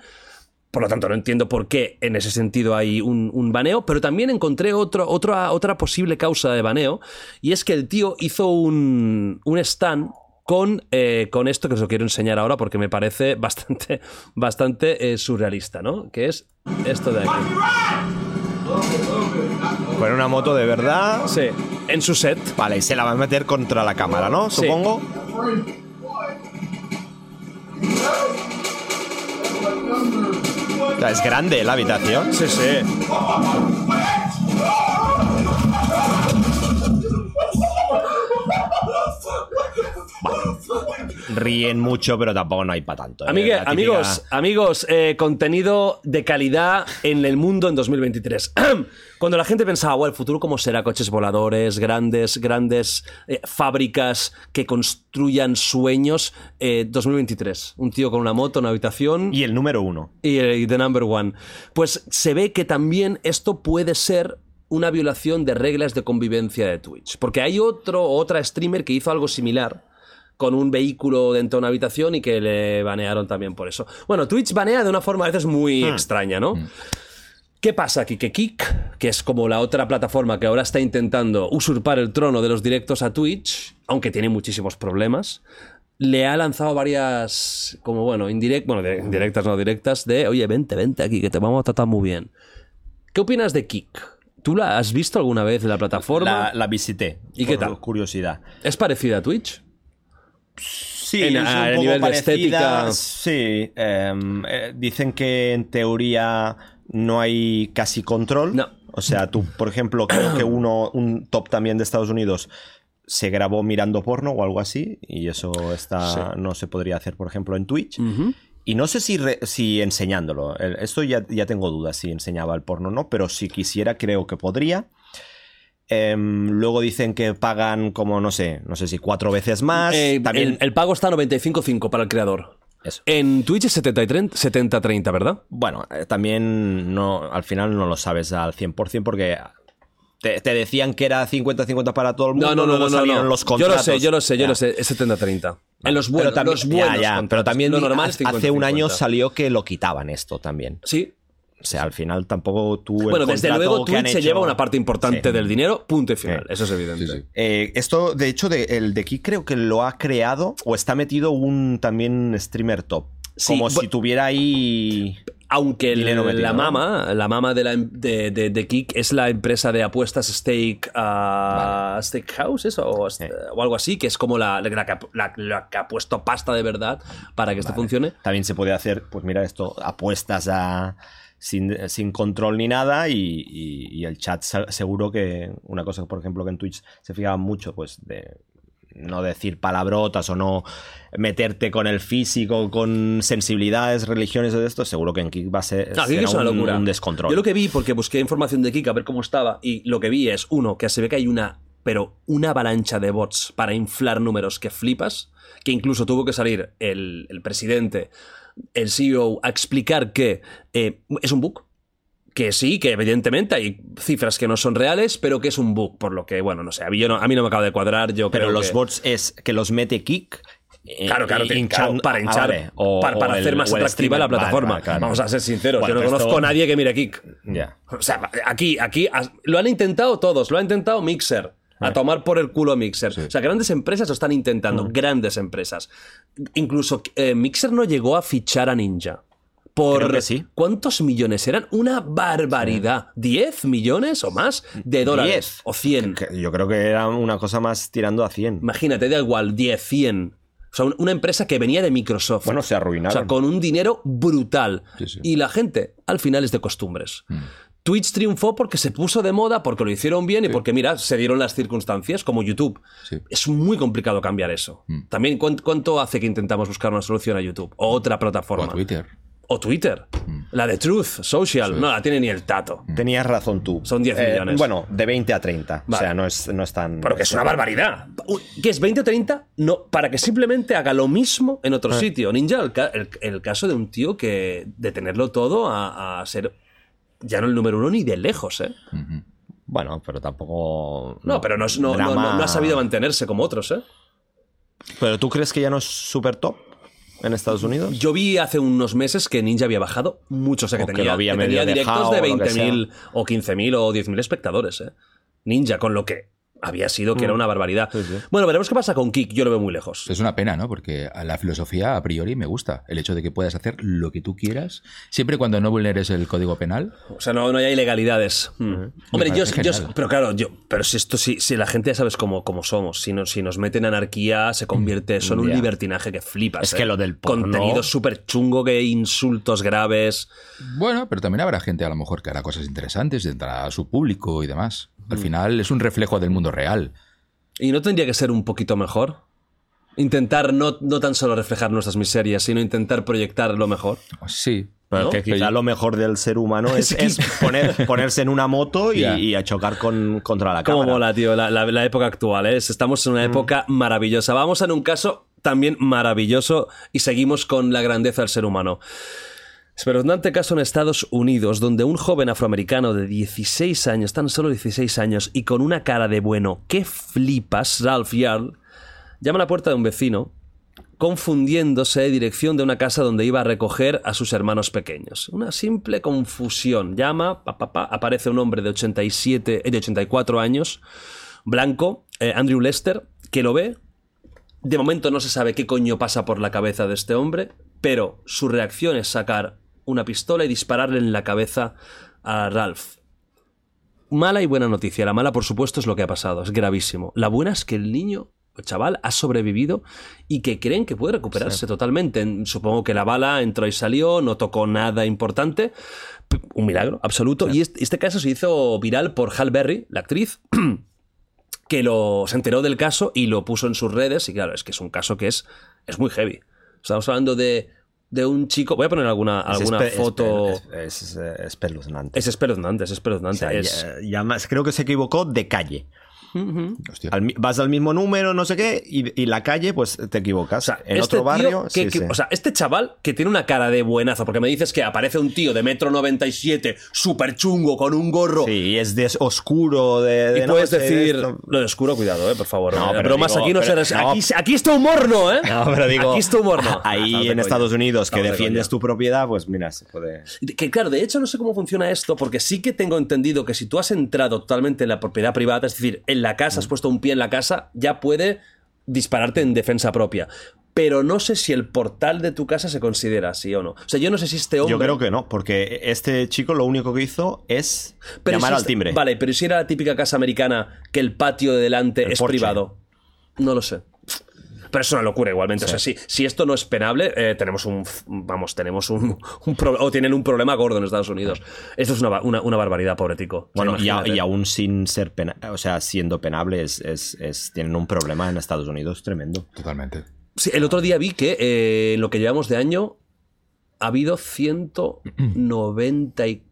Por lo tanto, no entiendo por qué en ese sentido hay un, un baneo, pero también encontré otro, otra, otra posible causa de baneo, y es que el tío hizo un, un stand con, eh, con esto que os lo quiero enseñar ahora porque me parece bastante, bastante eh, surrealista, ¿no? Que es esto de aquí. Con una moto de verdad. Sí, en su set. Vale, y se la va a meter contra la cámara, ¿no? Sí. Supongo. Sea, Es grande la habitación. Sí, sí. Ríen mucho, pero tampoco no hay para tanto. ¿eh? Amigue- La típica- amigos, amigos, eh, contenido de calidad en el mundo en 2023. Cuando la gente pensaba, "Buah, el futuro cómo será, coches voladores, grandes, grandes eh, fábricas que construyan sueños, eh, 2023. Un tío con una moto, una habitación Y el número uno. y, y The Number One. Pues se ve que también esto puede ser una violación de reglas de convivencia de Twitch. Porque hay otro, otra streamer que hizo algo similar con un vehículo dentro de una habitación y que le banearon también por eso. Bueno, Twitch banea de una forma a veces muy extraña, ¿no? ¿Qué pasa aquí? Que Kik, que es como la otra plataforma que ahora está intentando usurpar el trono de los directos a Twitch, aunque tiene muchísimos problemas, le ha lanzado varias, como bueno, indirect, bueno, de- indirectas, no directas, de, oye, vente, vente aquí, que te vamos a tratar muy bien. ¿Qué opinas de Kik? ¿Tú la has visto alguna vez en la plataforma? La, la visité. ¿Y qué tal? Curiosidad. ¿Es parecida a Twitch? Sí, En- es un a poco nivel de estética. Sí. em, eh, dicen que en teoría no hay casi control. No. O sea, tú, por ejemplo, creo que uno, un top también de Estados Unidos se grabó mirando porno o algo así. Y eso está, no se podría hacer, por ejemplo, en Twitch. Y no sé si, re- si enseñándolo. Esto ya, ya tengo dudas si enseñaba el porno o no, pero si quisiera, creo que podría. Em, luego dicen que pagan como, no sé, no sé si cuatro veces más. Eh, También el, el pago está 95.5 para el creador. Eso. En Twitch es 70 y 30 70-30, ¿verdad? Bueno, eh, también no, al final no lo sabes al 100% porque te, te decían que era 50-50 para todo el mundo. No, no, no, luego no, no, salieron no. los Yo contratos. lo sé, yo lo sé, yo Ya. lo sé. Es 70-30. En los buenos, Pero también, los buenos ya, ya, pero también lo normal hace- un año 50-50. salió que lo quitaban esto también. Sí. O sea, al final tampoco tú. el Bueno, desde luego Twitch se lleva una parte importante Sí. del dinero, punto y final. Sí. Eso es evidente. Sí, sí. Eh, esto, de hecho, de- el de aquí creo que lo ha creado o está metido un también streamer top. Sí, como si tuviera ahí. Aunque el- Dinero metido, la ¿no? mama, la mama de, la, em- de, de, de Kik es la empresa de apuestas Stake, ah, Stake House, ¿eso? O, Sí. o algo así, que es como la, la, que ha- la- la que ha puesto pasta de verdad para que esto funcione. También se puede hacer, pues mira esto, apuestas a. Sin, sin control ni nada y, y- y el chat se- seguro que una cosa por ejemplo que en Twitch se fijaba mucho pues de no decir palabrotas o no meterte con el físico con sensibilidades religiones o de esto seguro que en Kik va a ser No, será es una un- locura. un descontrol Yo lo que vi, porque busqué información de Kik a ver cómo estaba, y lo que vi es, uno, que se ve que hay una, pero una avalancha de bots para inflar números que flipas, que incluso tuvo que salir el, el presidente, el CEO, a explicar que eh, es un bug. Que sí, que evidentemente hay cifras que no son reales, pero que es un bug, por lo que, bueno, no sé, a mí, yo no, a mí no me acaba de cuadrar, yo pero creo los que- bots es que los mete Kik eh, Claro, claro, te- para ah, hinchar, vale. O- para, para o el- hacer más atractiva la. Vale, plataforma. vale, claro. Vamos a ser sinceros, Bueno, yo no conozco a nadie que mire Kik. O sea, aquí, aquí lo han intentado todos, lo ha intentado Mixer. A tomar por el culo Mixer. O sea, grandes empresas lo están intentando, grandes empresas. Incluso eh, Mixer no llegó a fichar a Ninja. Por sí. ¿Cuántos millones eran? Una barbaridad. ¿10 millones o más de dólares? Diez. O 100. Que yo creo que era una cosa más tirando a 100 Imagínate, da igual, 10, 100. O sea, un- una empresa que venía de Microsoft. bueno se arruinaron O sea, con un dinero brutal. Sí, sí. Y la gente, al final, es de costumbres. Mm. Twitch triunfó porque se puso de moda, porque lo hicieron bien y porque, mira, se dieron las circunstancias, como YouTube. Sí. Es muy complicado cambiar eso. Mm. También, ¿cuánto, hace que intentamos buscar una solución a YouTube? O otra O plataforma. a Twitter. O Twitter. Mm. La de Truth Social. No la tiene ni el tato. Tenías razón tú. Son 10 Eh, millones. Bueno, de 20 a 30. O sea, no es, no es tan. Pero que es una barbaridad. ¿Qué es 20 o 30? No, para que simplemente haga lo mismo en Ah. otro sitio. Ninja, el, el- el caso de un tío que de tenerlo todo a, a ser ya no el número uno ni de lejos, ¿eh? Bueno, pero tampoco. No, pero no, es- no, no- Drama- no- no ha sabido mantenerse como otros, ¿eh? ¿Pero tú crees que ya no es super top en Estados Unidos? Yo vi hace unos meses que Ninja había bajado mucho, o sea, que O que tenía, lo había que tenía directos dejado de o lo que 20.000 o 15.000 o 10.000 espectadores, ¿eh? Ninja, con lo que había sido Mm. que era una barbaridad. Bueno, veremos qué pasa con Kik, yo lo veo muy lejos. Es una pena, ¿no? Porque a la filosofía a priori me gusta. El hecho de que puedas hacer lo que tú quieras, siempre y cuando no vulneres el código penal. O sea, no, no hay ilegalidades. Mm. Hombre, yo, yo- pero claro, yo, pero si esto, si, si la gente ya sabes cómo, cómo somos, si nos, si nos meten anarquía, se convierte eso en un libertinaje que flipas. Es ¿eh? que lo del porno- Contenido súper chungo, que insultos graves. Bueno, pero también habrá gente a lo mejor que hará cosas interesantes, tendrá a su público y demás. Al final es un reflejo del mundo real. ¿Y no tendría que ser un poquito mejor? Intentar no, no tan solo reflejar nuestras miserias, sino intentar proyectar lo mejor. Sí. Pero ¿no? que quizá lo mejor del ser humano es, Sí. es poner- ponerse en una moto y, a chocar con, contra la Cómo cámara. mola, tío, la, la- la época actual, ¿eh? Estamos en una época maravillosa. Vamos en un caso también maravilloso y seguimos con la grandeza del ser humano. Espeluznante caso en Estados Unidos, donde un joven afroamericano de 16 años, tan solo 16 años, y con una cara de bueno, que flipas, Ralph Yarl, llama a la puerta de un vecino, confundiéndose de dirección de una casa donde iba a recoger a sus hermanos pequeños. Una simple confusión. Llama, pa, pa, pa, aparece un hombre de 87, eh, de 84 años, blanco, eh, Andrew Lester, que lo ve. De momento no se sabe qué coño pasa por la cabeza de este hombre, pero su reacción es sacar una pistola y dispararle en la cabeza a Ralph. Mala y buena noticia. La mala, por supuesto, es lo que ha pasado. Es gravísimo. La buena es que el niño, el chaval, ha sobrevivido y que creen que puede recuperarse totalmente. En- Supongo que la bala entró y salió, no tocó nada importante. Un milagro, absoluto. Y este, este caso se hizo viral por Hal Berry, la actriz, que lo, se enteró del caso y lo puso en sus redes. Y claro, es que es un caso que es, es muy heavy. Estamos hablando de, de un chico. Voy a poner alguna, alguna foto. Es, es- es, espeluznante. Es espeluznante, es O espeluznante. sea, es- ya- ya más- creo que se equivocó de calle. Al vas al mismo número, no sé qué, y, y la calle, pues te equivocas. O sea, en este otro barrio, que- sí, que- sí. o sea, este chaval que tiene una cara de buenazo, porque me dices que aparece un tío de metro 97, súper chungo, con un gorro. Sí, y es de oscuro, de, de Y puedes noche, decir, lo de oscuro, cuidado, eh, por favor. No, pero bromas digo, aquí no pero- no. Aquí, aquí está humor, ¿no? ¿eh? No, pero digo, aquí está humor, no. ahí en coña. Estados Unidos que Estamos defiendes tu propiedad, pues mira, se puede... Que claro, de hecho no sé cómo funciona esto, porque sí que tengo entendido que si tú has entrado totalmente en la propiedad privada, es decir, en la casa, has puesto un pie en la casa, ya puede dispararte en defensa propia. pero no sé si el portal de tu casa se considera así o no. O sea, yo no sé si este hombre... Yo creo que no, porque este chico lo único que hizo es Pero llamar si al este- timbre. Vale, pero si era la típica casa americana que el patio de delante El es porche. privado. No lo sé. Pero es una locura igualmente. O sea, si, si esto no es penable, eh, tenemos un. Vamos, tenemos un, un pro- O tienen un problema gordo en Estados Unidos. Esto es una, una, una barbaridad, pobre tico. O sea, Bueno, y, a- imagínate. y aún sin ser pena, o sea, siendo penable, es, es- es- tienen un problema en Estados Unidos tremendo. Totalmente. Sí, el otro día vi que eh, en lo que llevamos de año ha habido 194,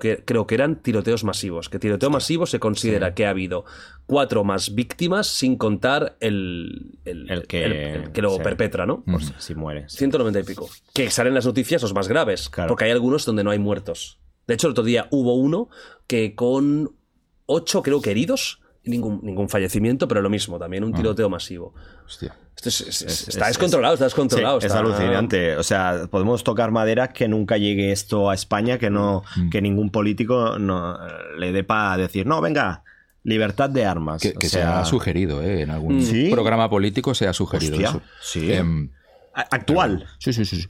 que creo que eran tiroteos masivos. Que tiroteo masivo se considera que ha habido cuatro más víctimas sin contar el, el, El que- el- el que lo sí. perpetra, ¿no? Por si, si muere. sí. 190 y pico. Que salen las noticias los más graves. Claro. Porque hay algunos donde no hay muertos. De hecho, el otro día hubo uno que con ocho, creo que heridos, y ningún, ningún fallecimiento, pero lo mismo, también un tiroteo masivo. Hostia. Esto es- es- Es- está es- descontrolado, está Sí, descontrolado. es está- alucinante. O sea, podemos tocar madera que nunca llegue esto a España, que no, Mm. que ningún político no, le dé para decir, no, venga, libertad de armas. Que, O que se sea, ha sugerido, ¿eh? En algún ¿Sí? programa político se ha sugerido Hostia, eso. sí. Em, actual. sí, sí, sí.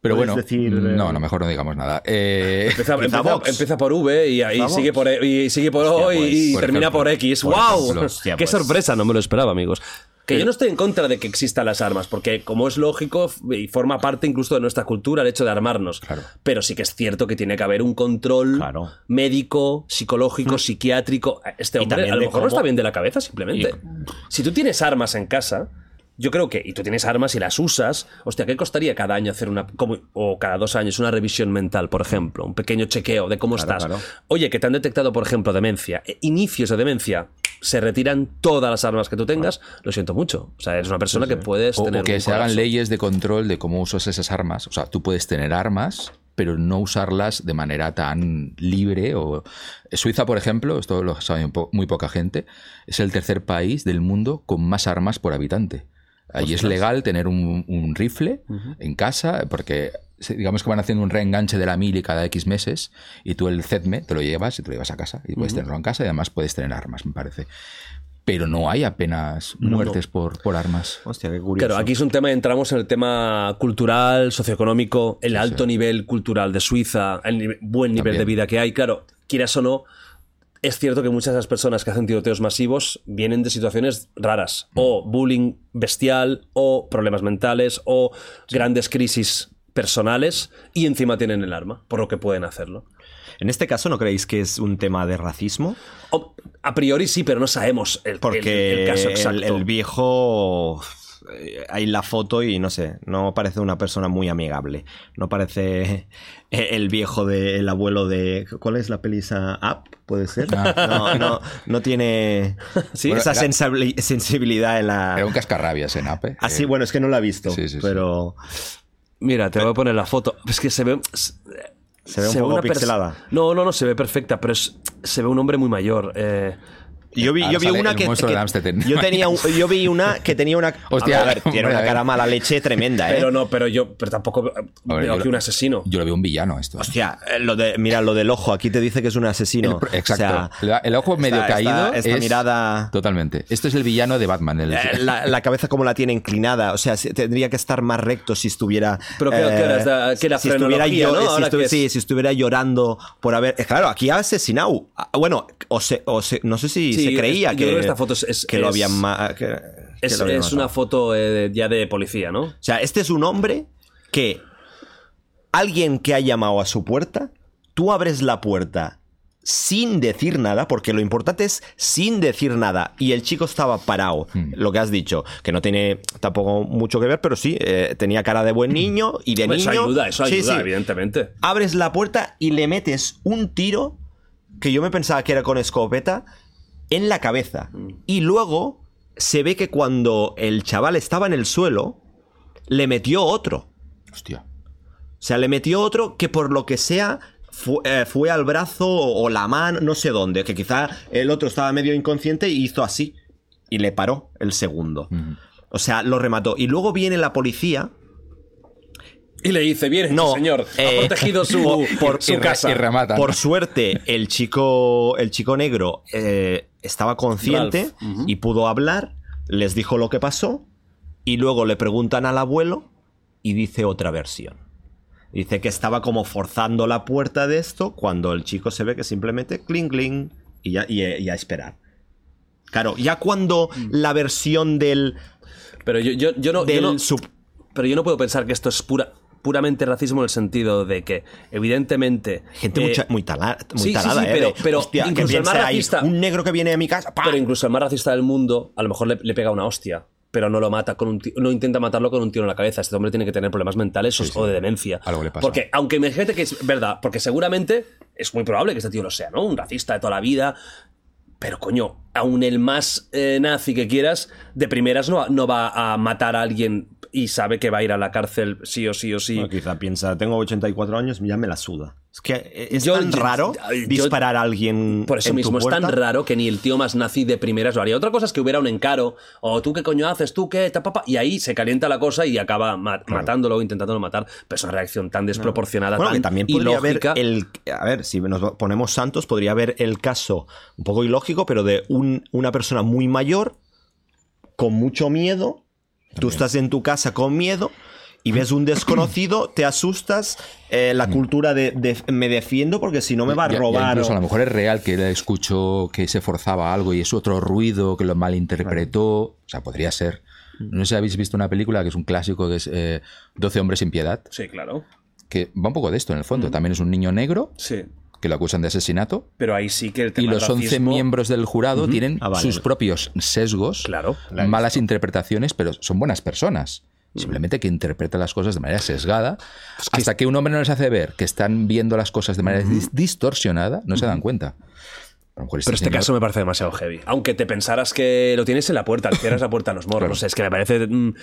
Pero bueno, decir, no, eh, no, mejor no digamos nada. Eh, Empieza, por V y, Empieza sigue por, E- y sigue por O Hostia, pues, y por termina ejemplo. por X. Por ¡Wow! ejemplo. Hostia, ¡Qué pues. sorpresa! No me lo esperaba, amigos. Que yo no estoy en contra de que existan las armas, porque como es lógico y forma parte incluso de nuestra cultura el hecho de armarnos. Claro. Pero sí que es cierto que tiene que haber un control Claro. médico, psicológico, psiquiátrico. Este hombre a lo mejor no está bien de la cabeza, simplemente. Si tú tienes armas en casa, yo creo que, y tú tienes armas y las usas, hostia, ¿qué costaría cada año hacer una, como- o cada dos años, una revisión mental, por ejemplo? Un pequeño chequeo de cómo Claro, estás. claro. Oye, que te han detectado, por ejemplo, demencia, eh, inicios de demencia, se retiran todas las armas que tú tengas, lo siento mucho. O sea, eres una persona que puedes o, tener. o que se hagan leyes de control de cómo usas esas armas. O sea, tú puedes tener armas, pero no usarlas de manera tan libre. O... Suiza, por ejemplo, esto lo sabe muy poca gente, es el tercer país del mundo con más armas por habitante. Allí es legal tener un, un rifle en casa, porque digamos que van haciendo un reenganche de la mili cada X meses, y tú el CEDME te lo llevas y te lo llevas a casa, y puedes tenerlo en casa y además puedes tener armas, me parece. Pero no hay apenas muertes Por, por armas. Hostia, qué curioso. Claro, aquí es un tema, entramos en el tema cultural, socioeconómico, el alto sí. nivel cultural de Suiza, el buen nivel También. de vida que hay. Claro, quieras o no, es cierto que muchas de las personas que hacen tiroteos masivos vienen de situaciones raras, Mm. o bullying bestial, o problemas mentales, o grandes crisis personales, y encima tienen el arma, por lo que pueden hacerlo. En este caso, ¿no creéis que es un tema de racismo? O- a priori sí, pero no sabemos el, el- Porque el caso el, exacto. el viejo. Eh, Hay la foto y no sé, no parece una persona muy amigable. No parece el viejo del abuelo de. ¿Cuál es la peli esa? ¿Up? ¿Puede ser? No, no, no tiene Sí. esa era- sensibilidad en la. Era un cascarrabias en Ape. Así, Eh, bueno, es que no la he visto, Sí, sí, sí. pero Mira, te voy a poner la foto. Es que se ve. se ve un poco una pers- pixelada. No, no, no, se ve perfecta, pero es- se ve un hombre muy mayor. eh, Yo vi, yo vi una que, yo tenía un- yo vi una que tenía una Hostia, a ver, tiene una cara mala leche tremenda, ¿eh? Pero no, pero yo, pero tampoco ver, veo aquí lo- un asesino. Yo lo veo un villano esto. Hostia, eh, lo de, mira, lo del ojo, aquí te dice que es un asesino. El- exacto. O sea, La- el ojo medio esta- caído. esta- esta es- mirada- Totalmente. Esto es el villano de Batman. el- eh, la, la cabeza como la tiene inclinada, o sea, se- tendría que estar más recto si estuviera. Pero ¿qué- eh, qué era? ¿Esta- qué era si estuviera, yo- no? si ¿Ahora estu- qué es? sí, si estuviera llorando por haber. eh, claro, aquí ha asesinado. Ah, Bueno, o se, o se- no sé si Sí, se creía es- yo que, creo que esta foto es- es- que lo habían que- que Es, lo habían es matado. una foto eh, ya de policía, ¿no? O sea, este es un hombre que alguien que ha llamado a su puerta, tú abres la puerta sin decir nada, porque lo importante es sin decir nada. Y el chico estaba parado, Hmm. lo que has dicho, que no tiene tampoco mucho que ver, pero sí, eh, tenía cara de buen niño y de Pues niño. Eso ayuda, eso Sí, ayuda, sí. evidentemente. Abres la puerta y le metes un tiro que yo me pensaba que era con escopeta en la cabeza. Y luego se ve que cuando el chaval estaba en el suelo, le metió otro. Hostia. O sea, le metió otro que por lo que sea eh, fue, al brazo o, o la mano, no sé dónde, que quizá el otro estaba medio inconsciente y hizo así. Y le paró el segundo. O sea, lo remató. Y luego viene la policía. Y le dice, bien, No, señor, eh, ha protegido su, por- por- su y casa. y rematan. Por suerte, el chico, el chico negro eh, estaba consciente y pudo hablar, les dijo lo que pasó y luego le preguntan al abuelo y dice otra versión. Dice que estaba como forzando la puerta de esto cuando el chico se ve que simplemente cling cling y ya, y, y a esperar. Claro, ya cuando la versión del, Pero yo, yo, yo no, yo del no- sub- pero yo no puedo pensar que esto es pura, puramente racismo en el sentido de que, evidentemente. gente eh, mucha- muy, tala- muy sí, sí, talada, sí, ¿eh? pero- De, pero hostia, que incluso el más ahí, racista- un negro que viene a mi casa, ¡pam! Pero incluso el más racista del mundo, a lo mejor le, le pega una hostia, pero no lo mata con un ti- no intenta matarlo con un tiro en la cabeza. Este hombre tiene que tener problemas mentales o- o de demencia. Algo le pasa. Porque, aunque me gente que es verdad, porque seguramente es muy probable que este tío lo sea, ¿no? Un racista de toda la vida. Pero coño, aun el más eh, nazi que quieras, de primeras no, no va a matar a alguien y sabe que va a ir a la cárcel sí o sí o sí. Bueno, quizá piensa, tengo 84 años, ya me la suda. Es que es Yo- tan yo- raro yo- disparar a alguien Por eso en tu mismo, es tan raro que ni el tío más nazi de primeras lo haría. Otra cosa es que hubiera un encaro, o tú qué coño haces, tú qué, ta, pa, pa, y ahí se calienta la cosa y acaba ma- matándolo o intentándolo matar. Pero es una reacción tan desproporcionada, Bueno, tan que también podría haber el. A ver, si nos ponemos santos, podría haber el caso un poco ilógico, pero de un- una persona muy mayor, con mucho miedo. Tú estás en tu casa con miedo y ves un desconocido, te asustas. eh, la cultura de, de me defiendo porque si no me va a Ya- ya robar. incluso o- a lo mejor es real que él escuchó que se forzaba algo y es otro ruido que lo malinterpretó. O sea, podría ser. No sé si habéis visto una película que es un clásico que es eh, 12 hombres sin piedad, Sí, claro. que va un poco de esto en el fondo. También es un niño negro Sí. Que lo acusan de asesinato Pero ahí sí que el y tema los del 11 racismo- miembros del jurado tienen Ah, vale. sus propios sesgos, Claro. malas interpretaciones, pero son buenas personas. Simplemente que interpretan las cosas de manera sesgada, hasta que un hombre no les hace ver que están viendo las cosas de manera dis- distorsionada, no se dan cuenta. A lo mejor Pero este señor- caso me parece demasiado heavy. Aunque te pensaras que lo tienes en la puerta, le cierras la puerta a los morros. Es que me parece. mm,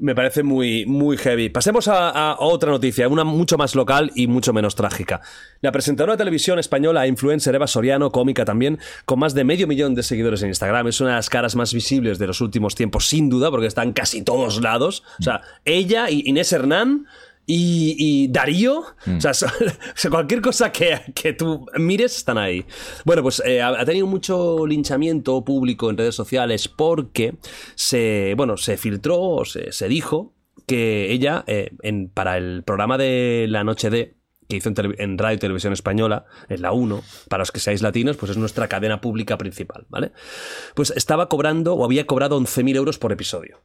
Me parece muy, muy heavy. Pasemos a, a otra noticia, una mucho más local y mucho menos trágica. La presentadora de televisión española, e influencer Eva Soriano, cómica también, con más de medio millón de seguidores en Instagram, es una de las caras más visibles de los últimos tiempos, sin duda, porque está en casi todos lados. O sea, ella y Inés Hernán y, y Darío, o, sea, so- o sea, cualquier cosa que, que tú mires están ahí. Bueno, pues eh, ha tenido mucho linchamiento público en redes sociales porque se, bueno, se filtró, o se, se dijo que ella, eh, en, para el programa de la noche de que hizo en, en Radio y Televisión Española, en la 1, para los que seáis latinos, pues es nuestra cadena pública principal, ¿vale? Pues estaba cobrando o había cobrado 11.000 euros por episodio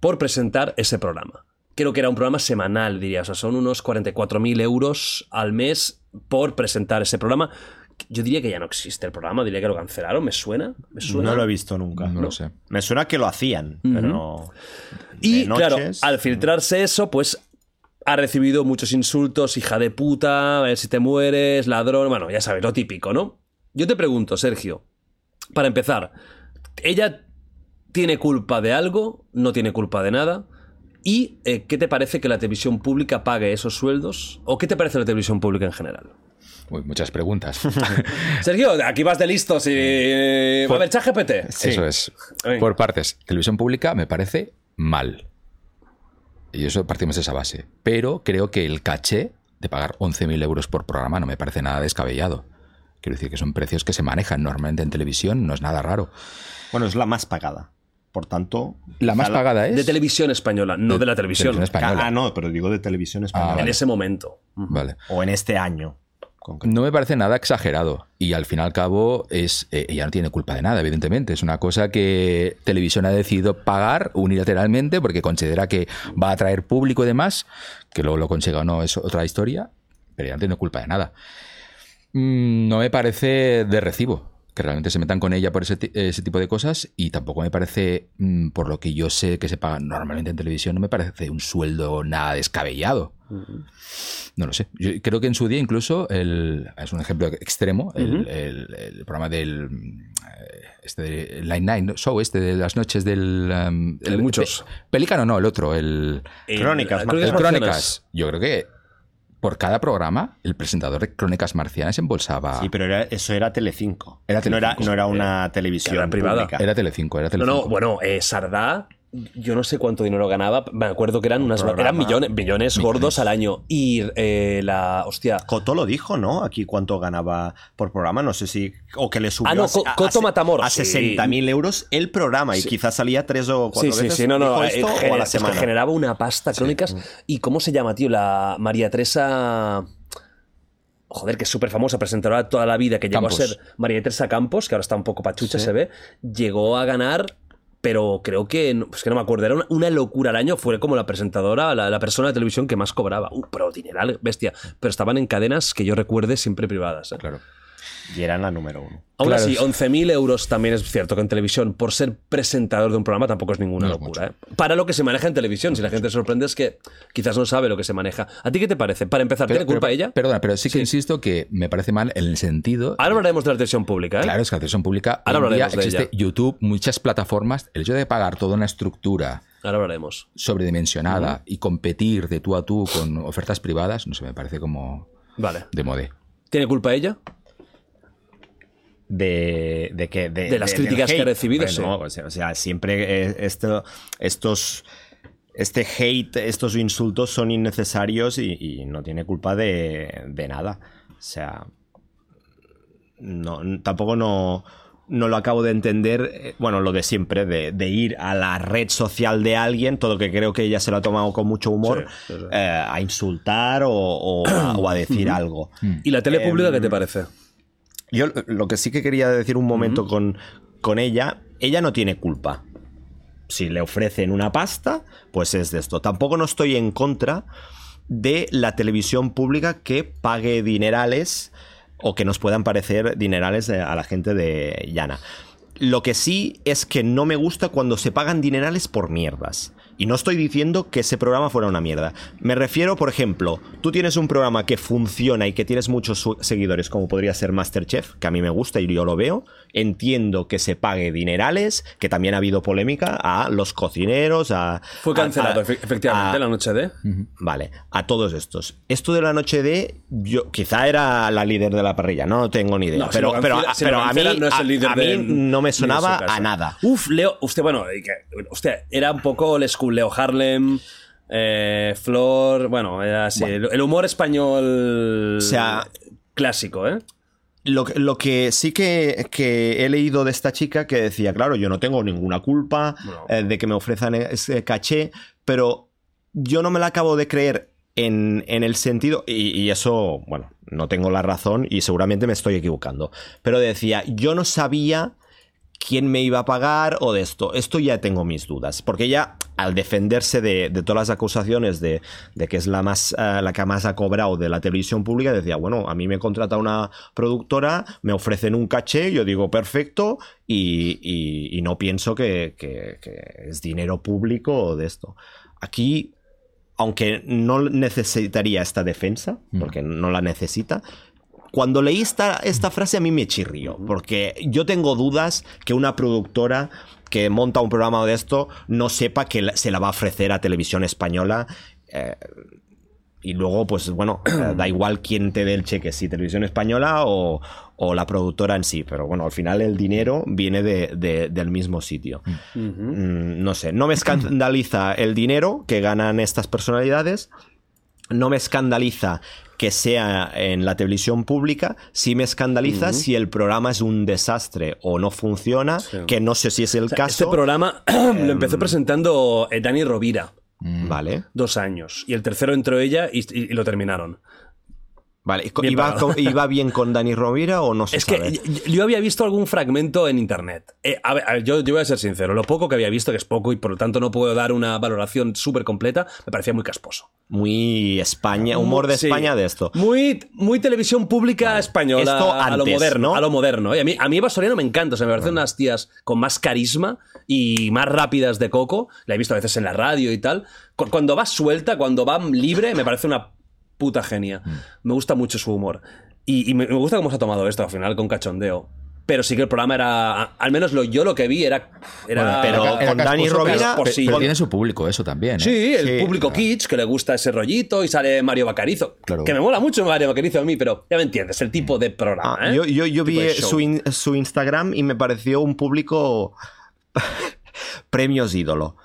por presentar ese programa. Creo que era un programa semanal, diría. O sea, son unos 44.000 euros al mes por presentar ese programa. Yo diría que ya no existe el programa, diría que lo cancelaron. ¿Me suena? ¿Me suena? No lo he visto nunca. No lo sé. Me suena que lo hacían, pero no. Y noches. claro, al filtrarse eso, pues ha recibido muchos insultos, hija de puta, a ver si te mueres, ladrón, bueno, ya sabes, lo típico, ¿no? Yo te pregunto, Sergio, para empezar, ¿ella tiene culpa de algo? ¿No tiene culpa de nada? ¿Y eh, qué te parece que la televisión pública pague esos sueldos? ¿O qué te parece la televisión pública en general? Uy, muchas preguntas. Sergio, aquí vas de listos y... eh, A ver, ChatGPT. Eso es. Venga. Por partes. Televisión pública me parece mal. Y eso partimos de esa base. Pero creo que el caché de pagar 11.000 euros por programa no me parece nada descabellado. Quiero decir que son precios que se manejan normalmente en televisión, no es nada raro. Bueno, es la más pagada. Por tanto. La más pagada es... De televisión española, no de, la televisión. española. Ah, no, pero digo de televisión española. En vale. ese momento. Vale. O en este año. concreto. No me parece nada exagerado. Y al fin y al cabo, es, eh, ella no tiene culpa de nada, evidentemente. Es una cosa que Televisión ha decidido pagar unilateralmente porque considera que va a atraer público y demás. Que luego lo consiga o no es otra historia. Pero ella no tiene culpa de nada. Mm, No me parece de recibo que realmente se metan con ella por ese, ese tipo de cosas y tampoco me parece, mm, por lo que yo sé que se paga normalmente en televisión, no me parece un sueldo nada descabellado. No lo sé. Yo creo que en su día incluso el, es un ejemplo extremo el, el- el programa del eh, este de Line Nine Show este de las noches del um, el- muchos. Pe- Pelícano no el otro el, Crónicas, Marcianas. Crónicas. Yo creo que por cada programa el presentador de Crónicas Marcianas embolsaba Sí, pero era- eso era Telecinco. Era No era, no una televisión era privada. pública. era Telecinco era No, Telecinco no, bueno, eh, Sardá yo no sé cuánto dinero ganaba, me acuerdo que eran unas eran millones, millones gordos al año. Y eh, la hostia. Coto lo dijo, ¿no? Aquí cuánto ganaba por programa, no sé si. O que le subió Ah, no, a, Co- a- Coto a- Matamoros, a sí. 60.000 euros el programa y quizás salía tres o Sí, cuatro sí, veces. sí, no, no, ¿Dijo eh, esto o a genera- la es que semana? generaba una pasta crónicas. ¿Y cómo se llama, tío? La María Teresa. Joder, que es súper famosa, presentadora toda la vida, que llegó Campos. a ser María Teresa Campos, que ahora está un poco pachucha, se ve. Llegó a ganar, pero creo que. no- Pues que no me acuerdo, era una, locura al año. Fue como la presentadora, la, la persona de televisión que más cobraba. Uh, pero dineral, bestia. Pero estaban en cadenas que yo recuerde siempre privadas. ¿eh? Claro. Y eran la número uno. Aún Claro, así, es- 11.000 euros también es cierto que en televisión, por ser presentador de un programa, tampoco es ninguna No es locura. ¿eh? Para lo que se maneja en televisión, si la gente se sorprende es que quizás no sabe lo que se maneja. ¿A ti qué te parece? Para empezar, ¿tiene culpa pero- ella? Perdona, pero sí que insisto que me parece mal en el sentido. Ahora hablaremos de la televisión pública. ¿eh? Claro, es que la televisión pública. Ahora día hablaremos de existe ella. YouTube, muchas plataformas. El hecho de pagar toda una estructura Ahora hablaremos. sobredimensionada y competir de tú a tú con ofertas privadas, no sé, me parece como Vale. de modé. ¿Tiene culpa ella? De, de que de, De las críticas que ha recibido, sí. no, o sea, o sea, siempre eh, esto, estos este hate, estos insultos son innecesarios y, y no tiene culpa de, de nada. O sea, no, tampoco no, no lo acabo de entender. eh, Bueno, lo de siempre, de, de ir a la red social de alguien, todo que creo que ella se lo ha tomado con mucho humor, Sí, sí, sí. eh, a insultar o, o a, o a decir algo. ¿Y la tele pública Em, qué te parece? Yo lo que sí que quería decir un momento con, con ella, ella no tiene culpa. Si le ofrecen una pasta, pues es de esto. Tampoco no estoy en contra de la televisión pública que pague dinerales o que nos puedan parecer dinerales a la gente de Llana. Lo que sí es que no me gusta cuando se pagan dinerales por mierdas. Y no estoy diciendo que ese programa fuera una mierda. Me refiero, por ejemplo, tú tienes un programa que funciona y que tienes muchos seguidores, como podría ser Masterchef, que a mí me gusta y yo lo veo. Entiendo que se pague dinerales, que también ha habido polémica a los cocineros, a... Fue cancelado, a- efectivamente, a- la noche de. Vale, a todos estos. Esto de la noche de, yo quizá era la líder de la parrilla, no tengo ni idea. No, pero pero, cancela- a- si lo pero a mí, no es el a- líder a mí no me sonaba a nada. Uf, Leo, usted, bueno, que- hostia, era un poco el school Leo Harlem, eh, Flor, bueno, era así, el, el humor español O sea- clásico, ¿eh? Lo, que- lo que sí que, que he leído de esta chica que decía, claro, yo no tengo ninguna culpa No. eh, de que me ofrezcan ese caché, pero yo no me la acabo de creer en, en el sentido, y, y eso, bueno, no tengo la razón y seguramente me estoy equivocando, pero decía, yo no sabía quién me iba a pagar o de esto. Esto ya tengo mis dudas. Porque ella, al defenderse de, de todas las acusaciones de, de que es la, más, eh, la que más ha cobrado de la televisión pública, decía, bueno, a mí me contrata una productora, me ofrecen un caché, yo digo, perfecto, y, y- y no pienso que, que- que es dinero público o de esto. Aquí, aunque no necesitaría esta defensa, porque no la necesita, cuando leí esta, esta frase a mí me chirrió, porque yo tengo dudas que una productora que monta un programa de esto no sepa que se la va a ofrecer a televisión española. eh, y luego, pues bueno, eh, da igual quién te dé el cheque, si televisión española o, o la productora en sí, pero bueno, al final el dinero viene de- de- del mismo sitio. Mm, no sé, no me escandaliza el dinero que ganan estas personalidades, no me escandaliza que sea en la televisión pública, sí me escandaliza si el programa es un desastre o no funciona, que no sé si es el O sea, caso. Este programa lo empezó presentando eh, Dani Rovira, Vale, dos años, y el tercero entró ella y, y- y lo terminaron. Vale. ¿Y co- Bien ¿Iba, pagado. co- iba bien con Dani Rovira o no se Es sabe? que yo- había visto algún fragmento en internet. Eh, a ver, a ver, yo, yo voy a ser sincero, lo poco que había visto, que es poco y por lo tanto no puedo dar una valoración súper completa, me parecía muy casposo. Muy España, humor de Sí. España de esto. Muy, muy televisión pública española Esto a lo moderno. ¿no? A lo moderno. ¿eh? A mí, a mí Eva Soriano me encanta. O sea, me parecen unas tías con más carisma y más rápidas de coco. La he visto a veces en la radio y tal. Cu- Cuando va suelta, cuando va libre, me parece una puta genia. Mm. Me gusta mucho su humor. Y, y me me gusta cómo se ha tomado esto al final con cachondeo. Pero sí que el programa era. Al menos lo, yo lo que vi era. era pero Era con Dani Rovira, pero- sí. pero tiene su público eso también. ¿eh? Sí, el Sí. público kitsch que le gusta ese rollito y sale Mario Bacarizo. Claro. Que me mola mucho Mario Bacarizo a mí, pero ya me entiendes, el tipo de programa. Ah, ¿eh? yo, yo, yo vi su, in- su Instagram y me pareció un público premios ídolo.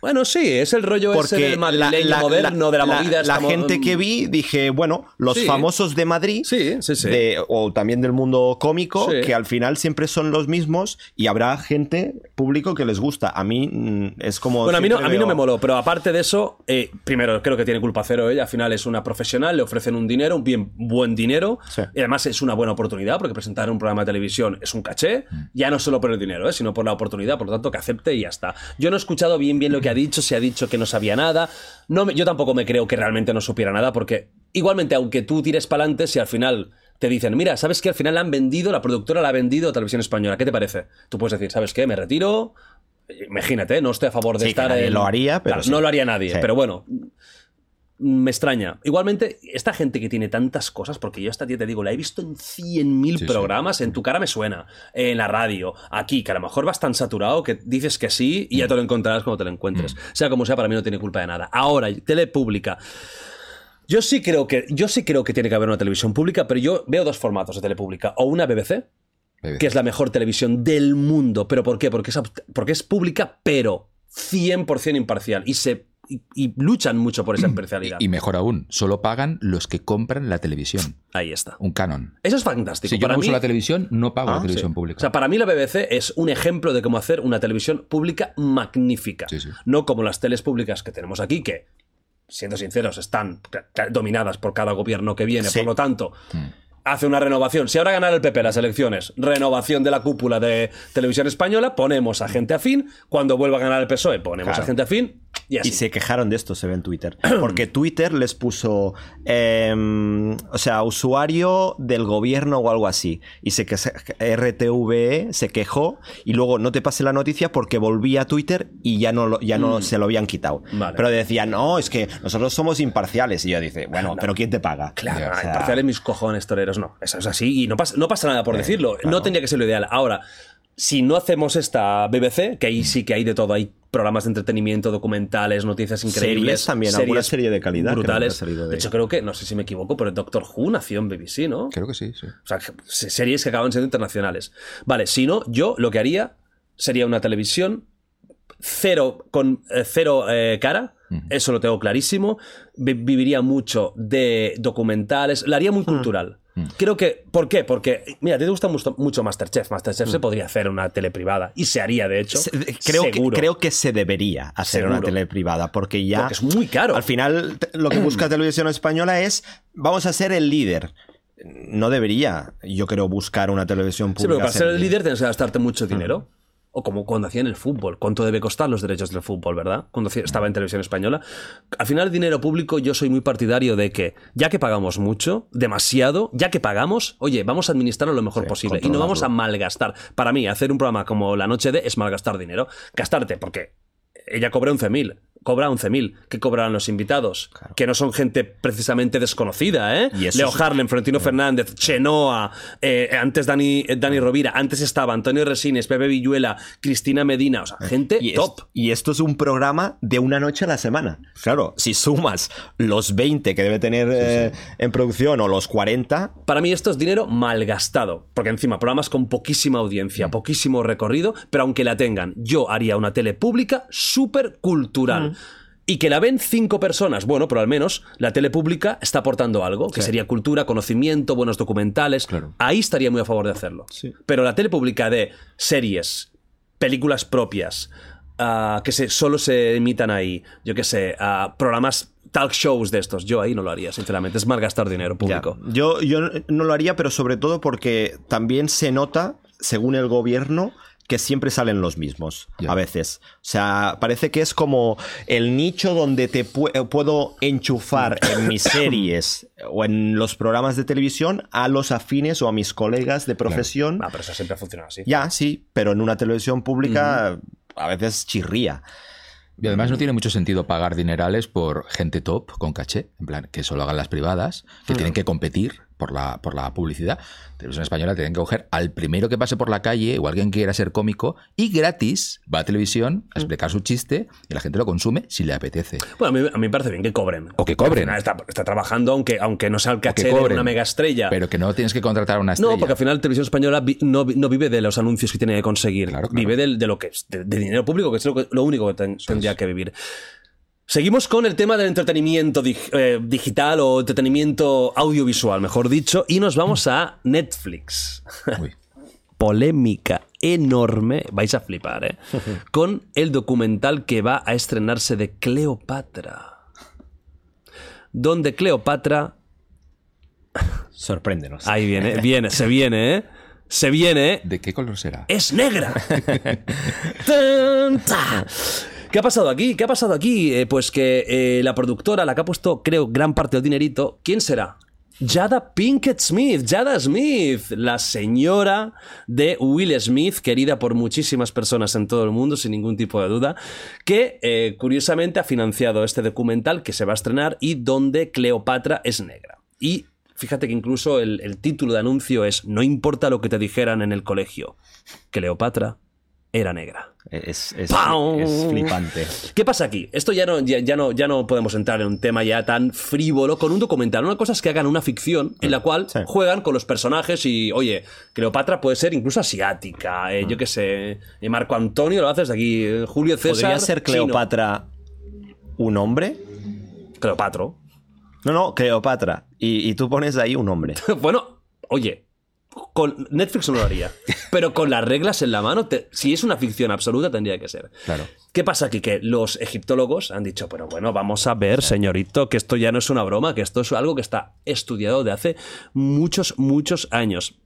Bueno, sí, es el rollo ese Porque del madrileño moderno, de la movida. La, gente que vi, dije, bueno, los Sí. famosos de Madrid, Sí, sí, sí. de- o también del mundo cómico, Sí. que al final siempre son los mismos y habrá gente, público, que les gusta. A mí mm, es como... Bueno, a mí, no, siempre a mí no veo- me moló, pero aparte de eso, eh, primero, creo que tiene culpa cero ella. Al final es una profesional, le ofrecen un dinero, un bien buen dinero. Sí. Y además es una buena oportunidad, porque presentar un programa de televisión es un caché, ya no solo por el dinero, eh, sino por la oportunidad. Por lo tanto, que acepte y ya está. Yo no he escuchado bien bien lo que ha dicho, se ha dicho que no sabía nada. No me- yo tampoco me creo que realmente no supiera nada, porque igualmente, aunque tú tires para adelante, si al final te dicen, mira, ¿sabes que Al final la han vendido, la productora la ha vendido a Televisión Española. ¿Qué te parece? Tú puedes decir, ¿sabes qué? Me retiro. Imagínate, no estoy a favor de Sí, que estar nadie en- lo haría, pero sí. No lo haría nadie, Sí. pero bueno. Me extraña. Igualmente, esta gente que tiene tantas cosas, porque yo esta tía te digo, la he visto en 100.000 Sí, sí. programas, en tu cara me suena, en la radio, aquí, que a lo mejor vas tan saturado que dices que sí y ya te lo encontrarás cuando te lo encuentres. Sea como sea, para mí no tiene culpa de nada. Ahora, tele pública. Yo sí creo que, yo sí creo que tiene que haber una televisión pública, pero yo veo dos formatos de tele pública. O una BBC, BBC. que es la mejor televisión del mundo. ¿Pero por qué? Porque es, porque es pública, pero 100% imparcial. Y, se, y, y luchan mucho por esa imparcialidad. Y mejor aún, solo pagan los que compran la televisión. Ahí está. Un canon. Eso es fantástico. Si yo para no uso la televisión, no pago Ah, la televisión sí. pública. o sea, para mí la BBC es un ejemplo de cómo hacer una televisión pública magnífica. Sí, sí. No como las teles públicas que tenemos aquí, que, siendo sinceros, están dominadas por cada gobierno que viene. Sí. Por lo tanto, Mm. hace una renovación. Si ahora ganara el PP las elecciones, renovación de la cúpula de televisión española, ponemos a gente afín. Cuando vuelva a ganar el PSOE, ponemos Claro. a gente afín. Y se quejaron de esto, se ve en Twitter. Porque Twitter les puso, em, o sea, usuario del gobierno o algo así. Y se que RTVE se quejó y luego no te pasé la noticia porque volví a Twitter y ya no, lo- ya no se lo habían quitado. Mm. Vale. Pero decían, no, es que nosotros somos imparciales. Y yo dice, bueno, pero ¿quién te paga? Claro, O sea, imparciales mis cojones toreros, no. Eso es así y no pasa, no pasa nada por decirlo. No tendría que ser lo ideal. Ahora, si no hacemos esta BBC, que ahí sí que hay de todo, hay programas de entretenimiento, documentales, noticias increíbles. Series también, alguna serie de calidad que Brutales. de- de hecho, creo que, no sé si me equivoco, pero Doctor Who nació en BBC, ¿no? Creo que sí, sí. O sea, series que acaban siendo internacionales. Vale, si no, yo lo que haría sería una televisión cero con eh, cero eh, cara. Eso lo tengo clarísimo. Vi- viviría mucho de documentales. La haría muy cultural. Creo que. ¿Por qué? Porque, mira, a ti te gusta mucho, mucho Masterchef. Masterchef se podría hacer una tele privada. Y se haría, de hecho. Se- creo, que, creo que se debería hacer una Seguro. tele privada porque ya Porque es muy caro. al final lo que busca televisión española es vamos a ser el líder no debería yo creo buscar una televisión pública Sí, pero para ser el líder tienes que gastarte mucho dinero. O como cuando hacían el fútbol. ¿Cuánto debe costar los derechos del fútbol, verdad? Cuando estaba en televisión española. Al final, el dinero público, yo soy muy partidario de que, ya que pagamos mucho, demasiado, ya que pagamos, oye, vamos a administrarlo lo mejor Sí, posible. Y no vamos a malgastar. Para mí, hacer un programa como La Noche de es malgastar dinero. Gastarte, porque ella cobra 11.000. Cobra 11.000. ¿Qué cobrarán los invitados? Que no son gente precisamente desconocida, ¿eh? Leo es- Harlem, Florentino Fernández, Chenoa, eh, antes Dani, eh, Dani Rovira, antes estaba Antonio Resines, Pepe Villuela, Cristina Medina, o sea, gente y, es- top. y esto es un programa de una noche a la semana. Claro, si sumas los 20 que debe tener eh, en producción o los 40, Para mí esto es dinero malgastado, porque encima programas con poquísima audiencia, poquísimo recorrido, pero aunque la tengan, yo haría una tele pública súper cultural. Y que la ven cinco personas, bueno, pero al menos la tele pública está aportando algo, que sería cultura, conocimiento, buenos documentales. Claro. Ahí estaría muy a favor de hacerlo. Sí. Pero la tele pública de series, películas propias, ah, que se, solo se emitan ahí, yo qué sé, ah, programas, talk shows de estos, yo ahí no lo haría, sinceramente. Es malgastar dinero Ya. público. Yo, yo no lo haría, pero sobre todo porque también se nota, según el gobierno, que siempre salen los mismos a veces. O sea, parece que es como el nicho donde te pu- eh, puedo enchufar en mis series o en los programas de televisión a los afines o a mis colegas de profesión. Ah, pero eso siempre ha funcionado así. Ya, sí, pero en una televisión pública a veces chirría. Y además no tiene mucho sentido pagar dinerales por gente top con caché, en plan, que solo hagan las privadas, que tienen que competir por la, por la publicidad. Televisión española tienen que coger al primero que pase por la calle o alguien que quiera ser cómico y gratis va a televisión a explicar su chiste y la gente lo consume si le apetece. Bueno, a mí, a mí me parece bien que cobren. O que cobren. Está, está trabajando, aunque, aunque no sea el caché de una mega estrella. Pero que no tienes que contratar a una estrella. No, porque al final Televisión Española vi- no, no vive de los anuncios que tiene que conseguir. Claro, claro. Vive del- de, lo que es, de, de dinero público, que es lo, que- lo único que ten- tendría que vivir. Seguimos con el tema del entretenimiento dig- eh, digital o entretenimiento audiovisual, mejor dicho, y nos vamos a Netflix. Uy. Polémica enorme, vais a flipar, ¿eh? Con el documental que va a estrenarse de Cleopatra. Donde Cleopatra Sorpréndenos. Ahí viene, viene, se viene, ¿eh? Se viene. ¿De qué color será? ¡Es negra! ¿Qué ha pasado aquí? ¿Qué ha pasado aquí? Eh, pues que eh, la productora, la que ha puesto, creo, gran parte del dinerito, ¿quién será? Jada Pinkett Smith, Jada Smith, la señora de Will Smith, querida por muchísimas personas en todo el mundo, sin ningún tipo de duda, que eh, curiosamente ha financiado este documental que se va a estrenar y donde Cleopatra es negra. Y fíjate que incluso el, el título de anuncio es No importa lo que te dijeran en el colegio, Cleopatra era negra. Es, es- flipante. ¿Qué pasa aquí? Esto ya no, ya, ya no, ya no podemos entrar en un tema ya tan frívolo con un documental. Una cosa es que hagan una ficción en la cual Sí. juegan con los personajes y, oye, Cleopatra puede ser incluso asiática, eh, yo Mm. qué sé, eh, Marco Antonio lo haces de aquí, eh, Julio César. ¿Podría ser chino. Cleopatra un hombre? Cleopatro. No, no, Cleopatra. Y, y tú pones ahí un hombre. bueno, oye, con Netflix no lo haría, pero con las reglas en la mano, te- si es una ficción absoluta, tendría que ser. Claro. ¿Qué pasa aquí? Que los egiptólogos han dicho, pero bueno, vamos a ver, señorito, que esto ya no es una broma, que esto es algo que está estudiado de hace muchos, muchos años.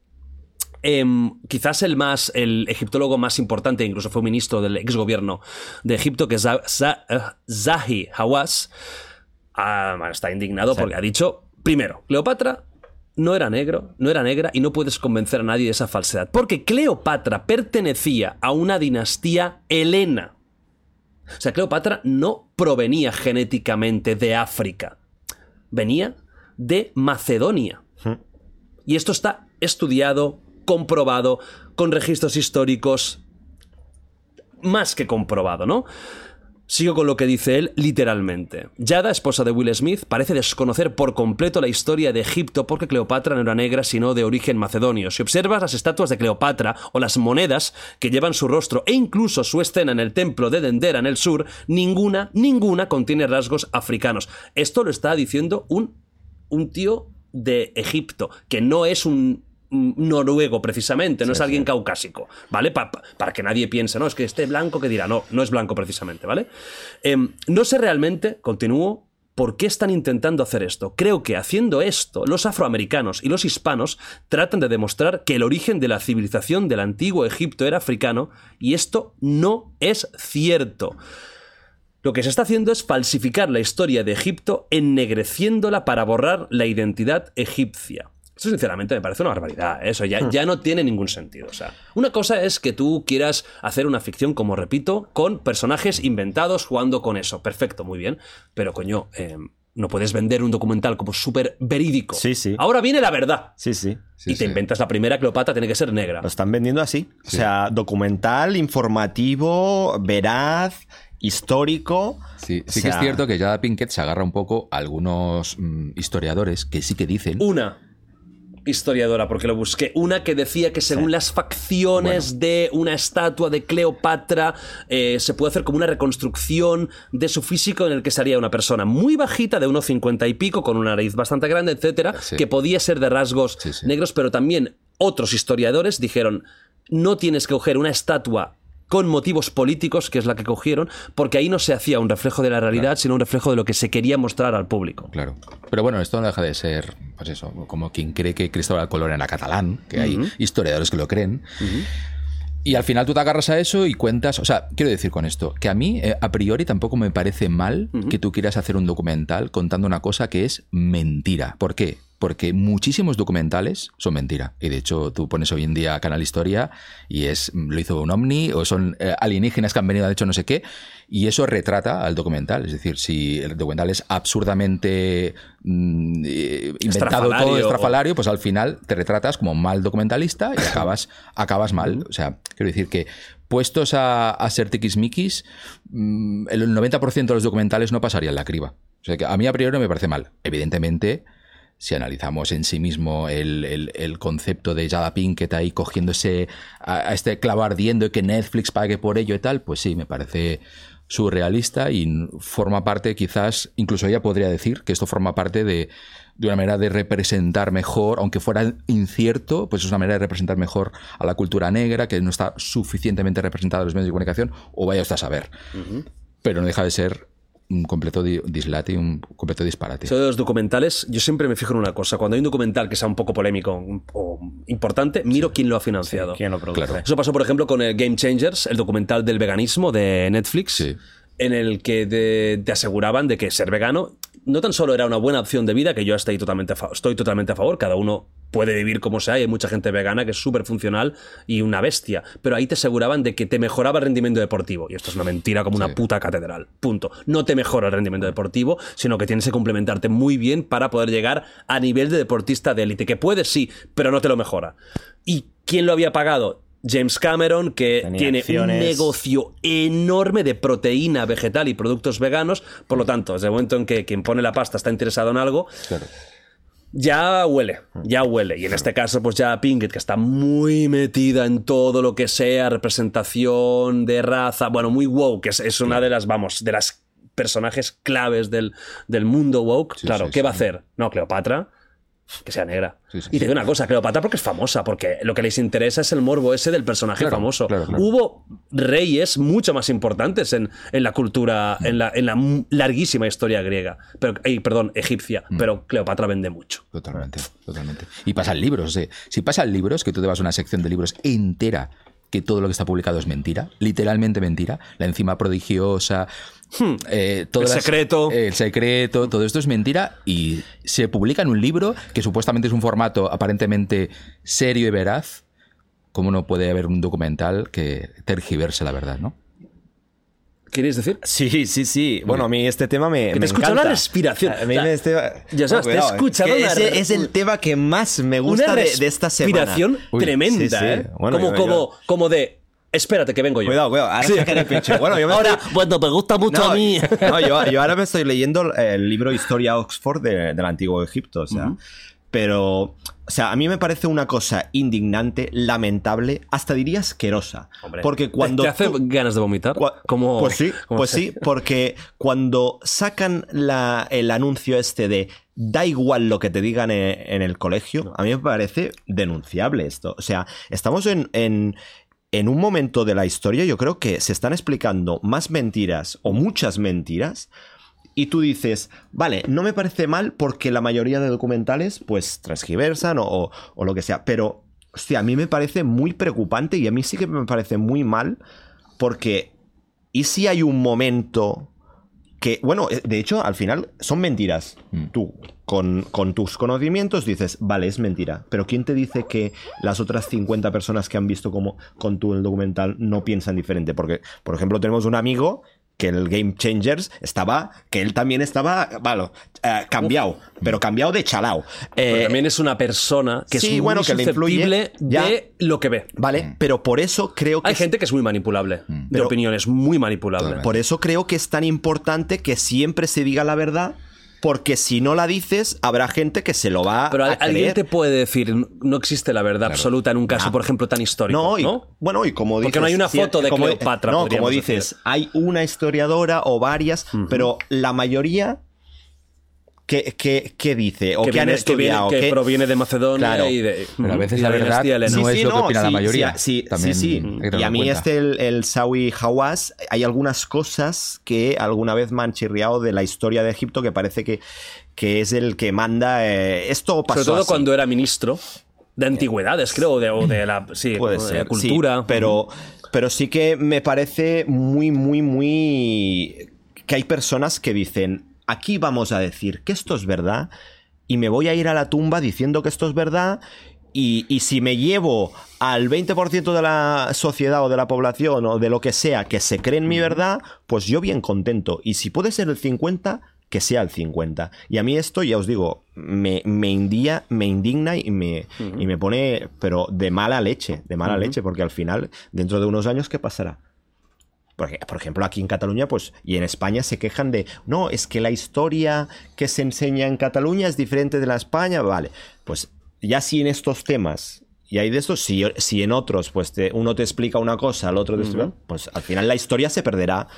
Em, quizás el más el egiptólogo más importante, incluso fue ministro del ex gobierno de Egipto, que es eh, Zahi Hawass, ah, está indignado porque ha dicho, primero, Cleopatra no era negro, no era negra y no puedes convencer a nadie de esa falsedad, porque Cleopatra pertenecía a una dinastía helena. O sea, Cleopatra no provenía genéticamente de África, venía de Macedonia. Y esto está estudiado, comprobado, con registros históricos, más que comprobado, ¿no? Sigo con lo que dice él literalmente. Yada, esposa de Will Smith, parece desconocer por completo la historia de Egipto porque Cleopatra no era negra sino de origen macedonio. Si observas las estatuas de Cleopatra o las monedas que llevan su rostro e incluso su escena en el templo de Dendera en el sur, ninguna, ninguna contiene rasgos africanos. Esto lo está diciendo un, un tío de Egipto, que no es un noruego precisamente, no es alguien caucásico, ¿vale? Pa- pa- para que nadie piense, no, es que este blanco que dirá, no, no es blanco precisamente, ¿vale? Em, no sé realmente, continúo, por qué están intentando hacer esto. Creo que haciendo esto, los afroamericanos y los hispanos tratan de demostrar que el origen de la civilización del antiguo Egipto era africano y esto no es cierto. Lo que se está haciendo es falsificar la historia de Egipto ennegreciéndola para borrar la identidad egipcia. Eso sinceramente me parece una barbaridad. ¿eh? Eso ya, ya no tiene ningún sentido. O sea, una cosa es que tú quieras hacer una ficción, como repito, con personajes inventados jugando con eso. Perfecto, muy bien. Pero coño, eh, no puedes vender un documental como súper verídico. Sí, sí. Ahora viene la verdad. Sí, sí. Sí, y te sí. inventas la primera Cleopatra, tiene que ser negra. Lo están vendiendo así. O sea, documental, informativo, veraz, histórico. Sí, sí O que es cierto que Jada Pinkett se agarra un poco a algunos mm, historiadores que sí que dicen una historiadora, porque lo busqué, una que decía que según las facciones de una estatua de Cleopatra eh, se puede hacer como una reconstrucción de su físico en el que sería una persona muy bajita, de unos 50 y pico, con una nariz bastante grande, etcétera, Sí. que podía ser de rasgos sí. negros, pero también otros historiadores dijeron no tienes que coger una estatua con motivos políticos, que es la que cogieron, porque ahí no se hacía un reflejo de la realidad, sino un reflejo de lo que se quería mostrar al público. Claro. Pero bueno, esto no deja de ser, pues eso, como quien cree que Cristóbal Colón era catalán, que hay historiadores que lo creen. Y al final tú te agarras a eso y cuentas, o sea, quiero decir con esto, que a mí eh, a priori tampoco me parece mal que tú quieras hacer un documental contando una cosa que es mentira. ¿Por qué? Porque muchísimos documentales son mentira. Y de hecho, tú pones hoy en día Canal Historia y es lo hizo un ovni o son eh, alienígenas que han venido, de hecho, no sé qué. Y eso retrata al documental. Es decir, si el documental es absurdamente mm, eh, inventado todo Estrafalario. pues al final te retratas como mal documentalista y acabas, acabas mal. O sea, quiero decir que puestos a, a ser tiquismiquis, mm, el 90% de los documentales no pasarían la criba. O sea que a mí a priori me parece mal. Evidentemente, si analizamos en sí mismo el, el- el concepto de Jada Pinkett ahí cogiéndose a, a este clavo ardiendo y que Netflix pague por ello y tal, pues sí, me parece surrealista y forma parte, quizás, incluso ella podría decir que esto forma parte de, de una manera de representar mejor, aunque fuera incierto, pues es una manera de representar mejor a la cultura negra que no está suficientemente representada en los medios de comunicación, o vaya usted a saber. Pero no deja de ser un completo di- dislate y un completo disparate. De los documentales, yo siempre me fijo en una cosa. Cuando hay un documental que sea un poco polémico o importante, miro quién lo ha financiado. ¿Quién lo produce? Claro. Eso pasó, por ejemplo, con el Game Changers, el documental del veganismo de Netflix, Sí. en el que te, te aseguraban de que ser vegano no tan solo era una buena opción de vida, que yo estoy totalmente a, estoy totalmente a favor, cada uno puede vivir como sea, y hay mucha gente vegana que es súper funcional y una bestia, pero ahí te aseguraban de que te mejoraba el rendimiento deportivo, y esto es una mentira como una puta catedral, punto. No te mejora el rendimiento deportivo, sino que tienes que complementarte muy bien para poder llegar a nivel de deportista de élite, que puedes sí, pero no te lo mejora. ¿Y quién lo había pagado? James Cameron, que Tenía tiene acciones. un negocio enorme de proteína vegetal y productos veganos. Por lo tanto, desde el momento en que quien pone la pasta está interesado en algo, Claro. ya huele, ya huele. Y en este caso, pues ya Pinkett, que está muy metida en todo lo que sea representación de raza, bueno, muy woke, es, es una de las, vamos, de las personajes claves del, del mundo woke. Sí, claro, sí, ¿qué sí. va a hacer? No, Cleopatra. Que sea negra. Sí, sí, y te digo una cosa, Cleopatra porque es famosa, porque lo que les interesa es el morbo ese del personaje Claro, famoso. claro, claro. Hubo reyes mucho más importantes en, en la cultura, en la, en la larguísima historia griega, pero, ey, perdón, egipcia, Mm. pero Cleopatra vende mucho. Totalmente, totalmente. Y pasan libros. eh. Si pasan libros, que tú te vas a una sección de libros entera, que todo lo que está publicado es mentira, literalmente mentira, la encima prodigiosa, eh, Hmm. El las- secreto. el secreto, todo esto es mentira y se publica en un libro que supuestamente es un formato aparentemente serio y veraz. ¿Cómo no puede haber un documental que tergiverse la verdad, no? ¿Queréis decir? Sí, sí, sí. Bueno, a mí este tema me, te me he escuchado encanta. la respiración. A mí me este... ya sabes, te he eh. escuchado Que una ese re- es el tema que más me gusta Una de, de esta semana. respiración Uy, tremenda, sí, sí. ¿eh? Bueno, como, yo- como, como de, espérate que vengo yo. Cuidado, cuidado. Ahora Sí. pecho. Bueno, yo me Ahora, estoy- bueno, me gusta mucho No, a mí. no, yo, yo ahora me estoy leyendo el libro Historia Oxford de- del antiguo Egipto, o sea. Pero, o sea, a mí me parece una cosa indignante, lamentable, hasta diría asquerosa. Hombre, porque ¿te- cuando ¿Te, hace tú- ganas de vomitar? Como, pues sí, pues sí, porque cuando sacan la- el anuncio este de da igual lo que te digan en, en el colegio, a mí me parece denunciable esto. O sea, estamos en, en, en un momento de la historia, yo creo que se están explicando más mentiras o muchas mentiras. Y tú dices, vale, no me parece mal porque la mayoría de documentales pues transgiversan o, o- lo que sea, pero, hostia, a mí me parece muy preocupante y a mí sí que me parece muy mal porque, ¿y si hay un momento que, bueno, eh, de hecho, al final son mentiras. Mm. Tú, con, con tus conocimientos, dices, vale, es mentira. Pero ¿quién te dice que las otras 50 personas que han visto como con tu el documental no piensan diferente? Porque, por ejemplo, tenemos un amigo que el Game Changers estaba, que él también estaba, vale, eh, cambiado, pero cambiado de chalao. Pero Eh, también es una persona que sí, es muy bueno, que le influye, susceptible ya. de lo que ve. Vale, pero por eso creo que Hay gente que es muy manipulable, de Pero- opiniones muy manipulable. Totalmente. Por eso creo que es tan importante que siempre se diga la verdad, porque si no la dices, habrá gente que se lo va Pero a al- alguien creer. te puede decir, no existe la verdad absoluta en un caso, por ejemplo, tan histórico. No, No, y, bueno, y como Porque dices... no hay una foto de como- Cleopatra, No, como dices, decir. hay una historiadora o varias, pero la mayoría... ¿Qué, qué, qué dice? ¿O que, qué han viene, que, viene- estudiado? que ¿Qué- proviene de Macedonia Claro. y de. Pero a veces y de la verdad no es lo que opina la sí, mayoría. Sí, sí, También sí, sí. Y a mí cuenta. este, el, el Sawi Hawass, hay algunas cosas que alguna vez me han chirriado de la historia de Egipto que parece que, que es el que manda... eh, esto pasó Sobre todo así. cuando era ministro de antigüedades, creo, o de, o de la, sí, Puede o de ser, la cultura. sí, pero, pero sí que me parece muy, muy, muy... que hay personas que dicen, aquí vamos a decir que esto es verdad y me voy a ir a la tumba diciendo que esto es verdad y, y si me llevo al 20% de la sociedad o de la población o de lo que sea que se cree en mi verdad, pues yo bien contento. Y si puede ser el 50, que sea el 50. Y a mí esto, ya os digo, me, me, india- me indigna y me, y me pone, pero de mala leche, de mala leche, porque al final, dentro de unos años, ¿qué pasará? Porque, por ejemplo, aquí en Cataluña, pues, y en España se quejan de, no, es que la historia que se enseña en Cataluña es diferente de la España, vale. Pues ya si en estos temas, y hay de estos, si, si en otros, pues te- uno te explica una cosa, el otro te explica, pues al final la historia se perderá.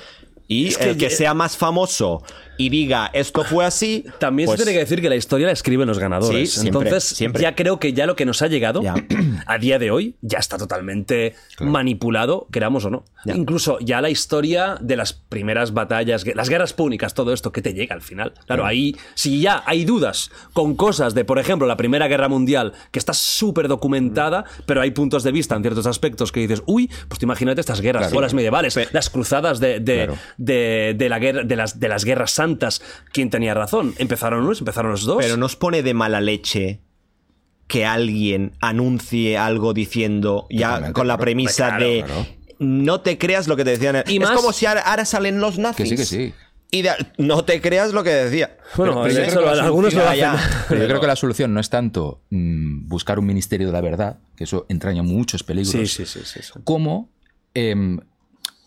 Y Es que el que sea más famoso y diga, esto fue así, También pues, se tiene que decir que la historia la escriben los ganadores. Sí, siempre, Entonces, siempre. ya creo que ya lo que nos ha llegado Ya. a día de hoy ya está totalmente manipulado, queramos o no. Ya. Incluso ya la historia de las primeras batallas, las guerras púnicas, todo esto, que te llega al final? Claro, ahí, si ya hay dudas con cosas de, por ejemplo, la Primera Guerra Mundial, que está súper documentada, pero hay puntos de vista en ciertos aspectos que dices, uy, pues te imagínate estas guerras, Claro. o las medievales, las cruzadas de. De, de la guerra, de, las, de las guerras santas. ¿Quién tenía razón? ¿Empezaron unos? ¿Empezaron los dos? Pero nos pone de mala leche que alguien anuncie algo diciendo, ya Totalmente, con la premisa claro, de claro. no te creas lo que te decían. Y es más- como si ahora, ahora salen los nazis. Que sí, que sí. Y de- no te creas lo que decía. Bueno, Pero- pero yo eso creo que la algunos lo solución- hacen. Ya, ya. Pero yo creo que la solución no es tanto mm, buscar un ministerio de la verdad, que eso entraña muchos peligros, Sí, sí, sí, sí, sí. como em,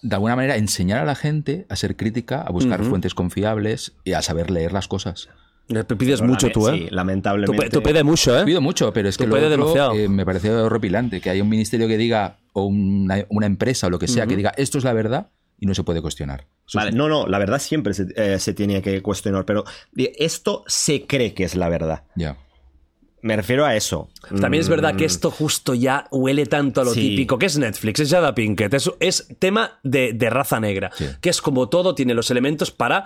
de alguna manera enseñar a la gente a ser crítica, a buscar fuentes confiables y a saber leer las cosas. Le pides mucho tú, ¿eh? Sí, Tú, lamentablemente. tú pides mucho, ¿eh? Pido mucho, pero es que Tú lo otro, demasiado. eh, me parece horripilante que haya un ministerio que diga, o una, una empresa o lo que sea, que diga, esto es la verdad y no se puede cuestionar. Eso Vale, es- no, no, la verdad siempre se, eh, se tiene que cuestionar, pero di- esto se cree que es la verdad. Ya. Me refiero a eso. También es verdad que esto justo ya huele tanto a lo Sí. típico, que es Netflix, es Jada Pinkett, es, es tema de, de raza negra, Sí. que es como todo, tiene los elementos para,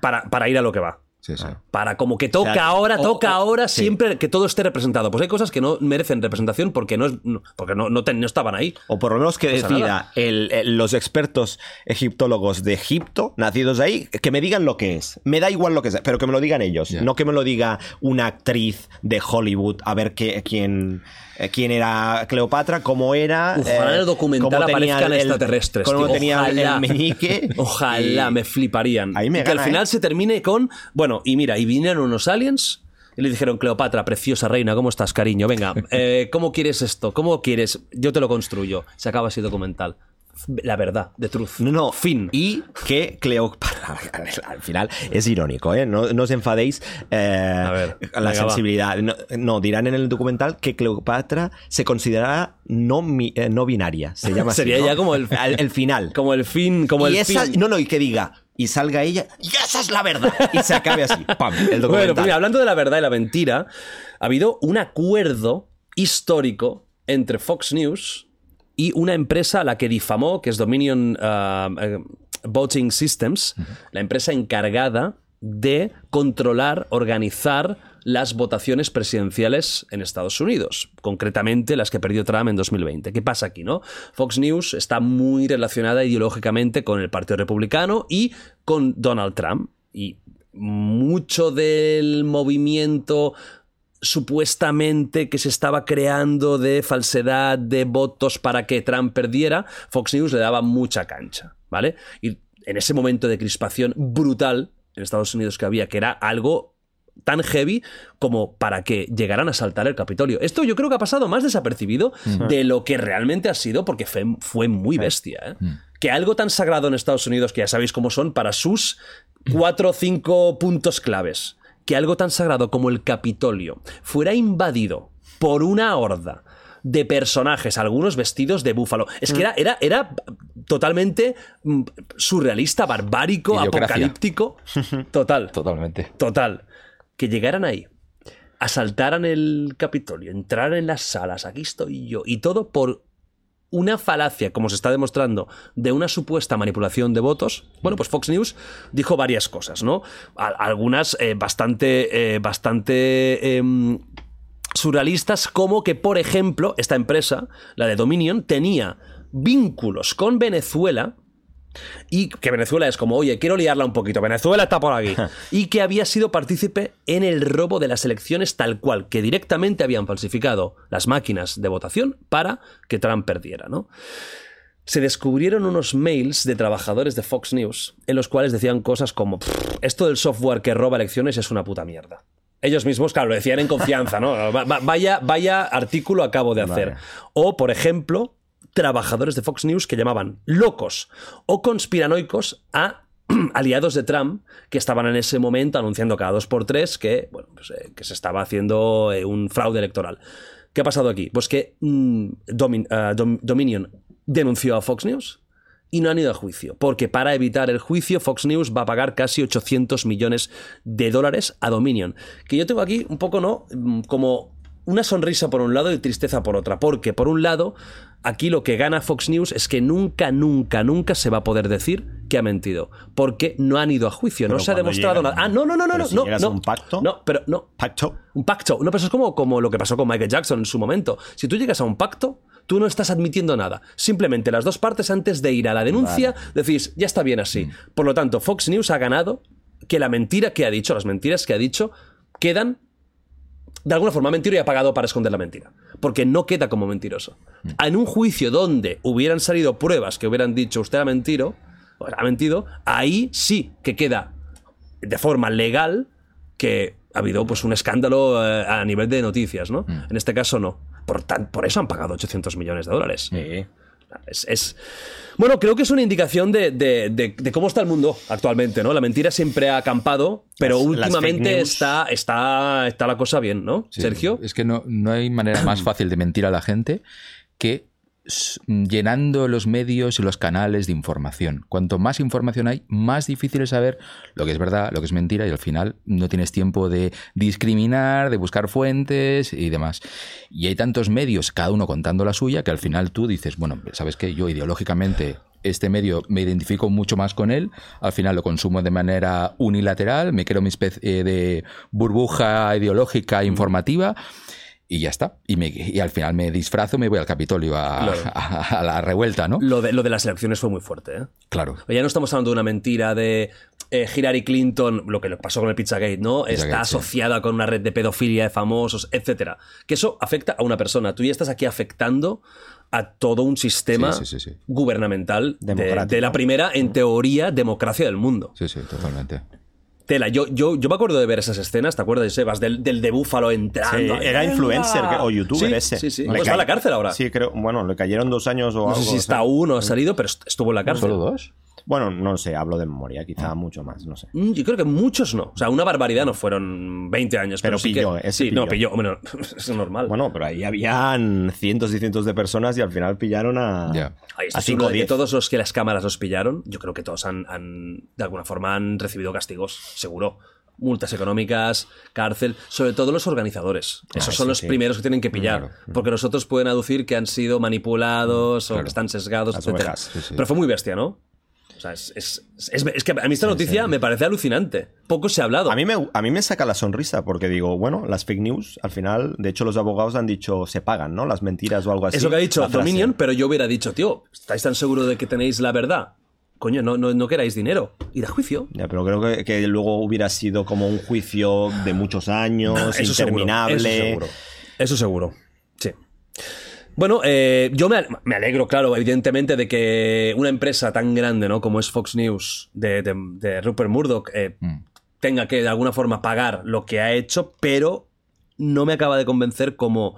para, para ir a lo que va. Sí, sí. Para como que toca O sea, ahora, o- toca o- ahora, sí. siempre que todo esté representado. Pues hay cosas que no merecen representación porque no, es, porque no, no, ten- no estaban ahí. O por lo menos que decida nada. el- el- los expertos egiptólogos de Egipto, nacidos ahí, que me digan lo que es. Me da igual lo que sea, pero que me lo digan ellos. No que me lo diga una actriz de Hollywood a ver qué, quién, quién era Cleopatra, cómo era. Ojalá en el documental aparezcan el- extraterrestres. Cómo tío. tenía Ojalá. el meñique. Ojalá, y- me fliparían. Ahí me y que al final ¿eh? se termine con. Bueno, y mira, y vinieron unos aliens. Y le dijeron, Cleopatra, preciosa reina, ¿cómo estás, cariño? Venga, eh, ¿cómo quieres esto? ¿Cómo quieres? Yo te lo construyo. Se acaba así documental. La verdad, de truth. No, no. Fin. Y que Cleopatra, al final, es irónico, ¿eh? No, no os enfadéis eh, ver, la sensibilidad. No, no, dirán en el documental que Cleopatra se considerará no, mi- eh, no binaria. Se llama así, Sería ¿no? ya como el- el final. Como el fin, como y el esa, fin. No, no, y que diga, y salga ella, y esa es la verdad. Y se acabe así, pam, el documental. pues mira, hablando de la verdad y la mentira, ha habido un acuerdo histórico entre Fox News y una empresa a la que difamó, que es Dominion uh, eh, Voting Systems, la empresa encargada de controlar, organizar las votaciones presidenciales en Estados Unidos, concretamente las que perdió Trump en 2020. ¿Qué pasa aquí, no? Fox News está muy relacionada ideológicamente con el Partido Republicano y con Donald Trump. Y mucho del movimiento supuestamente que se estaba creando de falsedad de votos para que Trump perdiera, Fox News le daba mucha cancha, ¿vale? Y en ese momento de crispación brutal en Estados Unidos que había, que era algo tan heavy como para que llegaran a saltar el Capitolio. Esto yo creo que ha pasado más desapercibido de lo que realmente ha sido porque fue, fue muy bestia. ¿eh? Que algo tan sagrado en Estados Unidos, que ya sabéis cómo son, para sus cuatro o cinco puntos claves, que algo tan sagrado como el Capitolio fuera invadido por una horda de personajes, algunos vestidos de búfalo. Es que era, era, era totalmente mm, surrealista, barbárico, Idiocracia. apocalíptico. Total. Totalmente. Total. Que llegaran ahí, asaltaran el Capitolio, entraran en las salas, aquí estoy yo, y todo por una falacia, como se está demostrando, de una supuesta manipulación de votos, bueno, pues Fox News dijo varias cosas, ¿no? Al- algunas eh, bastante, eh, bastante em, surrealistas, como que, por ejemplo, esta empresa, la de Dominion, tenía vínculos con Venezuela y que Venezuela es como, oye, quiero liarla un poquito, Venezuela está por aquí, y que había sido partícipe en el robo de las elecciones tal cual, que directamente habían falsificado las máquinas de votación para que Trump perdiera, ¿no? Se descubrieron unos mails de trabajadores de Fox News en los cuales decían cosas como, "Pff, esto del software que roba elecciones es una puta mierda. Ellos mismos, claro, lo decían en confianza, ¿no? Va- va- Vaya, vaya artículo acabo de hacer. Vale. O, por ejemplo, trabajadores de Fox News que llamaban locos o conspiranoicos a aliados de Trump que estaban en ese momento anunciando cada dos por tres que, bueno, pues, eh, que se estaba haciendo eh, un fraude electoral. ¿Qué ha pasado aquí? Pues que mm, ah, Dom- Dominion denunció a Fox News y no han ido a juicio, porque para evitar el juicio Fox News va a pagar casi 800 millones de dólares a Dominion. Que yo tengo aquí un poco, ¿no? Mm, Como una sonrisa por un lado y tristeza por otra, porque por un lado, aquí lo que gana Fox News es que nunca, nunca, nunca se va a poder decir que ha mentido, porque no han ido a juicio, no Pero se ha demostrado nada. Ah, no, no, no, no, no, si no, no. un pacto- No, pero no, Pacto. un pacto. No, pero eso es como, como lo que pasó con Michael Jackson en su momento. Si tú llegas a un pacto, tú no estás admitiendo nada. Simplemente las dos partes, antes de ir a la denuncia, decís, ya está bien así. Por lo tanto, Fox News ha ganado que la mentira que ha dicho, las mentiras que ha dicho, quedan de alguna forma mentira y ha pagado para esconder la mentira. Porque no queda como mentiroso. En un juicio donde hubieran salido pruebas que hubieran dicho usted ha mentido, o ha mentido, ahí sí que queda de forma legal que ha habido pues un escándalo eh, a nivel de noticias, ¿no? En este caso no. Por, tan- por eso han pagado 800 millones de dólares. Sí. Es, es- Bueno, creo que es una indicación de, de- de- de cómo está el mundo actualmente, ¿no? La mentira siempre ha acampado, pero Las- últimamente está, está, está la cosa bien, ¿no? Sí, Sergio. Es que no, no hay manera más fácil de mentir a la gente que llenando los medios y los canales de información. Cuanto más información hay, más difícil es saber lo que es verdad, lo que es mentira y al final no tienes tiempo de discriminar, de buscar fuentes y demás. Y hay tantos medios, cada uno contando la suya, que al final tú dices, bueno, sabes que yo ideológicamente este medio me identifico mucho más con él, al final lo consumo de manera unilateral, me creo mi especie de burbuja ideológica informativa y ya está. Y, me- y al final me disfrazo, me voy al Capitolio a, Claro. a- a la revuelta, ¿no? Lo de, lo de las elecciones fue muy fuerte, ¿eh? Claro. Ya no estamos hablando de una mentira de eh, Hillary Clinton, lo que le pasó con el Pizzagate, ¿no? Pizzagate, Está sí. asociada con una red de pedofilia de famosos, etcétera. Que eso afecta a una persona. Tú ya estás aquí afectando a todo un sistema Sí, sí, sí, sí. gubernamental de, Democrático. de la primera, en teoría, democracia del mundo. Sí, sí, totalmente. Tela, yo, yo, yo me acuerdo de ver esas escenas, ¿te acuerdas, Sebas? Del, del de Búfalo entrando. Sí, era ¡Venga! influencer que- o youtuber Sí, ese. Sí, sí. Le Pues está en la cárcel ahora. Sí, creo. Bueno, le cayeron dos años o no algo. sé si o está sea. uno o ha salido, pero est- estuvo en la cárcel. ¿Solo dos? Bueno, no sé, hablo de memoria, Ah. quizá mucho más, no sé. Mm, Yo creo que muchos no. O sea, una barbaridad no fueron 20 años. Pero, Pero sí pilló, que, ese Sí, no, pilló. pilló. Bueno, es normal. Bueno, pero ahí habían cientos y cientos de personas y al final pillaron a, Ya. Ahí está a seguro 5 de que 10. todos los que las cámaras los pillaron, yo creo que todos han, han, de alguna forma han recibido castigos, seguro. Multas económicas, cárcel, sobre todo los organizadores. Esos son sí, los sí. primeros que tienen que pillar. Claro. Porque los otros pueden aducir que han sido manipulados o Claro. que están sesgados, Las etc. ovejas, sí, sí. Pero fue muy bestia, ¿no? O sea, es, es, es- es que a mí esta noticia me parece alucinante. Poco se ha hablado. A mí, me, a mí me saca la sonrisa porque digo, bueno, las fake news, al final, de hecho los abogados han dicho, se pagan, ¿no? Las mentiras o algo así. Es lo que ha dicho. Dominion, pero yo hubiera dicho, tío, ¿estáis tan seguros de que tenéis la verdad? Coño, no, no, no queráis dinero. Ir a juicio. Ya, pero creo que, que luego hubiera sido como un juicio de muchos años, Eso seguro, interminable. Eso seguro. Eso seguro. Bueno, eh, yo me, al- me alegro, claro, evidentemente, de que una empresa tan grande, ¿no? Como es Fox News, de, de- de Rupert Murdoch, eh, Mm. tenga que de alguna forma pagar lo que ha hecho, pero no me acaba de convencer cómo,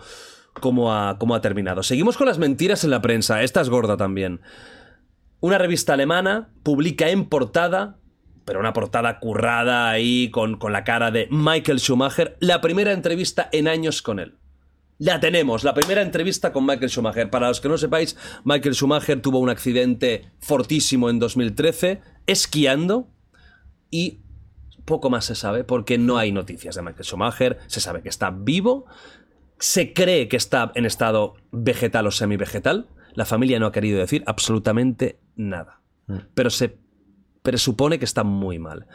cómo, ha, cómo ha terminado. Seguimos con las mentiras en la prensa. Esta es gorda también. Una revista alemana publica en portada, pero una portada currada ahí con, con la cara de Michael Schumacher, la primera entrevista en años con él. La tenemos, la primera entrevista con Michael Schumacher. Para los que no sepáis, Michael Schumacher tuvo un accidente fortísimo en 2013, esquiando, y poco más se sabe porque no hay noticias de Michael Schumacher. Se sabe que está vivo, se cree que está en estado vegetal o semi-vegetal. La familia no ha querido decir absolutamente nada. Pero se presupone que está muy mal.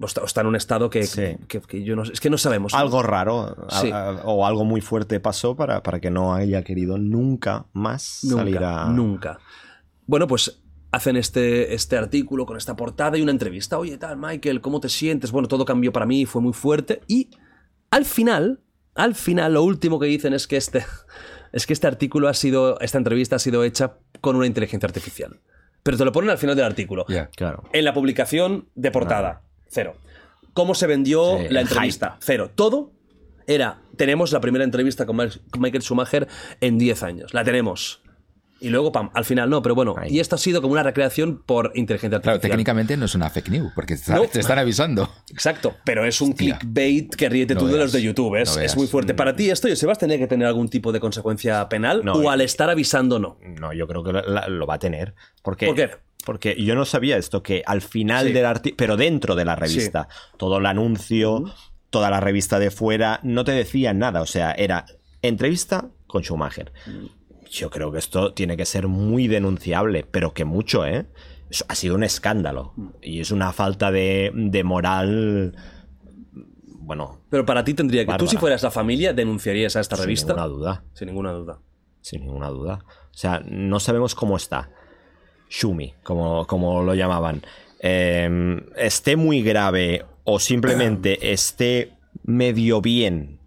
O está, o está en un estado que, Sí. que- que yo no. Es que no sabemos. Algo raro a- Sí. a- o algo muy fuerte pasó para, para que no haya querido nunca más Nunca, salir a... nunca. Bueno, pues hacen este, este artículo con esta portada y una entrevista. Oye, tal, Michael, ¿cómo te sientes? Bueno, todo cambió para mí, fue muy fuerte. Y al final, al final, lo último que dicen es que este, es que este artículo ha sido, esta entrevista ha sido hecha con una inteligencia artificial. Pero te lo ponen al final del artículo. Ya. Claro. En la publicación de portada, cero. ¿Cómo se vendió Sí, la entrevista? Cero. Todo era, tenemos la primera entrevista con Michael Schumacher en 10 años. La tenemos. Y luego, pam, al final no, pero bueno. Ahí. Y esto ha sido como una recreación por inteligencia Claro, artificial. técnicamente no es una fake news, porque te, No. te están avisando. Exacto, pero es un Hostia. clickbait que ríete No tú de los de YouTube. Es, no es muy fuerte. Para ti, esto, ¿se vas a tener que tener algún tipo de consecuencia penal? No, o al estar avisando, no. No, yo creo que lo va a tener. Porque, ¿Por qué? Porque yo no sabía esto, que al final Sí. del artículo, pero dentro de la revista, todo el anuncio, toda la revista de fuera, no te decían nada. O sea, era entrevista con Schumacher. Yo creo que esto tiene que ser muy denunciable, pero que mucho, ¿eh? Eso ha sido un escándalo. Y es una falta de, de moral. Bueno, Pero para ti tendría que. Tú, Bárbara. si fueras la familia, denunciarías a esta sin revista. ninguna duda. Sin ninguna duda. Sin ninguna duda. O sea, no sabemos cómo está. Shumi, como, como lo llamaban. Eh, esté muy grave o simplemente esté medio bien,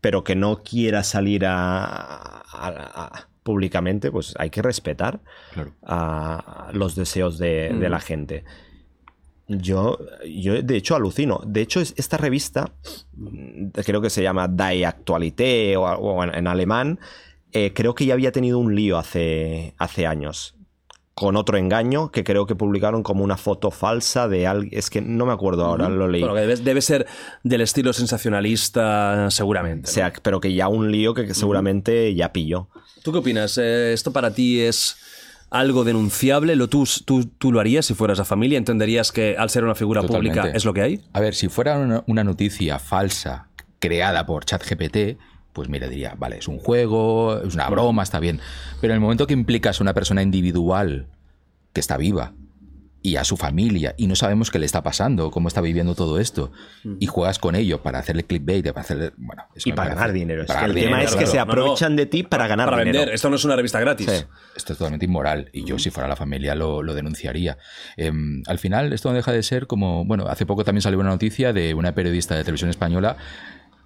pero que no quiera salir a, a- a- públicamente, pues hay que respetar Claro. a los deseos de, de la gente. Yo, yo, de hecho, alucino. De hecho, es- esta revista, mm, creo que se llama Die Actualité o, o en, en alemán, eh, creo que ya había tenido un lío hace, hace años. Con otro engaño que creo que publicaron como una foto falsa de alguien. Es que no me acuerdo ahora, lo leí. Que debe, debe ser del estilo sensacionalista, seguramente. O sea, pero que ya un lío que, que seguramente ya pilló. ¿Tú qué opinas? Eh, ¿Esto para ti es algo denunciable? ¿Lo, tú, tú, tú lo harías si fueras la familia? ¿Entenderías que al ser una figura Totalmente. pública es lo que hay? A ver, si fuera una, una noticia falsa creada por ChatGPT, pues mira, diría, vale, es un juego, es una broma, está bien. Pero en el momento que implicas a una persona individual que está viva y a su familia y no sabemos qué le está pasando, cómo está viviendo todo esto, y juegas con ello para hacerle clickbait, para hacerle. Bueno, eso Y para ganar dinero. Es que el tema es que se claro. no, no. aprovechan de ti para ganar Para dinero. vender. Esto no es una revista gratis. Sí. Esto es totalmente inmoral y yo si fuera la familia lo, lo denunciaría. Em, al final esto no deja de ser como, bueno, hace poco también salió una noticia de una periodista de televisión española,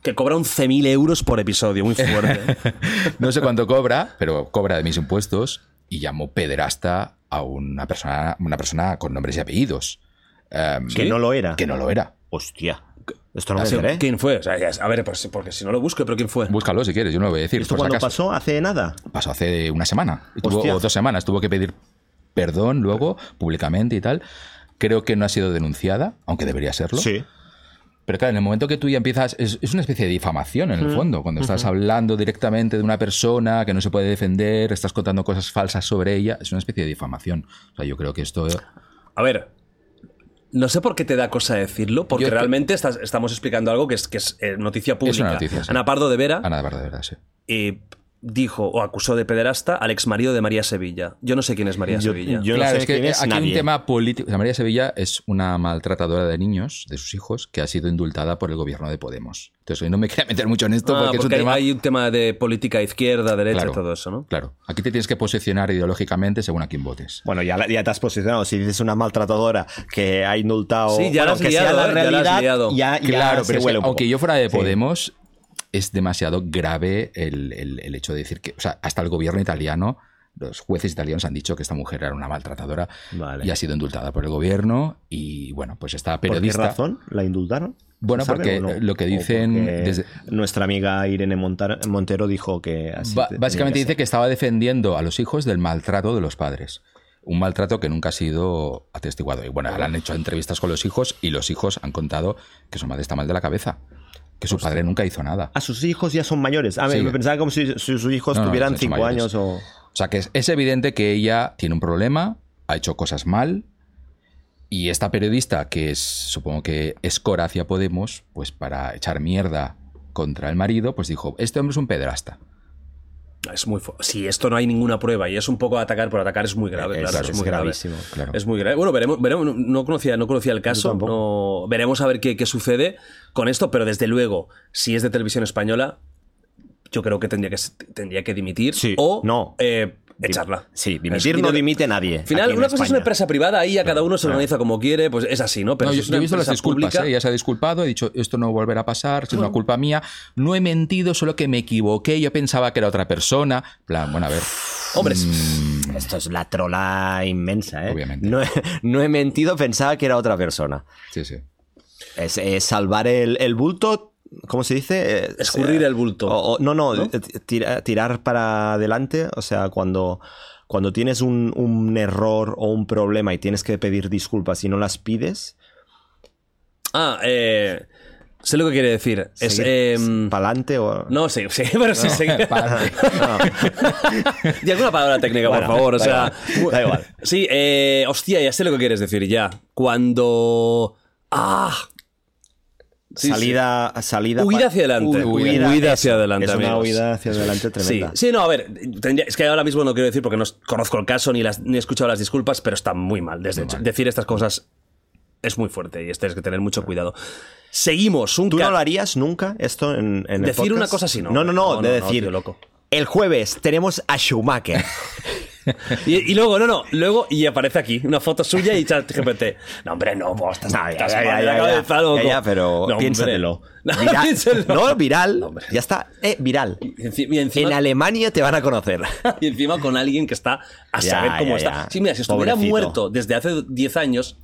Que cobra 11.000 euros por episodio, muy fuerte. no sé cuánto cobra, pero cobra de mis impuestos y llamó pederasta a una persona, una persona con nombres y apellidos. Em, Que no lo era. Que no lo era. Hostia. Esto no Ha me sido- enteré. ¿Quién fue? O sea, ya- a ver, pues, porque si no lo busco, pero ¿quién fue? Búscalo si quieres, yo no lo voy a decir. ¿Esto cuándo pasó? ¿Hace nada? Pasó hace una semana. Y tuvo- o dos semanas. Tuvo que pedir perdón luego, públicamente y tal. Creo que no ha sido denunciada, aunque debería serlo. Pero claro, en el momento que tú ya empiezas, es, es una especie de difamación en el fondo, cuando estás hablando directamente de una persona que no se puede defender, estás contando cosas falsas sobre ella, es una especie de difamación. O sea, yo creo que esto... A ver, no sé por qué te da cosa decirlo, porque Yo te- realmente estás- estamos explicando algo que es, que es eh, noticia pública. noticia, sí. Ana Pardo de Vera Ana de verdad, de verdad, sí. eh, dijo o acusó de pederasta al ex marido de María Sevilla. Yo no sé quién es María Yo- Sevilla. yo- no claro, sé es que quién es aquí hay un nadie. tema político. O sea, María Sevilla es una maltratadora de niños, de sus hijos, que ha sido indultada por el gobierno de Podemos. Entonces, hoy no me quería meter mucho en esto Ah, porque, porque, es un tema... hay un tema de política izquierda, derecha Claro. y todo eso, ¿no? Claro, aquí te tienes que posicionar ideológicamente según a quién votes. Bueno, ya, la- ya te has posicionado. Si dices una maltratadora que ha indultado. Sí, ya la bueno, has que sea liado, la ¿eh? Ya la has realidad, liado. ya, ya Claro, pero es que huele un poco. aunque yo fuera de Sí. Es demasiado grave el, el- el hecho de decir que, o sea, hasta el gobierno italiano, los jueces italianos han dicho que esta mujer era una maltratadora Vale. y ha sido indultada por el gobierno y bueno, pues esta ¿Por qué periodista... razón la indultaron? Bueno, ¿Se sabe porque no? lo que ¿O dicen desde- Nuestra amiga Irene Montar- Montero dijo que así. Básicamente tenía dice que estaba defendiendo a los hijos del maltrato de los padres. Un maltrato que nunca ha sido atestiguado. Y bueno, le han hecho entrevistas con los hijos y los hijos han contado que su madre está mal de la cabeza. Que su padre nunca hizo nada. A sus hijos ya son mayores. A ver, Sí. me pensaba como si, si sus hijos No, tuvieran cinco años o. O sea que es, es evidente que ella tiene un problema, ha hecho cosas mal. Y esta periodista, que es, supongo que es cora hacia Podemos, pues para echar mierda contra el marido, pues dijo, este hombre es un pederasta. Es muy Si esto no hay ninguna prueba y es un poco atacar por atacar, es muy grave. Es- claro, es, es muy grave. gravísimo. Claro. Es muy grave. Bueno, veremos, veremos no- no conocía, no conocía el caso. no- veremos a ver qué, qué sucede con esto, pero desde luego, si es de televisión española, yo creo que tendría que, tendría que dimitir. Sí, o no. eh, echarla. Sí, dimitir no dimite nadie. Al final, una cosa es una empresa privada, ahí a cada uno se organiza como quiere, pues es así, ¿no? Pero No, yo, yo he visto las disculpas, ¿eh? ya se ha disculpado, ha dicho esto no volverá a pasar, es una culpa mía, no he mentido, solo que me equivoqué, yo pensaba que era otra persona. En plan, bueno, a ver, Hombre, Esto es la trola inmensa, ¿eh? Obviamente. No he, no he mentido, pensaba que era otra persona. sí, sí. Es, es salvar el, el bulto. ¿Cómo se dice? Eh, Escurrir eh, el bulto. o- o- no, no, ¿No? eh, tira- tirar para adelante. O sea, cuando, cuando tienes un, un error o un problema y tienes que pedir disculpas y no las pides, Ah, eh, sé lo que quiere decir. Es. para adelante o. no, sí, sí, pero sí, sí. No. Di alguna palabra técnica, por favor. O sea, igual, da igual. Sí, eh, hostia, ya sé lo que quieres decir, ya. Cuando. ¡Ah! Sí, salida, salida. Huida hacia adelante. Hu- Huida hacia adelante, Es una amigos. huida hacia adelante Sí, tremenda. sí, no, a ver, tendría- es que ahora mismo no quiero decir porque no conozco el caso ni, las, ni he escuchado las disculpas, pero está muy mal. Desde Decir estas cosas es muy fuerte y tienes que tener mucho cuidado. Seguimos, un ¿Tú no lo harías nunca esto en, en el Decir una cosa así, no. No, no, no, No, de no, decir. tío, loco. El jueves tenemos a Schumacher. Y, y luego, no, no, luego, y aparece aquí una foto suya y ChatGPT. No, hombre, no, vos estás, No, estás ya, ya, cabeza, loco. Ya, pero No, piénsatelo. No, Viral. piénsatelo. No, viral. No, ya está. Eh, viral. Y enci- y encima, En Alemania te van a conocer. y encima con alguien que está a saber cómo está. Sí, mira, si estuviera Pobrecito. muerto desde hace 10 años,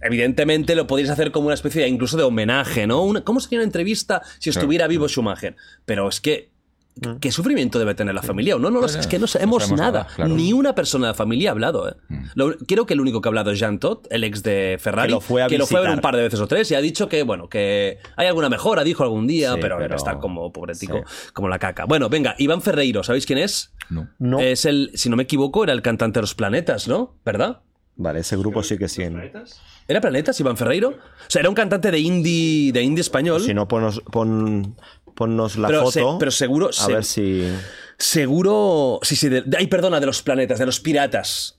evidentemente lo podrías hacer como una especie de, incluso de homenaje, ¿no? Una- ¿Cómo sería una entrevista si estuviera vivo Schumacher? Pero es que. Mm. ¿Qué sufrimiento debe tener la familia? No, no, lo sé, es que no sabemos sabemos nada. nada, claro. Ni una persona de la familia ha hablado. ¿eh? Lo- creo que el único que ha hablado es Jean Todt, el ex de Ferrari, Que lo fue a ver visitar. un par de veces o tres y ha dicho que, bueno, que hay alguna mejora, dijo algún día, Sí, pero, pero- está como pobretico, sí. como la caca. Bueno, venga, Iván Ferreiro, ¿sabéis quién es? No. No. Es el, si no me equivoco, era el cantante de los planetas, ¿no? ¿Verdad? Vale, ese grupo sí que sí. ¿Era Planetas, Iván Ferreiro? O sea, era un cantante de indie, de indie español. Si no, ponos, pon, ponnos la pero, foto. se- pero seguro, a se- ver si. seguro, sí, sí, de, de- ay, perdona, de los planetas, de los piratas.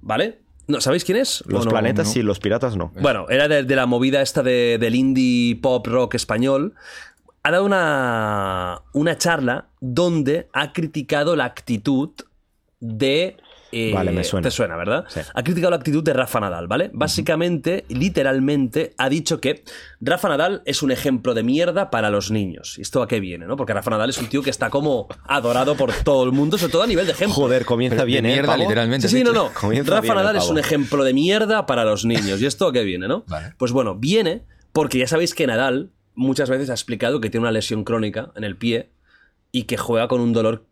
¿vale? ¿No, ¿Sabéis quién es? Los planetas no. sí, los piratas no. Bueno, era de, de la movida esta de- del indie pop rock español. Ha dado una, una charla donde ha criticado la actitud de... eh, Vale, me suena. Te suena, ¿verdad? Sí. Ha criticado la actitud de Rafa Nadal, ¿vale? Básicamente, literalmente, ha dicho que Rafa Nadal es un ejemplo de mierda para los niños. ¿Y esto a qué viene, no? Porque Rafa Nadal es un tío que está como adorado por todo el mundo, sobre todo a nivel de ejemplo. Joder, comienza Pero bien, ¿eh? mierda, literalmente. Sí, sí, no, no. Comienza Rafa bien Nadal es un ejemplo de mierda para los niños. ¿Y esto a qué viene, no? Vale. Pues bueno, viene porque ya sabéis que Nadal muchas veces ha explicado que tiene una lesión crónica en el pie y que juega con un dolor.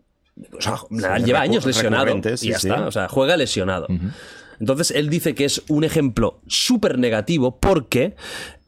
O sea, Nadal lleva años lesionado. sí, y ya sí. está. O sea, juega lesionado. Entonces él dice que es un ejemplo súper negativo porque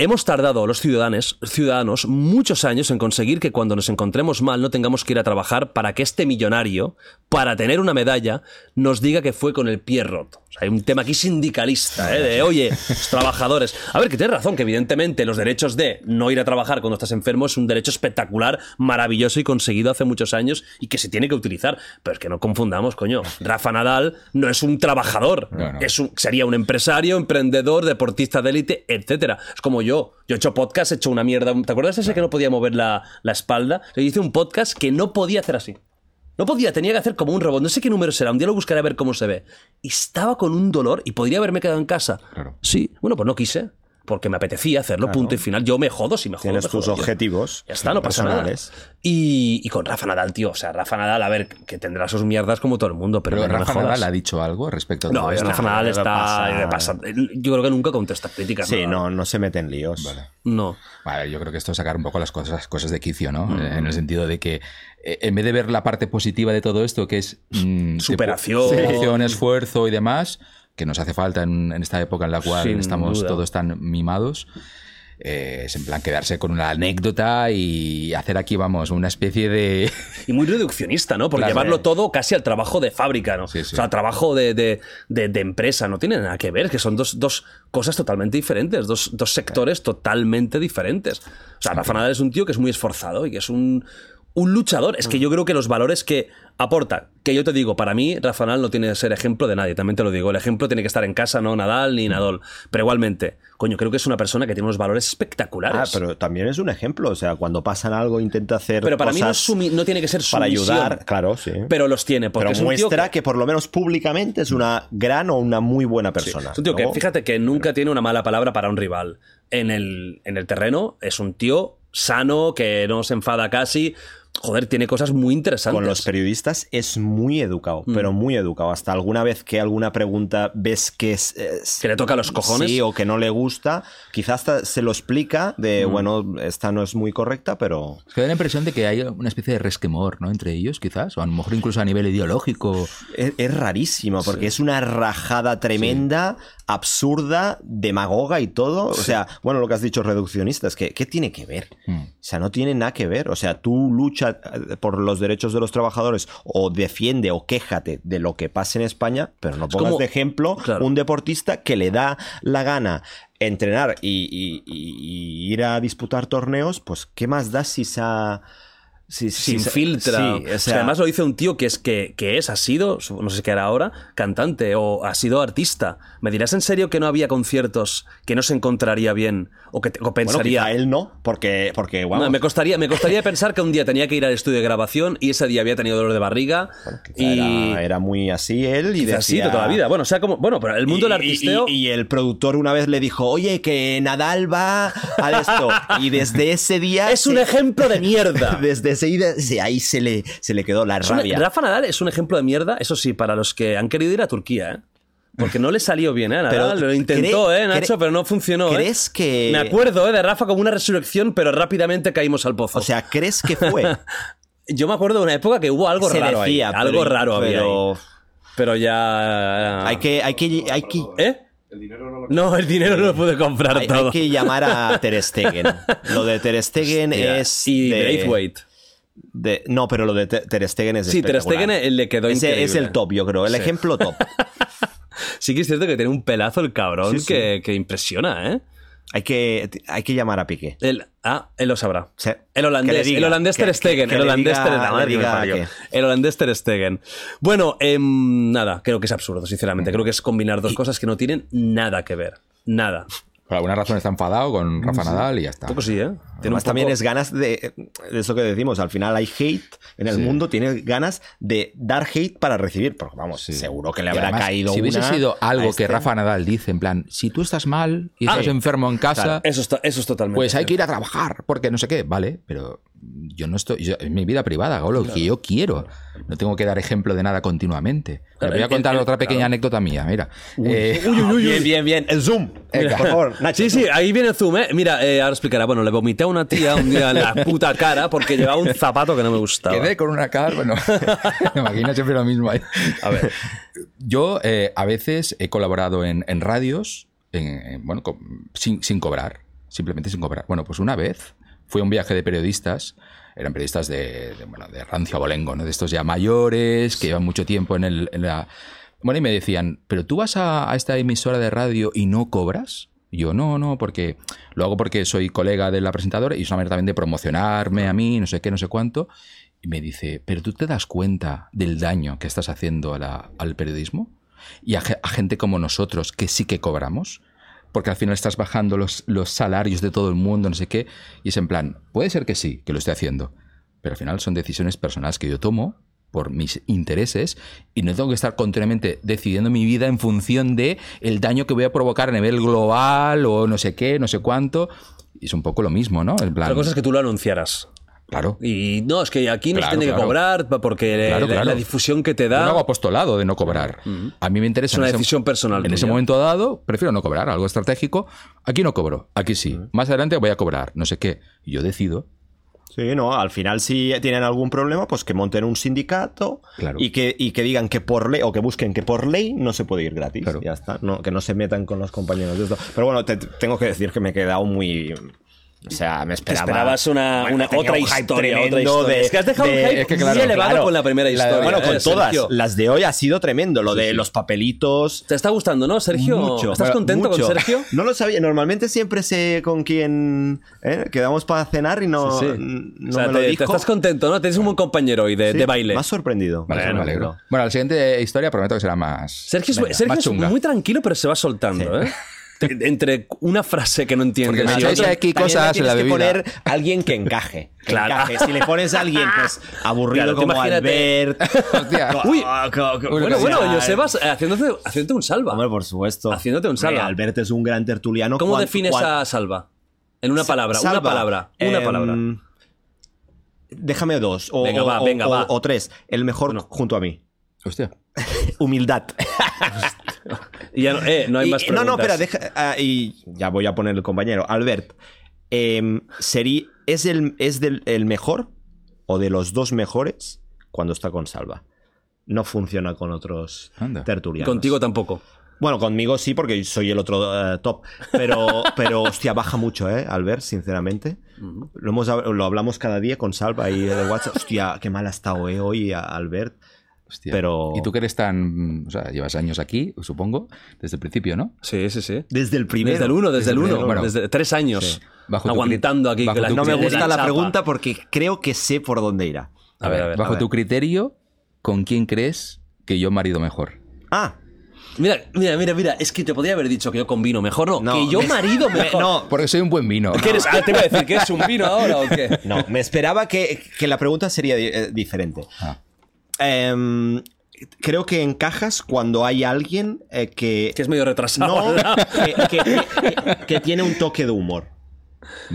hemos tardado los ciudadanos, ciudadanos muchos años en conseguir que cuando nos encontremos mal no tengamos que ir a trabajar para que este millonario, para tener una medalla, nos diga que fue con el pie roto. O sea, hay un tema aquí sindicalista, ¿eh? de oye, los trabajadores. A ver, que tienes razón, que evidentemente los derechos de no ir a trabajar cuando estás enfermo es un derecho espectacular, maravilloso y conseguido hace muchos años y que se tiene que utilizar. Pero es que no confundamos, coño. Rafa Nadal no es un trabajador, No, no. es un, sería un empresario, emprendedor, deportista de élite, etcétera. Es como yo. Yo he hecho podcast, he hecho una mierda. ¿Te acuerdas ese que no podía mover la, la espalda? Yo hice un podcast que no podía hacer así. No podía, tenía que hacer como un robot. No sé qué número será, un día lo buscaré a ver cómo se ve. Y estaba con un dolor y podría haberme quedado en casa. Claro. Sí, bueno, pues no quise. Porque me apetecía hacerlo, punto y final. Yo me jodo si me jodo. Tienes me tus jodo, tío. objetivos Ya está, no pasa nada. personales. Y, y con Rafa Nadal, tío. O sea, Rafa Nadal, a ver, que tendrá sus mierdas como todo el mundo, pero, Pero no me Rafa jodas. Nadal ha dicho algo respecto a No, todo esto. Rafa Nadal está. pasa. le pasa- Yo creo que nunca contesta críticas. Sí, no, no se mete en líos. Vale. No. Vale, yo creo que esto es sacar un poco las cosas, cosas de quicio, ¿no? Eh, En el sentido de que eh, en vez de ver la parte positiva de todo esto, que es mm, Superación. superación, esfuerzo y demás, que nos hace falta en, en esta época en la cual Sin estamos duda. todos tan mimados. eh, es en plan quedarse con una anécdota y hacer aquí, vamos, una especie de. Y muy reduccionista, ¿no? Por Claro. llevarlo todo casi al trabajo de fábrica, ¿no? Sí, sí. O sea, al trabajo de, de- de- de empresa. No tiene nada que ver, que son dos, dos cosas totalmente diferentes, dos, dos sectores totalmente diferentes. O sea, Rafa Nadal es un tío que es muy esforzado y que es un, un luchador. Es que yo creo que los valores que aporta, que yo te digo, para mí, Rafa Nadal no tiene que ser ejemplo de nadie, también te lo digo. El ejemplo tiene que estar en casa, no Nadal ni Nadal. Pero igualmente, coño, creo que es una persona que tiene unos valores Ah, espectaculares. pero también es un ejemplo. O sea, cuando pasan algo, intenta hacer. Pero para mí no, sumi- no tiene que ser para ayudar, claro, sí. Pero los tiene, porque Pero es un tío muestra que- que... por lo menos públicamente es una gran o una muy buena persona. Es un tío que, fíjate que nunca tiene una mala palabra para un rival. En el, en el terreno es un tío sano, que no se enfada casi. Joder, tiene cosas muy interesantes. Con los periodistas es muy educado, Mm. pero muy educado. Hasta alguna vez que alguna pregunta ves que es, es- Que le toca los cojones. Sí, o que no le gusta, quizás hasta se lo explica de, Mm. bueno, esta no es muy correcta, pero... Es que da la impresión de que hay una especie de resquemor, ¿no? Entre ellos, quizás, o a lo mejor incluso a nivel ideológico. Es, es rarísimo, porque es una rajada tremenda, absurda, demagoga y todo. O sea, bueno, lo que has dicho, reduccionistas, que ¿qué tiene que ver? Mm. O sea, no tiene nada que ver. O sea, tú lucha eh, por los derechos de los trabajadores o defiende o quéjate de lo que pasa en España, pero no pongas como- de ejemplo Claro. un deportista que le da la gana entrenar y, y- y- y ir a disputar torneos, pues ¿qué más da si se ha... si- si sin se- filtra. Sí, o O sea, sea, además lo dice un tío que es que, que es, ha sido, no sé qué era ahora, cantante o ha sido artista. ¿Me dirás en serio que no había conciertos que no se encontraría bien o que o bueno, pensaría? quizá él no, porque, porque No, vamos, me costaría, me costaría pensar que un día tenía que ir al estudio de grabación y ese día había tenido dolor de barriga y era, era muy así él y decía- de toda la vida. Bueno, o sea, como bueno, pero el mundo del Y- artisteo Y, y el productor una vez le dijo, oye, que Nadal va a esto. y desde ese día. es un ejemplo de mierda. Desde ese sí, ahí se le, se le quedó la Es rabia. Rafa Nadal es un ejemplo de mierda, eso sí, para los que han querido ir a Turquía, ¿eh? Porque no le salió bien, ¿eh? a Nadal, Pero lo intentó, ¿eh, Nacho? pero no funcionó. ¿eh? ¿crees que- Me acuerdo, ¿eh? De Rafa como una resurrección, pero rápidamente caímos al pozo. O sea, ¿crees que fue? yo me acuerdo de una época que hubo algo se raro decía, ahí. pero- Algo raro había pero ahí. Pero ya. hay que, hay que, hay que, ¿Eh? El dinero no lo No, el dinero no lo pude comprar hay, todo. hay que llamar a Ter Stegen. Lo de Ter Stegen Hostia, es Y de- Braithwaite. De- no, pero lo de Ter Stegen es Sí, Ter. Stegen eh, le quedó Ese increíble. es el top, yo creo. El Sí. ejemplo top. Sí que es cierto que tiene un pelazo el cabrón Sí, sí. Que, que impresiona, ¿eh? Hay que, hay que llamar a Piqué. El, ah, él lo sabrá. El holandés, diga, el holandés Ter Stegen, que- que el holandés diga- Ter madre diga El holandés Ter Stegen. Bueno, em, nada, creo que es absurdo, sinceramente. Creo que es combinar dos cosas que no tienen nada que ver. Nada. Por alguna razón está enfadado con Rafa Nadal y ya está. Un poco sí, ¿eh? Además, también poco- es ganas de, de eso que decimos. Al final hay hate en el Sí. mundo, tiene ganas de dar hate para recibir. Porque vamos, Sí. seguro que le habrá además, caído Si hubiese una sido algo este. que Rafa Nadal dice, en plan, si tú estás mal y Ah, estás enfermo en casa, Claro, eso, está, eso es totalmente. pues hay que ir a trabajar, porque no sé qué, vale, pero yo no estoy, yo- es mi vida privada, hago lo que yo quiero. No tengo que dar ejemplo de nada continuamente. Claro, Le voy a contar el- otra pequeña claro. anécdota mía, mira. Eh, Bien, bien, bien. El zoom. Venga. Por favor, Nacho. Sí, sí, ahí viene el zoom, ¿eh? Mira, eh, ahora explicará. Bueno, le vomité a una tía un día en la puta cara porque llevaba un zapato que no me gustaba. Quedé con una cara, bueno, me imagino siempre lo mismo ahí. A ver. Yo eh, a veces he colaborado en, en radios, en- en- bueno, con- sin, sin cobrar, simplemente sin cobrar. Bueno, pues una vez fui a un viaje de periodistas, eran periodistas de, de, bueno, de rancio abolengo, ¿no? de estos ya mayores, que llevan mucho tiempo en, el, en la... Bueno, y me decían, ¿pero tú vas a, a esta emisora de radio y no cobras? Y yo, no, no, porque lo hago porque soy colega de la presentadora y es una manera también de promocionarme a mí, no sé qué, no sé cuánto. Y me dice, ¿pero tú te das cuenta del daño que estás haciendo a la- al periodismo? Y a gente como nosotros, que sí que cobramos. Porque al final estás bajando los, los salarios de todo el mundo, no sé qué. Y es en plan, puede ser que sí, que lo esté haciendo. Pero al final son decisiones personales que yo tomo por mis intereses y no tengo que estar continuamente decidiendo mi vida en función de el daño que voy a provocar a nivel global o no sé qué, no sé cuánto. Y es un poco lo mismo, ¿no? En plan, Otra cosa es que tú lo anunciaras. Claro. Y no, es que aquí no Claro, tiene que claro. cobrar pa- porque Claro, la, claro. la difusión que te Yo da. no hago apostolado de no cobrar. A mí me interesa. Es una en ese- decisión personal En ese tuya. momento dado, prefiero no cobrar, algo estratégico. Aquí no cobro, aquí sí. Más adelante voy a cobrar, no sé qué. Yo decido. Sí, no, al final si tienen algún problema, pues que monten un sindicato Claro. y, que, y que digan que por ley, o que busquen que por ley no se puede ir gratis. Claro. Ya está, no, que no se metan con los compañeros de esto. Pero bueno, te- tengo que decir que me he quedado muy, O sea, me Te esperaba. esperabas una, Bueno, una otra un historia, otra historia. de- es que has dejado de- un hype es que claro, muy elevado claro. con la primera La- historia. Bueno, con eh, todas. Sergio. Las de hoy ha sido tremendo. Lo de los papelitos. ¿Te está gustando, no, Sergio? Mucho. ¿Estás Bueno, contento mucho. con Sergio? No lo sabía. Normalmente siempre sé con quién ¿eh? quedamos para cenar y no, Sí, sí. no o sea, me lo te, te dijo. estás contento, ¿no? Tienes un buen compañero hoy de, Sí, de baile. Me ha sorprendido. Vale, Bueno, me alegro. Bueno, la siguiente historia prometo que será más. Sergio, es- venga, Sergio más es muy tranquilo, pero se va soltando, ¿eh? Entre una frase que no entiendes Porque me y echáis otra- aquí cosas la tienes que bebida. poner alguien que encaje. que Claro. encaje. Si le pones a alguien pues, aburrido Claro, como imagínate. Albert. Hostia. Uy, co- bueno, bueno, Josebas, haciéndote, haciéndote un salva. Hombre, por supuesto. Haciéndote un salva. Albert es un gran tertuliano. ¿Cómo defines a salva? En una palabra, una palabra, una em, palabra. Déjame dos. O, Venga, va, o- venga, o- va. o tres. El mejor junto a mí. Hostia. Humildad. Y ya no, eh, no hay Y- más no, no, preguntas. espera, deja, ah, y ya voy a poner el compañero. Albert, em, sería, ¿es, el, ¿es del, el mejor o de los dos mejores cuando está con Salva? No funciona con otros Anda. tertulianos. Contigo tampoco. Bueno, conmigo sí, porque soy el otro eh, top. Pero, pero, hostia, baja mucho, ¿eh? Albert, sinceramente. lo, hemos, lo hablamos cada día con Salva y de WhatsApp. Hostia, qué mal ha estado, ¿eh? Hoy, Albert. Hostia. Pero- Y tú que eres tan. O sea, llevas años aquí, supongo, desde el principio, ¿no? Sí, sí, sí. Desde el primero. Desde el uno, desde el uno. primero. Bueno. desde tres años. Sí. Bajo tu aguantando aquí. bajo que la- tu No me gusta la chapa. pregunta porque creo que sé por dónde irá. A ver, a ver. Bajo a tu ver. criterio, ¿con quién crees que yo marido mejor? Ah, Mira, mira, mira, mira. Es que te podría haber dicho que yo combino mejor. No, No, que yo marido me- mejor. no. Porque soy un buen vino. ¿Qué eres? Ah, te iba a decir que es un vino ahora o qué. no, me esperaba que, que la pregunta sería di- eh, diferente. Ah. Em, creo que encajas cuando hay alguien eh, que, Que es medio retrasado. no, que, que- que- que tiene un toque de humor.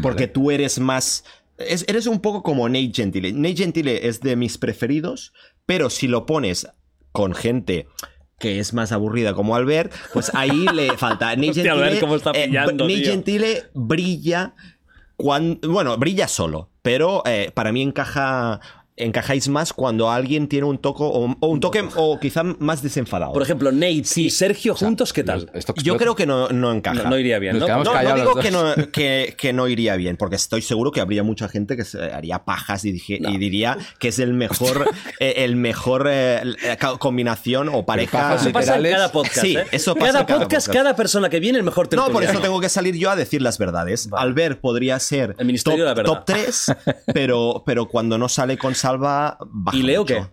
Porque tú eres más. es- eres un poco como Nate Gentile. Nate Gentile es de mis preferidos, pero si lo pones con gente que es más aburrida como Albert, pues ahí le falta. Nate Hostia, Gentile, Albert, cómo está eh, pillando, Nate. Gentile brilla cuando. Bueno, brilla solo, pero eh, para mí encaja. Encajáis más cuando alguien tiene un toque o, o un toque o quizá más desenfadado. Por ejemplo, Nate y Sergio juntos, ¿qué tal? Yo creo que no, no encaja. No, no iría bien, ¿no? No, digo que no, que, que no iría bien, porque estoy seguro que habría mucha gente que se haría pajas y, dije- y diría que es el mejor, eh, el mejor eh, ca- combinación o pareja. Eso pasa en cada podcast, Sí, ¿eh? eso pasa cada en cada podcast, podcast. cada persona que viene, el mejor No, por eso tengo que salir yo a decir las verdades. Albert podría ser El top, de la top 3, pero, pero cuando no sale con Salva, baja ¿Y Leo mucho. qué?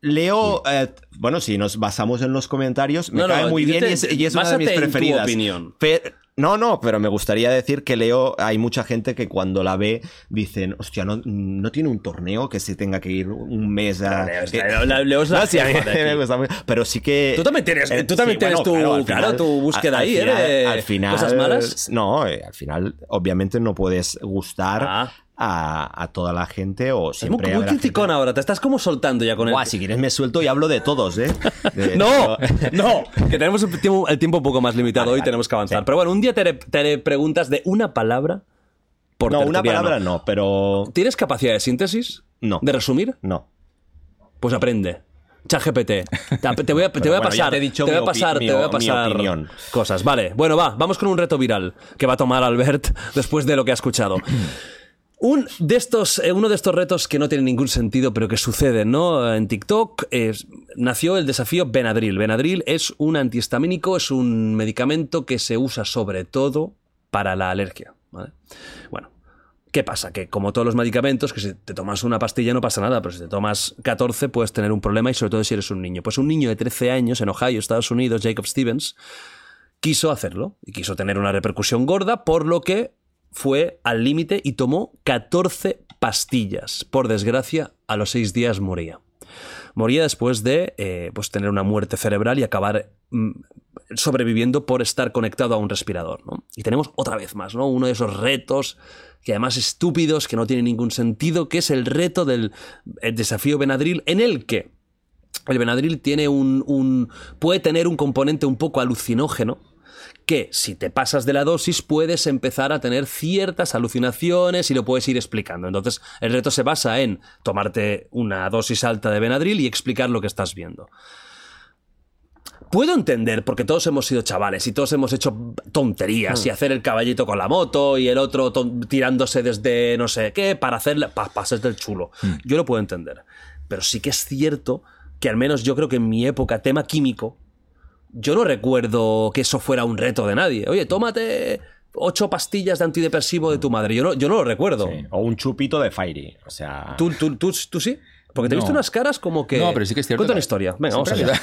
Leo, eh, bueno, si nos basamos en los comentarios, me No, no, cae muy bien te- y es, y es una de mis preferidas. opinión. Pe- no, no, pero me gustaría decir que Leo, hay mucha gente que cuando la ve dicen, hostia, no, no tiene un torneo que se tenga que ir un mes a. Leo es la- la- Leo es la No, sí, a mí jefa de me aquí. gusta mucho, Pero sí que. Tú también tienes- Eh, tú también tienes tu- al claro, tu búsqueda al ahí, ¿eh? final- de Al final. cosas malas. No, eh, al final, obviamente no puedes gustar Ah. A, a toda la gente o Es muy, siempre. muy criticón gente- ahora, te estás como soltando ya con él. Buah, si quieres me suelto y hablo de todos, ¿eh? De- No, no, que tenemos el tiempo, el tiempo un poco más limitado Vale, hoy, vale, tenemos que avanzar. sí. Pero bueno, un día te te preguntas de una palabra por No, una palabra no, pero. ¿Tienes capacidad de síntesis? No. ¿De resumir? No. Pues aprende. ChatGPT. Te, voy a, te voy a bueno, ya pasar, te he dicho te voy a pasar, mi te voy a pasar cosas. Vale, bueno, va, vamos con un reto viral que va a tomar Albert después de lo que ha escuchado. Un de estos, eh, uno de estos retos que no tienen ningún sentido, pero que suceden, ¿no? En TikTok nació el desafío Benadryl. Benadryl es un antihistamínico, es un medicamento que se usa sobre todo para la alergia. Bueno, ¿Qué pasa? Que como todos los medicamentos, que si te tomas una pastilla no pasa nada, pero si te tomas 14 puedes tener un problema y sobre todo si eres un niño. Pues un niño de 13 años en Ohio, Estados Unidos, Jacob Stevens, quiso hacerlo y quiso tener una repercusión gorda, por lo que fue al límite y tomó 14 pastillas. Por desgracia, a los 6 días moría. Moría después de eh, pues tener una muerte cerebral y acabar mm, sobreviviendo por estar conectado a un respirador. Y tenemos otra vez más, ¿no? Uno de esos retos que además estúpidos, que no tienen ningún sentido, que es el reto del el desafío Benadryl, en el que el Benadryl tiene un- puede tener un componente un poco alucinógeno que si te pasas de la dosis puedes empezar a tener ciertas alucinaciones y lo puedes ir explicando. Entonces el reto se basa en tomarte una dosis alta de Benadryl y explicar lo que estás viendo. puedo entender, porque todos hemos sido chavales y todos hemos hecho tonterías y hacer el caballito con la moto y el otro tirándose desde no sé qué para hacer para pasar del chulo. Yo lo puedo entender. Pero sí que es cierto que al menos yo creo que en mi época, tema químico, yo no recuerdo que eso fuera un reto de nadie. Oye, tómate ocho pastillas de antidepresivo de tu madre. Yo no, yo no lo recuerdo. Sí. O un chupito de Fairy. O sea. ¿Tú, tú, tú, tú sí? Porque te he No. visto unas caras como que... No, pero sí que es cierto Cuenta una historia. Venga, vamos allá.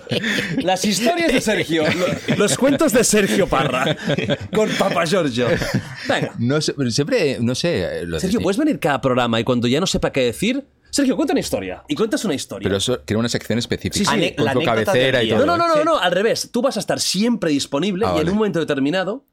Las historias de Sergio. lo- Los cuentos de Sergio Parra. Con Papa Giorgio. Venga. No sé, siempre, no sé. Lo Sergio, ¿puedes venir cada programa y cuando ya no sepa qué decir? Sergio, cuenta una historia. Y cuentas una historia. Pero eso quiero una sección específica. Sí, sí. Ane- con la tu cabecera y todo. No, no, no, no, no, al revés. Tú vas a estar siempre disponible Ah, y en un momento determinado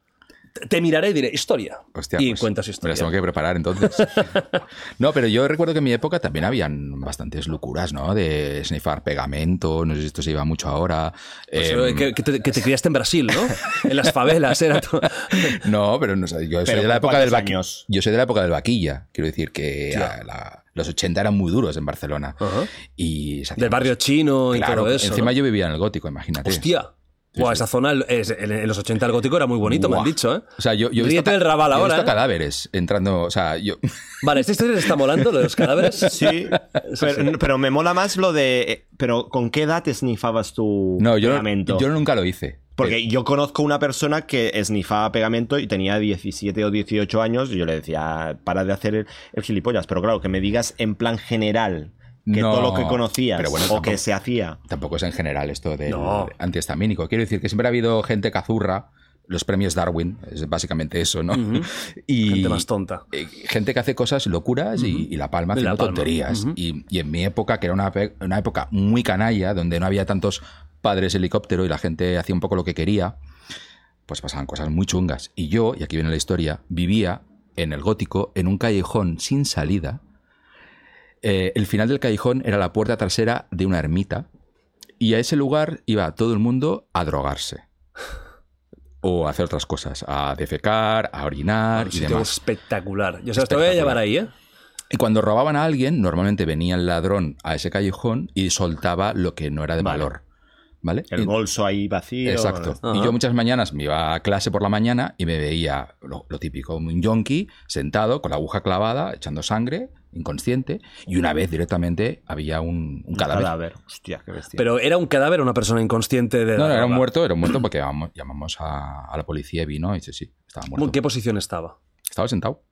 te- miraré y diré historia. Hostia, y pues, cuentas Me historia. las tengo que preparar entonces. no, pero yo recuerdo que en mi época también habían bastantes locuras, ¿no? De snifar pegamento, no sé si esto se lleva mucho ahora. Pues, Em, eh, que, que te, que te criaste en Brasil, ¿no? En las favelas, era todo. No, pero no sé, yo soy Pero de la ¿con época del cuántos vaqui- años? Yo soy de la época del vaquilla. Quiero decir que a la- los 80 eran muy duros en Barcelona. Y Del barrio chino y Claro, todo eso. encima ¿no? yo vivía en el gótico, imagínate. Hostia. Sí, esa zona es- en, los 80 el gótico era muy bonito, me han dicho, ¿eh? O sea, yo, yo he visto, Ríete del Raval yo he ahora, visto ¿eh? cadáveres entrando. O sea, yo. Vale, esta historia está molando, lo de los cadáveres. Sí, pero, pero me mola más lo de. eh, Pero ¿con qué edad snifabas tu No, yo, pegamento? yo nunca lo hice. Porque yo conozco una persona que snifaba pegamento y tenía 17 o 18 años y yo le decía, para de hacer el, el gilipollas. Pero claro, que me digas en plan general que No, todo lo que conocías pero bueno, o tampoco- que se hacía. Tampoco es en general esto del No. antihistamínico. Quiero decir que siempre ha habido gente cazurra. Los premios Darwin, es básicamente eso, ¿no? y, Gente más tonta. eh, gente que hace cosas locuras y, y la palma la haciendo palma. tonterías. y, y en mi época, que era una, una época muy canalla, donde no había tantos padres helicóptero y la gente hacía un poco lo que quería, pues pasaban cosas muy chungas. Y yo, y aquí viene la historia, vivía en el gótico, en un callejón sin salida. Eh, el final del callejón era la puerta trasera de una ermita. Y a ese lugar iba todo el mundo a drogarse. O a hacer otras cosas, a defecar, a orinar Un y demás. espectacular. Yo se te voy a llevar ahí, ¿eh? Y cuando robaban a alguien, normalmente venía el ladrón a ese callejón y soltaba lo que no era de Vale. valor. ¿Vale? El bolso ahí vacío. Exacto. Ajá. Y yo muchas mañanas me iba a clase por la mañana y me veía lo, lo típico, un yonki sentado con la aguja clavada, echando sangre, inconsciente, y una vez directamente había un, un Un cadáver. cadáver. Hostia, qué bestia. Pero era un cadáver o una persona inconsciente de. No, no, era un muerto, era un muerto porque llamamos, llamamos a, a la policía y vino y dice, sí, estaba muerto. ¿En qué posición estaba? Estaba sentado.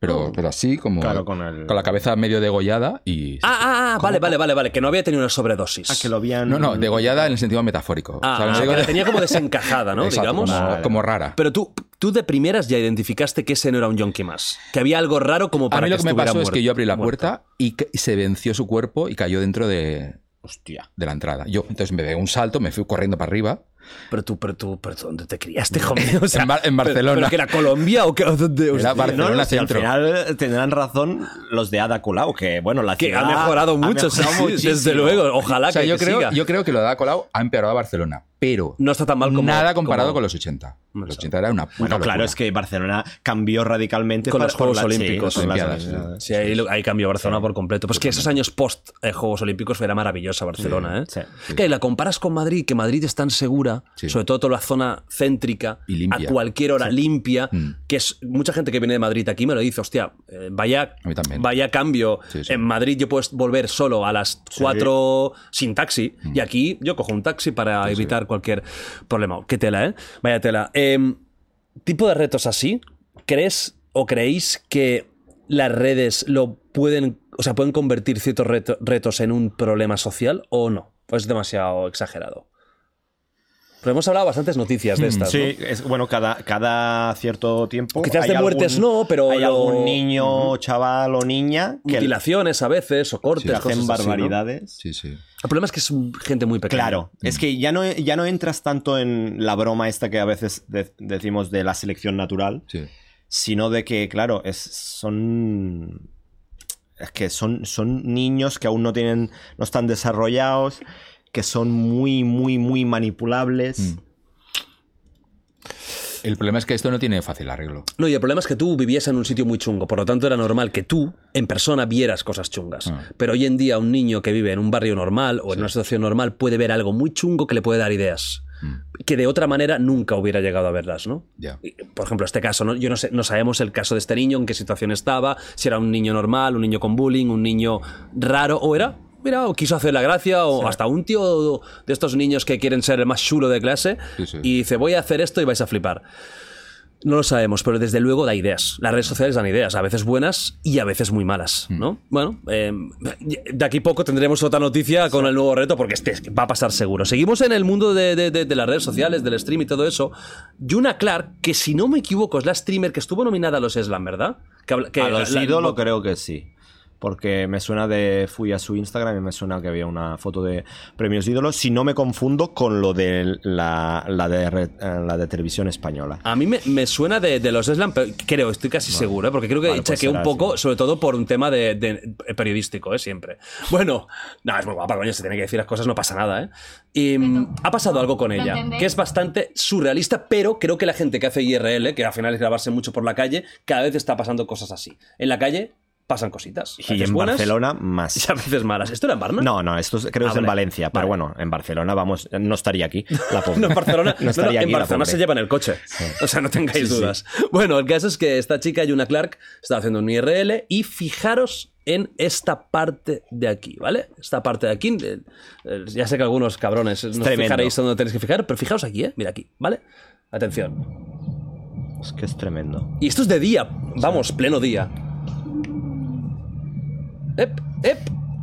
Pero, pero así, como Claro, con el- con la cabeza medio degollada y... Ah, ah, ah, vale, vale, vale, vale, que no había tenido una sobredosis. Ah, que lo habían. No, no, degollada en el sentido metafórico. Ah, O sea, ah, no digo que la tenía como desencajada, ¿no? Exacto, Digamos. como, como rara. Pero tú, tú de primeras ya identificaste que ese no era un yonki más. Que había algo raro como a para mí lo que, me estuviera pasó es que yo abrí la puerta y, que- y se venció su cuerpo y cayó dentro de, Hostia. de la entrada. Yo entonces me pegué un salto, me fui corriendo para arriba. Pero tú, pero tú, pero tú, ¿dónde te criaste, hijo mío? O sea, En Bar- en Barcelona. ¿Pero, que era Colombia o qué? ¿O dónde? Era. Barcelona. No, no, si al final tendrán razón los de Ada Colau, que bueno, la Que ciudad ha mejorado mucho, sí, mejorado sí, desde luego. Ojalá O sea, que, yo, que creo, siga. yo creo que lo de Ada Colau ha empeorado a Barcelona, pero No está tan mal como. nada comparado como- con los 80. No Los sé. 80 era una puta Bueno, claro, locura. es que Barcelona cambió radicalmente Con para- los Juegos sí, Olímpicos. las. Sí, ahí, cambió Barcelona por completo. Pues que esos años post eh, Juegos Olímpicos era maravillosa Barcelona, ¿eh? Que la comparas con Madrid, que Madrid es tan segura, Sí. sobre todo toda la zona céntrica, Y limpia. a cualquier hora limpia, Mm. que es mucha gente que viene de Madrid aquí me lo dice, hostia, eh, vaya, vaya cambio. Sí, sí. En Madrid yo puedo volver solo a las 4 sin taxi, Mm. y aquí yo cojo un taxi para evitar cualquier problema. Qué tela, ¿eh? Vaya tela. Em, tipo de retos así, ¿crees o creéis que las redes lo pueden, o sea, pueden convertir ciertos reto- retos en un problema social o no? ¿O es demasiado exagerado? Pero hemos hablado bastantes noticias de estas, Mm, Sí, ¿no? es, bueno, cada, cada cierto tiempo. Quizás hay de muertes algún- no, pero Hay lo- algún niño, chaval o niña que Mutilaciones a veces o cortes, que hacen cosas así, ¿no? barbaridades. Sí, sí. El problema es que es gente muy pequeña. Claro, es que ya no, ya no entras tanto en la broma esta que a veces de- decimos de la selección natural, sí. sino de que, claro, es, son. Es que son, son niños que aún no tienen. no están desarrollados, que son muy, muy, muy manipulables. Mm. El problema es que esto no tiene fácil arreglo. No, y el problema es que tú vivías en un sitio muy chungo, por lo tanto era normal que tú, en persona, vieras cosas chungas. Ah. Pero hoy en día un niño que vive en un barrio normal o en una situación normal puede ver algo muy chungo que le puede dar ideas. Que de otra manera nunca hubiera llegado a verlas, ¿no? Por ejemplo, este caso, ¿no? Yo no sé, no sabemos el caso de este niño, en qué situación estaba, si era un niño normal, un niño con bullying, un niño raro, o era, mira, o quiso hacer la gracia, o hasta un tío de estos niños que quieren ser el más chulo de clase, Sí, sí. y dice, voy a hacer esto y vais a flipar. No lo sabemos, pero desde luego da ideas. Las redes sociales dan ideas, a veces buenas y a veces muy malas, ¿no? Bueno, eh, de aquí poco tendremos otra noticia con el nuevo reto, porque este va a pasar seguro. Seguimos en el mundo de, de- de- de las redes sociales, del stream y todo eso. Yuna Clark, que si no me equivoco es la streamer que estuvo nominada a los Slam, ¿verdad? Que a los la- ídolos creo que sí. Porque me suena de. Fui a su Instagram y me suena que había una foto de premios ídolos. Si no me confundo con lo de la, la, de, eh, la de televisión española. A mí me, me suena de, de los Slam, pero creo, estoy casi seguro, ¿eh? porque creo que Vale, pues chequeé un poco, así. sobre todo por un tema de, de- periodístico, ¿eh? siempre. Bueno, nada, es muy guapa, coño, se tiene que decir las cosas, no pasa nada, ¿eh? Y mm, ha pasado algo con ¿Lo ella, entendéis? que es bastante surrealista, pero creo que la gente que hace IRL, que al final es grabarse mucho por la calle, cada vez está pasando cosas así. En la calle pasan cositas. Y en buenas Barcelona, y más. a veces malas. ¿Esto era en Barna? No, no, esto es- creo Ah, que es en vale. Valencia. Pero Vale. bueno, en Barcelona, vamos, no estaría aquí. La pobre. No, en Barcelona, no estaría no, en aquí. Barcelona se llevan el coche. O sea, no tengáis Sí, sí. dudas. Bueno, el caso es que esta chica, Yuna Clark, está haciendo un IRL y fijaros en esta parte de aquí, ¿vale? Esta parte de aquí. eh, eh, Ya sé que algunos cabrones no fijaréis donde tenéis que fijar, pero fijaos aquí, ¿eh? Mira aquí, ¿vale? Atención. Es que es tremendo. Y esto es de día, vamos, pleno día. ¡Ep! ¡Ep!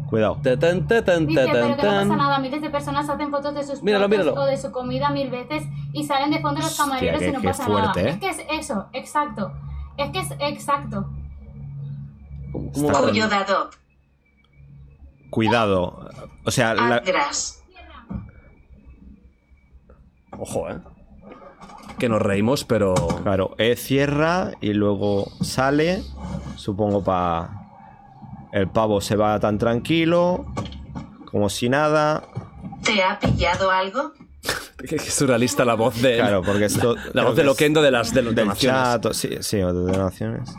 Cuidado. Ta, tan, ta, tan, Dice, pero que no pasa nada. Miles de personas hacen fotos de sus Míralo, platos míralo. o de su comida mil veces y salen de fondo los Hostia, camareros y no qué pasa fuerte, nada. ¿eh? Es que es eso, exacto. Es que es exacto. ¿Cómo- cómo va Cuyo dando? dado. Cuidado. O sea, la-. Ojo, ¿eh? Que nos reímos, pero... claro, E cierra y luego sale. Supongo para. El pavo se va tan tranquilo. Como si nada. ¿Te ha pillado algo? Qué, qué surrealista la voz de... Claro, porque esto. La voz de que es Loquendo de las de los Del donaciones. chat. o- Sí, sí, de donaciones.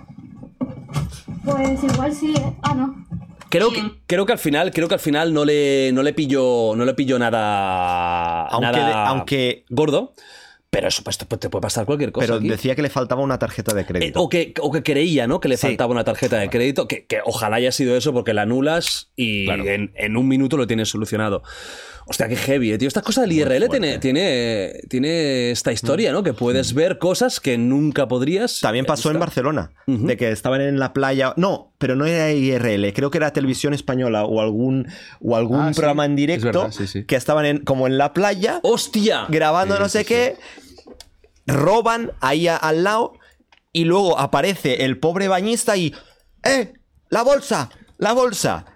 Pues igual sí, ¿eh? Ah, no. Creo que, creo que al final, creo que al final no le, no le pilló, no le pilló nada, Aunque nada de- aunque- gordo, pero eso pues, te puede pasar cualquier cosa. Pero aquí. decía que le faltaba una tarjeta de Eh, crédito. o, que, o que creía, ¿no? Que le Sí. faltaba una tarjeta de crédito, que, que ojalá haya sido eso porque la anulas y Claro. en, en un minuto lo tienes solucionado. Hostia, qué heavy, eh, tío. Esta cosa del IRL tiene, tiene, tiene esta historia, ¿no? Que puedes ver cosas que nunca podrías. También pasó en Barcelona, de que estaban en la playa. No, pero no era IRL, creo que era televisión española o algún, o algún Ah, sí, programa en es directo verdad, sí, sí. que estaban en, como en la playa ¡Hostia! grabando Sí, no sé sí, qué, roban ahí a- al lado y luego aparece el pobre bañista y ¡eh! ¡La bolsa! ¡La bolsa!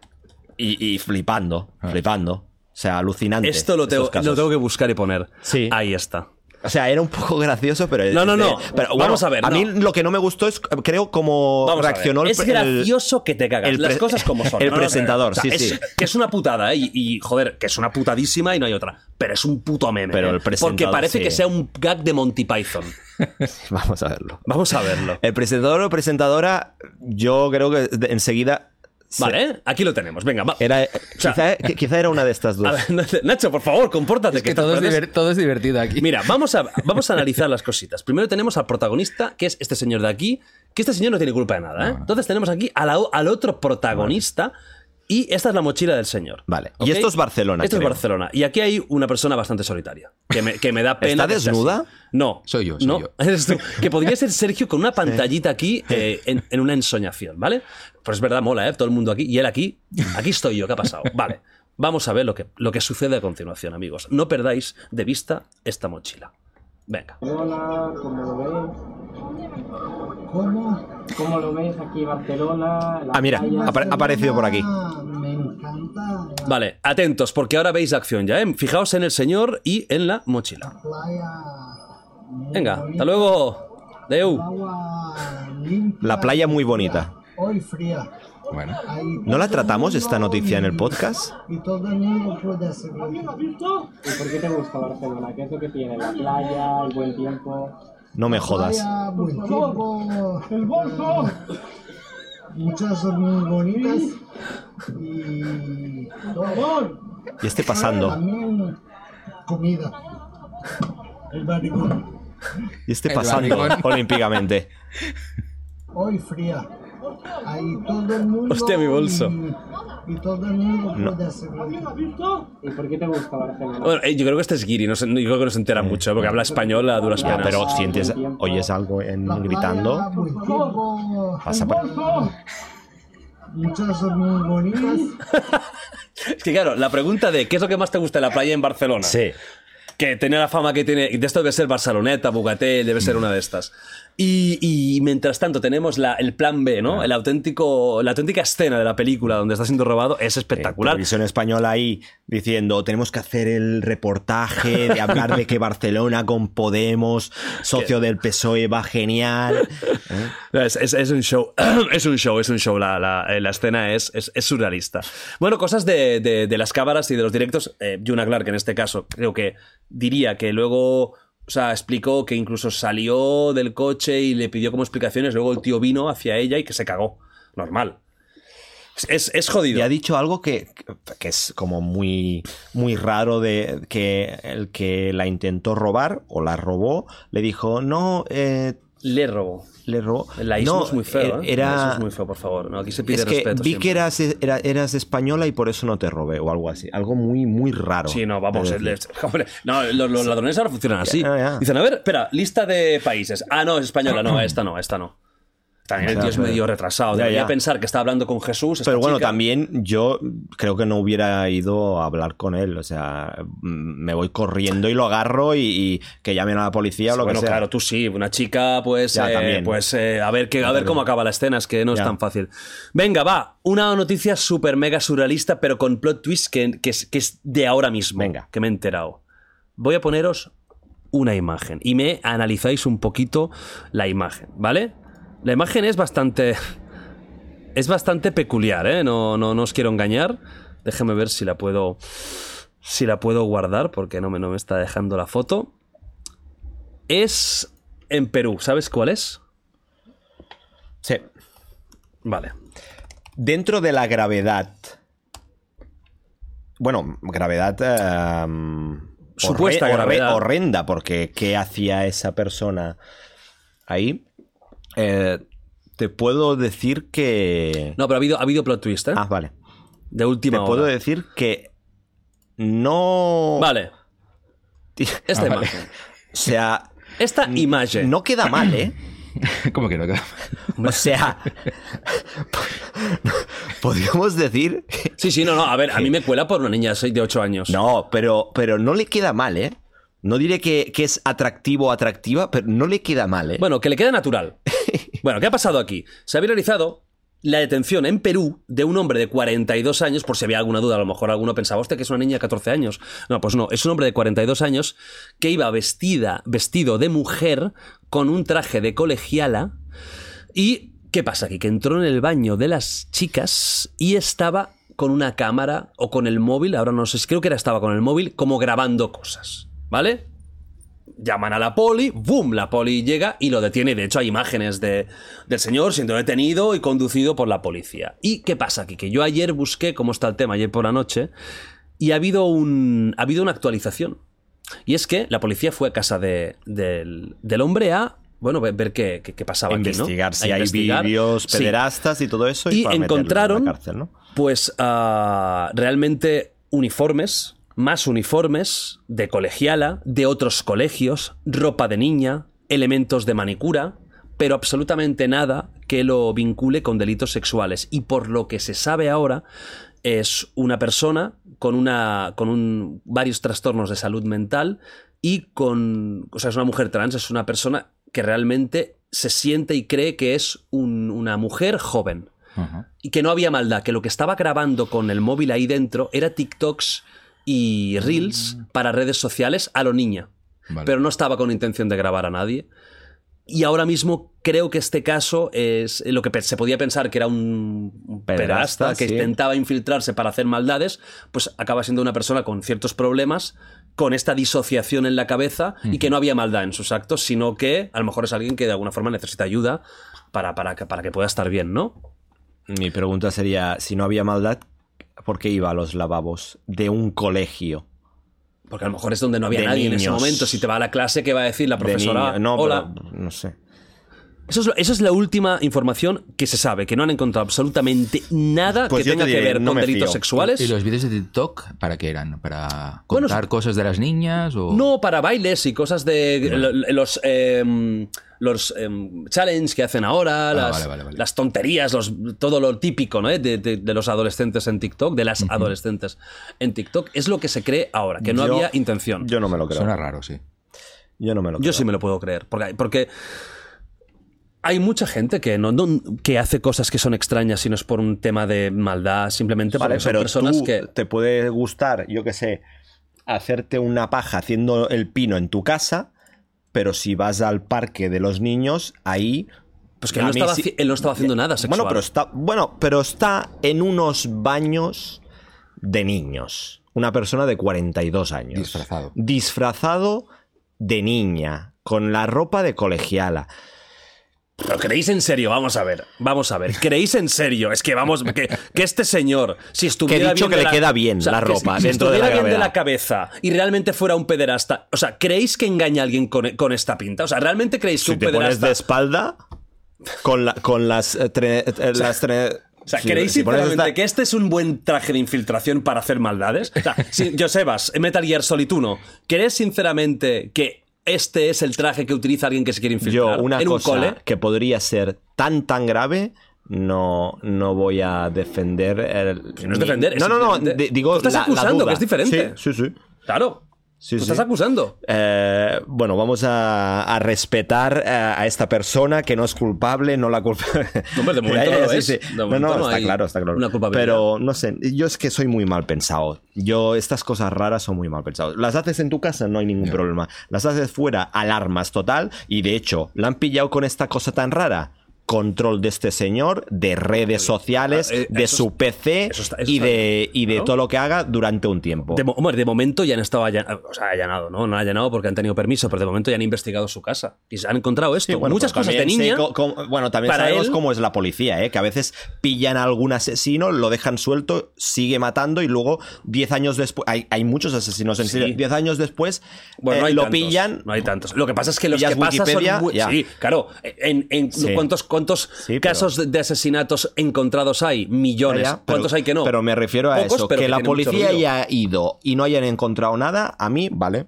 Y, y flipando, Ah. flipando. O sea, alucinante. Esto lo tengo, lo tengo que buscar y poner. Sí. Ahí está. O sea, era un poco gracioso, pero... No, no, no. pero Vamos a ver, A mí no. lo que no me gustó es, creo, Vamos ver. reaccionó el Es el- gracioso que te cagas. Las cosas como son. el No, no, no, presentador, o sea, sí, es- sí. Que es una putada, ¿eh? Y, y, joder, que es una putadísima y no hay otra. Pero es un puto meme. Pero ¿eh? el presentador, Porque parece sí. que sea un gag de Monty Python. Vamos a verlo. Vamos a verlo. El presentador o presentadora, yo creo que enseguida... Vale, ¿eh? aquí lo tenemos. Venga, va. Era, sea- quizá, qui- quizá era una de estas dos. A ver, Nacho, por favor, compórtate. Es que estás todo es, todo es divertido aquí. Mira, vamos a, vamos a analizar las cositas. Primero tenemos al protagonista, que es este señor de aquí, que este señor no tiene culpa de nada. ¿eh? Entonces tenemos aquí a la- al otro protagonista. Y esta es la mochila del señor. Vale. ¿Ok? Y esto es Barcelona, Esto creo. es Barcelona. Y aquí hay una persona bastante solitaria. Que me, que me da pena. ¿Está que desnuda? No. Soy yo, soy no, yo. Eres tú. Que podría ser Sergio con una pantallita aquí eh, en, en una ensoñación, ¿vale? Pues es verdad, mola, ¿eh? Todo el mundo aquí. Y él aquí. Aquí estoy yo. ¿Qué ha pasado? Vale. Vamos a ver lo que, lo que sucede a continuación, amigos. No perdáis de vista esta mochila. Venga. Barcelona, como lo veis. ¿Cómo? ¿Cómo lo veis aquí Barcelona? la Ah, mira, ha apare- ha aparecido por aquí. Me encanta Vale, atentos, porque ahora veis la acción ya, ¿eh? Fijaos en el señor y en la mochila. playa. Venga, hasta luego. Deu. La playa muy bonita. Hoy fría. Bueno, ¿No la tratamos esta noticia en el podcast? Y todo el mundo puede hacerlo. ¿Y por qué te gusta Barcelona? ¿Qué es lo que tiene? ¿La playa, el buen tiempo? No me jodas. Buen tiempo. ¡El bolso! Muchas muy bonitas. Y. todo. Y esté pasando. También comida. El barrigón. Y esté pasando olímpicamente. Hoy fría. Ahí todo el mundo. Hostia, mi bolso. Y, y todo el mundo No. puede hacerlo. ¿Y por qué te gusta Barcelona? Bueno, eh, yo creo que este es Guiri, no se- yo creo que no se entera mucho, porque habla español a duras penas. pero sientes, oyes algo en, gritando. Pasa por- Muchas muy bonitas. Es que claro, la pregunta de ¿qué es lo que más te gusta de la playa en Barcelona? Sí. Que tiene la fama que tiene, de esto debe ser Barceloneta, Bugatel, debe ser una de estas. Y, y mientras tanto tenemos la- el plan B, ¿no? El auténtico, la auténtica escena de la película donde está siendo robado es espectacular. Televisión española ahí diciendo tenemos que hacer el reportaje de hablar de que Barcelona con Podemos, socio del PSOE, va genial. ¿Eh? Es, es- es un show, es un show, es un show. La, la- eh, la escena es, es, es surrealista. Bueno, cosas de, de- de las cámaras y de los directos. Eh, Juna Clark, en este caso, creo que diría que luego. O sea, explicó que incluso salió del coche y le pidió como explicaciones. Luego el tío vino hacia ella y que se cagó. Normal. Es, es, jodido. Y ha dicho algo que, que es como muy, muy raro de que el que la intentó robar o la robó le dijo, no, eh, Le robó. Le robó. El laísmo no, es muy feo, ¿eh? El Era, laísmo es muy feo, por favor. No, aquí se pide es que respeto. vi siempre. que eras, era- eras española y por eso no te robé o algo así. Algo muy, muy raro. Sí, no, vamos. de hombre, no, los, los ladrones ahora funcionan así. Dicen, a ver, espera, lista de países. Ah, no, es española. No, esta no, esta no. También el tío es medio retrasado. Ya, Debería ya. pensar que está hablando con Jesús. Pero bueno, chica. también yo creo que no hubiera ido a hablar con él. O sea, me voy corriendo y lo agarro y, y que llamen a la policía o lo bueno, que sea. claro, tú sí. Una chica, pues, Ya, eh, también. pues eh, a ver, que, a ver cómo acaba la escena. Es que no es tan fácil. Venga, va. Una noticia súper mega surrealista, pero con plot twist que, que es, que es de ahora mismo. Venga. Que me he enterado. Voy a poneros una imagen y me analizáis un poquito la imagen, ¿vale? La imagen es bastante. Es bastante peculiar, ¿eh? No, no, no os quiero engañar. Déjeme ver si la puedo. Si la puedo guardar, porque no me, no me está dejando la foto. Es en Perú. ¿Sabes cuál es? Sí. Vale. Dentro de la gravedad. Bueno, gravedad. eh, Supuesta horre- gravedad. Horrenda, porque ¿qué hacía esa persona ahí? Eh, te puedo decir que. No, pero ha habido, ha habido plot twist, ¿eh? Ah, vale. de última Te hora. puedo decir que. No. Vale. Esta Ah, vale. imagen. O sea. Esta imagen. No queda mal, ¿eh? ¿Cómo que no queda? O sea. Podríamos decir. Sí, sí, no, no. A ver, a mí me cuela por una niña de 6 de 8 años. No, pero, pero no le queda mal, ¿eh? No diré que, que es atractivo o atractiva, pero no le queda mal, ¿eh? Bueno, que le quede natural. Bueno, ¿qué ha pasado aquí? Se ha viralizado la detención en Perú de un hombre de 42 años, por si había alguna duda, a lo mejor alguno pensaba, hostia, que es una niña de 14 años. No, pues no, es un hombre de 42 años que iba vestida, vestido de mujer con un traje de colegiala y ¿qué pasa aquí? Que entró en el baño de las chicas y estaba con una cámara o con el móvil, ahora no sé, creo que era estaba con el móvil como grabando cosas, ¿vale? llaman a la poli, ¡boom! La poli llega y lo detiene. De hecho, hay imágenes de, del señor siendo detenido y conducido por la policía. ¿Y qué pasa aquí? Que yo ayer busqué cómo está el tema, ayer por la noche, y ha habido, un, ha habido una actualización. Y es que la policía fue a casa de- del, del hombre a, bueno, ver, qué, qué- qué pasaba aquí, ¿no? investigar si A hay vídeos Sí. pederastas y todo eso. Y, encontraron, en la cárcel, ¿no? pues, ah, realmente uniformes, más uniformes de colegiala, de otros colegios, ropa de niña, elementos de manicura, pero absolutamente nada que lo vincule con delitos sexuales. Y por lo que se sabe ahora, es una persona con, una, con un- varios trastornos de salud mental y con... O sea, es una mujer trans, es una persona que realmente se siente y cree que es un- una mujer joven y que no había maldad, que lo que estaba grabando con el móvil ahí dentro era TikToks y Reels para redes sociales a lo niña. Vale. Pero no estaba con intención de grabar a nadie. Y ahora mismo creo que este caso es lo que se podía pensar que era un pederasta que sí. intentaba infiltrarse para hacer maldades, pues acaba siendo una persona con ciertos problemas con esta disociación en la cabeza y que no había maldad en sus actos, sino que a lo mejor es alguien que de alguna forma necesita ayuda para, para, que, para que pueda estar bien, ¿no? Mi pregunta sería, si no había maldad, ¿por qué iba a los lavabos de un colegio? Porque a lo mejor es donde no había De nadie en ese momento. Si te va a la clase, ¿qué va a decir la profesora? no, Hola. pero no sé. Eso es, eso es la última información que se sabe, que no han encontrado absolutamente nada Pues que tenga te que ver no con delitos fío. sexuales. ¿Y los vídeos de TikTok para qué eran? ¿Para Bueno, contar cosas de las niñas? O... No, para bailes y cosas de lo- los em, los em, challenge que hacen ahora, las, Ah, vale, vale, vale. las tonterías, los, todo lo típico ¿no? de, de- de los adolescentes en TikTok, de las adolescentes en TikTok, es lo que se cree ahora, que no Yo- había intención. Yo no me lo creo. Suena raro, sí. Yo no me lo creo. Yo sí me lo puedo creer, porque, porque hay mucha gente que, no, no- que hace cosas que son extrañas y no es por un tema de maldad, simplemente Vale, porque son pero personas tú que... te puede gustar, yo qué sé, hacerte una paja haciendo el pino en tu casa, pero si vas al parque de los niños, ahí... Pues que él no, estaba, sí- haci- él no estaba haciendo nada sexual. Bueno, pero está, bueno, pero está en unos baños de niños. Una persona de 42 años. Disfrazado. Disfrazado de niña, con la ropa de colegiala. ¿Pero creéis en serio? Vamos a ver, vamos a ver. ¿Creéis en serio? Es que vamos, que, que este señor, si estuviera Que he dicho bien que de le queda bien la ropa si, si dentro de estuviera la bien de la cabeza y realmente fuera un pederasta, o sea, ¿creéis que engaña a alguien con, con esta pinta? O sea, ¿realmente creéis que Si un te pones pederasta de espalda, con, la- con las... eh, tre- eh, las tre- O sea, ¿creéis si pones sinceramente esta- que este es un buen traje de infiltración para hacer maldades? O sea, si, Josebas, Metal Gear Solid 1, ¿crees sinceramente que este es el traje que utiliza alguien que se quiere infiltrar Yo, una en un cosa cole? que podría ser tan, tan grave, no, no voy a defender. El, no es defender, es no, no, no, digo. Tú estás la- la acusando, duda. que es diferente. Sí, sí. sí. Claro. Sí, Tú sí. estás acusando. Eh, bueno, vamos a, a respetar eh, a esta persona que no es culpable, no la culpa. No, hombre, de momento no lo es. De No, no, no está claro, está claro. una. Pero no sé, yo es que soy muy mal pensado. Yo, estas cosas raras son muy mal pensadas. Las haces en tu casa, no hay ningún problema. Las haces fuera, alarmas total. Y de hecho, ¿la han pillado con esta cosa tan rara? Control de este señor, de redes sociales, Ah, eh, de su es- PC eso está- eso y de, y de todo lo que haga durante un tiempo. De, hombre, de momento ya han estado allan- o sea, allanado, ¿no? No han allanado porque han tenido permiso, pero de momento ya han investigado su casa. Y se han encontrado esto. Sí, bueno, Muchas pero cosas de niña. bueno, también para sabemos él- cómo es la policía, ¿eh? que a veces pillan a algún asesino, lo dejan suelto, sigue matando y luego 10 años después. Hay, hay muchos asesinos en Sí. serie. 10 años después Bueno, eh, no hay lo tantos, pillan. No hay tantos. Lo que pasa es que los que pasan son Wikipedia. Sí, claro. En, en-. ¿Cuántos, cuántos Sí, casos de, de asesinatos encontrados hay? Millones. Ya, ya, pero- ¿Cuántos hay que no? Pero me refiero a Pocos, eso, pero que la policía haya ido y no hayan encontrado nada, a mí, vale.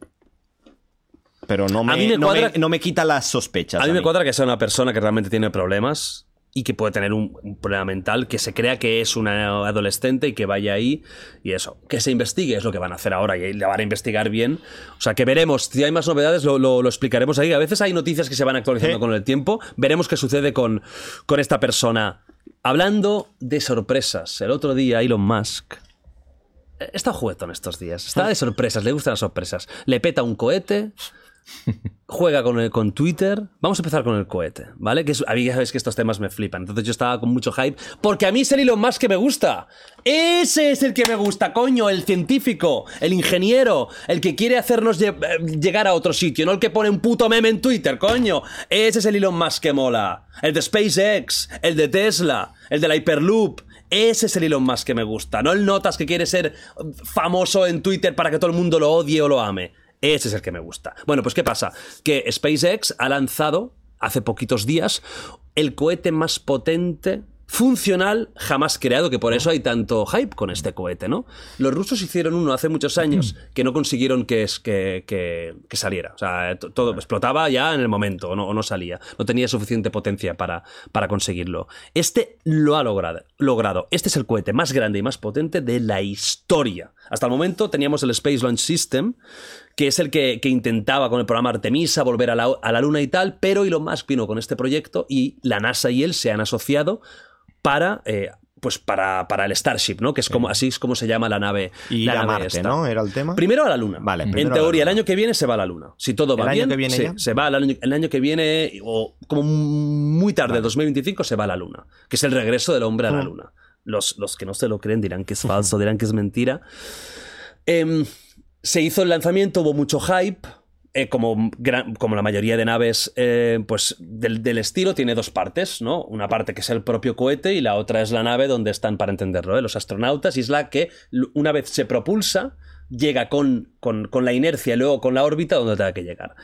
Pero no me, A mí me no cuadra- me- no me quita las sospechas. A mí me mí. cuadra que sea una persona que realmente tiene problemas y que puede tener un, un problema mental, que se crea que es una adolescente y que vaya ahí y eso. Que se investigue es lo que van a hacer ahora y la van a investigar bien. O sea, que veremos. Si hay más novedades, lo, lo- lo explicaremos ahí. A veces hay noticias que se van actualizando con el tiempo. Veremos qué sucede con, con esta persona. Hablando de sorpresas, el otro día Elon Musk eh, está juguetón estos días. Está de sorpresas, le gustan las sorpresas. Le peta un cohete, juega con, el, con Twitter. Vamos a empezar con el cohete, ¿vale? Que es, a mí ya sabéis que estos temas me flipan. Entonces yo estaba con mucho hype. Porque a mí es el Elon Musk que me gusta. Ese es el que me gusta, coño. El científico, el ingeniero, el que quiere hacernos eh, llegar a otro sitio, no el que pone un puto meme en Twitter, coño. Ese es el Elon Musk que mola. El de SpaceX, el de Tesla, el de la Hyperloop. Ese es el Elon Musk que me gusta. No el Notas que quiere ser famoso en Twitter para que todo el mundo lo odie o lo ame. Ese es el que me gusta. Bueno, pues ¿qué pasa? Que SpaceX ha lanzado hace poquitos días el cohete más potente funcional jamás creado, que por eso hay tanto hype con este cohete, ¿no? Los rusos hicieron uno hace muchos años que no consiguieron que, es- que, que- que saliera. O sea, to- todo explotaba ya en el momento o no, no salía. No tenía suficiente potencia para, para conseguirlo. Este lo ha logrado, logrado. Este es el cohete más grande y más potente de la historia. Hasta el momento teníamos el Space Launch System, que es el que, que intentaba con el programa Artemisa volver a la, a la Luna y tal, pero Elon Musk vino con este proyecto y la NASA y él se han asociado para, eh, pues para, para el Starship, ¿no? Que es como, así es como se llama la nave. Y la a nave Marte, esta. ¿no? Era el tema. Primero a la Luna. Vale, En teoría, el año que viene se va a la Luna. Si todo va ¿El año bien, que viene se va al año, el año que viene, o como muy tarde, 2025, se va a la Luna. Que es el regreso del hombre a la Luna. Los, los que no se lo creen dirán que es falso, dirán que es mentira. Em, Se hizo el lanzamiento, hubo mucho hype. eh, como, la mayoría de naves eh, pues del, estilo, tiene dos partes, ¿no? Una parte que es el propio cohete y la otra es la nave donde están, para entenderlo, ¿eh? los astronautas, y es la que una vez se propulsa, llega con, con, con la inercia y luego con la órbita donde tenga que llegar.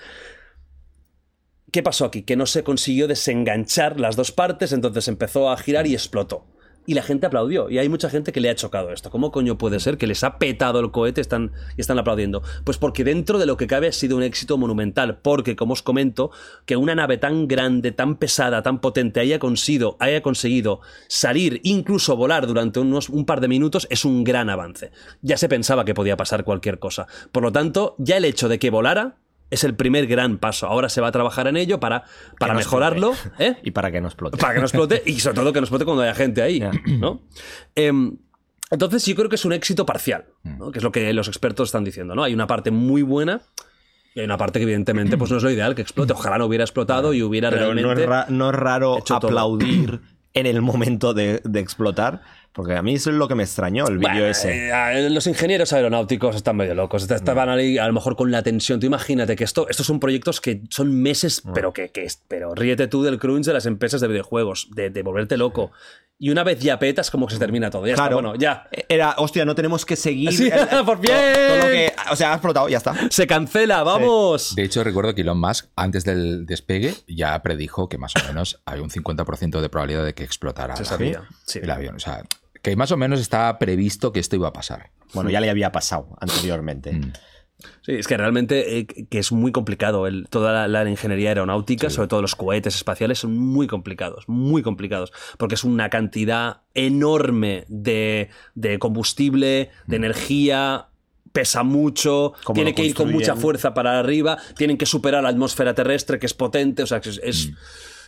¿Qué pasó aquí? Que no se consiguió desenganchar las dos partes, entonces empezó a girar y explotó. Y la gente aplaudió. Y hay mucha gente que le ha chocado esto. ¿Cómo coño puede ser que les ha petado el cohete están, y están aplaudiendo? Pues porque dentro de lo que cabe ha sido un éxito monumental. Porque, como os comento, que una nave tan grande, tan pesada, tan potente haya conseguido, haya conseguido salir, incluso volar durante unos, un par de minutos, es un gran avance. Ya se pensaba que podía pasar cualquier cosa. Por lo tanto, ya el hecho de que volara es el primer gran paso. Ahora se va a trabajar en ello para, para mejorarlo. ¿eh? Y para que no explote. Para que no explote y sobre todo que no explote cuando haya gente ahí, ¿no? Em, entonces yo creo que es un éxito parcial, ¿no? que es lo que los expertos están diciendo, ¿no? Hay una parte muy buena y hay una parte que evidentemente pues no es lo ideal que explote. Ojalá no hubiera explotado y hubiera Pero no realmente... es, no es raro todo. aplaudir en el momento de, de explotar, porque a mí eso es lo que me extrañó, el vídeo Bueno, ese. eh, los ingenieros aeronáuticos están medio locos. Est- Estaban ahí, a lo mejor con la tensión. Tú imagínate que esto, estos son proyectos que son meses, pero que, que pero ríete tú del crunch de las empresas de videojuegos, de, de volverte loco. Y una vez ya petas, como que se termina todo. Ya Claro. está, bueno, ya. Era, hostia, no tenemos que seguir. Sí, el- por todo- bien. todo lo que- o sea, ha explotado, ya está. Se cancela, vamos. De hecho, recuerdo que Elon Musk, antes del despegue, ya predijo que más o menos hay un 50% de probabilidad de que explotara Se la- sabía, sí. el avión. O sea, que más o menos estaba previsto que esto iba a pasar. Bueno, ya le había pasado anteriormente. Mm. Sí, es que realmente eh, que es muy complicado. El, toda la, la ingeniería aeronáutica, sobre todo los cohetes espaciales, son muy complicados, muy complicados, porque es una cantidad enorme de, de combustible, de energía, pesa mucho, ¿Cómo tiene que ir con mucha fuerza para arriba, tienen que superar la atmósfera terrestre, que es potente, o sea, es... es-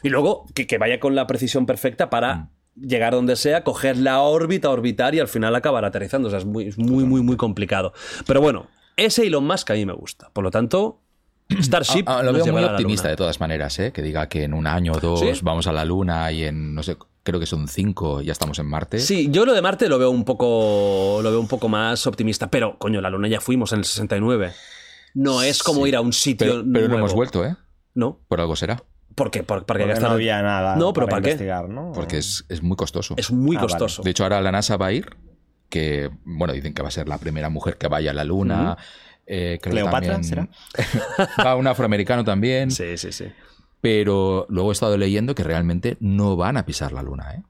Y luego que, que vaya con la precisión perfecta para... Llegar donde sea, coger la órbita, orbitar y al final acabar aterrizando. O sea, es muy, es muy, muy, muy complicado. Pero bueno, ese Elon Musk a mí me gusta. Por lo tanto, Starship. Ah, ah, lo veo muy optimista de todas maneras, ¿eh? que diga que en un año o dos ¿Sí? vamos a la Luna y en, no sé, creo que son cinco, ya estamos en Marte. Sí, yo lo de Marte lo veo un poco. Lo veo un poco más optimista. Pero, coño, la Luna ya fuimos en el 69. No es como Sí. ir a un sitio. Pero, pero no hemos vuelto, ¿eh? No. Por algo será. ¿Por qué? Por- porque no había nada No, pero para ¿para qué? investigar, ¿no? Porque es, es muy costoso. Es muy Ah, vale. costoso. De hecho, ahora la NASA va a ir, que, bueno, dicen que va a ser la primera mujer que vaya a la Luna. Eh, creo ¿Cleopatra también- será? Va un afroamericano también. Sí, sí, sí. Pero luego he estado leyendo que realmente no van a pisar la Luna, ¿eh?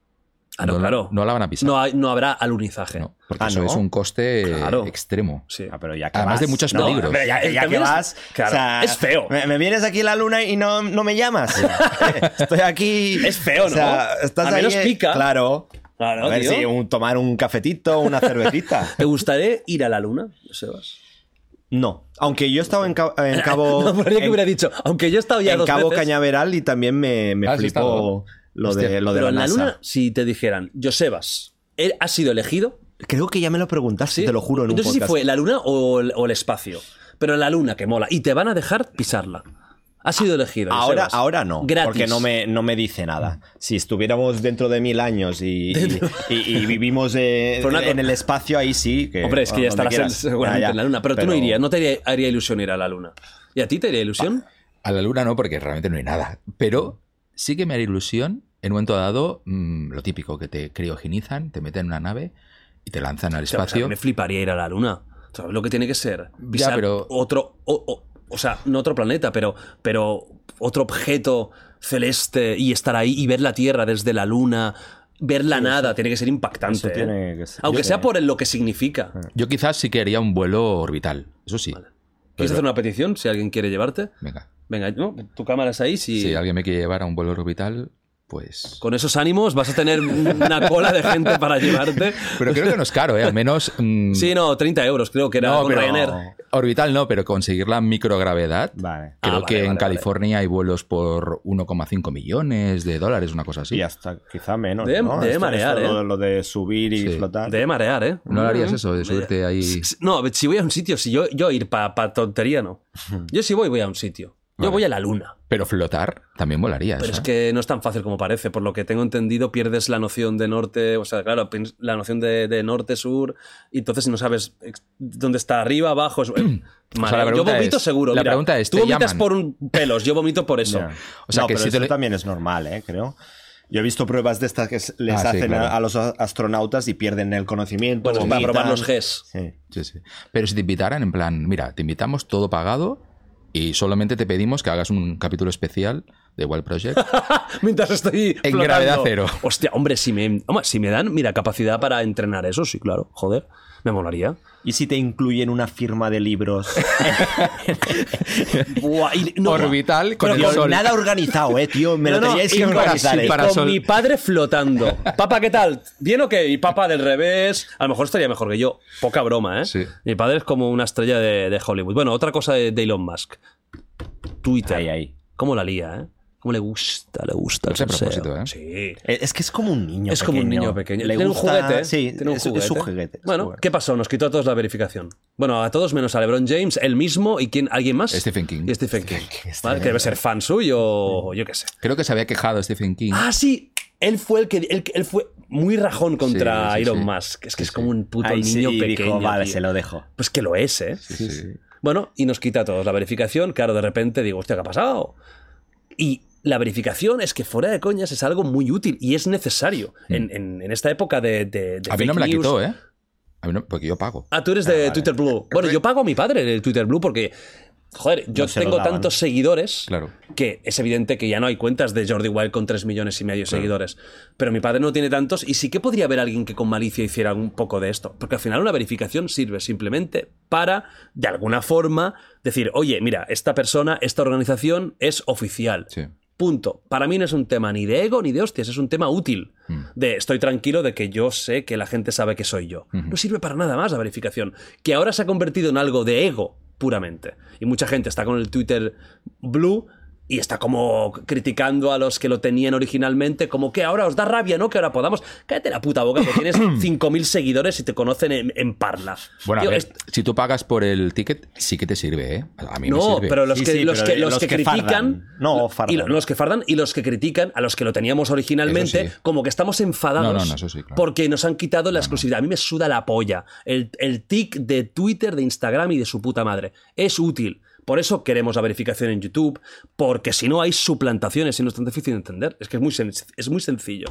Ah, no, no, claro. No la van a pisar. No, hay- no habrá alunizaje. No, porque Ah, eso ¿no? es un coste Claro. extremo. Sí. Ah, pero ya que Además vas, de muchos ¿no? peligros. Hombre, ya, ya que vas, claro, o sea, es feo. Me, me vienes aquí a la luna y no, no me llamas. Estoy aquí. Es feo, o sea, ¿no? estás menos ahí, eh, pica. Claro. Claro, a ver tío. si un- tomar un cafetito, una cervecita. ¿Te gustaría ir a la Luna, Sebas? No. Aunque yo he estado en, Ca- en Cabo. no, que en, hubiera dicho, aunque yo he estado ya en dos Cabo veces, Cañaveral y también me, me ¿Has flipó estado? Lo Hostia. de, lo de Pero la en la NASA. Luna, si te dijeran, Josebas, ¿él ha sido elegido? Creo que ya me lo preguntaste, ¿Sí? te lo juro, en un sé si fue la Luna o el, o el espacio. Pero en la Luna, que mola. Y te van a dejar pisarla. Ha sido elegido. Ahora, ahora no, Gratis. porque no me, no me dice nada. Si estuviéramos dentro de mil años y, y- y- y vivimos eh, Pero en el espacio, ahí sí. Que, Hombre, es que ya estarás en- seguramente Ya, ya. en la Luna. Pero, tú no irías, no te haría, haría ilusión ir a la Luna. ¿Y a ti te haría ilusión? A la Luna no, porque realmente no hay nada. Pero sí que me haría ilusión, en un momento dado, mm, lo típico, que te criogenizan, te meten en una nave y te lanzan al O sea, espacio. me fliparía ir a la Luna. ¿Sabes lo que tiene que ser? Pisar pero- otro. O, o- o sea, no otro planeta, pero, pero otro objeto celeste y estar ahí y ver la Tierra desde la Luna. Ver la nada tiene que ser impactante. Eso ¿eh? tiene que ser- Aunque yo- sea por lo que significa. Yo quizás sí que haría un vuelo orbital, eso sí. ¿Quieres Pero- hacer una petición si alguien quiere llevarte? Venga. Venga, ¿no? tu cámara es ahí. Si Si alguien me quiere llevar a un vuelo orbital, pues... con esos ánimos vas a tener una cola de gente para llevarte. Pero creo que no es caro, ¿eh? Al menos... mm, Sí, no, 30 euros creo que era No, con pero- Ryanair. Orbital no, pero conseguir la microgravedad. Vale. Ah, Creo vale, que vale, en vale. California hay vuelos por 1,5 millones de dólares, una cosa así. Y hasta quizá menos. Debe Esto- marear, esto ¿eh? Lo, lo de subir y Sí. flotar. Debe marear, ¿eh? ¿No lo harías eso, de subirte ahí? No, si voy a un sitio, si yo, yo ir para tontería, no. Yo si voy, voy a un sitio. Yo voy a la luna. Pero flotar también molaría. Pero eso, es ¿eh? que no es tan fácil como parece. Por lo que tengo entendido, pierdes la noción de norte, o sea, claro, la noción de, de norte-sur, y entonces si no sabes dónde está arriba, abajo. Es, yo vomito es- seguro. la mira, pregunta es, tú ¿te vomitas llaman? por un pelos, yo vomito por eso. Ya. O sea, no, que pero si eso también es normal, ¿eh? Creo. Yo he visto pruebas de estas que les Ah, hacen a- claro. a, los astronautas y pierden el conocimiento. Bueno, para vomitan. probar los Gs. Sí. Sí, sí. Pero si te invitaran, en plan, mira, te invitamos todo pagado y solamente te pedimos que hagas un capítulo especial de Wild Project. Mientras estoy. En flotando. gravedad cero. Hostia, hombre, si me, hombre, si me dan, mira, capacidad para entrenar eso, sí, claro. Joder, me molaría. ¿Y si te incluyen una firma de libros? Buah, y- no, Orbital con pero el sol. nada organizado, eh, tío. Me lo No, no, teníais y que organizar. y eh. con mi padre flotando. Papá, ¿qué tal? ¿Bien o qué? Y papá del revés. A lo mejor estaría mejor que yo. Poca broma, ¿eh? Sí. Mi padre es como una estrella de, de Hollywood. Bueno, otra cosa de, de Elon Musk. Twitter. Ahí, ahí. ¿Cómo la lía, eh? ¿Cómo le gusta? Le gusta el salseo. propósito, ¿eh? Sí. Eh, Es que es como un niño Es como un niño pequeño. Le Tiene gusta- un juguete. Sí, Tiene un es, es su juguete. es Bueno, juguete. ¿qué pasó? Nos quitó a todos la verificación. Bueno, a todos menos a LeBron James, él mismo y quién, alguien más. Stephen King. Y Stephen King. ¿Vale? Que debe ser fan suyo o yo qué sé. Creo que se había quejado Stephen King. Ah, sí. Él fue el que él, él fue muy rajón contra Sí, sí, Elon sí. Musk. Es que Sí, es como un puto niño pequeño. dijo, vale, tío. se lo dejo. Pues que lo es, ¿eh? Sí, sí. Bueno, y nos quita a todos la verificación. Claro, de repente digo, hostia, ¿qué ha pasado? Y la verificación es que fuera de coñas es algo muy útil y es necesario en, en- en esta época de, de, de Mm. A mí no me la news. quitó, ¿eh? A mí no- porque yo pago. Ah, tú eres de Twitter Blue. Bueno, yo pago a mi padre de Twitter Blue porque, joder, yo No tengo tantos seguidores Claro. que es evidente que ya no hay cuentas de Jordi Wild con 3 millones y medio de seguidores. Pero mi padre no tiene tantos y sí que podría haber alguien que con malicia hiciera un poco de esto. Porque al final una verificación sirve simplemente para, de alguna forma, decir, oye, mira, esta persona, esta organización es oficial. Sí. Punto. Para mí no es un tema ni de ego ni de hostias, es un tema útil. Mm. De estoy tranquilo de que yo sé que la gente sabe que soy yo. No sirve para nada más la verificación. Que ahora se ha convertido en algo de ego, puramente. Y mucha gente está con el Twitter Blue y está como criticando a los que lo tenían originalmente, como que ahora os da rabia, ¿no? Que ahora podamos. Cállate la puta boca, que tienes 5.000 seguidores y te conocen en, en Parla. Bueno, Tío, a ver, es- si tú pagas por el ticket, sí que te sirve, ¿eh? A mí no, no, sirve. pero los Sí, que, sí, los pero que, los los que que critican. fardan. No, fardan. Y lo- los que fardan y los que critican a los que lo teníamos originalmente, sí. como que estamos enfadados. No, no, no, eso sí, claro. Porque nos han quitado la exclusividad. A mí me suda la polla. El, el tic de Twitter, de Instagram y de su puta madre. Es útil. Por eso queremos la verificación en YouTube, porque si no hay suplantaciones y no es tan difícil de entender. Es que es muy, sen- es muy sencillo.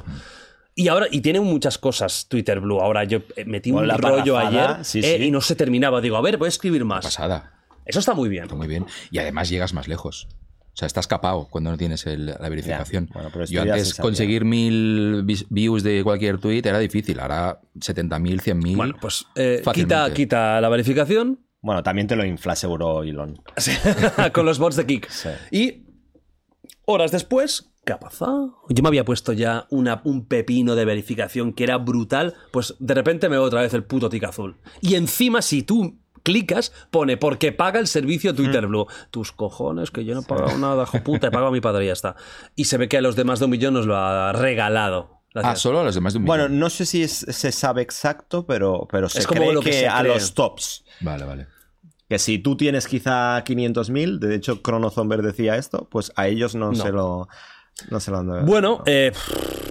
Y ahora, y tiene muchas cosas Twitter Blue. Ahora yo eh, metí Con un la rollo ayer sí, eh, sí. y no se terminaba. Digo, a ver, voy a escribir más. Pasada. Eso está muy bien. Está muy bien. Y además llegas más lejos. O sea, estás capado cuando no tienes el- la verificación. Bueno, pero esto Yo antes conseguir mil views de cualquier tweet era difícil. Ahora 70.000, 100.000. Bueno, pues eh, quita, quita la verificación Bueno, también te lo infla seguro Elon. con los bots de Kik. Sí. Y horas después, ¿qué ha pasado? Yo me había puesto ya una, un pepino de verificación que era brutal, pues de repente me veo otra vez el puto tic azul. Y encima, si tú clicas, pone porque paga el servicio Hmm. Twitter Blue. Tus cojones, que yo no he pagado nada, hijo puta, he pagado a mi padre y ya está. Y se ve que a los demás de un millón nos lo ha regalado. ah, solo a los demás de un Bueno, millón. no sé si es- se sabe exacto, pero, pero se Es como cree lo que que, se a cree. los tops. Vale, vale. Que si tú tienes quizá 500.000, de hecho Chronozomber decía esto, pues a ellos no, No. se lo no se lo han dado. Bueno, eh,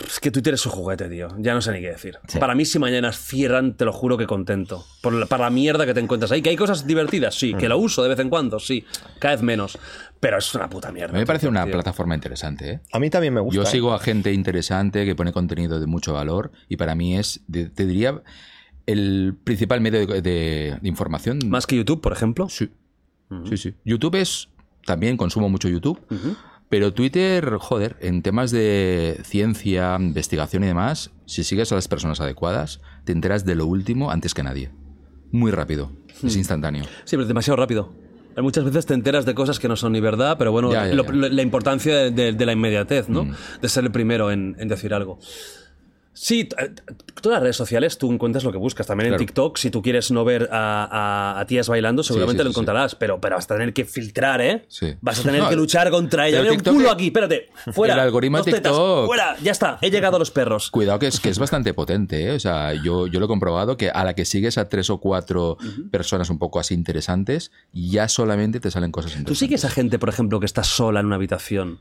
es que Twitter es su juguete, tío. Ya no sé ni qué decir. Sí. Para mí, si mañana cierran, te lo juro que contento. Por la, para la mierda que te encuentras ahí. Que hay cosas divertidas, sí. Mm. Que lo uso de vez en cuando, sí. Cada vez menos. Pero es una puta mierda. A mí me parece una tío. plataforma interesante, ¿eh? A mí también me gusta. Yo ¿eh? sigo a gente interesante que pone contenido de mucho valor y para mí es, de- te diría, el principal medio de, de- de información. Más que YouTube, por ejemplo. Sí. Sí, sí. YouTube es. También consumo mucho YouTube. Pero Twitter, joder, en temas de ciencia, investigación y demás, si sigues a las personas adecuadas, te enteras de lo último antes que nadie. Muy rápido. Hmm. Es instantáneo. Sí, pero es demasiado rápido. Muchas veces te enteras de cosas que no son ni verdad, pero bueno, Ya, ya, lo- ya. la importancia de, de- de la inmediatez, ¿no? Mm. De ser el primero en, en decir algo. Sí, t- todas las redes sociales tú encuentras lo que buscas. También en. TikTok, si tú quieres no ver a, a- a tías bailando, seguramente sí, lo sí. encontrarás. Pero, pero vas a tener que filtrar, ¿eh? Sí. Vas a tener No, que luchar contra ella. Mira, un culo aquí, espérate. Fuera. El algoritmo de Dos tetas, TikTok. Fuera, ya está. He llegado a los perros. Cuidado que es, que es bastante potente, ¿eh? O sea, yo, yo lo he comprobado que a la que sigues a tres o cuatro personas un poco así interesantes, ya solamente te salen cosas ¿Tú interesantes. sigues a gente, por ejemplo, que está sola en una habitación?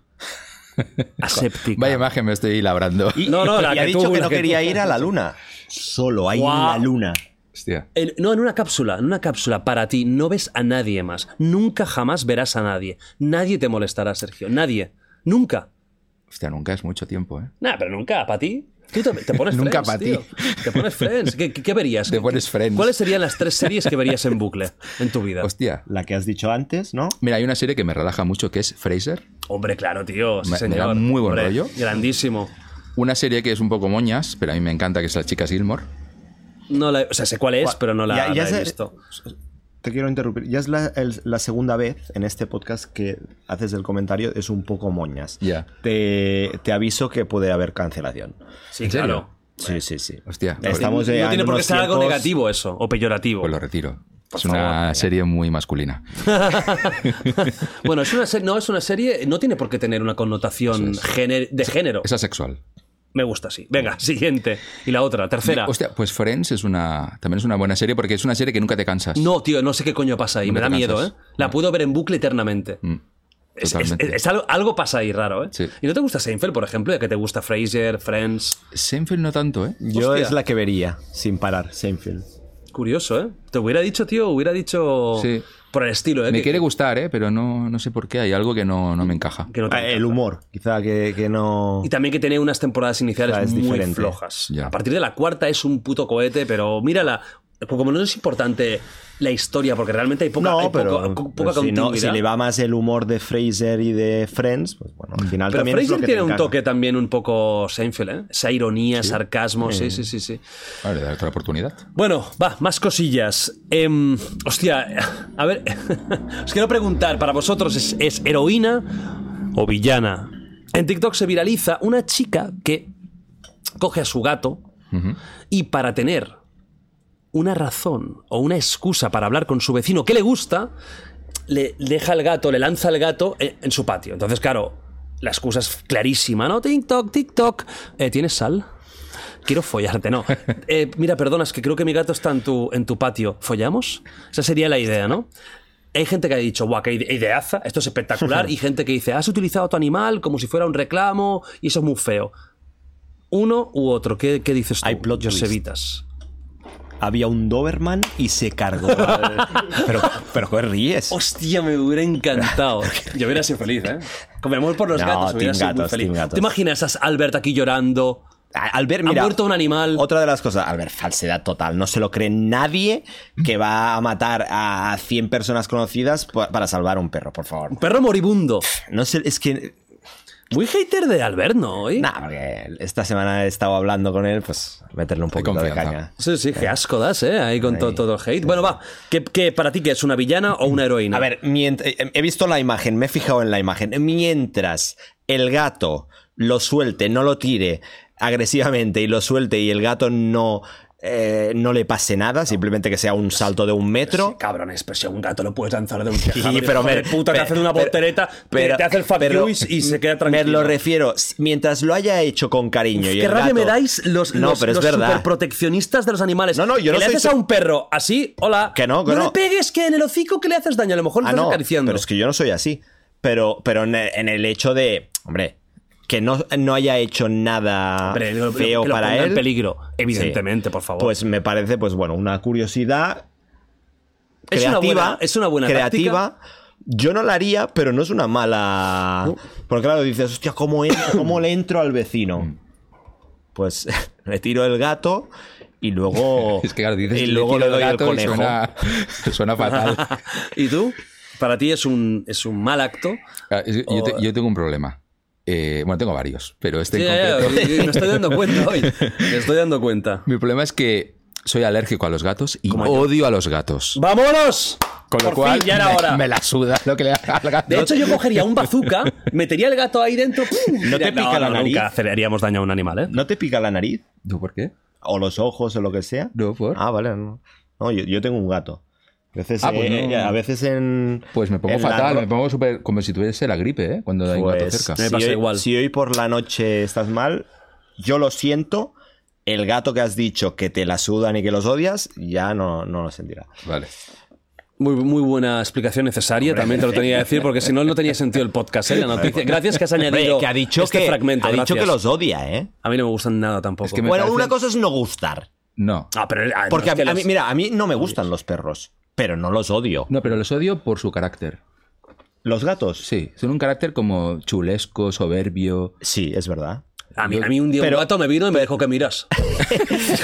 Aséptica. Vaya imagen me estoy labrando. Y, No, no, la y ha dicho tú, que no que quería tú. ir a la luna. Solo ahí Guau. en la luna. Hostia. En- no, en una cápsula, en una cápsula para ti. No ves a nadie más. Nunca jamás verás a nadie. Nadie te molestará, Sergio. Nadie. Nunca. Hostia, nunca es mucho tiempo, ¿eh? Nada, pero nunca, para ti. Tú te, te pones Nunca Friends, pa' ti. tío. Te pones Friends. ¿Qué, qué- qué verías? Te pones Friends. ¿Cuáles serían las tres series que verías en bucle en tu vida? Hostia. La que has dicho antes, ¿no? Mira, hay una serie que me relaja mucho que es Fraser. Hombre, claro, tío. Sí, Me- da muy buen Hombre, rollo. Grandísimo. Una serie que es un poco moñas, pero a mí me encanta, que es Las Chicas Gilmore. No la, o sea, sé cuál es, pero no la, Ya- ya la he sé- visto. Te quiero interrumpir. Ya es la, el- la segunda vez en este podcast que haces el comentario, es un poco moñas. Ya. Te, te aviso que puede haber cancelación. Sí, claro. Sí, sí, sí. Hostia, Estamos no tiene en por qué ser algo negativo eso, o peyorativo. pues lo retiro. Por es una favor. serie muy masculina. bueno, es una serie, no es una serie, no tiene por qué tener una connotación de género. Es asexual. Me gusta así. Venga, siguiente. Y la otra, tercera. Hostia, pues Friends es una, también es una buena serie porque es una serie que nunca te cansas. No, tío, no sé qué coño pasa ahí. Nunca Me da miedo, ¿eh? La puedo ver en bucle eternamente. Mm, Es, es- totalmente. es algo, algo pasa ahí raro, ¿eh? Sí. ¿Y no te gusta Seinfeld, por ejemplo? Ya que te gusta Frasier, Friends. Seinfeld no tanto, ¿eh? Yo Hostia. es la que vería, sin parar, Seinfeld. Curioso, ¿eh? Te hubiera dicho, tío, hubiera dicho. Sí. Por el estilo, ¿eh? Me que- quiere gustar, ¿eh? Pero no, no sé por qué. Hay algo que no, no me encaja. que no te Ah, El humor, quizá que, que no... Y también que tiene unas temporadas iniciales muy diferente. flojas. Ya. A partir de la cuarta es un puto cohete, pero mírala. Como no es importante la historia, porque realmente hay poca, hay no, pero, poco- pero poca si, no, si le va más el humor de Fraser y de Friends, pues bueno, al final Pero también es lo Fraser que tiene te un encaja. toque también un poco Seinfeld, ¿eh? Esa ironía, sarcasmo, sí, sí, sí, sí. Vale, dale otra oportunidad. Bueno, va, más cosillas. Em, hostia, a ver, os quiero preguntar, para vosotros, ¿es, es heroína o villana? En TikTok se viraliza una chica que coge a su gato y para tener una razón o una excusa para hablar con su vecino que le gusta, le deja el gato, le lanza el gato en, en su patio. Entonces, claro, la excusa es clarísima, ¿no? TikTok, TikTok. Eh, ¿Tienes sal? Quiero follarte, no. Eh, mira, perdona, es que creo que mi gato está en tu, en tu patio. ¿Follamos? Esa sería la idea, ¿no? Hay gente que ha dicho, guau, qué ide- ideaza, esto es espectacular. y gente que dice, has utilizado a tu animal como si fuera un reclamo y eso es muy feo. Uno u otro, ¿qué, qué dices tú, Hay plot. Josevitas? Había un Doberman y se cargó. al- pero, pero ¿qué ríes? Hostia, me hubiera encantado. Yo hubiera sido feliz, ¿eh? Como amor por los No, gatos, hubiera sido muy gatos, feliz. team gatos. ¿Te imaginas a Albert aquí llorando? Albert, ha mira, muerto un animal. Otra de las cosas, Albert, falsedad total. No se lo cree nadie que va a matar a 100 personas conocidas pa- para salvar a un perro, por favor. Un perro moribundo. No sé, es que. Muy hater de Albert, ¿no? Hoy. Nah, porque esta semana he estado hablando con él, pues meterle un poquito de caña. Sí, sí, qué asco das, ¿eh? Ahí con todo, todo el hate. Bueno, va. ¿Qué, qué para ti qué es una villana o una heroína? A ver, mient- eh, he visto la imagen, me he fijado en la imagen. Mientras el gato lo suelte, no lo tire agresivamente y lo suelte y el gato no, eh, no le pase nada, simplemente que sea un salto de un metro. Cabrones, pero si a un gato lo puedes lanzar de un tejado. Sí, pero me- puta, te pero- hacen una voltereta, te- pero- te hace el fuck pero- y, se queda tranquilo. Me lo refiero, mientras lo haya hecho con cariño y Qué rabia gato- me dais los, No, los, pero es los verdad. superproteccionistas de los animales. No, no, yo que no le soy haces a un perro así, hola. Que no, que no. no. le pegues que en el hocico que le haces daño. A lo mejor le Ah, estás no, acariciando. pero es que yo no soy así. Pero, pero en el, en el hecho de, hombre, que no, no haya hecho nada Hombre, lo- lo- feo que lo para él. en peligro, evidentemente, por favor. Pues me parece, pues bueno, una curiosidad Es una creativa. buena- es una buena creativa. Yo no la haría, pero no es una mala. Porque claro, dices, hostia, ¿cómo, en- cómo le entro al vecino? Pues le tiro el gato y luego. Es que claro, dices y le luego le doy el gato conejo. Suena, suena fatal. ¿Y tú? Para ti es un, es un mal acto. Ah, es- Yo, te- yo tengo un problema. Eh, bueno, tengo varios, pero este Sí, en ya, me estoy dando cuenta hoy. Me estoy dando cuenta. Mi problema es que soy alérgico a los gatos y yo. odio a los gatos. ¡Vámonos! Con lo Por cual, fin, ya era me- hora. Me, la suda lo que le haga al gato. De hecho, yo cogería un bazooka, metería el gato ahí dentro. ¡pum! ¿No te pica la nariz? Nunca haríamos daño a un animal, ¿eh? ¿No te pica la nariz? ¿Tú por qué? ¿O los ojos o lo que sea? No, por. Ah, vale. No, No, yo, yo tengo un gato. A veces, Ah, pues eh, no. a veces en. Pues me pongo la fatal, me pongo súper como si tuviese la gripe, ¿eh? Cuando hay un gato Pues, cerca. Me si pasa hoy, igual. si hoy por la noche estás mal, yo lo siento. El gato que has dicho que te la sudan y que los odias, ya no, no lo sentirá. Vale. Muy, muy buena explicación necesaria, también te lo tenía que decir, porque si no, no tenía sentido el podcast, ¿eh? La noticia. Gracias que has añadido Hombre, que ha dicho, este que, fragmento. ha dicho gracias. que los odia, ¿eh? A mí no me gustan nada tampoco. Es que me Bueno, parece- una cosa es no gustar. No. Ah, pero, ah, Porque a, mí, mira, a mí no me gustan los perros, pero no los odio. No, pero los odio por su carácter. ¿Los gatos? Sí, son un carácter como chulesco, soberbio. Sí, es verdad. A mí, a mí un día Pero- un gato me vino y me dejó que miras.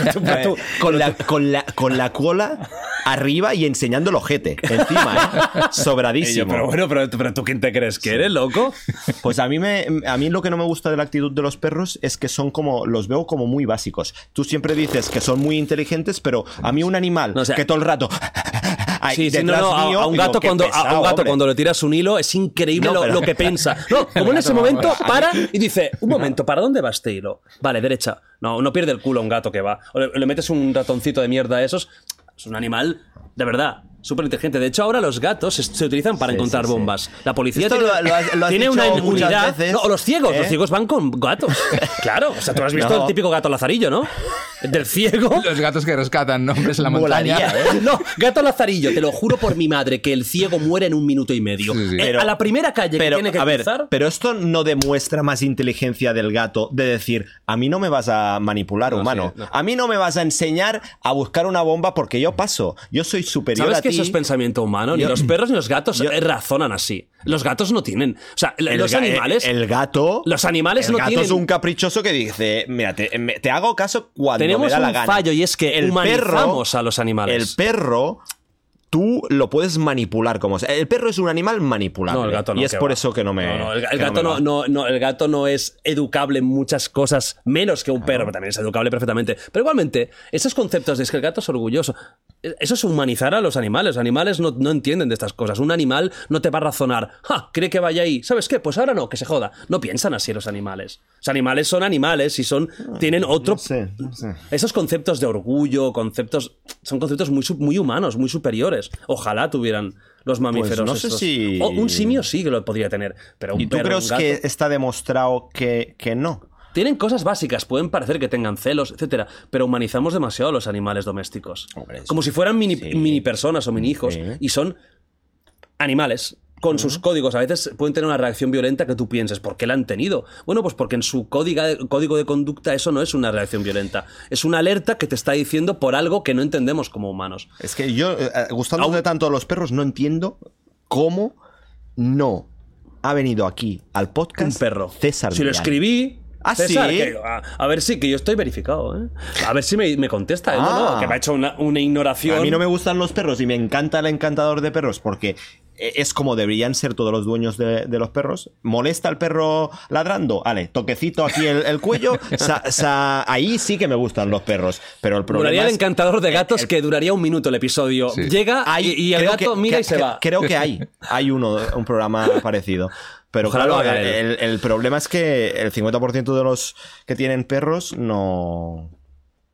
Con, la, con, la, con la cola arriba y enseñando el ojete encima, ¿eh? Sobradísimo. pero bueno, pero, pero tú quién te crees que eres, loco? Pues a mí, me, a mí lo que no me gusta de la actitud de los perros es que son como, los veo como muy básicos. Tú siempre dices que son muy inteligentes, pero a mí un animal No, o sea- que todo el rato... Sí, sí, no, a, mío, a un gato, cuando, a un gato hombre. cuando le tiras un hilo es increíble lo, que piensa. No, como en ese momento para y dice, un momento, ¿para dónde va este hilo? Vale, derecha. No, no pierde el culo un gato que va. O le, le metes un ratoncito de mierda a esos. Es un animal, de verdad, súper inteligente. De hecho, ahora los gatos se utilizan para Sí, encontrar sí, sí. bombas. La policía Esto tiene, lo- lo has- lo has tiene dicho una inmunidad. veces, No, o los ciegos, ¿eh? los ciegos van con gatos. Claro, o sea, tú has visto No. el típico gato lazarillo, ¿no? Del ciego. Los gatos que rescatan hombres en la montaña. Molaría, ¿eh? No, gato lazarillo, te lo juro por mi madre que el ciego muere en un minuto y medio. Sí, sí. Eh, Pero- a la primera calle Pero, que tiene que a ver, cruzar. pero esto no demuestra más inteligencia del gato de decir, a mí no me vas a manipular, humano. sí, no. A mí no me vas a enseñar a buscar una bomba porque yo paso. Yo soy superior ¿Sabes a que eso es pensamiento humano? Ni los perros ni los gatos eh, razonan así. Los gatos no tienen. O sea, El los ga- animales. El, gato. Los animales el no gato tienen- es un caprichoso que dice: Mira, te, hago caso cuando tenemos me da un la gana. fallo y es que humanizamos a los animales. El perro. Tú lo puedes manipular como sea. El perro es un animal manipulable. No, el gato no. Y es por va. eso que no me. No, no, el, el gato no, no, el gato no es educable en muchas cosas, menos que un perro, pero también es educable perfectamente. Pero igualmente, esos conceptos de es que el gato es orgulloso, eso es humanizar a los animales. Los animales no, no entienden de estas cosas. Un animal no te va a razonar, ¡ja! Cree que vaya ahí. ¿Sabes qué? Pues ahora no, que se joda. No piensan así los animales. Los animales son animales y son. tienen otro. No sé, no sé. Esos conceptos de orgullo, conceptos. son conceptos muy, muy humanos, muy superiores. Ojalá tuvieran los mamíferos. Pues no sé estos. si- O un simio sí que lo podría tener. Pero un ¿Y tú perro, crees un gato- que está demostrado que, que no? Tienen cosas básicas, pueden parecer que tengan celos, etcétera, pero humanizamos demasiado a los animales domésticos. Hombre, Como si fueran mini, sí. mini personas o mini hijos. Sí. Y son animales. Con sus códigos, a veces pueden tener una reacción violenta que tú pienses, ¿por qué la han tenido? Bueno, pues porque en su código, código de conducta eso no es una reacción violenta, es una alerta que te está diciendo por algo que no entendemos como humanos. Es que yo, eh, gustándote tanto a los perros, no entiendo cómo no ha venido aquí al podcast Un perro. César Si lo escribí. ¿Ah, César, sí? que- a, a ver si, que yo estoy verificado, ¿eh? A ver si me, me contesta. ¿eh? Ah. no, que me ha hecho una, una ignoración. A mí no me gustan los perros y me encanta el encantador de perros porque eh, es como deberían ser todos los dueños de, de los perros. ¿Molesta al perro ladrando? Vale, toquecito aquí el, el cuello. Sa- sa- ahí sí que me gustan los perros. Pero el problema Duraría el encantador de gatos el- que duraría un minuto el episodio. Sí. Llega hay- y, y el gato que- mira que- y se que- va. Creo que hay. Hay uno, un programa parecido. Pero Ojalá claro, lo haga el, el problema es que el 50% de los que tienen perros no.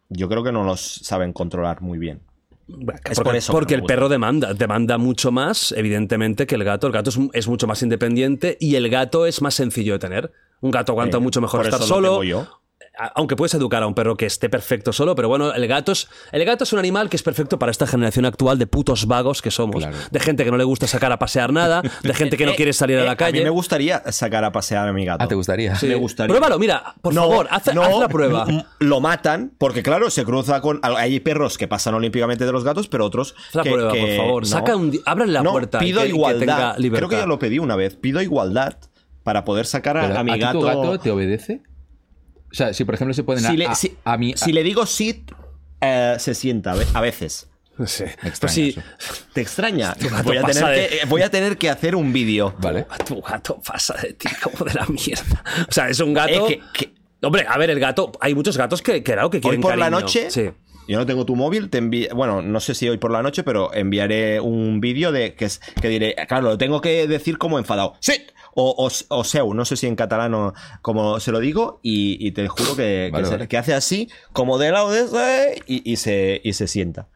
Yo creo que no los saben controlar muy bien. Es porque, por eso que porque el perro demanda, demanda mucho más, evidentemente, que el gato. El gato es, es mucho más independiente y el gato es más sencillo de tener. Un gato aguanta Eh, mucho mejor estar solo. yo. A- Aunque puedes educar a un perro que esté perfecto solo, pero bueno, el gato es, el gato es un animal que es perfecto para esta generación actual de putos vagos que somos. Claro. De gente que no le gusta sacar a pasear nada, de gente que no quiere salir a Eh, la A calle. mí me gustaría sacar a pasear a mi gato. Ah, ¿te gustaría? Sí. me gustaría. Pruébalo, mira, por No, favor, haz, no, haz la prueba. m- Lo matan, porque claro, se cruza con. Hay perros que pasan olímpicamente de los gatos, pero otros. Haz la que- prueba, que por favor. no. Saca un ábrele la No, puerta y Pido que- y que igualdad. tenga libertad. Creo que ya lo pedí una vez. Pido igualdad para poder sacar a, a mi ti gato. tu gato te obedece? O sea, si por ejemplo se a, si, le, a- si- a mí... si le digo sit, eh, se sienta a ve- a veces. Sí. extraña Pues sí, eso. ¿Te extraña? gato Voy a, tener de- que, voy a tener que hacer un vídeo. Vale. tu gato pasa de ti como de la mierda. O sea, es un gato. Eh, que- que- Hombre, a ver, el gato. Hay muchos gatos que, que, claro, que quieren por la noche- Sí. Yo no tengo tu móvil, te envi- bueno, no sé si hoy por la noche, pero enviaré un vídeo de que, es, que diré, claro, lo tengo que decir como enfadado. ¡Sí! O, o, o seu, no sé si en catalán o como se lo digo, y, y te juro que, que Vale, se- vale. que hace así, como de lado de ese, y, y se, y se sienta.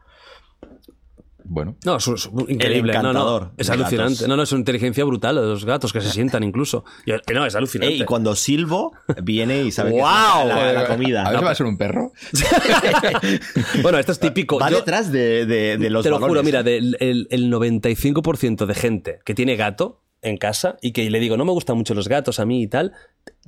Bueno, No, es, es increíble. No, es alucinante. gatos. No, no, es una inteligencia brutal de los gatos que se sientan incluso. Yo- no, es alucinante. Y cuando silbo, viene y sabe que ¡Guau! la, la- comida. A ver si No, va a ser un perro. bueno, esto es típico. Va Yo- detrás de, de- de los Te lo juro, mira, del, el, el 95% de gente que tiene gato en casa y que le digo, no me gustan mucho los gatos a mí y tal,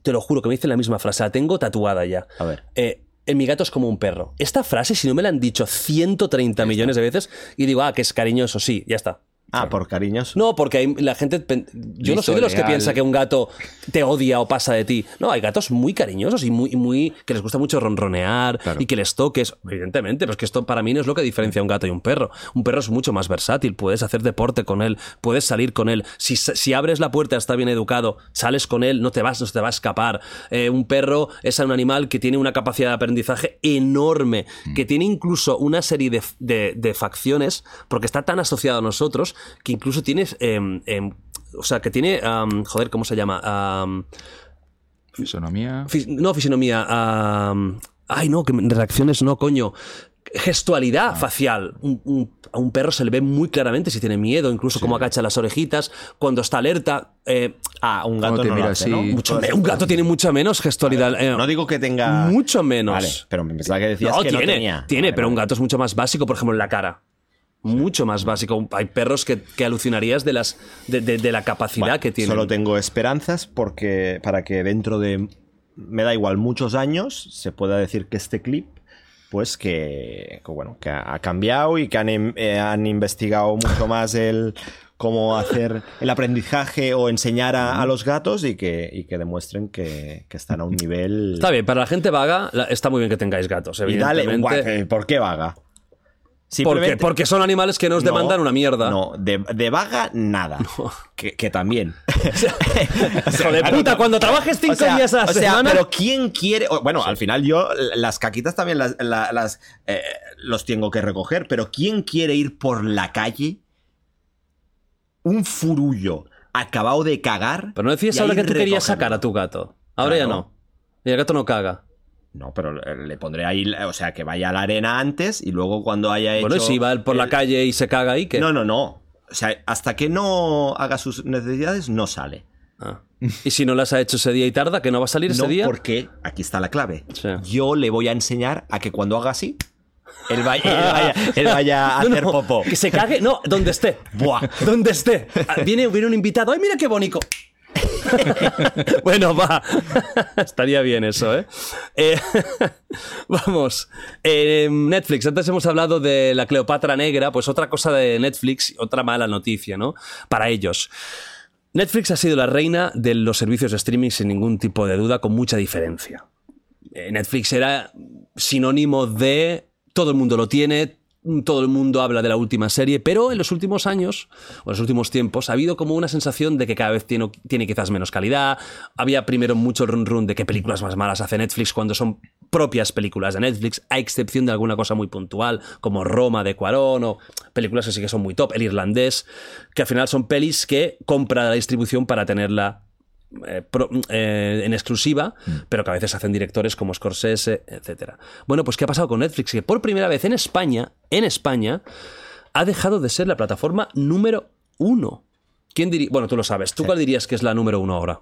te lo juro que me dicen la misma frase, la tengo tatuada ya. A ver. Eh, eh, mi gato es como un perro. Esta frase, si no me la han dicho 130 millones de veces, y digo, ah, que es cariñoso, sí, ya está. Ah, por cariños. No, porque hay- la gente. Yo no soy de los que piensa que un gato te odia o pasa de ti. No, hay gatos muy cariñosos y muy, muy que les gusta mucho ronronear Claro. y que les toques. Evidentemente, pero es que esto para mí no es lo que diferencia a un gato y un perro. Un perro es mucho más versátil. Puedes hacer deporte con él, puedes salir con él. Si, si abres la puerta, está bien educado, sales con él, no te vas, no se te va a escapar. Eh, un perro es un animal que tiene una capacidad de aprendizaje enorme, que tiene incluso una serie de, de- de facciones, porque está tan asociado a nosotros, que incluso tiene. em, em, o sea, que tiene. joder, ¿cómo se llama? Am, Fisonomía. fis- no, fisionomía. am, ay, no, que reacciones no, coño. Gestualidad Ah. facial. Un- un- a un perro se le ve muy claramente si tiene miedo, incluso cómo agacha las orejitas, cuando está alerta. eh, Ah, un gato no lo mira hace, así? ¿no? mucho un gato tiene mucha menos gestualidad. eh, No digo que tenga... mucho menos. Vale, pero me pensaba que decías no, que tiene, no tenía. tiene, Vale, pero un gato es mucho más básico, por ejemplo, en la cara. Mucho más básico. Hay perros que, que alucinarías de, las, de, de- de la capacidad Bueno, que tienen. Solo tengo esperanzas porque para que dentro de me da igual muchos años se pueda decir que este clip pues que, que, bueno que ha cambiado y que han, eh, han investigado mucho más el cómo hacer el aprendizaje o enseñar a, a los gatos y que, y que demuestren que, que están a un nivel Está bien, para la gente vaga la- está muy bien que tengáis gatos, y dale evidentemente. eh, ¿por qué vaga? Porque, porque son animales que nos No, demandan una mierda. No, de, de vaga nada. Que, que también. Hijo de puta, cuando trabajes cinco O sea, días a la o sea, semana. pero ¿quién quiere? o- Bueno, al final yo las caquitas también las, la- las, eh, los tengo que recoger, pero ¿quién quiere ir por la calle un furullo acabado de cagar? Pero no decías ahora que tú querías recogerlo? sacar a tu gato. Ahora ya no. Y el gato no caga. No, pero le pondré ahí, o sea, que vaya a la arena antes y luego cuando haya hecho... Bueno, si va por la calle y se caga ahí, que. No, no, no. O sea, hasta que no haga sus necesidades, no sale. Ah. Y si no las ha hecho ese día y tarda, que no va a salir ese día. porque aquí está la clave. Sí. Yo le voy a enseñar a que cuando haga así, él vaya, él vaya, él vaya a No, hacer no, popó. Que se cague. No, donde esté. Buah. Donde esté. Ah, Viene, viene un invitado. ¡Ay, mira qué bonito! bueno, va. Estaría bien eso, ¿eh? Eh, vamos. Eh, Netflix. Antes hemos hablado de la Cleopatra Negra. Pues otra cosa de Netflix, otra mala noticia, ¿no? Para ellos. Netflix ha sido la reina de los servicios de streaming sin ningún tipo de duda, con mucha diferencia. Eh, Netflix era sinónimo de todo el mundo lo tiene, todo el mundo habla de la última serie, pero en los últimos años, o en los últimos tiempos, ha habido como una sensación de que cada vez tiene, tiene quizás menos calidad. Había primero mucho run run de qué películas más malas hace Netflix cuando son propias películas de Netflix, a excepción de alguna cosa muy puntual, como Roma de Cuarón o películas que sí que son muy top, El Irlandés, que al final son pelis que compra la distribución para tenerla eh, pro- eh, en exclusiva, pero que a veces hacen directores como Scorsese, etc. Bueno, pues ¿qué ha pasado con Netflix? Que por primera vez en España, en España, ha dejado de ser la plataforma número uno. ¿Quién diría? Bueno, tú lo sabes. ¿Tú cuál dirías que es la número uno ahora?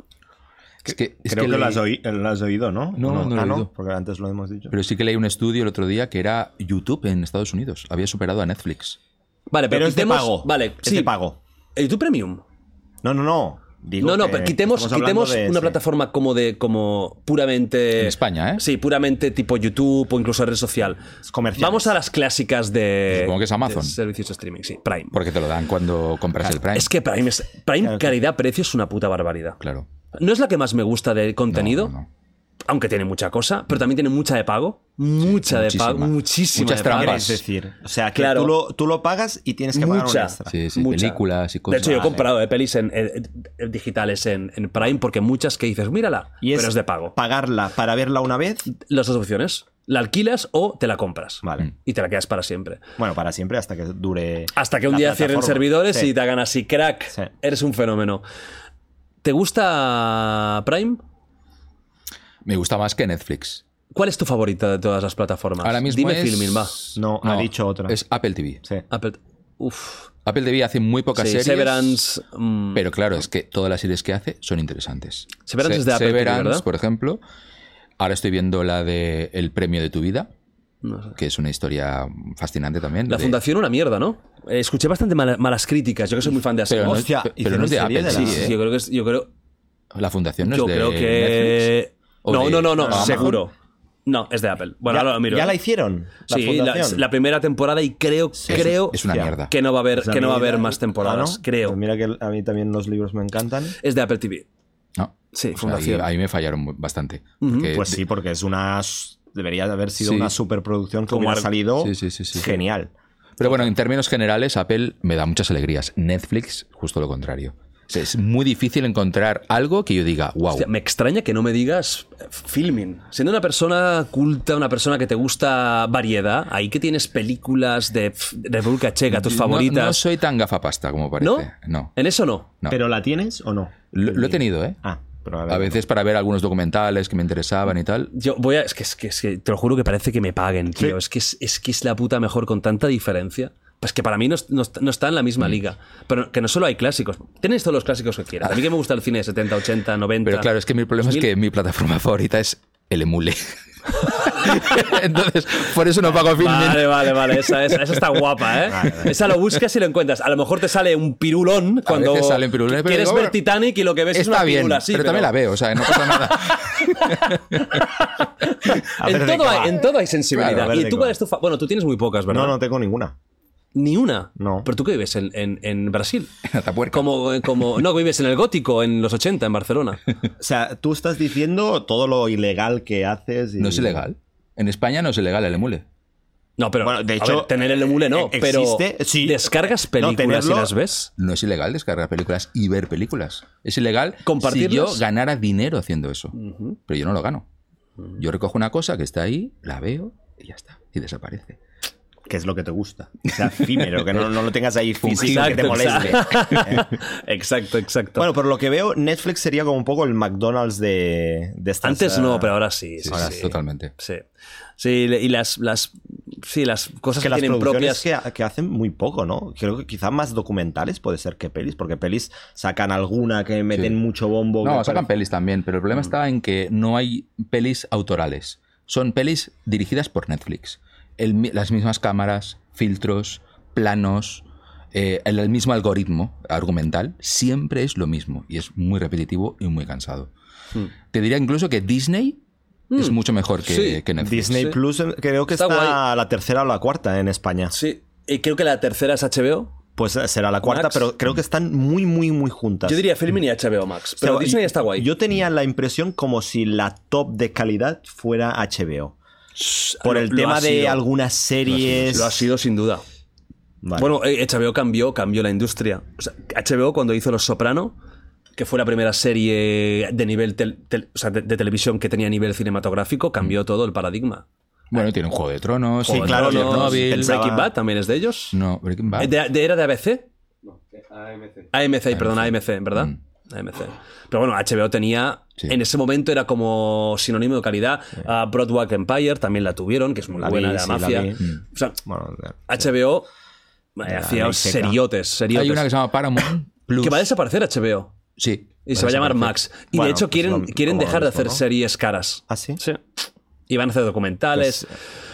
Es que, es Creo que, lo, has oí- lo has oído, ¿no? No, ¿O no lo he Ah, oído. porque antes lo hemos dicho. Pero sí que leí un estudio el otro día que era YouTube en Estados Unidos. Había superado a Netflix. Vale, pero, Pero es de pago. Vale, Es sí. de pago. ¿El YouTube Premium? No, no, no. Digo no, no, que pero quitemos, quitemos de una plataforma como de como puramente En España, ¿eh? Sí, puramente tipo YouTube o incluso red social. Vamos a las clásicas de Supongo que es Amazon. de servicios de streaming, sí, Prime. Porque te lo dan cuando compras el Prime. Es que Prime es Prime calidad-precio es una puta barbaridad. Claro. No es la que más me gusta de contenido, No, no, no. Aunque tiene mucha cosa, pero también tiene mucha de pago, mucha de muchísima. pago, muchísima Muchas de pago. Es decir, o sea, que Claro. tú, lo, tú lo pagas y tienes que pagar un Mucha. extra. Sí, sí, Mucha. películas y De cosas. hecho, yo he comprado de pelis en, en- en- digitales en, en Prime porque muchas que dices, mírala, Y es pero es de pago. pagarla para verla una vez. Las dos opciones. La alquilas o te la compras. Vale. Y te la quedas para siempre. Bueno, para siempre hasta que dure. Hasta que un día cierren servidores Sí. y te hagan así, crack. Sí. Eres un fenómeno. ¿Te gusta Prime? Me gusta más que Netflix. ¿Cuál es tu favorita de todas las plataformas? Ahora mismo Dime es... Filmin, va. No, ha dicho otra. Es Apple TV. Sí. Apple. Uf. Apple TV hace muy pocas Sí, series. Severance. mm, Pero claro, es que todas las series que hace son interesantes. Severance Se- es de Apple TV, Severance, ¿verdad? por ejemplo. Ahora estoy viendo la de El premio de tu vida, no sé. que es una historia fascinante también. La de- fundación una mierda, ¿no? Escuché bastante mala- malas críticas. Yo que soy muy fan de Pero no. Hostia, pero hicieron no es de Apple, de la- Sí, sí, sí, ¿eh? sí, yo creo que es, yo creo, La fundación no yo es de creo que Netflix. ¿O no, de no, no, no, seguro. No, es de Apple. Bueno, ¿Ya, ahora lo miro. ¿Ya la hicieron? La sí, la, fundación. la primera temporada y creo, creo Es una Hostia. mierda. que no va a haber, Pues a que no va a haber más temporadas. Ah, ¿no? Creo. Pues mira que a mí también los libros me encantan. Es de Apple TV. No. Sí, O sea, fundación. ahí, ahí me fallaron bastante. Pues sí, porque es una. Debería de haber sido Sí. una superproducción que Como hubiera algo- salido Sí, sí, sí, sí. genial. Pero bueno, en términos generales, Apple me da muchas alegrías. Netflix, justo lo contrario. O sea, es muy difícil encontrar algo que yo diga, wow. Hostia, me extraña que no me digas eh, filming. Siendo una persona culta, una persona que te gusta variedad, ahí que tienes películas de República Checa, tus No- favoritas. No, soy tan gafapasta como parece. ¿No? No. ¿En eso no? No. ¿Pero la tienes o no? Lo, lo he tenido, ¿eh? Ah, pero a ver. A veces para ver algunos documentales que me interesaban y tal. Yo voy a. Es que, es que, es que te lo juro que parece que me paguen, tío. Es, que es, es que es la puta mejor con tanta diferencia. Pues que para mí no, no está- no está en la Mm. misma liga. Pero que no solo hay clásicos. Tienes todos los clásicos que quieras. A mí que me gusta el cine de 70, 80, 90. Pero claro, es que mi problema es 2000. que mi plataforma favorita es el emule. Entonces, por eso no pago Filmin. Vale, vale, vale. Esa, esa, esa está guapa, ¿eh? Esa lo buscas y lo encuentras. A lo mejor te sale un pirulón cuando veces salen pirulones, pero quieres digo, ver Titanic y lo que ves es Está una bien, pirula así. pero, también la veo, o sea, no pasa nada. A En todo, hay, en todo hay sensibilidad. Claro, a ¿Y tú cuál es tu fa- Bueno, tú tienes muy pocas, ¿verdad? No, no tengo ninguna. Ni una. No. Pero tú que vives en, en- en Brasil. Atapuerca. Como, como, no, vives en el gótico en los 80 en Barcelona. O sea, tú estás diciendo todo lo ilegal que haces. y- No es ilegal. En España no es ilegal el emule. No, pero Bueno, de hecho, ver, tener el emule no, eh, pero existe, sí. descargas películas y las ves. No es ilegal descargar películas y ver películas. Es ilegal si yo ganara dinero haciendo eso. Pero yo no lo gano. Yo recojo una cosa que está ahí, la veo y ya está. Y desaparece. Que es lo que te gusta. O sea, efímero, que no, no lo tengas ahí físico, que te moleste. exacto. exacto, exacto. Bueno, por lo que veo, Netflix sería como un poco el McDonald's de, de estas... Antes no, pero ahora sí. sí, Ahora sí. totalmente. Sí. Sí, y las, las, sí, las cosas que que, las tienen propias. que, que hacen muy poco, ¿no? Creo que quizá más documentales puede ser que pelis, porque pelis sacan alguna que meten Sí. mucho bombo. No, sacan parece- pelis también, pero el problema está en que no hay pelis autorales. Son pelis dirigidas por Netflix. El las mismas cámaras, filtros, planos, eh, el, el mismo algoritmo argumental, siempre es lo mismo y es muy repetitivo y muy cansado. Te diría incluso que Disney es mucho mejor que, Sí. que Netflix. Disney Sí. Plus eh, creo que Está está, la tercera o la cuarta en España. Sí. Y creo que la tercera es HBO. Pues eh, será la cuarta, Max. pero creo que están muy, muy, muy juntas. Yo diría Filmin y HBO Max. O sea, Pero Disney está guay. Yo tenía la impresión como si la top de calidad fuera HBO. Por el lo tema de sido. algunas series. Lo ha sido sin duda. Vale. Bueno, eh, HBO cambió, cambió la industria. O sea, HBO cuando hizo Los Soprano, que fue la primera serie de nivel tel- tel- o sea, de, de televisión que tenía nivel cinematográfico, cambió todo el paradigma. Bueno, tiene un Juego de Tronos, Sí, claro, Tronos, pensaba- Breaking Bad también es de ellos. No, Breaking Bad. Eh, de- de- ¿Era de ABC? No, que AMC. AMC, perdón, AMC, ¿verdad? Mm. AMC. Pero bueno, HBO tenía. Sí. En ese momento era como sinónimo de calidad. Ah, Broadwalk Empire también la tuvieron, que es muy La buena vi, de la sí, mafia. O sea, Bueno, HBO eh, hacía seriotes, seriotes. Hay una que se llama Paramount Plus. Que va a desaparecer HBO. Sí. Y se va a llamar. Max. Y Bueno, de hecho pues quieren, lo- quieren dejar de hacer ¿no? series caras. ¿Ah, sí? Sí. Y van a hacer documentales.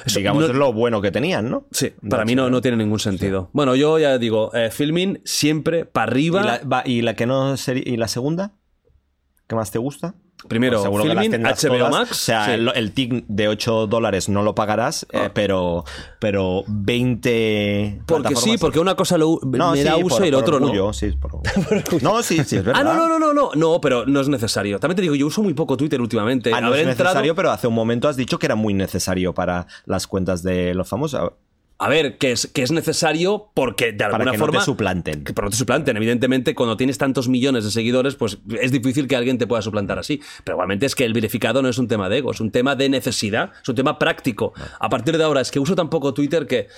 Eso Digamos no- es lo bueno que tenían, ¿no? Sí, para mí no, no tiene ningún sentido. Bueno, yo ya digo, eh, filming siempre para ¿Y arriba. la, va, ¿Y la que no seri- ¿Y la segunda? ¿Qué más te gusta? Primero, Pues seguro que las HBO todas. Max. O sea, sí. el, el tic de 8 dólares no lo pagarás, eh, pero, pero 20. porque sí, porque una cosa lo, No, me sí, da uso por- y el por otro orgullo, no. sí, por- no, sí, sí, es verdad. Ah, no, no, no, no, no, no, pero no es necesario. También te digo, yo uso muy poco Twitter últimamente. Ah, no Haber es entrado- necesario, pero hace un momento has dicho que era muy necesario para las cuentas de los famosos. A ver, que es, que es necesario porque de alguna Para que no forma. te suplanten. que no te suplanten. Evidentemente, cuando tienes tantos millones de seguidores, pues es difícil que alguien te pueda suplantar así. Pero igualmente es que el verificado no es un tema de ego, es un tema de necesidad, es un tema práctico. A partir de ahora, es que uso tan poco Twitter que.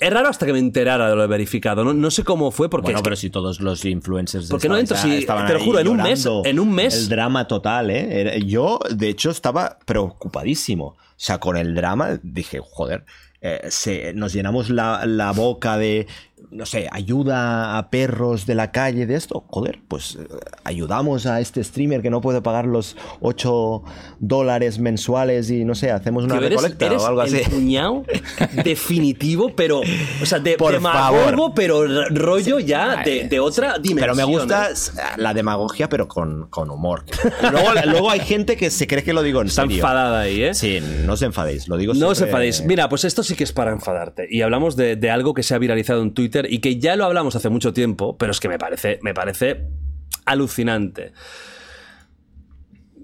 Es raro hasta que me enterara de lo verificado. No, no sé cómo fue porque. Bueno, es que- pero si todos los influencers ¿Por qué no estaban- entro? Si- estaban te lo juro, en un mes- en un mes- El drama total, ¿eh? Yo, de hecho, estaba preocupadísimo. O sea, con el drama dije, joder, eh, se- nos llenamos la, la boca de, no sé, ayuda a perros de la calle de esto. Joder, pues eh, ayudamos a este streamer que no puede pagar los 8 dólares mensuales y, no sé, hacemos una eres, recolecta eres o algo así. definitivo, pero. O sea, de, Por demagogo, favor. pero rollo ya de, de otra dimensión. Pero me gusta ¿eh? la demagogia, pero con, con humor. Luego, luego hay gente que se cree que lo digo en Está serio. enfadada ahí, ¿eh? Sí, no os enfadéis, lo digo No os siempre- enfadéis. Mira, pues esto sí que es para enfadarte. Y hablamos de, de algo que se ha viralizado en Twitter y que ya lo hablamos hace mucho tiempo, pero es que me parece, me parece alucinante.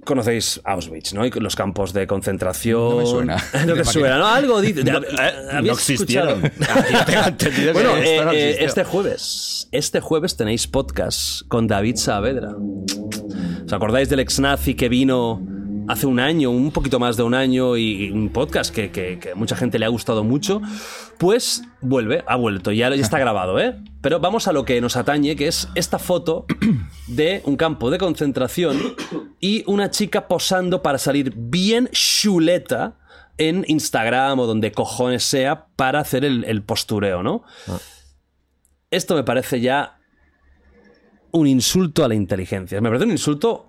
Conocéis Auschwitz, ¿no? Y los campos de concentración. No me suena. No te suena, ¿no? Algo dice. No, ¿Habéis no existieron. que Bueno, no eh, eh, este jueves, este jueves tenéis podcast con David Saavedra. ¿Os acordáis del ex nazi que vino hace un año, un poquito más de un año, y un podcast que, que, mucha gente le ha gustado mucho? Pues vuelve, ha vuelto, ya, ya está grabado, ¿eh? Pero vamos a lo que nos atañe, que es esta foto de un campo de concentración y una chica posando para salir bien chuleta en Instagram o donde cojones sea para hacer el, el postureo, ¿no? Esto me parece ya un insulto a la inteligencia. Me parece un insulto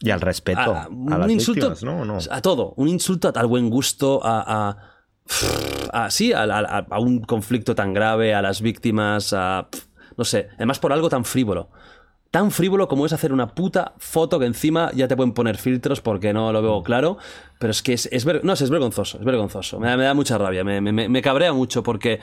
Y al respeto a, a, un las insulto víctimas, ¿no? ¿O no? a todo, un insulto al buen gusto, a, a- a- sí, a, a- a un conflicto tan grave, a las víctimas, a no sé, además por algo tan frívolo. Tan frívolo como es hacer una puta foto que encima ya te pueden poner filtros porque no lo veo claro, pero es que es, es ver- no es vergonzoso, es vergonzoso. Me da, me da mucha rabia, me, me- me cabrea mucho porque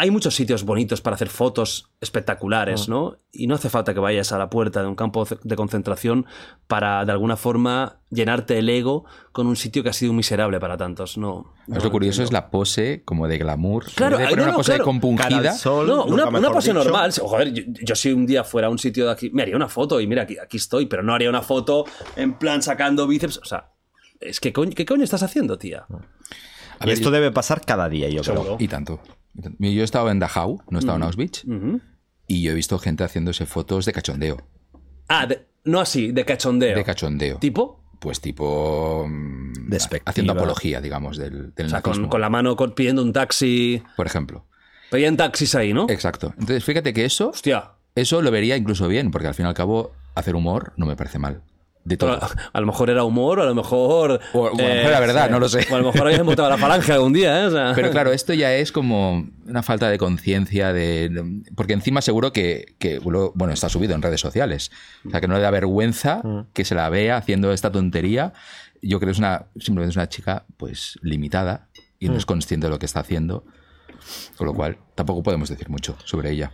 hay muchos sitios bonitos para hacer fotos espectaculares, ¿no? Y no hace falta que vayas a la puerta de un campo de concentración para, de alguna forma, llenarte el ego con un sitio que ha sido miserable para tantos, ¿no? Es lo curioso es la pose como de glamour. Claro, de no, poner no, una pose claro. compungida. Sol, No, una, pose dicho. normal. Joder, yo, yo si un día fuera a un sitio de aquí, me haría una foto y mira, aquí, aquí estoy, pero no haría una foto en plan sacando bíceps. O sea, es que coño, ¿qué coño estás haciendo, tía? A y ver, esto yo- debe pasar cada día, yo creo. Y tanto. Yo he estado en Dachau, no he estado en Auschwitz, y yo he visto gente haciéndose fotos de cachondeo. Ah, de- no así, de cachondeo. De cachondeo. ¿Tipo? Pues tipo... mm, Despectiva. Haciendo apología, digamos, del, del O sea, con, nazismo. con la mano con- pidiendo un taxi. Por ejemplo. Pedían taxis ahí, ¿no? Exacto. Entonces, fíjate que eso, Hostia. eso lo vería incluso bien, porque al fin y al cabo, hacer humor no me parece mal. De todo. A, a lo mejor era humor, o a lo mejor. eh, O- o a lo mejor era verdad, no lo sé. O a lo mejor habías montado la falange algún día, ¿eh? O sea- Pero claro, esto ya es como una falta de conciencia de... Porque encima seguro que, que, bueno, está subido en redes sociales. O sea, que no le da vergüenza que se la vea haciendo esta tontería. Yo creo que es una, simplemente es una chica pues limitada y no es consciente de lo que está haciendo. Con lo cual, tampoco podemos decir mucho sobre ella.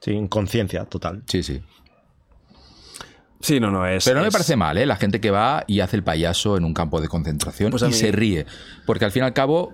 Sí, inconsciencia total. Sí, sí. Sí, no, no es. Pero no me parece mal, ¿eh? La gente que va y hace el payaso en un campo de concentración Pues y mí- se ríe. Porque al fin y al cabo,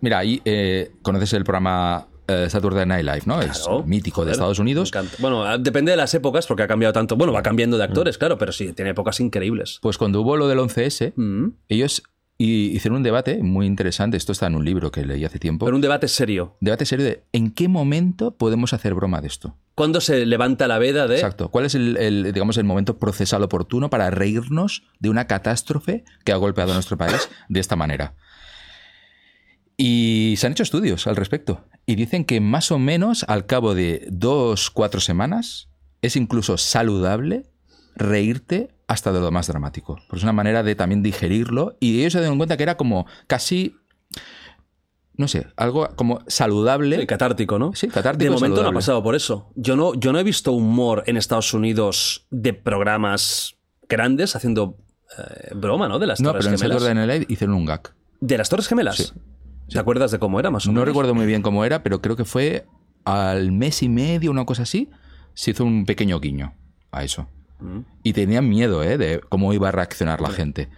mira, ahí eh, conoces el programa eh, Saturday Night Live, ¿no? es mítico de Estados Unidos. Bueno, ah, depende de las épocas, porque ha cambiado tanto. Bueno, va cambiando de actores, claro, pero sí, tiene épocas increíbles. Pues cuando hubo lo del 11S, Mm. ellos hicieron un debate muy interesante. Esto está en un libro que leí hace tiempo. Pero un debate serio. Debate serio de ¿en qué momento podemos hacer broma de esto? ¿Cuándo se levanta la veda de. Exacto. ¿Cuál es el, digamos, el momento procesal oportuno para reírnos de una catástrofe que ha golpeado a nuestro país de esta manera? Y se han hecho estudios al respecto. Y dicen que más o menos al cabo de dos, cuatro semanas es incluso saludable reírte hasta de lo más dramático. Porque es una manera de también digerirlo. Y ellos se dieron cuenta que era como casi, no sé, algo como saludable. Sí, catártico, ¿no? Sí, catártico. De momento no ha pasado por eso. Yo no, yo no he visto humor en Estados Unidos de programas grandes haciendo eh, broma, ¿no? De las No, Torres pero en Gemelas. Saturday Night hicieron un gag. ¿De las Torres Gemelas? Sí. ¿Te acuerdas de cómo era más o No menos? recuerdo muy bien cómo era, pero creo que fue al mes y medio, una cosa así, se hizo un pequeño guiño a eso. Mm. Y tenían miedo, ¿eh? De cómo iba a reaccionar la gente.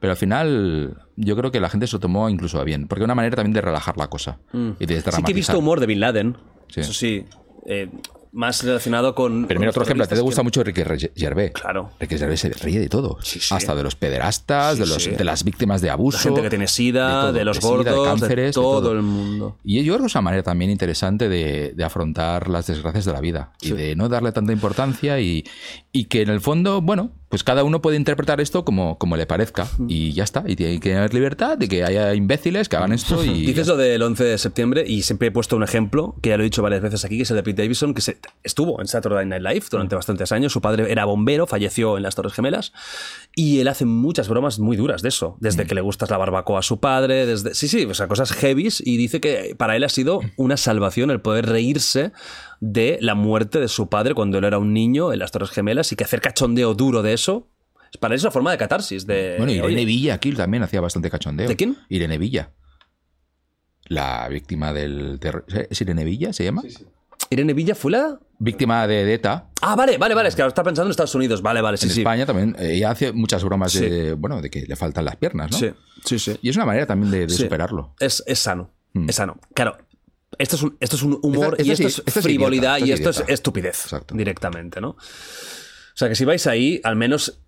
Pero al final, yo creo que la gente se lo tomó incluso a bien. Porque es una manera también de relajar la cosa. Mm. Y de Sí que he visto humor de Bin Laden. Sí. Eso sí. eh, más relacionado con. Pero mira, otro ejemplo, te gusta que- mucho Ricky Gervais. Claro. Ricky Gervais se ríe de todo. Sí, sí. Hasta de los pederastas, Sí, de, los, de las víctimas de abuso. La gente que tiene sida, todo, de los de sida, de cánceres, de todo, todo. el mundo. Y yo creo que es una manera también interesante de, de afrontar las desgracias de la vida y de no darle tanta importancia y, y que en el fondo, bueno, pues cada uno puede interpretar esto como, como le parezca y ya está. Y tiene que haber libertad de que haya imbéciles que hagan esto y... Dices lo del 11 de septiembre y siempre he puesto un ejemplo, que ya lo he dicho varias veces aquí, que es el de Pete Davidson, que se- estuvo en Saturday Night Live durante bastantes años. Su padre era bombero, falleció en las Torres Gemelas y él hace muchas bromas muy duras de eso. Desde que le gustas la barbacoa a su padre, desde... Sí, sí, o sea, cosas heavies y dice que para él ha sido una salvación el poder reírse de la muerte de su padre cuando él era un niño en las Torres Gemelas y que hacer cachondeo duro de eso, para él es una forma de catarsis. De, Bueno, Irene oye, Villa aquí también hacía bastante cachondeo. ¿De quién? Irene Villa. La víctima del terror. ¿Es Irene Villa? ¿Se llama? Irene Villa fue la... Víctima de, de ETA. Ah, vale, vale, vale, es que ahora está pensando en Estados Unidos. Vale, vale, sí, en sí. España también. eh, Ella hace muchas bromas de, bueno, de que le faltan las piernas, ¿no? Sí, sí, sí. Y es una manera también de, superarlo. Es, es sano. Mm. Es sano. Claro. Esto es un, esto es un humor Esta- y esto sí- es esta es frivolidad idiota, y esto es estupidez Exacto. directamente, ¿no? O sea que si vais ahí, al menos.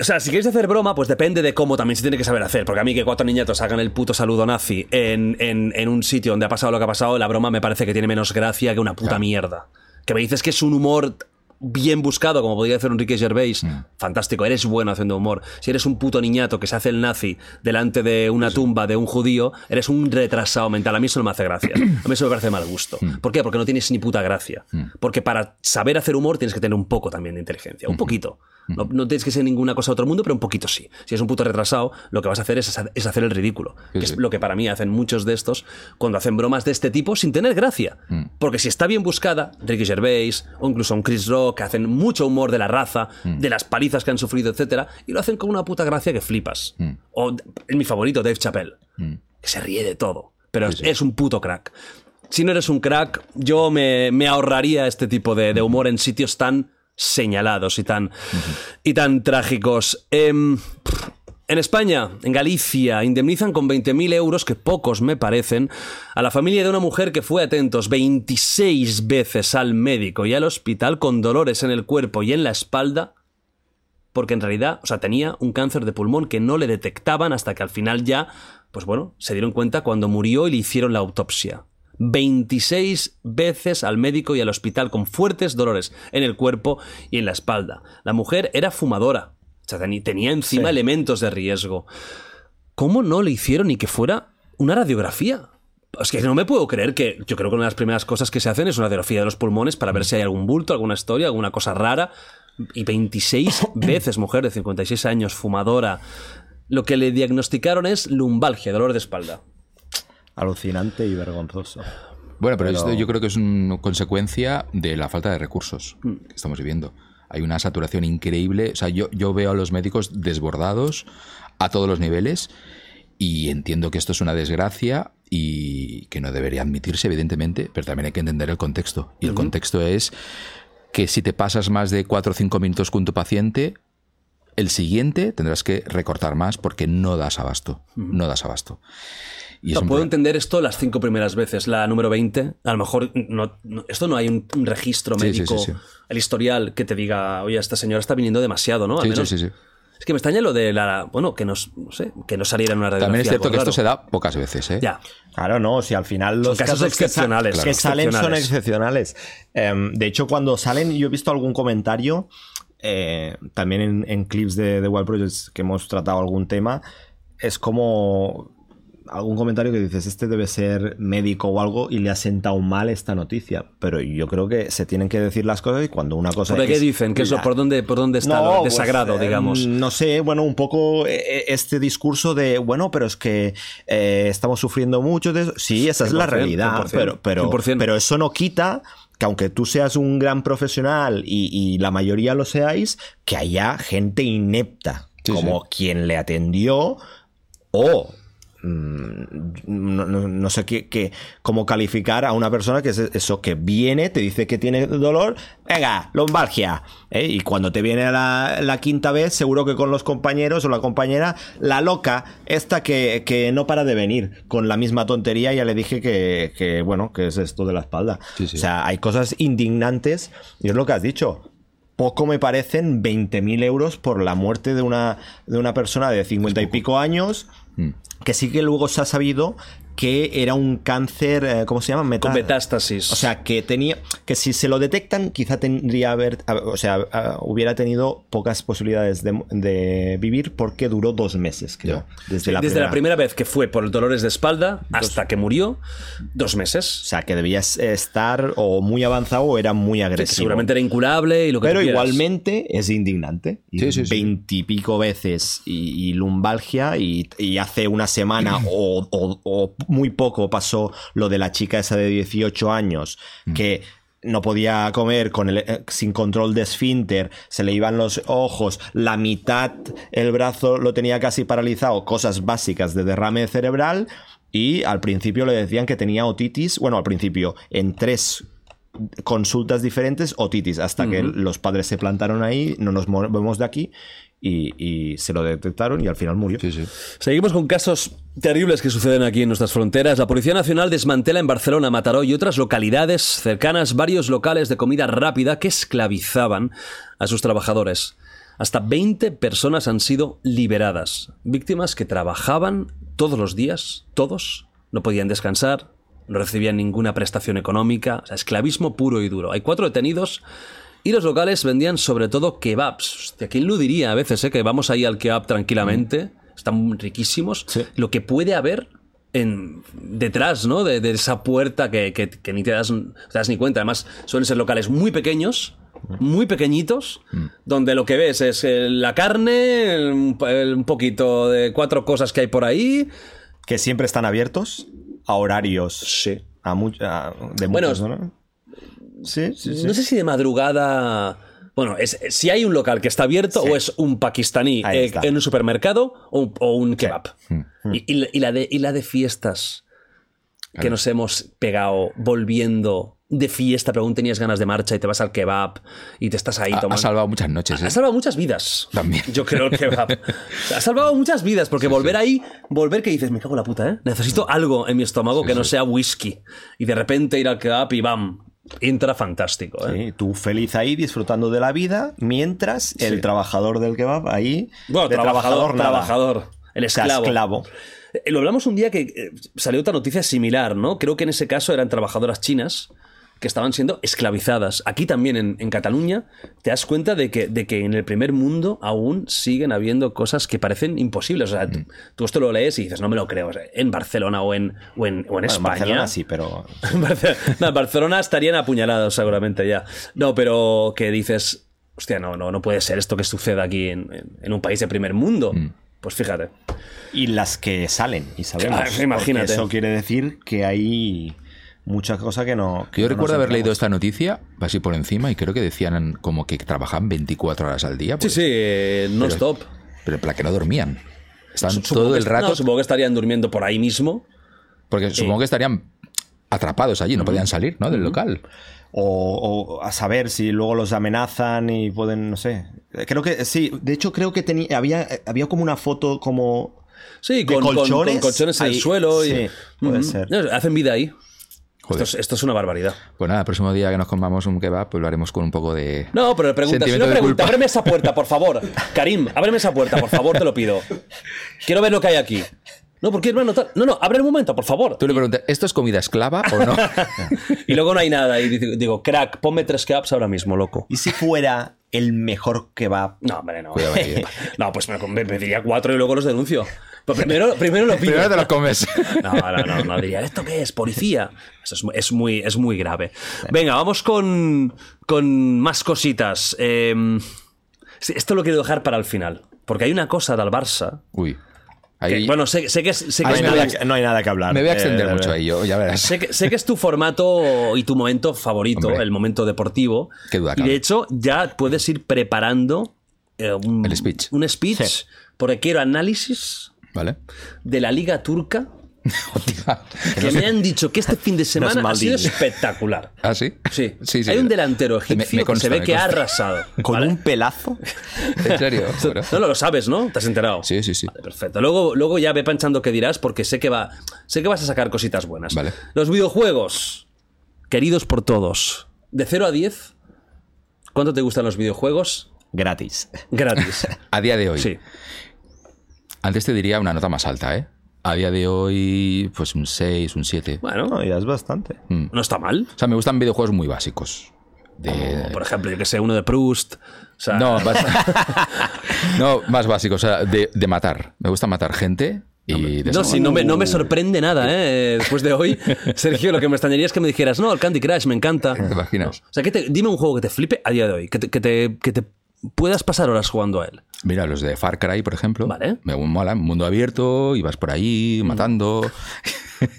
O sea, si queréis hacer broma, pues depende de cómo también se tiene que saber hacer. Porque a mí que cuatro niñatos hagan el puto saludo nazi en, en- en un sitio donde ha pasado lo que ha pasado, la broma me parece que tiene menos gracia que una puta mierda. Que me dices que es un humor bien buscado, como podría hacer Enrique Gervais, fantástico, eres bueno haciendo humor. Si eres un puto niñato que se hace el nazi delante de una tumba de un judío, eres un retrasado mental. A mí eso no me hace gracia. A mí eso me parece mal gusto. ¿Por qué? Porque no tienes ni puta gracia. Porque para saber hacer humor tienes que tener un poco también de inteligencia. Un poquito. No, no tienes que ser ninguna cosa de otro mundo, pero un poquito sí. Si es un puto retrasado, lo que vas a hacer es, es hacer el ridículo. Sí, que es lo que para mí hacen muchos de estos cuando hacen bromas de este tipo sin tener gracia. Porque si está bien buscada, Ricky Gervais o incluso un Chris Rock, que hacen mucho humor de la raza, de las palizas que han sufrido, etcétera, y lo hacen con una puta gracia que flipas. O es mi favorito, Dave Chappelle, que se ríe de todo, pero es- es un puto crack. Si no eres un crack, yo me, me ahorraría este tipo de, de humor en sitios tan señalados y tan, y tan trágicos. Em, en España, en Galicia, indemnizan con 20.000 euros, que pocos me parecen, a la familia de una mujer que fue, atentos, 26 veces al médico y al hospital con dolores en el cuerpo y en la espalda, porque en realidad, o sea, tenía un cáncer de pulmón que no le detectaban hasta que al final ya, pues bueno, se dieron cuenta cuando murió y le hicieron la autopsia. 26 veces al médico y al hospital con fuertes dolores en el cuerpo y en la espalda. La mujer era fumadora, sea, tenía encima Sí. elementos de riesgo. ¿Cómo no le hicieron ni que fuera una radiografía? Es que no me puedo creer que yo creo que una de las primeras cosas que se hacen es una radiografía de los pulmones para ver si hay algún bulto, alguna historia, alguna cosa rara. Y 26 veces mujer de 56 años, fumadora. Lo que le diagnosticaron es lumbalgia, dolor de espalda. Alucinante y vergonzoso. Bueno, pero, Pero- esto yo creo que es una consecuencia de la falta de recursos que estamos viviendo. Hay una saturación increíble. O sea, yo, yo veo a los médicos desbordados a todos los niveles y entiendo que esto es una desgracia y que no debería admitirse, evidentemente, pero también hay que entender el contexto. Y el contexto es que si te pasas más de 4 o 5 minutos con tu paciente, el siguiente tendrás que recortar más porque no das abasto. No das abasto. Y No, puedo entender esto las cinco primeras veces. La número 20, a lo mejor no, no- esto no hay un, un registro Sí, sí, médico, sí, sí. el historial que te diga, oye, esta señora está viniendo demasiado, ¿no? Al Sí, sí, menos- sí, sí. Es que me extraña lo de la. Bueno, que nos, no sé, que no saliera en una radiografía. También es cierto algo que esto se da pocas veces, ¿eh? Ya. Claro, no, si al final los Son casos que sa- excepcionales, que, claro. salen son Excepcionales. Em, de hecho, cuando salen, yo he visto algún comentario, eh, también en, en clips de, de Wild Projects que hemos tratado algún tema, es como algún comentario que dices, este debe ser médico o algo y le ha sentado mal esta noticia. Pero yo creo que se tienen que decir las cosas y cuando una cosa... ¿Por qué dicen? ¿Qué es la- por, dónde, ¿Por dónde está no, lo pues, desagrado, eh, digamos? No sé, bueno, un poco eh, este discurso de, bueno, pero es que eh, estamos sufriendo mucho de eso. Sí, esa es la 100%, realidad, 100%, pero, pero, 100%. pero eso no quita que aunque tú seas un gran profesional y, y la mayoría lo seáis, que haya gente inepta, como quien le atendió o no, no- no sé qué, qué- cómo calificar a una persona que es eso, que viene, te dice que tiene dolor, venga, lumbalgia. ¿eh? Y cuando te viene la, la quinta vez, seguro que con los compañeros o la compañera, la loca, esta que, que no para de venir, con la misma tontería, ya le dije que, que, bueno, que es esto de la espalda. Sí, sí. O sea, hay cosas indignantes, y es lo que has dicho. Poco me parecen 20.000 euros por la muerte de una, de una persona de 50 y pico años, Mm. Que sí que luego se ha sabido que era un cáncer, eh, ¿cómo se llama? Meta- Con metástasis. O sea, que tenía, que si se lo detectan, quizá tendría haber, o sea, hubiera tenido pocas posibilidades de, de vivir porque duró dos meses, creo. Desde, la, Desde primera. la primera vez que fue por dolores de espalda hasta que murió, dos O meses. sea, que debías estar o muy avanzado o era muy agresivo. seguramente era incurable y lo que Pero igualmente es indignante. Y Sí, sí, sí. Veintipico veces y, y lumbalgia y, y hace una semana o, o- o muy poco pasó lo de la chica esa de 18 años Mm. que no podía comer con el, eh, sin control de esfínter, se le iban los ojos, la mitad, el brazo lo tenía casi paralizado, cosas básicas de derrame cerebral y al principio le decían que tenía otitis, bueno, al principio en tres consultas diferentes, otitis, hasta que los padres se plantaron ahí, no nos movemos de aquí y, y se lo detectaron y al final murió. Sí, sí. Seguimos con casos terribles que suceden aquí en nuestras fronteras. La Policía Nacional desmantela en Barcelona, Mataró y otras localidades cercanas varios locales de comida rápida que esclavizaban a sus trabajadores. Hasta 20 personas han sido liberadas, víctimas que trabajaban todos los días, todos, no podían descansar, no recibían ninguna prestación económica, o sea, esclavismo puro y duro. Hay cuatro detenidos y los locales vendían sobre todo kebabs. Hostia, ¿quién lo diría a veces, eh? Que vamos ahí al kebab tranquilamente, están riquísimos. Sí. Lo que puede haber en, detrás, ¿no? De, de esa puerta que, que- que ni te das, te das ni cuenta. Además, suelen ser locales muy pequeños, muy pequeñitos, donde lo que ves es eh, la carne, el- el- un poquito de cuatro cosas que hay por ahí. Que siempre están abiertos a horarios Sí. a mu- a- de Bueno, muchas horas. Sí, sí, sí. No sé si de madrugada. Bueno, es, si hay un local que está abierto Sí. o es un pakistaní eh, en un supermercado o, un- o un kebab. Mm. Y, y la- y la de, y la de fiestas que nos hemos pegado volviendo de fiesta, pero aún tenías ganas de marcha y te vas al kebab y te estás ahí Ha, ha tomando. salvado muchas noches. ¿eh? Ha salvado muchas vidas. También. Yo creo el kebab. ha salvado muchas vidas, porque volver ahí, volver que dices, me cago en la puta, ¿eh? Necesito algo en mi estómago que no sea whisky. Y de repente ir al kebab y bam, entra fantástico, ¿eh? Sí, tú feliz ahí disfrutando de la vida, mientras el trabajador del kebab ahí. Bueno, de trabajador, nada. trabajador. El esclavo. Eh, Lo hablamos un día que eh, salió otra noticia similar, ¿no? Creo que en ese caso eran trabajadoras chinas que estaban siendo esclavizadas. Aquí también en, en Cataluña te das cuenta de que, de que en el primer mundo aún siguen habiendo cosas que parecen imposibles. O sea, tú, tú esto lo lees y dices, no me lo creo. O sea, en Barcelona o en, o en, o en Bueno, España. Barcelona sí, pero. No, en Barcelona estarían apuñalados seguramente ya. No, pero que dices, hostia, no, no, no puede ser esto que suceda aquí en, en- un país de primer mundo. Pues fíjate. Y las que salen, y sabemos. Imagínate. Eso quiere decir que hay mucha cosa que no. que Yo no recuerdo haber leído esta noticia, así por encima, y creo que decían como que trabajaban 24 horas al día. Sí, pues, sí, eh, no Pero- stop. Pero para que no dormían. Estaban Supongo todo el rato. no, supongo que estarían durmiendo por ahí mismo. porque supongo que estarían atrapados allí, no podían salir ¿no? del local. O, o a saber si luego los amenazan y pueden, no sé. Creo que sí, de hecho creo que tenía, había, había como una foto como... Sí, ¿De con con- con colchones? en el suelo. Y, sí, puede Ujú. ser. Hacen vida ahí. Joder. Esto es, esto es una barbaridad. Pues nada, el próximo día que nos comamos un kebab, pues lo haremos con un poco de. No, pero pregunta, si no pregunta, ábreme esa puerta, por favor. Karim, ábreme esa puerta, por favor, te lo pido. Quiero ver lo que hay aquí. No, porque hermano, tal- No, no, abre el momento, por favor. Tú le preguntas, ¿esto es comida esclava o no? Y luego no hay nada. Y digo, crack, ponme tres kebabs ahora mismo, loco. ¿Y si fuera el mejor kebab? No, hombre, no. Cuidado eh. No, pues me, me pediría cuatro y luego los denuncio. Pero primero, primero lo pido. Primero te los comes. No, no, no, no diría, ¿esto qué es? ¿Policía? Eso es, mu- es muy, es muy grave. Venga, vamos con, con más cositas. Eh, sí, esto lo quiero dejar para el final. Porque hay una cosa del Barça. Uy. que- Ahí, bueno, sé, sé que es, sé que No es hay, tu- nada, que- no hay nada que hablar. me voy a extender Eh, mucho ahí, yo, ya verás. Sé que, sé que es tu formato y tu momento favorito, Hombre. el momento deportivo. Qué duda y de hecho, ya puedes ir preparando eh, un El speech. Un speech, Sí. porque quiero análisis ¿Vale? de la Liga Turca que me han dicho que este fin de semana ha sido espectacular. ¿Ah, sí? Sí, Sí, sí. hay un delantero Me- me egipcio que se ve que ha arrasado. Con ¿vale? un pelazo. ¿En serio? Bueno. No, no lo sabes, ¿no? ¿Te has enterado? Sí, sí, sí. Vale, perfecto. Luego, luego ya ve panchando qué dirás porque sé que va, sé que vas a sacar cositas buenas. Vale. Los videojuegos, queridos por todos, de 0 a 10, ¿cuánto te gustan los videojuegos? Gratis. Gratis. A día de hoy. Sí. Antes te diría una nota más alta, ¿eh? A día de hoy, pues un 6, un 7. Bueno, No, ya es bastante. no está mal. O sea, me gustan videojuegos muy básicos. De... Por ejemplo, yo que sé, uno de Proust. O sea, No, más... no, más básicos. O sea, de, de matar. Me gusta matar gente y de No, sí, no me, no me sorprende nada, ¿eh? Después de hoy, Sergio, lo que me extrañaría es que me dijeras, no, el Candy Crush me encanta. ¿Te imaginas? O sea, que te- dime un juego que te flipe a día de hoy, que te, que te, que te puedas pasar horas jugando a él. Mira, los de Far Cry, por ejemplo. Vale. Me mola. Mundo abierto, y vas por ahí matando.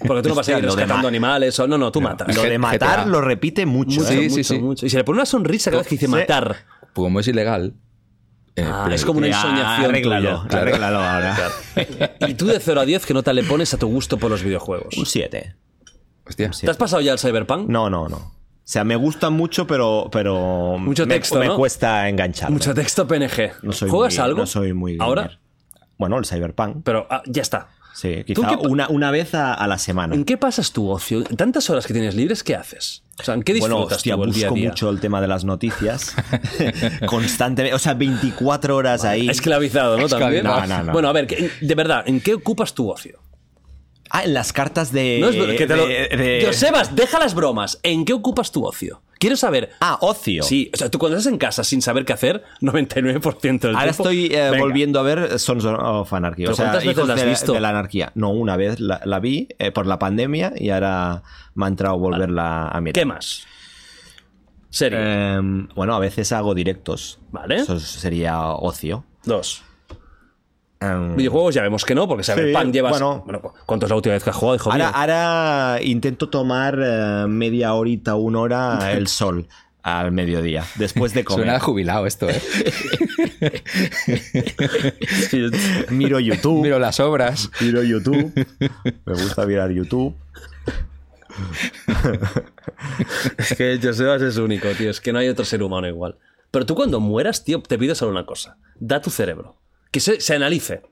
Porque tú no vas a ir rescatando ma- animales o... No, no, tú matas. Lo de matar GTA. lo repite mucho. Mucho, ¿eh? Sí, sí, mucho, sí. mucho. Y se le pone una sonrisa cada vez que dice Sí. matar. Como es ilegal. eh, Ah, pero- es como una ensoñación Arréglalo, tuya. claro. arréglalo ahora. Y tú de 0 a 10, ¿qué nota le pones a tu gusto por los videojuegos? Un 7. Hostia. ¿Te has pasado ya el Cyberpunk? No, no, no. O sea, me gusta mucho, pero, pero Mucho me- texto, me, ¿no? cuesta engancharme. Mucho texto PNG. No soy ¿Juegas muy- algo? No soy muy ¿Ahora? gamer. Bueno, el Cyberpunk. Pero ah, ya está. Sí, ¿Tú quizá una, una vez a, a la semana. ¿En qué pasas tu ocio? Tantas horas que tienes libres, ¿qué haces? O sea, ¿en qué disfrutas Bueno, hostia, tú el día a busco día? mucho el tema de las noticias. Constantemente. O sea, 24 horas ahí. Esclavizado, ¿no? También. No, no, no. Bueno, a ver, ¿qué- de verdad, ¿en qué ocupas tu ocio? Ah, en las cartas de. No es que te lo- de- de- Josebas, deja las bromas. ¿En qué ocupas tu ocio? Quiero saber. Ah, ocio. Sí, o sea, tú cuando estás en casa sin saber qué hacer, 99% del Ahora tiempo. estoy eh, volviendo a ver Sons of Anarchy. ¿Pero O sea, cuántas veces hijos la has de, visto? de la anarquía. No, una vez la, la vi eh, por la pandemia y ahora me ha entrado volverla a mirar. ¿Qué más? Serie. Eh, bueno, a veces hago directos. Vale. Eso sería ocio. Dos. Videojuegos ya vemos que no, porque Cyberpunk Sí, llevas. bueno. ¿cuánto es la última vez que has jugado, hijo ahora, mío? ahora intento tomar eh, media horita, una hora el sol al mediodía, después de comer. Suena jubilado esto, ¿eh? Miro YouTube. Miro las obras. Miro YouTube. Me gusta mirar YouTube. Es que Josebas es único, tío. Es que no hay otro ser humano igual. Pero tú cuando mueras, tío, te pido solo una cosa. Da tu cerebro. Que se, se analice.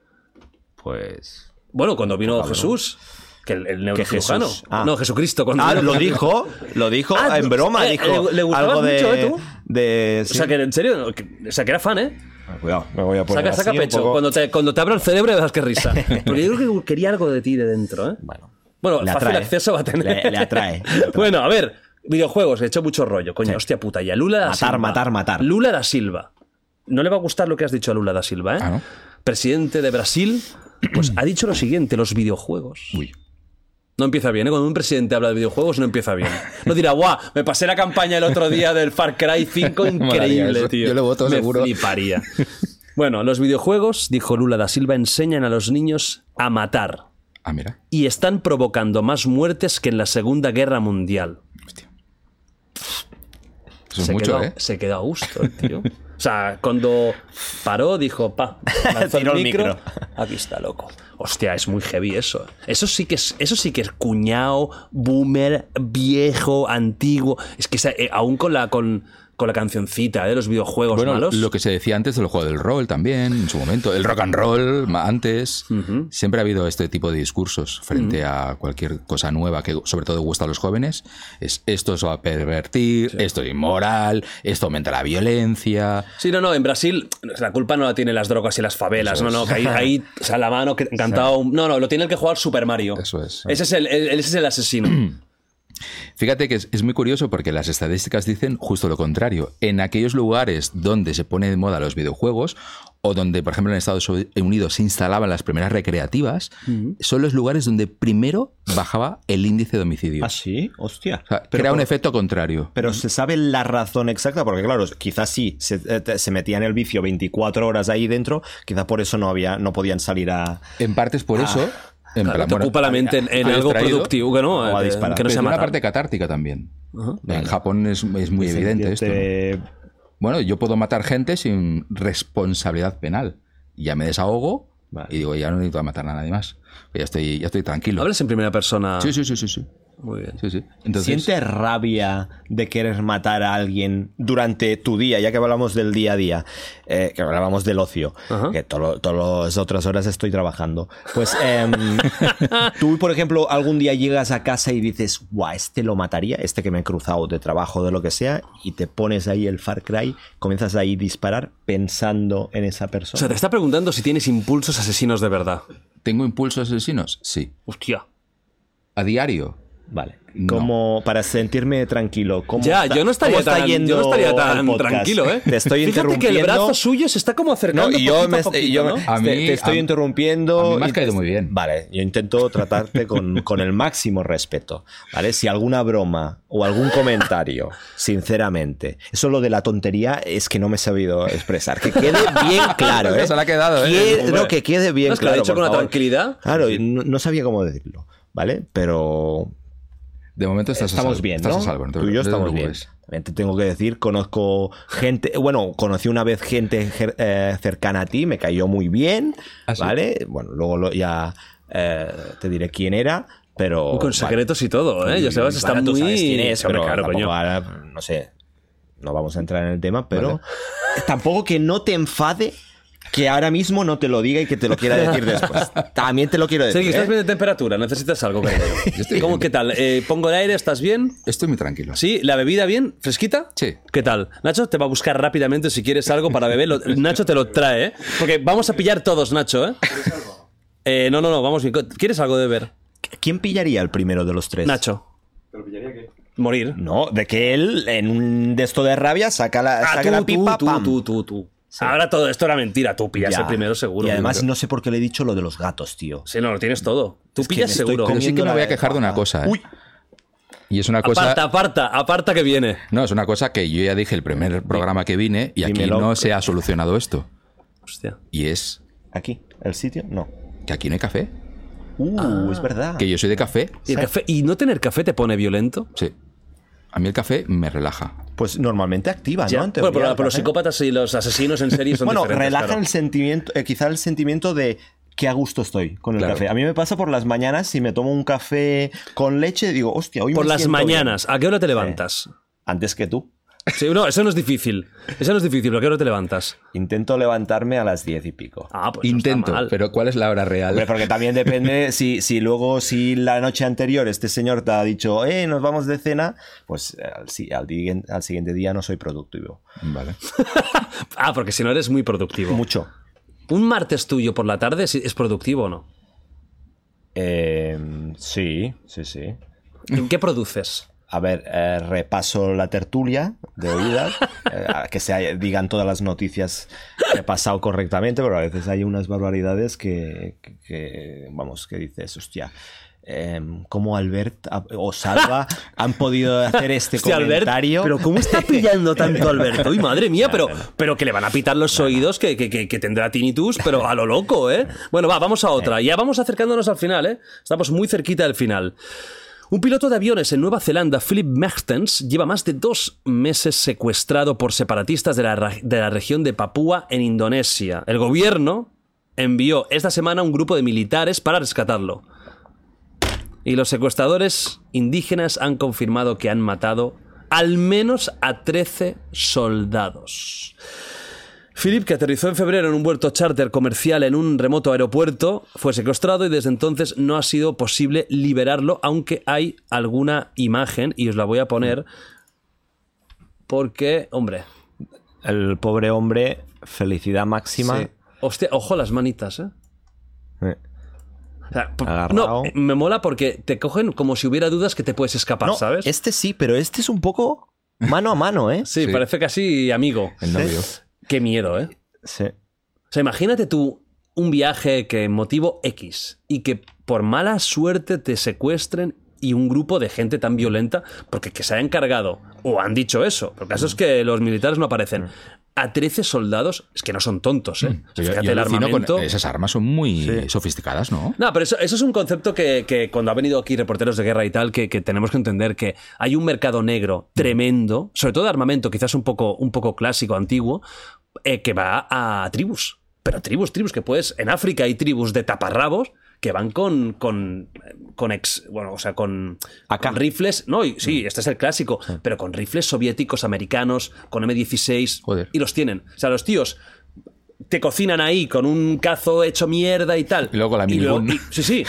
Pues. Bueno, cuando vino Jesús, que el, el neurocirujano. Jesús? Ah. No, Jesucristo. Cuando Ah, lo dijo, lo dijo Ah, en broma, eh, dijo le- le gustabas algo de, mucho, ¿eh, tú? de- O sí. sea, que en serio, que- o sea, que era fan, ¿eh? Cuidado, me voy a poner Saca, saca pecho. poco- Cuando, te, cuando te abro el cerebro, verás qué risa. Porque yo creo que quería algo de ti de dentro, ¿eh? Bueno, Bueno, Le fácil atrae. acceso va a tener. Le- le atrae, le atrae. bueno, a ver, videojuegos, he hecho mucho rollo, coño, hostia puta. Y a Lula da Matar, Silva. matar, matar. Lula da Silva. No le va a gustar lo que has dicho a Lula da Silva, ¿eh? Ah, ¿no? Presidente de Brasil, pues ha dicho lo siguiente: los videojuegos. Uy. No empieza bien, ¿eh? Cuando un presidente habla de videojuegos, no empieza bien. No dirá, guau, me pasé la campaña el otro día del Far Cry 5, Molaría increíble, tío. Yo lo voto me seguro. fliparía. Bueno, los videojuegos, dijo Lula da Silva, enseñan a los niños a matar Ah, mira. y están provocando más muertes que en la Segunda Guerra Mundial. Eso es se, mucho, quedó, ¿eh? se quedó a gusto, tío. O sea, cuando paró, dijo, pa, lanzó Tiró el el micro, aquí está, loco. Hostia, es muy heavy eso. Eso sí que es, eso sí que es cuñado, boomer, viejo, antiguo. Es que eh, aún con la, con, con la cancioncita de los videojuegos Bueno, malos. lo que se decía antes del juego del rol también, en su momento, el rock and roll antes. Siempre ha habido este tipo de discursos frente a cualquier cosa nueva que sobre todo gusta a los jóvenes. Es esto se va a pervertir, esto es inmoral, esto aumenta la violencia. Sí, no, no, en Brasil la culpa no la tienen las drogas y las favelas, no, no, que ahí, ahí o sea, la mano que encantado. un- No, no, lo tiene el que jugar Super Mario. Eso es. Ese es el, el- ese es el asesino. Fíjate que es, es muy curioso porque las estadísticas dicen justo lo contrario. En aquellos lugares donde se pone de moda los videojuegos o donde, por ejemplo, en Estados Unidos se instalaban las primeras recreativas, son los lugares donde primero bajaba el índice de homicidios. ¿Ah, sí? Hostia. O sea, Pero crea un efecto contrario. Pero se sabe la razón exacta, porque claro, quizás sí, se, eh, se metía en el vicio 24 horas ahí dentro, quizá por eso no había, no podían salir a... En parte es por eso. En Claro, plan, te bueno, ocupa la mente en, en algo productivo que no, o a eh, disparar. que no pero se tiene una parte catártica también. En Japón es, es muy evidente esto. Sentirte- Bueno, yo puedo matar gente sin responsabilidad penal. Ya me desahogo Y digo, ya no necesito matar a nadie más. Ya estoy, ya estoy tranquilo. ¿Hablas en primera persona? Sí, sí, sí, sí. sí. Muy bien. Sí, sí. Entonces, ¿Sientes rabia de querer matar a alguien durante tu día, ya que hablamos del día a día, eh, que hablábamos del ocio, que todas las otras horas estoy trabajando? Pues em, tú, por ejemplo, algún día llegas a casa y dices, guau, este lo mataría, este que me he cruzado de trabajo, de lo que sea, y te pones ahí el Far Cry, comienzas ahí a disparar pensando en esa O persona. sea, te está preguntando si tienes impulsos asesinos de verdad. ¿tengo impulsos asesinos? Sí. Hostia. ¿A diario? Vale. Como para sentirme tranquilo. ¿cómo Ya, está- yo no estaría tan, yo yendo no estaría el tan podcast? tranquilo, ¿eh? Te estoy Fíjate que el brazo suyo se está como acercando No, y yo, me, a poquito, yo ¿no? A te, mí- te estoy a- interrumpiendo. a mí me has caído te- muy bien. Vale, yo intento tratarte con, con el máximo respeto. ¿Vale? Si alguna broma o algún comentario, sinceramente, eso lo de la tontería es que no me he sabido expresar. Que quede bien claro, ¿eh? Se le ha quedado, ¿eh? Que- no, que quede bien No, es que lo ha claro. dicho con una tranquilidad. Claro, no sabía cómo decirlo. ¿Vale? Pero De momento estás a estamos salvo. bien, Estás ¿no? a salvo. no te Tú y yo no estamos bien. También te tengo que decir, conozco gente, bueno, conocí una vez gente eh, cercana a ti, me cayó muy bien, ¿Ah, sí? ¿vale? Bueno, luego lo- ya eh, te diré quién era, pero... Con secretos y todo, ¿eh? Ya sabes, está muy... sabes quién es, Hombre, pero claro, coño. ahora, no sé, no vamos a entrar en el tema, pero tampoco que no te enfade que ahora mismo no te lo diga y que te lo quiera decir después. También te lo quiero decir. Sergio, ¿estás ¿eh? bien de temperatura? ¿Necesitas algo, cariño? ¿Cómo, ¿Qué tal? Eh, ¿Pongo el aire? ¿Estás bien? Estoy muy tranquilo. ¿Sí? ¿La bebida bien? ¿Fresquita? Sí. ¿Qué tal? Nacho te va a buscar rápidamente si quieres algo para beber. Lo- Nacho te lo trae, ¿eh? Porque vamos a pillar todos, Nacho, ¿eh? Eh, no, no, no, vamos bien. ¿Quieres algo de beber? ¿Quién pillaría el primero de los tres? Nacho. ¿Pero pillaría qué? Morir. No, de que él en un de esto de rabia saca la, Ah, saca tú, la pipa, tú, pam. tú, tú, tú. Ahora todo esto era mentira. Tú pillas Ya. el primero seguro. Y además Yo no sé por qué le he dicho lo de los gatos, tío. Sí, no, lo tienes todo. Tú Es pillas seguro. Pero sí que me voy a quejar de una cosa. ¿eh? Uy. Y es una cosa. Aparta, aparta, aparta que viene. No, es una cosa que yo ya dije el primer programa que vine y aquí dímelo. no se ha solucionado esto. Hostia. Y es ¿Aquí? ¿El sitio? No. que aquí no hay café. Uh, Ah. es verdad. Que yo soy de café. ¿Y, el café- ¿Y no tener café te pone violento? Sí. A mí el café me relaja. Pues normalmente activa, Ya. ¿no? En Bueno, pero, teoría, pero los psicópatas y los asesinos en serie son Bueno, relaja claro. el sentimiento, eh, quizá el sentimiento de que a gusto estoy con el Claro. café. A mí me pasa por las mañanas, si me tomo un café con leche, digo, hostia, hoy Por me las siento bien. mañanas. ¿A qué hora te levantas? Antes que tú. Sí, no, eso no es difícil. Eso no es difícil. ¿A qué hora te levantas? Intento levantarme a las diez y pico. Ah, pues no está Intento, mal. pero ¿cuál es la hora real? Hombre, porque también depende si, si luego, si la noche anterior este señor te ha dicho, eh, nos vamos de cena, pues eh, al, si- al, di- al siguiente día no soy productivo. Vale. Ah, porque si no eres muy productivo. Mucho. ¿Un martes tuyo por la tarde es- es productivo o no? Eh, sí, sí, sí. ¿En qué produces? A ver, eh, repaso la tertulia de oídas, eh, que se digan todas las noticias que he pasado correctamente, pero a veces hay unas barbaridades que, que- que, vamos, que dices, hostia, em, ¿cómo Albert o Salva han podido hacer este Hostia, Albert, comentario? pero ¿cómo está pillando tanto Alberto? Uy, madre mía, pero, pero que le van a pitar los oídos, que, que, que, que tendrá tinnitus, pero a lo loco, ¿eh? Bueno, va, vamos a otra. Ya vamos acercándonos al final, ¿eh? Estamos muy cerquita del final. Un piloto de aviones en Nueva Zelanda, Philip Mertens, lleva más de dos meses secuestrado por separatistas de la, de la región de Papúa en Indonesia. El gobierno envió esta semana un grupo de militares para rescatarlo. Y los secuestradores indígenas han confirmado que han matado al menos a 13 soldados. Philip, que aterrizó en febrero en un vuelo charter comercial en un remoto aeropuerto, fue secuestrado y desde entonces no ha sido posible liberarlo, aunque hay alguna imagen, y os la voy a poner, porque, hombre, El pobre hombre, felicidad máxima. sí. Hostia, ojo las manitas, ¿eh? Eh. O sea, no, me mola porque te cogen como si hubiera dudas que te puedes escapar, No, ¿sabes? este sí, pero este es un poco mano a mano, ¿eh? Sí, Sí. parece casi amigo. El novio. Qué miedo, ¿eh? Sí. O sea, imagínate tú un viaje que motivo X y que por mala suerte te secuestren y un grupo de gente tan violenta, porque que se ha encargado, o han dicho eso, porque el caso es que los militares no aparecen, a 13 soldados, es que no son tontos, ¿eh? O sea, Yo- fíjate yo el alucino con- armamento. esas armas son muy sofisticadas, ¿no? No, pero eso, eso es un concepto que, que cuando ha venido aquí reporteros de guerra y tal, que, que tenemos que entender que hay un mercado negro tremendo, sobre todo de armamento, quizás un poco, un poco clásico, antiguo, eh, que va a tribus. Pero tribus, tribus que puedes. En África hay tribus de taparrabos que van con. con. con ex. bueno, o sea, con. con rifles. No, y- sí, este es el clásico. Pero con rifles soviéticos, americanos, con M16. Y los tienen. O sea, los tíos te cocinan ahí con un cazo hecho mierda y tal. Y luego la y- Sí, sí.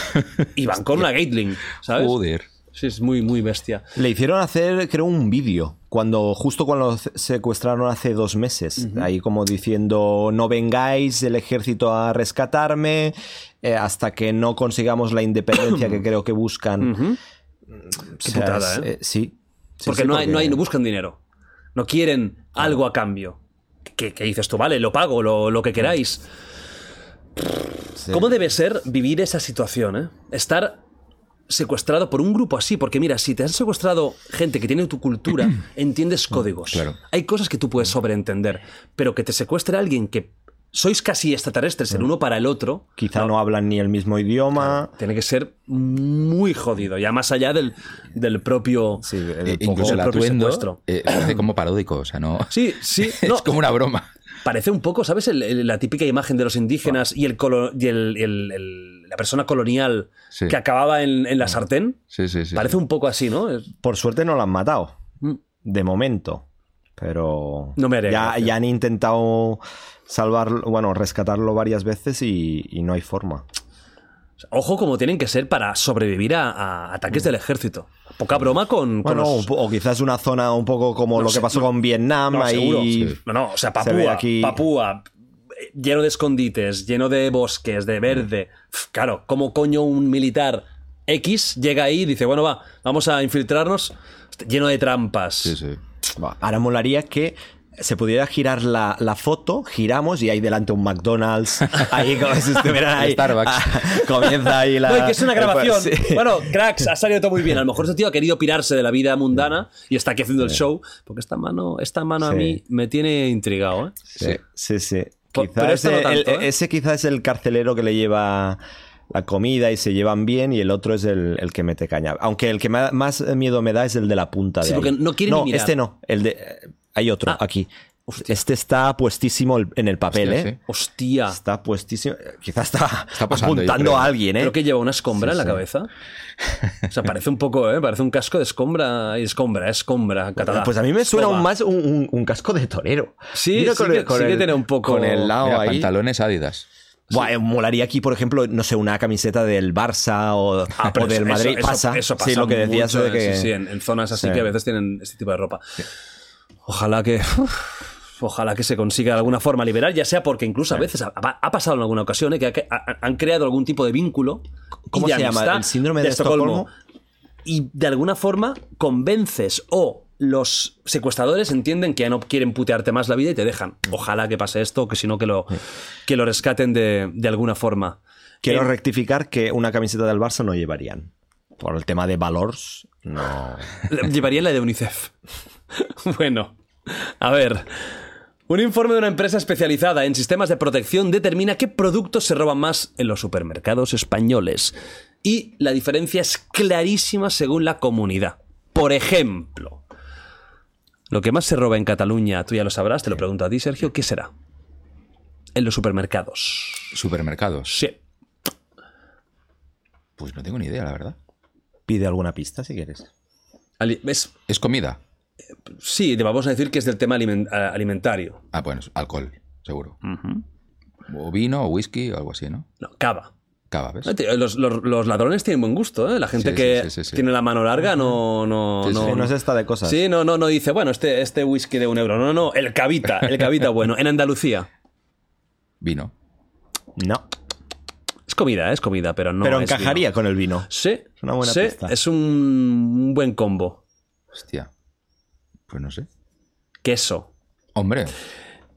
Y van con una Gatling, ¿sabes? Joder. Sí, es muy, muy bestia. Le hicieron hacer, creo, un vídeo. Cuando, justo cuando lo secuestraron hace dos meses. Ahí como diciendo, no vengáis el ejército a rescatarme eh, hasta que no consigamos la independencia que creo que buscan. Qué sea, putada, es- ¿eh? eh, sí. Sí, porque sí, no, hay, no, hay, no buscan dinero. No quieren algo a cambio. Que, que dices tú, vale, lo pago, lo, lo que queráis. ¿Cómo debe ser vivir esa situación? eh? Estar secuestrado por un grupo así. Porque mira, si te han secuestrado gente que tiene tu cultura, entiendes códigos. claro. Hay cosas que tú puedes sobreentender. Pero que te secuestre alguien que sois casi extraterrestres el uno para el otro. Quizá no hablan ni el mismo idioma. Tiene que ser muy jodido, ya más allá del, del propio. Eh, incluso el atuendo secuestro. eh, parece como paródico, o sea, no. Sí, sí. es no, como una broma. Parece un poco, ¿sabes? El- el- la típica imagen de los indígenas y, el, colo- y el- la persona colonial Sí. que acababa en, en la sartén. Sí, sí, sí. Parece un poco así, ¿no? Es- Por suerte no lo han matado. Mm. De momento. Pero. No me haría ya, han intentado salvarlo, bueno, rescatarlo varias veces y, y no hay forma. Ojo como tienen que ser para sobrevivir a, a ataques del ejército. Poca broma con, con Bueno, los- o quizás una zona un poco como No lo sé, que pasó no. con Vietnam. No, ahí. Sí. No, no, o sea, se Papúa, aquí- Papúa, lleno de escondites, lleno de bosques, de verde. Pf, Claro, ¿cómo coño un militar X llega ahí y dice, bueno, va, vamos a infiltrarnos? Lleno de trampas. Sí, sí. Buah, Ahora molaría que se pudiera girar la, la foto, giramos y hay delante un McDonald's, ahí como si estuvieran ahí. Starbucks. Ah, comienza ahí la. No, que es una grabación. Sí. Bueno, cracks, ha salido todo muy bien. A lo mejor este tío ha querido pirarse de la vida mundana y está aquí haciendo el show. Porque esta mano, esta mano a mí me tiene intrigado, ¿eh? Sí, sí. sí. Po- Quizá pero esto no ese, el- ¿eh? ese quizás es el carcelero que le lleva la comida y se llevan bien y el otro es el, el que mete caña. Aunque el que más miedo me da es el de la punta de Sí, porque ahí. no quiere ni No, mirar. este no. El de... Hay otro Ah. aquí. Este está puestísimo el- en el papel, Hostia, ¿eh? sí. Hostia. Está puestísimo. Quizás está, Está posando, yo apuntando a alguien, ¿eh? Creo que lleva una escombra Sí, en la sí. cabeza. O sea, parece un poco, ¿eh? Parece un casco de escombra. Y escombra, escombra, catalán. Pues a mí me suena Escoba. aún más un, un- un casco de torero. Sí, Mira sí con que- el- con sí que el- tiene un poco- Con el lado Mira, ahí. pantalones Adidas. Buah, eh, molaría aquí, por ejemplo, no sé, una camiseta del Barça o, Ah, pero o del eso- Madrid. eso- pasa. eso sí, lo que decías mucho, de que... sí, sí, en, en zonas así Sí. que a veces tienen este tipo de ropa. Ojalá que. Ojalá que se consiga de alguna forma liberar, ya sea porque incluso a veces ha, ha pasado en alguna ocasión ¿eh? que ha- ha- han creado algún tipo de vínculo. y ¿Cómo de se llama? ¿El síndrome de Estocolmo? Y de alguna forma convences o los secuestradores entienden que ya no quieren putearte más la vida y te dejan. Ojalá que pase esto, que si no que lo, que lo rescaten de, de alguna forma. Quiero Eh, rectificar que una camiseta del Barça no llevarían. Por el tema de valores, no. Llevaría la de UNICEF. bueno, a ver. Un informe de una empresa especializada en sistemas de protección determina qué productos se roban más en los supermercados españoles. Y la diferencia es clarísima según la comunidad. Por ejemplo, lo que más se roba en Cataluña, tú ya lo sabrás, te lo pregunto a ti, Sergio, ¿qué será? En los supermercados. Supermercados. Sí. Pues no tengo ni idea, la verdad. Pide alguna pista si quieres. Ali- ¿ves? ¿Es comida? Sí, te vamos a decir que es del tema alimentario. Ah, bueno, es alcohol, seguro. O vino, o whisky, o algo así, ¿no? No, cava. Cava, ¿ves? No, tío, Los, los- los ladrones tienen buen gusto, ¿eh? La gente Sí, que sí, sí, sí, sí. tiene la mano larga no... no, Sí, no, sí, no se está de cosas. Sí, no, no, no dice, bueno, este, este whisky de un euro. No, no, el cavita, el cavita bueno. En Andalucía. Vino. No. Es comida, ¿eh? es comida, pero no Pero es encajaría vino. con el vino. Sí, Es una buena sí, pista. es un, un buen combo. Hostia. Pues no sé. Queso. Hombre.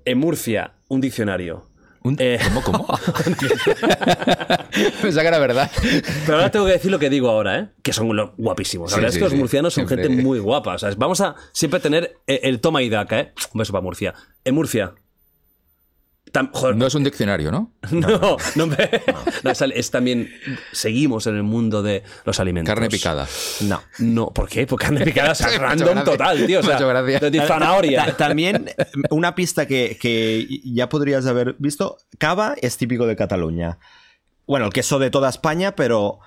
En Murcia, un diccionario. Un- Eh, ¿Cómo, cómo? Pensaba que era verdad. Pero ahora tengo que decir lo que digo ahora, ¿eh? Que son lo- guapísimos. La Sí, verdad sí, es que los sí. murcianos son Siempre- gente muy guapa. Vamos a siempre tener eh, el toma y daca, ¿eh? Un beso para Murcia. En Murcia, tam- joder, No es un diccionario, ¿no? no, no, me- no, es, es también. Seguimos en el mundo de los alimentos. Carne picada. No. No, ¿por qué? Porque carne picada es random total, tío. O sea, Muchas gracias. de zanahoria. Ta- También una pista que, que ya podrías haber visto. Cava es típico de Cataluña. Bueno, el queso de toda España, pero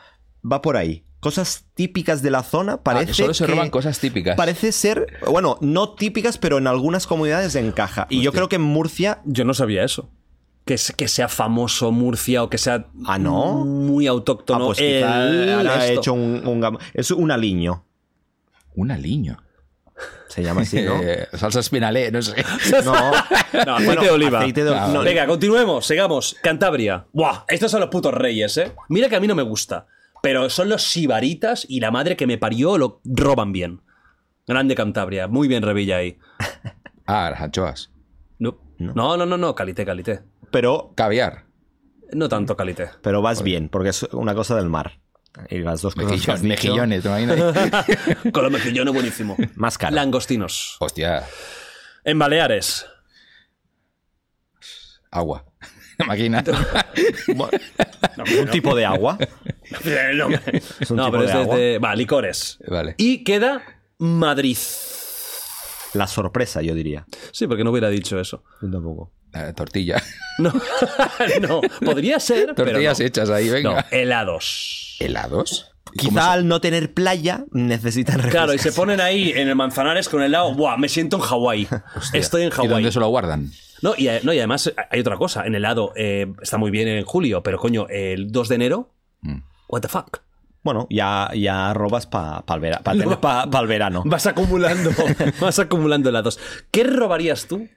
va por ahí. Cosas típicas de la zona. Parece Ah, solo se que- roban cosas típicas. Parece ser, bueno, no típicas, pero en algunas comunidades encaja. Y yo creo que en Murcia Yo no sabía eso. Que, es- que sea famoso Murcia o que sea Ah, ¿no? muy ah, autóctono. pues quizá el- ahora he esto. hecho un, un Es un aliño. Un aliño. Se llama así, ¿no? Salsa espinalé, no sé. No, No, aceite Bueno, de oliva. aceite de- Ah, no, Venga, continuemos, sigamos. Cantabria. Buah, estos son los putos reyes, ¿eh? Mira que a mí no me gusta. Pero son los sibaritas y la madre que me parió lo roban bien. Grande Cantabria. Muy bien, Revilla ahí. Ah, las anchoas. No, no, no, no, no, calité, calité. pero, Caviar. No tanto calité. pero vas bien, porque es una cosa del mar. Y las dos cosas dicho, mejillones, ¿te imaginas? Con los mejillones buenísimo. más caro. Langostinos. Hostia, En Baleares. agua. Máquina. No, un tipo de agua. No, Es un no, tipo pero de es agua. desde. Va, licores. Vale. Y queda Madrid. La sorpresa, yo diría. Sí, porque no hubiera dicho eso. Yo tampoco. Eh, tortilla. No, no. Podría ser, pero Tortillas no. hechas ahí, venga. No, helados. ¿Helados? ¿Y Quizá al no tener playa necesitan Claro, y se ponen ahí en el Manzanares con el helado. Buah, me siento en Hawái. Estoy en ¿Y Hawái. dónde se lo guardan? No y, no, y además hay otra cosa. En helado eh, está muy bien en julio, pero coño, el 2 de enero. Mm. What the fuck? Bueno, ya, ya robas para el verano. Vas acumulando, vas acumulando helados. ¿Qué robarías tú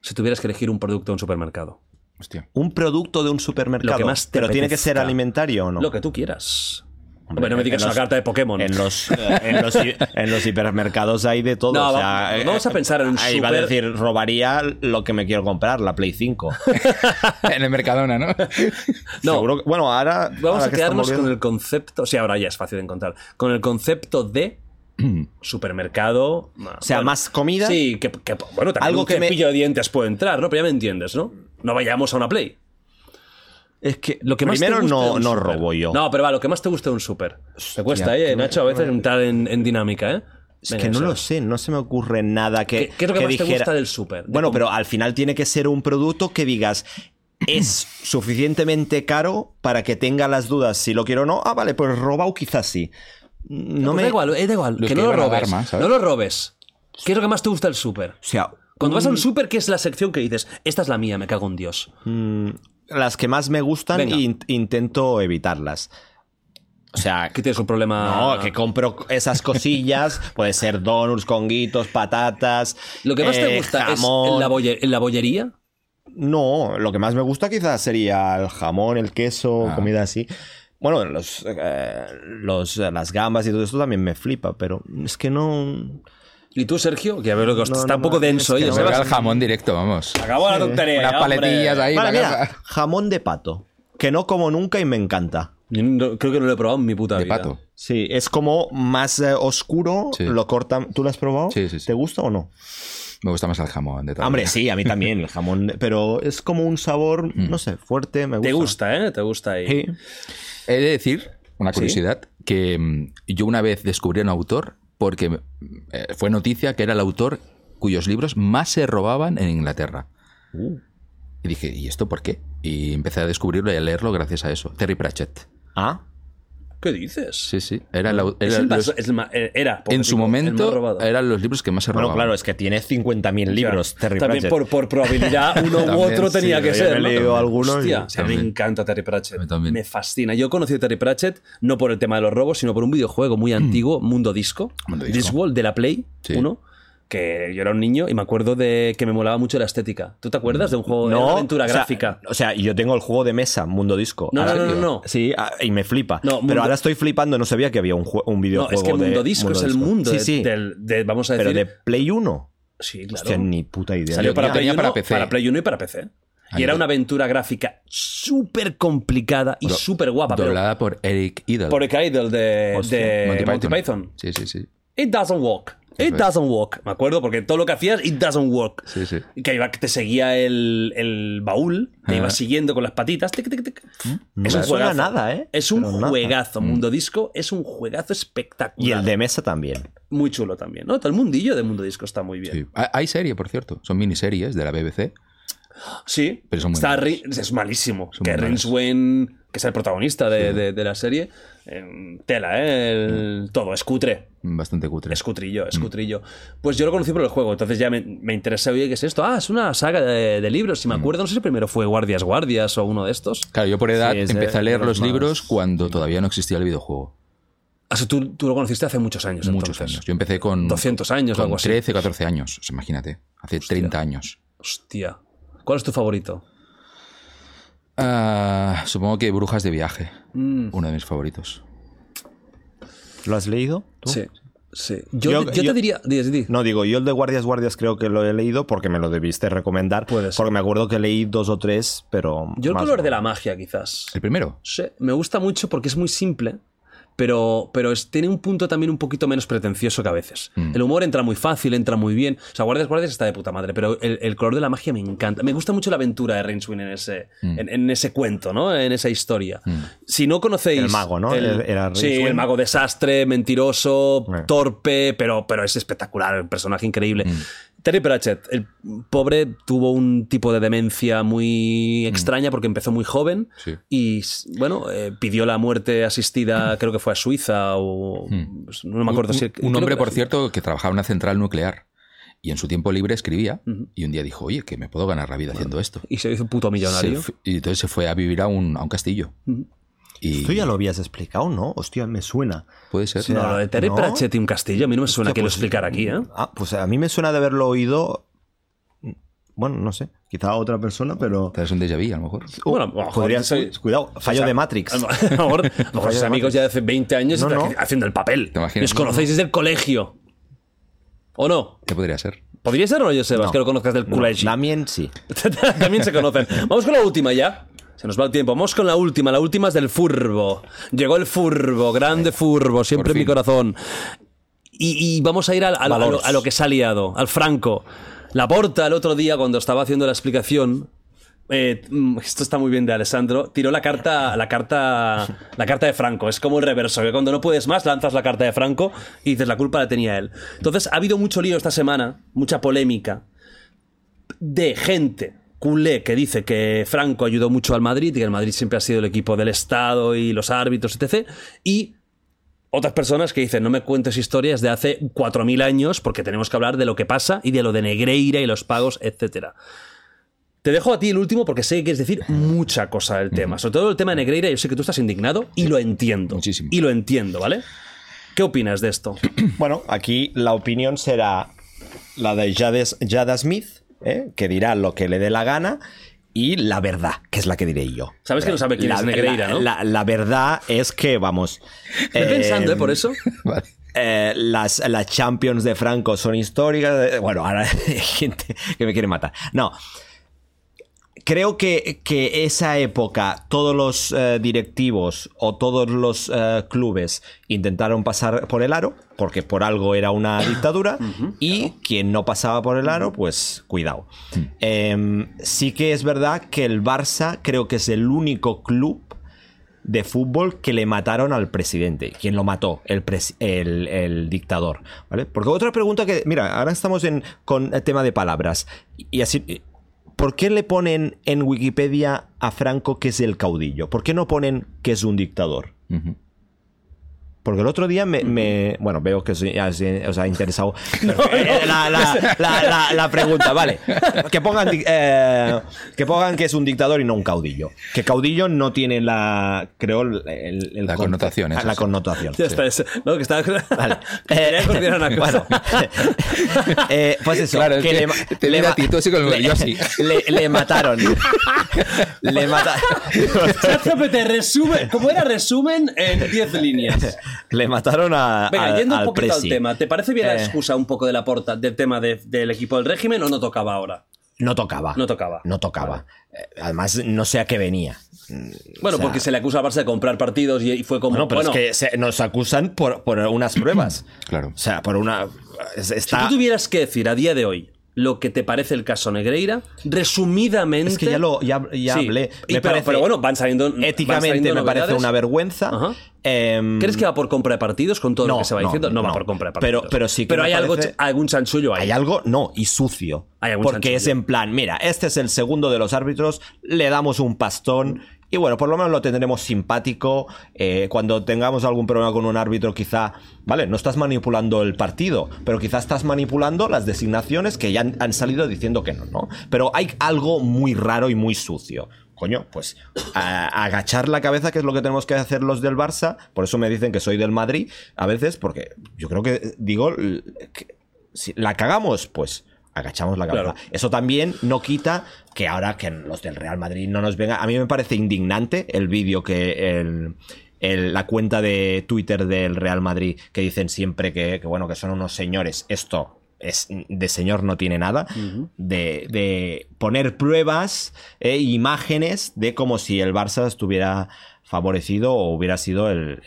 si tuvieras que elegir un producto en un supermercado? Hostia. Un producto de un supermercado. Lo que más te pero tiene que ser alimentario o no. Lo que tú quieras. Hombre, Hombre, no me digas en una los- carta de Pokémon. En los, en, los, en los hipermercados hay de todo. No, o sea, va- eh, vamos a pensar en un Ahí va a decir, robaría lo que me quiero comprar, la Play 5. en el Mercadona, ¿no? No. Seguro que- bueno, ahora. Vamos ahora a que quedarnos con el concepto. Sí, ahora ya es fácil de encontrar. Con el concepto de supermercado. O sea, más comida. Sí, que, que- bueno, también Algo un que me- cepillo de dientes puede entrar, ¿no? Pero ya me entiendes, ¿no? No vayamos a una Play. Es que Lo que más primero te gusta no, un no robo yo. No, pero va, lo que más te gusta de un súper. Te cuesta, ¿eh, Nacho? A veces entrar en, en dinámica, ¿eh? Es Venga, que no eso. lo sé, no se me ocurre nada que. ¿Qué, qué es lo que, más te gusta del súper? De Bueno, pero al final tiene que ser un producto que digas. Es suficientemente caro para que tenga las dudas si lo quiero o no. Ah, vale, pues robado quizás sí. No Pues me. da igual, eh, da igual. Los Que no lo robes. no lo robes. ¿Qué es lo que más te gusta del súper? O sea, Cuando vas a un- un súper, ¿qué es la sección que dices? Esta es la mía, me cago en Dios. Las que más me gustan Venga. e intento evitarlas. O sea, ¿Qué tienes un problema? No, que compro esas cosillas, puede ser donuts, conguitos, patatas. Lo que más te eh, gusta jamón. es la, bolle- en la bollería. No, lo que más me gusta quizás sería el jamón, el queso, Ah. comida así. Bueno, los, eh, los, las gambas y todo esto también me flipa, pero es que no... ¿Y tú, Sergio? Que a ver lo que No, está no, un poco denso. es que no el jamón directo, vamos. Acabó la tontería. Unas hombre. paletillas ahí Vale, para mira, casa. jamón de pato, que no como nunca y me encanta. Yo creo que no lo he probado en mi puta De vida. pato. Sí, es como más eh, oscuro, Sí. lo cortan... ¿Tú lo has probado? Sí, sí, sí. ¿Te gusta o no? Me gusta más el jamón de toda la Hombre, sí, a mí también el jamón, pero es como un sabor, no sé, fuerte, me gusta. Te gusta, ¿eh? Te gusta ahí. Sí. He de decir, una curiosidad, que mm, yo una vez descubrí a un autor porque eh, fue noticia que era el autor cuyos libros más se robaban en Inglaterra. Uh. Y dije, ¿y esto por qué? Y empecé a descubrirlo y a leerlo gracias a eso. Terry Pratchett. Ah, ¿Qué dices? Sí, sí. Era, Es era el más- los- es el más- era, porque en su digo, momento robado. eran los libros que más se bueno, robaban. claro, es que tiene 50.000 libros, Terry También Pratchett. por, por probabilidad uno u otro sí, tenía que ser. me he ¿no? leído algunos Hostia, y- a mí me encanta Terry Pratchett. A mí también. Me fascina. Yo conocí a Terry Pratchett no por el tema de los robos, sino por un videojuego muy antiguo, Mundo Disco, Mm. Mundo Disco. Discworld de la Play Sí. 1. Que yo era un niño y me acuerdo de que me molaba mucho la estética. ¿Tú te acuerdas de un juego de no, aventura o sea, gráfica? O sea, yo tengo el juego de mesa, Mundo Disco. No, no, Ahora- no, no, no. Sí, ah, y me flipa. No, Mundo- Pero ahora estoy flipando, no sabía que había un, un No, videojuego es que de Mundo Disco es el mundo Sí, de- sí, del, de- vamos a decir, pero de Play 1. sí, claro. Hostia, ni puta idea. Salió para Play, 1, para para, PC. Play 1 y para PC. Y era una aventura gráfica súper complicada y súper guapa. Pero Doblada por Eric Idle. por el Idol de, Hostia, de Monty Monty, Python. Python. Sí, sí, sí. It doesn't walk. It doesn't work. Me acuerdo, porque todo lo que hacías, it doesn't work. Sí, sí. Que iba, te seguía el, el baúl, te Ah. iba siguiendo con las patitas. tic, tic, tic. No Es un juegazo. nada, ¿eh? Es un Pero nada. juegazo. Mundo Disco es un juegazo espectacular. Y el de mesa también. Muy chulo también, ¿no? Todo el mundillo de Mundo Disco está muy bien. Sí. Hay- Hay serie, por cierto. Son miniseries de la BBC. Sí, Pero son muy está es malísimo. Son que muy Rins malas. Wayne, que es el protagonista de, de- de la serie, tela, ¿eh? El- todo, es cutre. Bastante cutre. Es cutrillo, es cutrillo. Pues yo lo conocí por el juego, entonces ya me, me interesé, oye, ¿qué es esto? Ah, es una saga de, de libros, si me acuerdo, no sé si primero fue Guardias Guardias o uno de estos. Claro, yo por edad Sí, es de- empecé a leer los más- libros cuando todavía no existía el videojuego. Ah, sí, tú, tú lo conociste hace muchos años, Muchos entonces. años. Yo empecé con 200 años o con algo así. 13, 14 años. Imagínate. Hace 30 años. Hostia. ¿Cuál es tu favorito? Ah, supongo que Brujas de Viaje. Mm. Uno de mis favoritos. ¿Lo has leído? tú? Sí, sí. Yo, Yo- te- yo yo- te diría... di, di. No, digo, yo el de Guardias Guardias creo que lo he leído porque me lo debiste recomendar. Puede ser. Porque me acuerdo que leí dos o tres, pero. Yo el color no. de la magia, quizás. ¿El primero? Sí, me gusta mucho porque es muy simple, pero, pero es- tiene un punto también un poquito menos pretencioso que a veces. Mm. El humor entra muy fácil, entra muy bien. O sea, Guardias Guardias está de puta madre, pero el, el color de la magia me encanta. Me gusta mucho la aventura de Rainswin en ese, Mm. en, en ese cuento, ¿no? En esa historia. Si no conocéis... El mago, ¿no? el- Era sí, el mago desastre, mentiroso, Eh. torpe, pero, pero es espectacular, el personaje increíble. Mm. Terry Pratchett, el pobre tuvo un tipo de demencia Mm. muy extraña porque empezó muy joven Sí. y bueno, eh, pidió la muerte asistida, creo que fue a Suiza o pues, no me acuerdo un, si un hombre, por cierto, que trabajaba en una central nuclear y en su tiempo libre escribía y un día dijo, oye, que me puedo ganar la vida haciendo esto. y se hizo un puto millonario. y entonces se fue a vivir a un, a un castillo. Y Esto ya lo habías explicado, ¿no? Hostia, me suena. puede ser. No, lo de Terry ¿No? Pratchett y un castillo, a mí no me suena Hostia, que lo pues- explicar aquí, ¿eh? Ah, pues a mí me suena de haberlo oído. Bueno, no sé. Quizá a otra persona, pero. Es un déjà vu, a lo mejor. Bueno, a lo mejor podría soy- ser. Cuidado, fallo O sea, de Matrix. A lo lo mejor, a lo mejor sus de amigos ya de hace 20 años No, están no. haciendo el papel. ¿Te imaginas? Y os conocéis desde el colegio. ¿O no? ¿Qué podría ser? ¿Podría ser o no, Josebas, No. que lo conozcas del No, colegio? Damien sí. También se conocen. Vamos con la última ya. Se nos va el tiempo. Vamos con la última. La última es del Furbo. Llegó el Furbo, grande Furbo, siempre en mi corazón. Y, y vamos a ir al- al- a, lo, Valors. a lo que se ha liado, al Franco. La porta el otro día, cuando estaba haciendo la explicación. eh, mm, esto está muy bien de Alessandro. Tiró la carta, la carta, la carta de Franco. Es como el reverso, que cuando no puedes más lanzas la carta de Franco y dices la culpa la tenía él. Entonces ha habido mucho lío esta semana, mucha polémica de gente culé que dice que Franco ayudó mucho al Madrid y que el Madrid siempre ha sido el equipo del Estado y los árbitros, etc. Y otras personas que dicen, no me cuentes historias de hace 4.000 años porque tenemos que hablar de lo que pasa y de lo de Negreira y los pagos, etc. Te dejo a ti el último porque sé que quieres decir mucha cosa del tema. Sobre todo el tema de Negreira, yo sé que tú estás indignado y lo entiendo. Muchísimo. Y lo entiendo, ¿vale? ¿Qué opinas de esto? Bueno, aquí la opinión será la de Jada Smith, ¿eh? que dirá lo que le dé la gana, y la verdad, que es la que diré yo. Sabes que no sabe quién la, es Negreira, ¿no? La, la verdad es que, vamos. Estoy eh, pensando, ¿eh? Por eso. Vale. eh, las, las Champions de Franco son históricas. Bueno, ahora hay gente que me quiere matar. No. Creo que, que esa época todos los eh, directivos o todos los eh, clubes intentaron pasar por el aro, porque por algo era una dictadura, y quien no pasaba por el aro, pues cuidado. Em, sí que es verdad que el Barça creo que es el único club de fútbol que le mataron al presidente. ¿Quién lo mató? El, pres- el, el dictador. ¿Vale? Porque otra pregunta que. Mira, ahora estamos en, con el tema de palabras. Y así. ¿Por qué le ponen en Wikipedia a Franco que es el caudillo? ¿Por qué no ponen que es un dictador? Porque el otro día me. me- bueno, veo que os, os ha interesado Eh, la, la- la- la- la pregunta, vale. Que pongan, eh, que pongan que es un dictador y no un caudillo. Que caudillo no tiene la. Creo. el- el- el La con- connotación, ah, eso La sí. connotación. Ya está, es- no, que estaba. Vale. Coordinar una cosa. Bueno, Eh, pues eso. Claro, es que ma- te mira ma- a ti, tú así con el le- yo sí. Le, le mataron. le mataron. ChatGPT resume, ¿cómo era resumen en 10 líneas? Le mataron a. Venga, yendo un al poquito presi. al tema, ¿te parece bien la Eh. excusa un poco de la porta del tema de- del equipo del régimen o no tocaba ahora? No tocaba. No tocaba. No tocaba. Eh, Además, no sé a qué venía. Bueno, O sea- porque se le acusa al Barça de comprar partidos y, y fue como. Bueno, pero bueno, es que se- nos acusan por, por unas pruebas. Claro. O sea, por una. Si tú tuvieras que decir a día de hoy lo que te parece el caso Negreira, resumidamente. Es que ya lo ya, ya Sí. hablé. Y Me pero, parece- pero bueno, van saliendo. van Éticamente saliendo me parece una vergüenza. Ajá. Em, ¿Crees que va por compra de partidos con todo no, lo que se va no, diciendo? No, va por compra de Pero- partidos. pero sí que Pero hay algo, algún chanchullo ahí. Hay algo, no, y sucio. Hay algún Porque chanchullo. es en plan, mira, este es el segundo de los árbitros, le damos un pastón y bueno, por lo menos lo tendremos simpático. eh, cuando tengamos algún problema con un árbitro, quizá, vale, no estás manipulando el partido, pero quizá estás manipulando las designaciones que ya han, salido diciendo que no, ¿no? Pero hay algo muy raro y muy sucio. Coño, pues a- agachar la cabeza, que es lo que tenemos que hacer los del Barça. Por eso me dicen que soy del Madrid a veces, porque yo creo que digo si la cagamos, pues agachamos la cabeza. Claro. Eso también no quita que ahora que los del Real Madrid no nos venga. A mí me parece indignante el vídeo que el- el- la cuenta de Twitter del Real Madrid que dicen siempre que, que, bueno que son unos señores. Esto es de señor no tiene nada. de, de poner pruebas e imágenes de como si el Barça estuviera favorecido o hubiera sido el,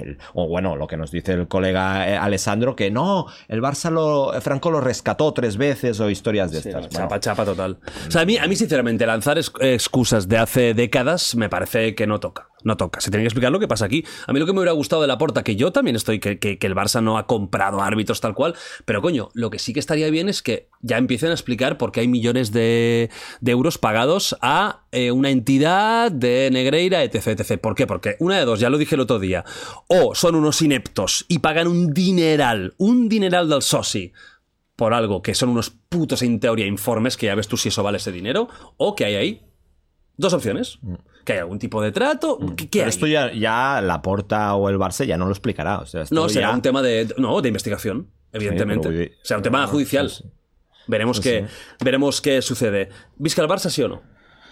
el- o bueno, lo que nos dice el colega eh, Alessandro, que no, el Barça lo, Franco lo rescató tres veces o historias de Sí, estas. Bueno, chapa, chapa total. O sea, a mí, a mí sinceramente, lanzar excusas de hace décadas me parece que no toca. No toca. Se tiene que explicar lo que pasa aquí. A mí lo que me hubiera gustado de la porta, que yo también estoy, que, que- el Barça no ha comprado árbitros tal cual, pero coño, lo que sí que estaría bien es que ya empiecen a explicar por qué hay millones de, de euros pagados a eh, una entidad de Negreira, etc, etc. ¿Por qué? Porque una de dos, ya lo dije el otro día, o son unos ineptos y pagan un dineral, un dineral del soci, por algo que son unos putos, en teoría, informes que ya ves tú si eso vale ese dinero, o que hay ahí dos opciones. Que hay algún tipo de trato. ¿Qué, qué pero hay? esto ya, ya la Porta o el Barça ya no lo explicará. O sea, esto no, será ya- un tema de. No, de investigación, evidentemente. voy- será un tema judicial. sí, sí. Veremos, Sí, qué, veremos qué sucede. ¿Visca el Barça, sí o no?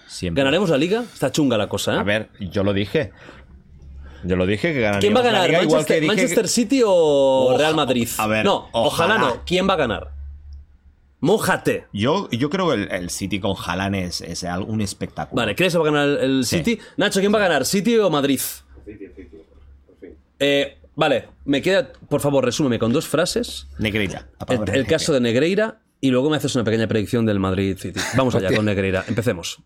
Siempre. ¿Ganaremos la liga? Está chunga la cosa, ¿eh? A ver, yo lo dije. Yo lo dije que ganaríamos ¿Quién va a ganar? Liga, igual ¿Manchester, que dije que- Manchester City o Real Madrid? a ver, no, ojalá, ojalá. no. ¿Quién va a ganar? Mójate. Yo, yo creo que el, el City con Haaland es, es un espectáculo. Vale, ¿crees que va a ganar el Sí. City? Nacho, ¿quién va a ganar? ¿City o Madrid? Eh, vale, me queda, por favor, resúmeme con dos frases Negreira. el, el caso de Negreira y luego me haces una pequeña predicción del Madrid City. Vamos allá con Negreira, empecemos.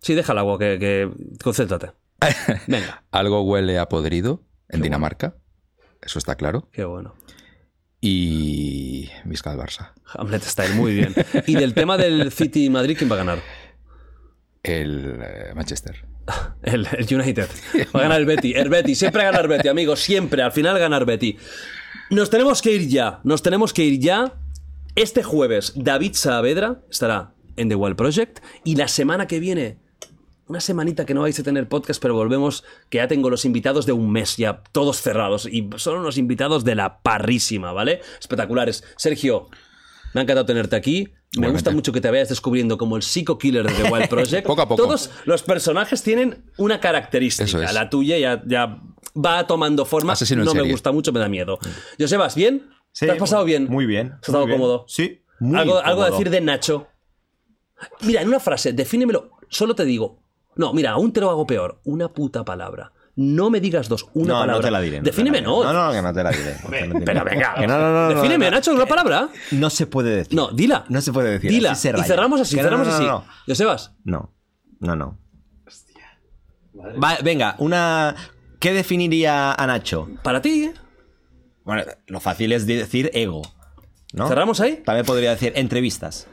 Sí, deja el agua, que, que concéntrate. Venga, Algo huele a podrido en Dinamarca. Eso está claro. qué bueno. Y. Visca el Barça. Hamlet Style, muy bien. Y del tema del City y Madrid, ¿quién va a ganar? El eh, Manchester. El, el United. Va a ganar el Betty. El Betty. Siempre gana el Betty, amigos. Siempre. Al final ganar Betty. Nos tenemos que ir ya. Nos tenemos que ir ya. Este jueves, David Saavedra estará en The Wild Project. Y la semana que viene, una semanita que no vais a tener podcast, pero volvemos, que ya tengo los invitados de un mes, ya todos cerrados. Y son unos invitados de la parrísima, ¿vale? Espectaculares. Sergio, me ha encantado tenerte aquí. Me gusta mucho que te vayas descubriendo como el Psycho Killer de The Wild Project. Poco a poco. Todos los personajes tienen una característica. Eso es. La tuya ya, ya va tomando forma. Asesino no me serie. gusta mucho, me da miedo. Josebas, ¿bien? Sí, ¿Te has pasado bien? Muy bien. ¿Has estado bien. cómodo? Sí. Muy ¿Algo, algo a decir de Nacho? Mira, en una frase, defínemelo. Solo te digo. No, mira, aún te lo hago peor. Una puta palabra. No me digas dos, una no, palabra. no te la diré. no Defíneme, no. No, no, que no te la diré. Pero venga. Que no, no, no, Defíneme. Nacho, una palabra. No se puede decir. No, dila. No se puede decir. Dila. así y cerramos así, cerramos no, no, así. No, Josebas. no, no. no. Va, venga, una. ¿Qué definiría a Nacho? Para ti, ¿eh? Bueno, lo fácil es decir ego. ¿no? ¿Cerramos ahí? También podría decir entrevistas.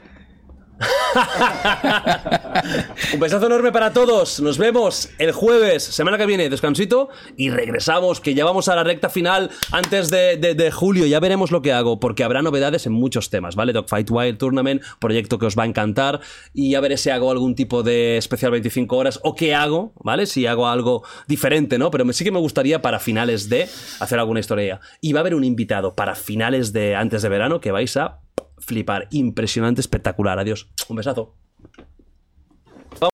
Un besazo enorme para todos. Nos vemos el jueves, semana que viene, descansito, y regresamos, que ya vamos a la recta final antes de, julio. Ya veremos lo que hago, porque habrá novedades en muchos temas, ¿vale? Dogfight Wild Tournament, proyecto que os va a encantar, y ya veré si hago algún tipo de especial 25 horas o qué hago, ¿vale? Si hago algo diferente, ¿no? Pero sí que me gustaría para finales de hacer alguna historia. Y va a haber un invitado para finales de antes de verano que vais a flipar. Impresionante, espectacular. Adiós. Un besazo.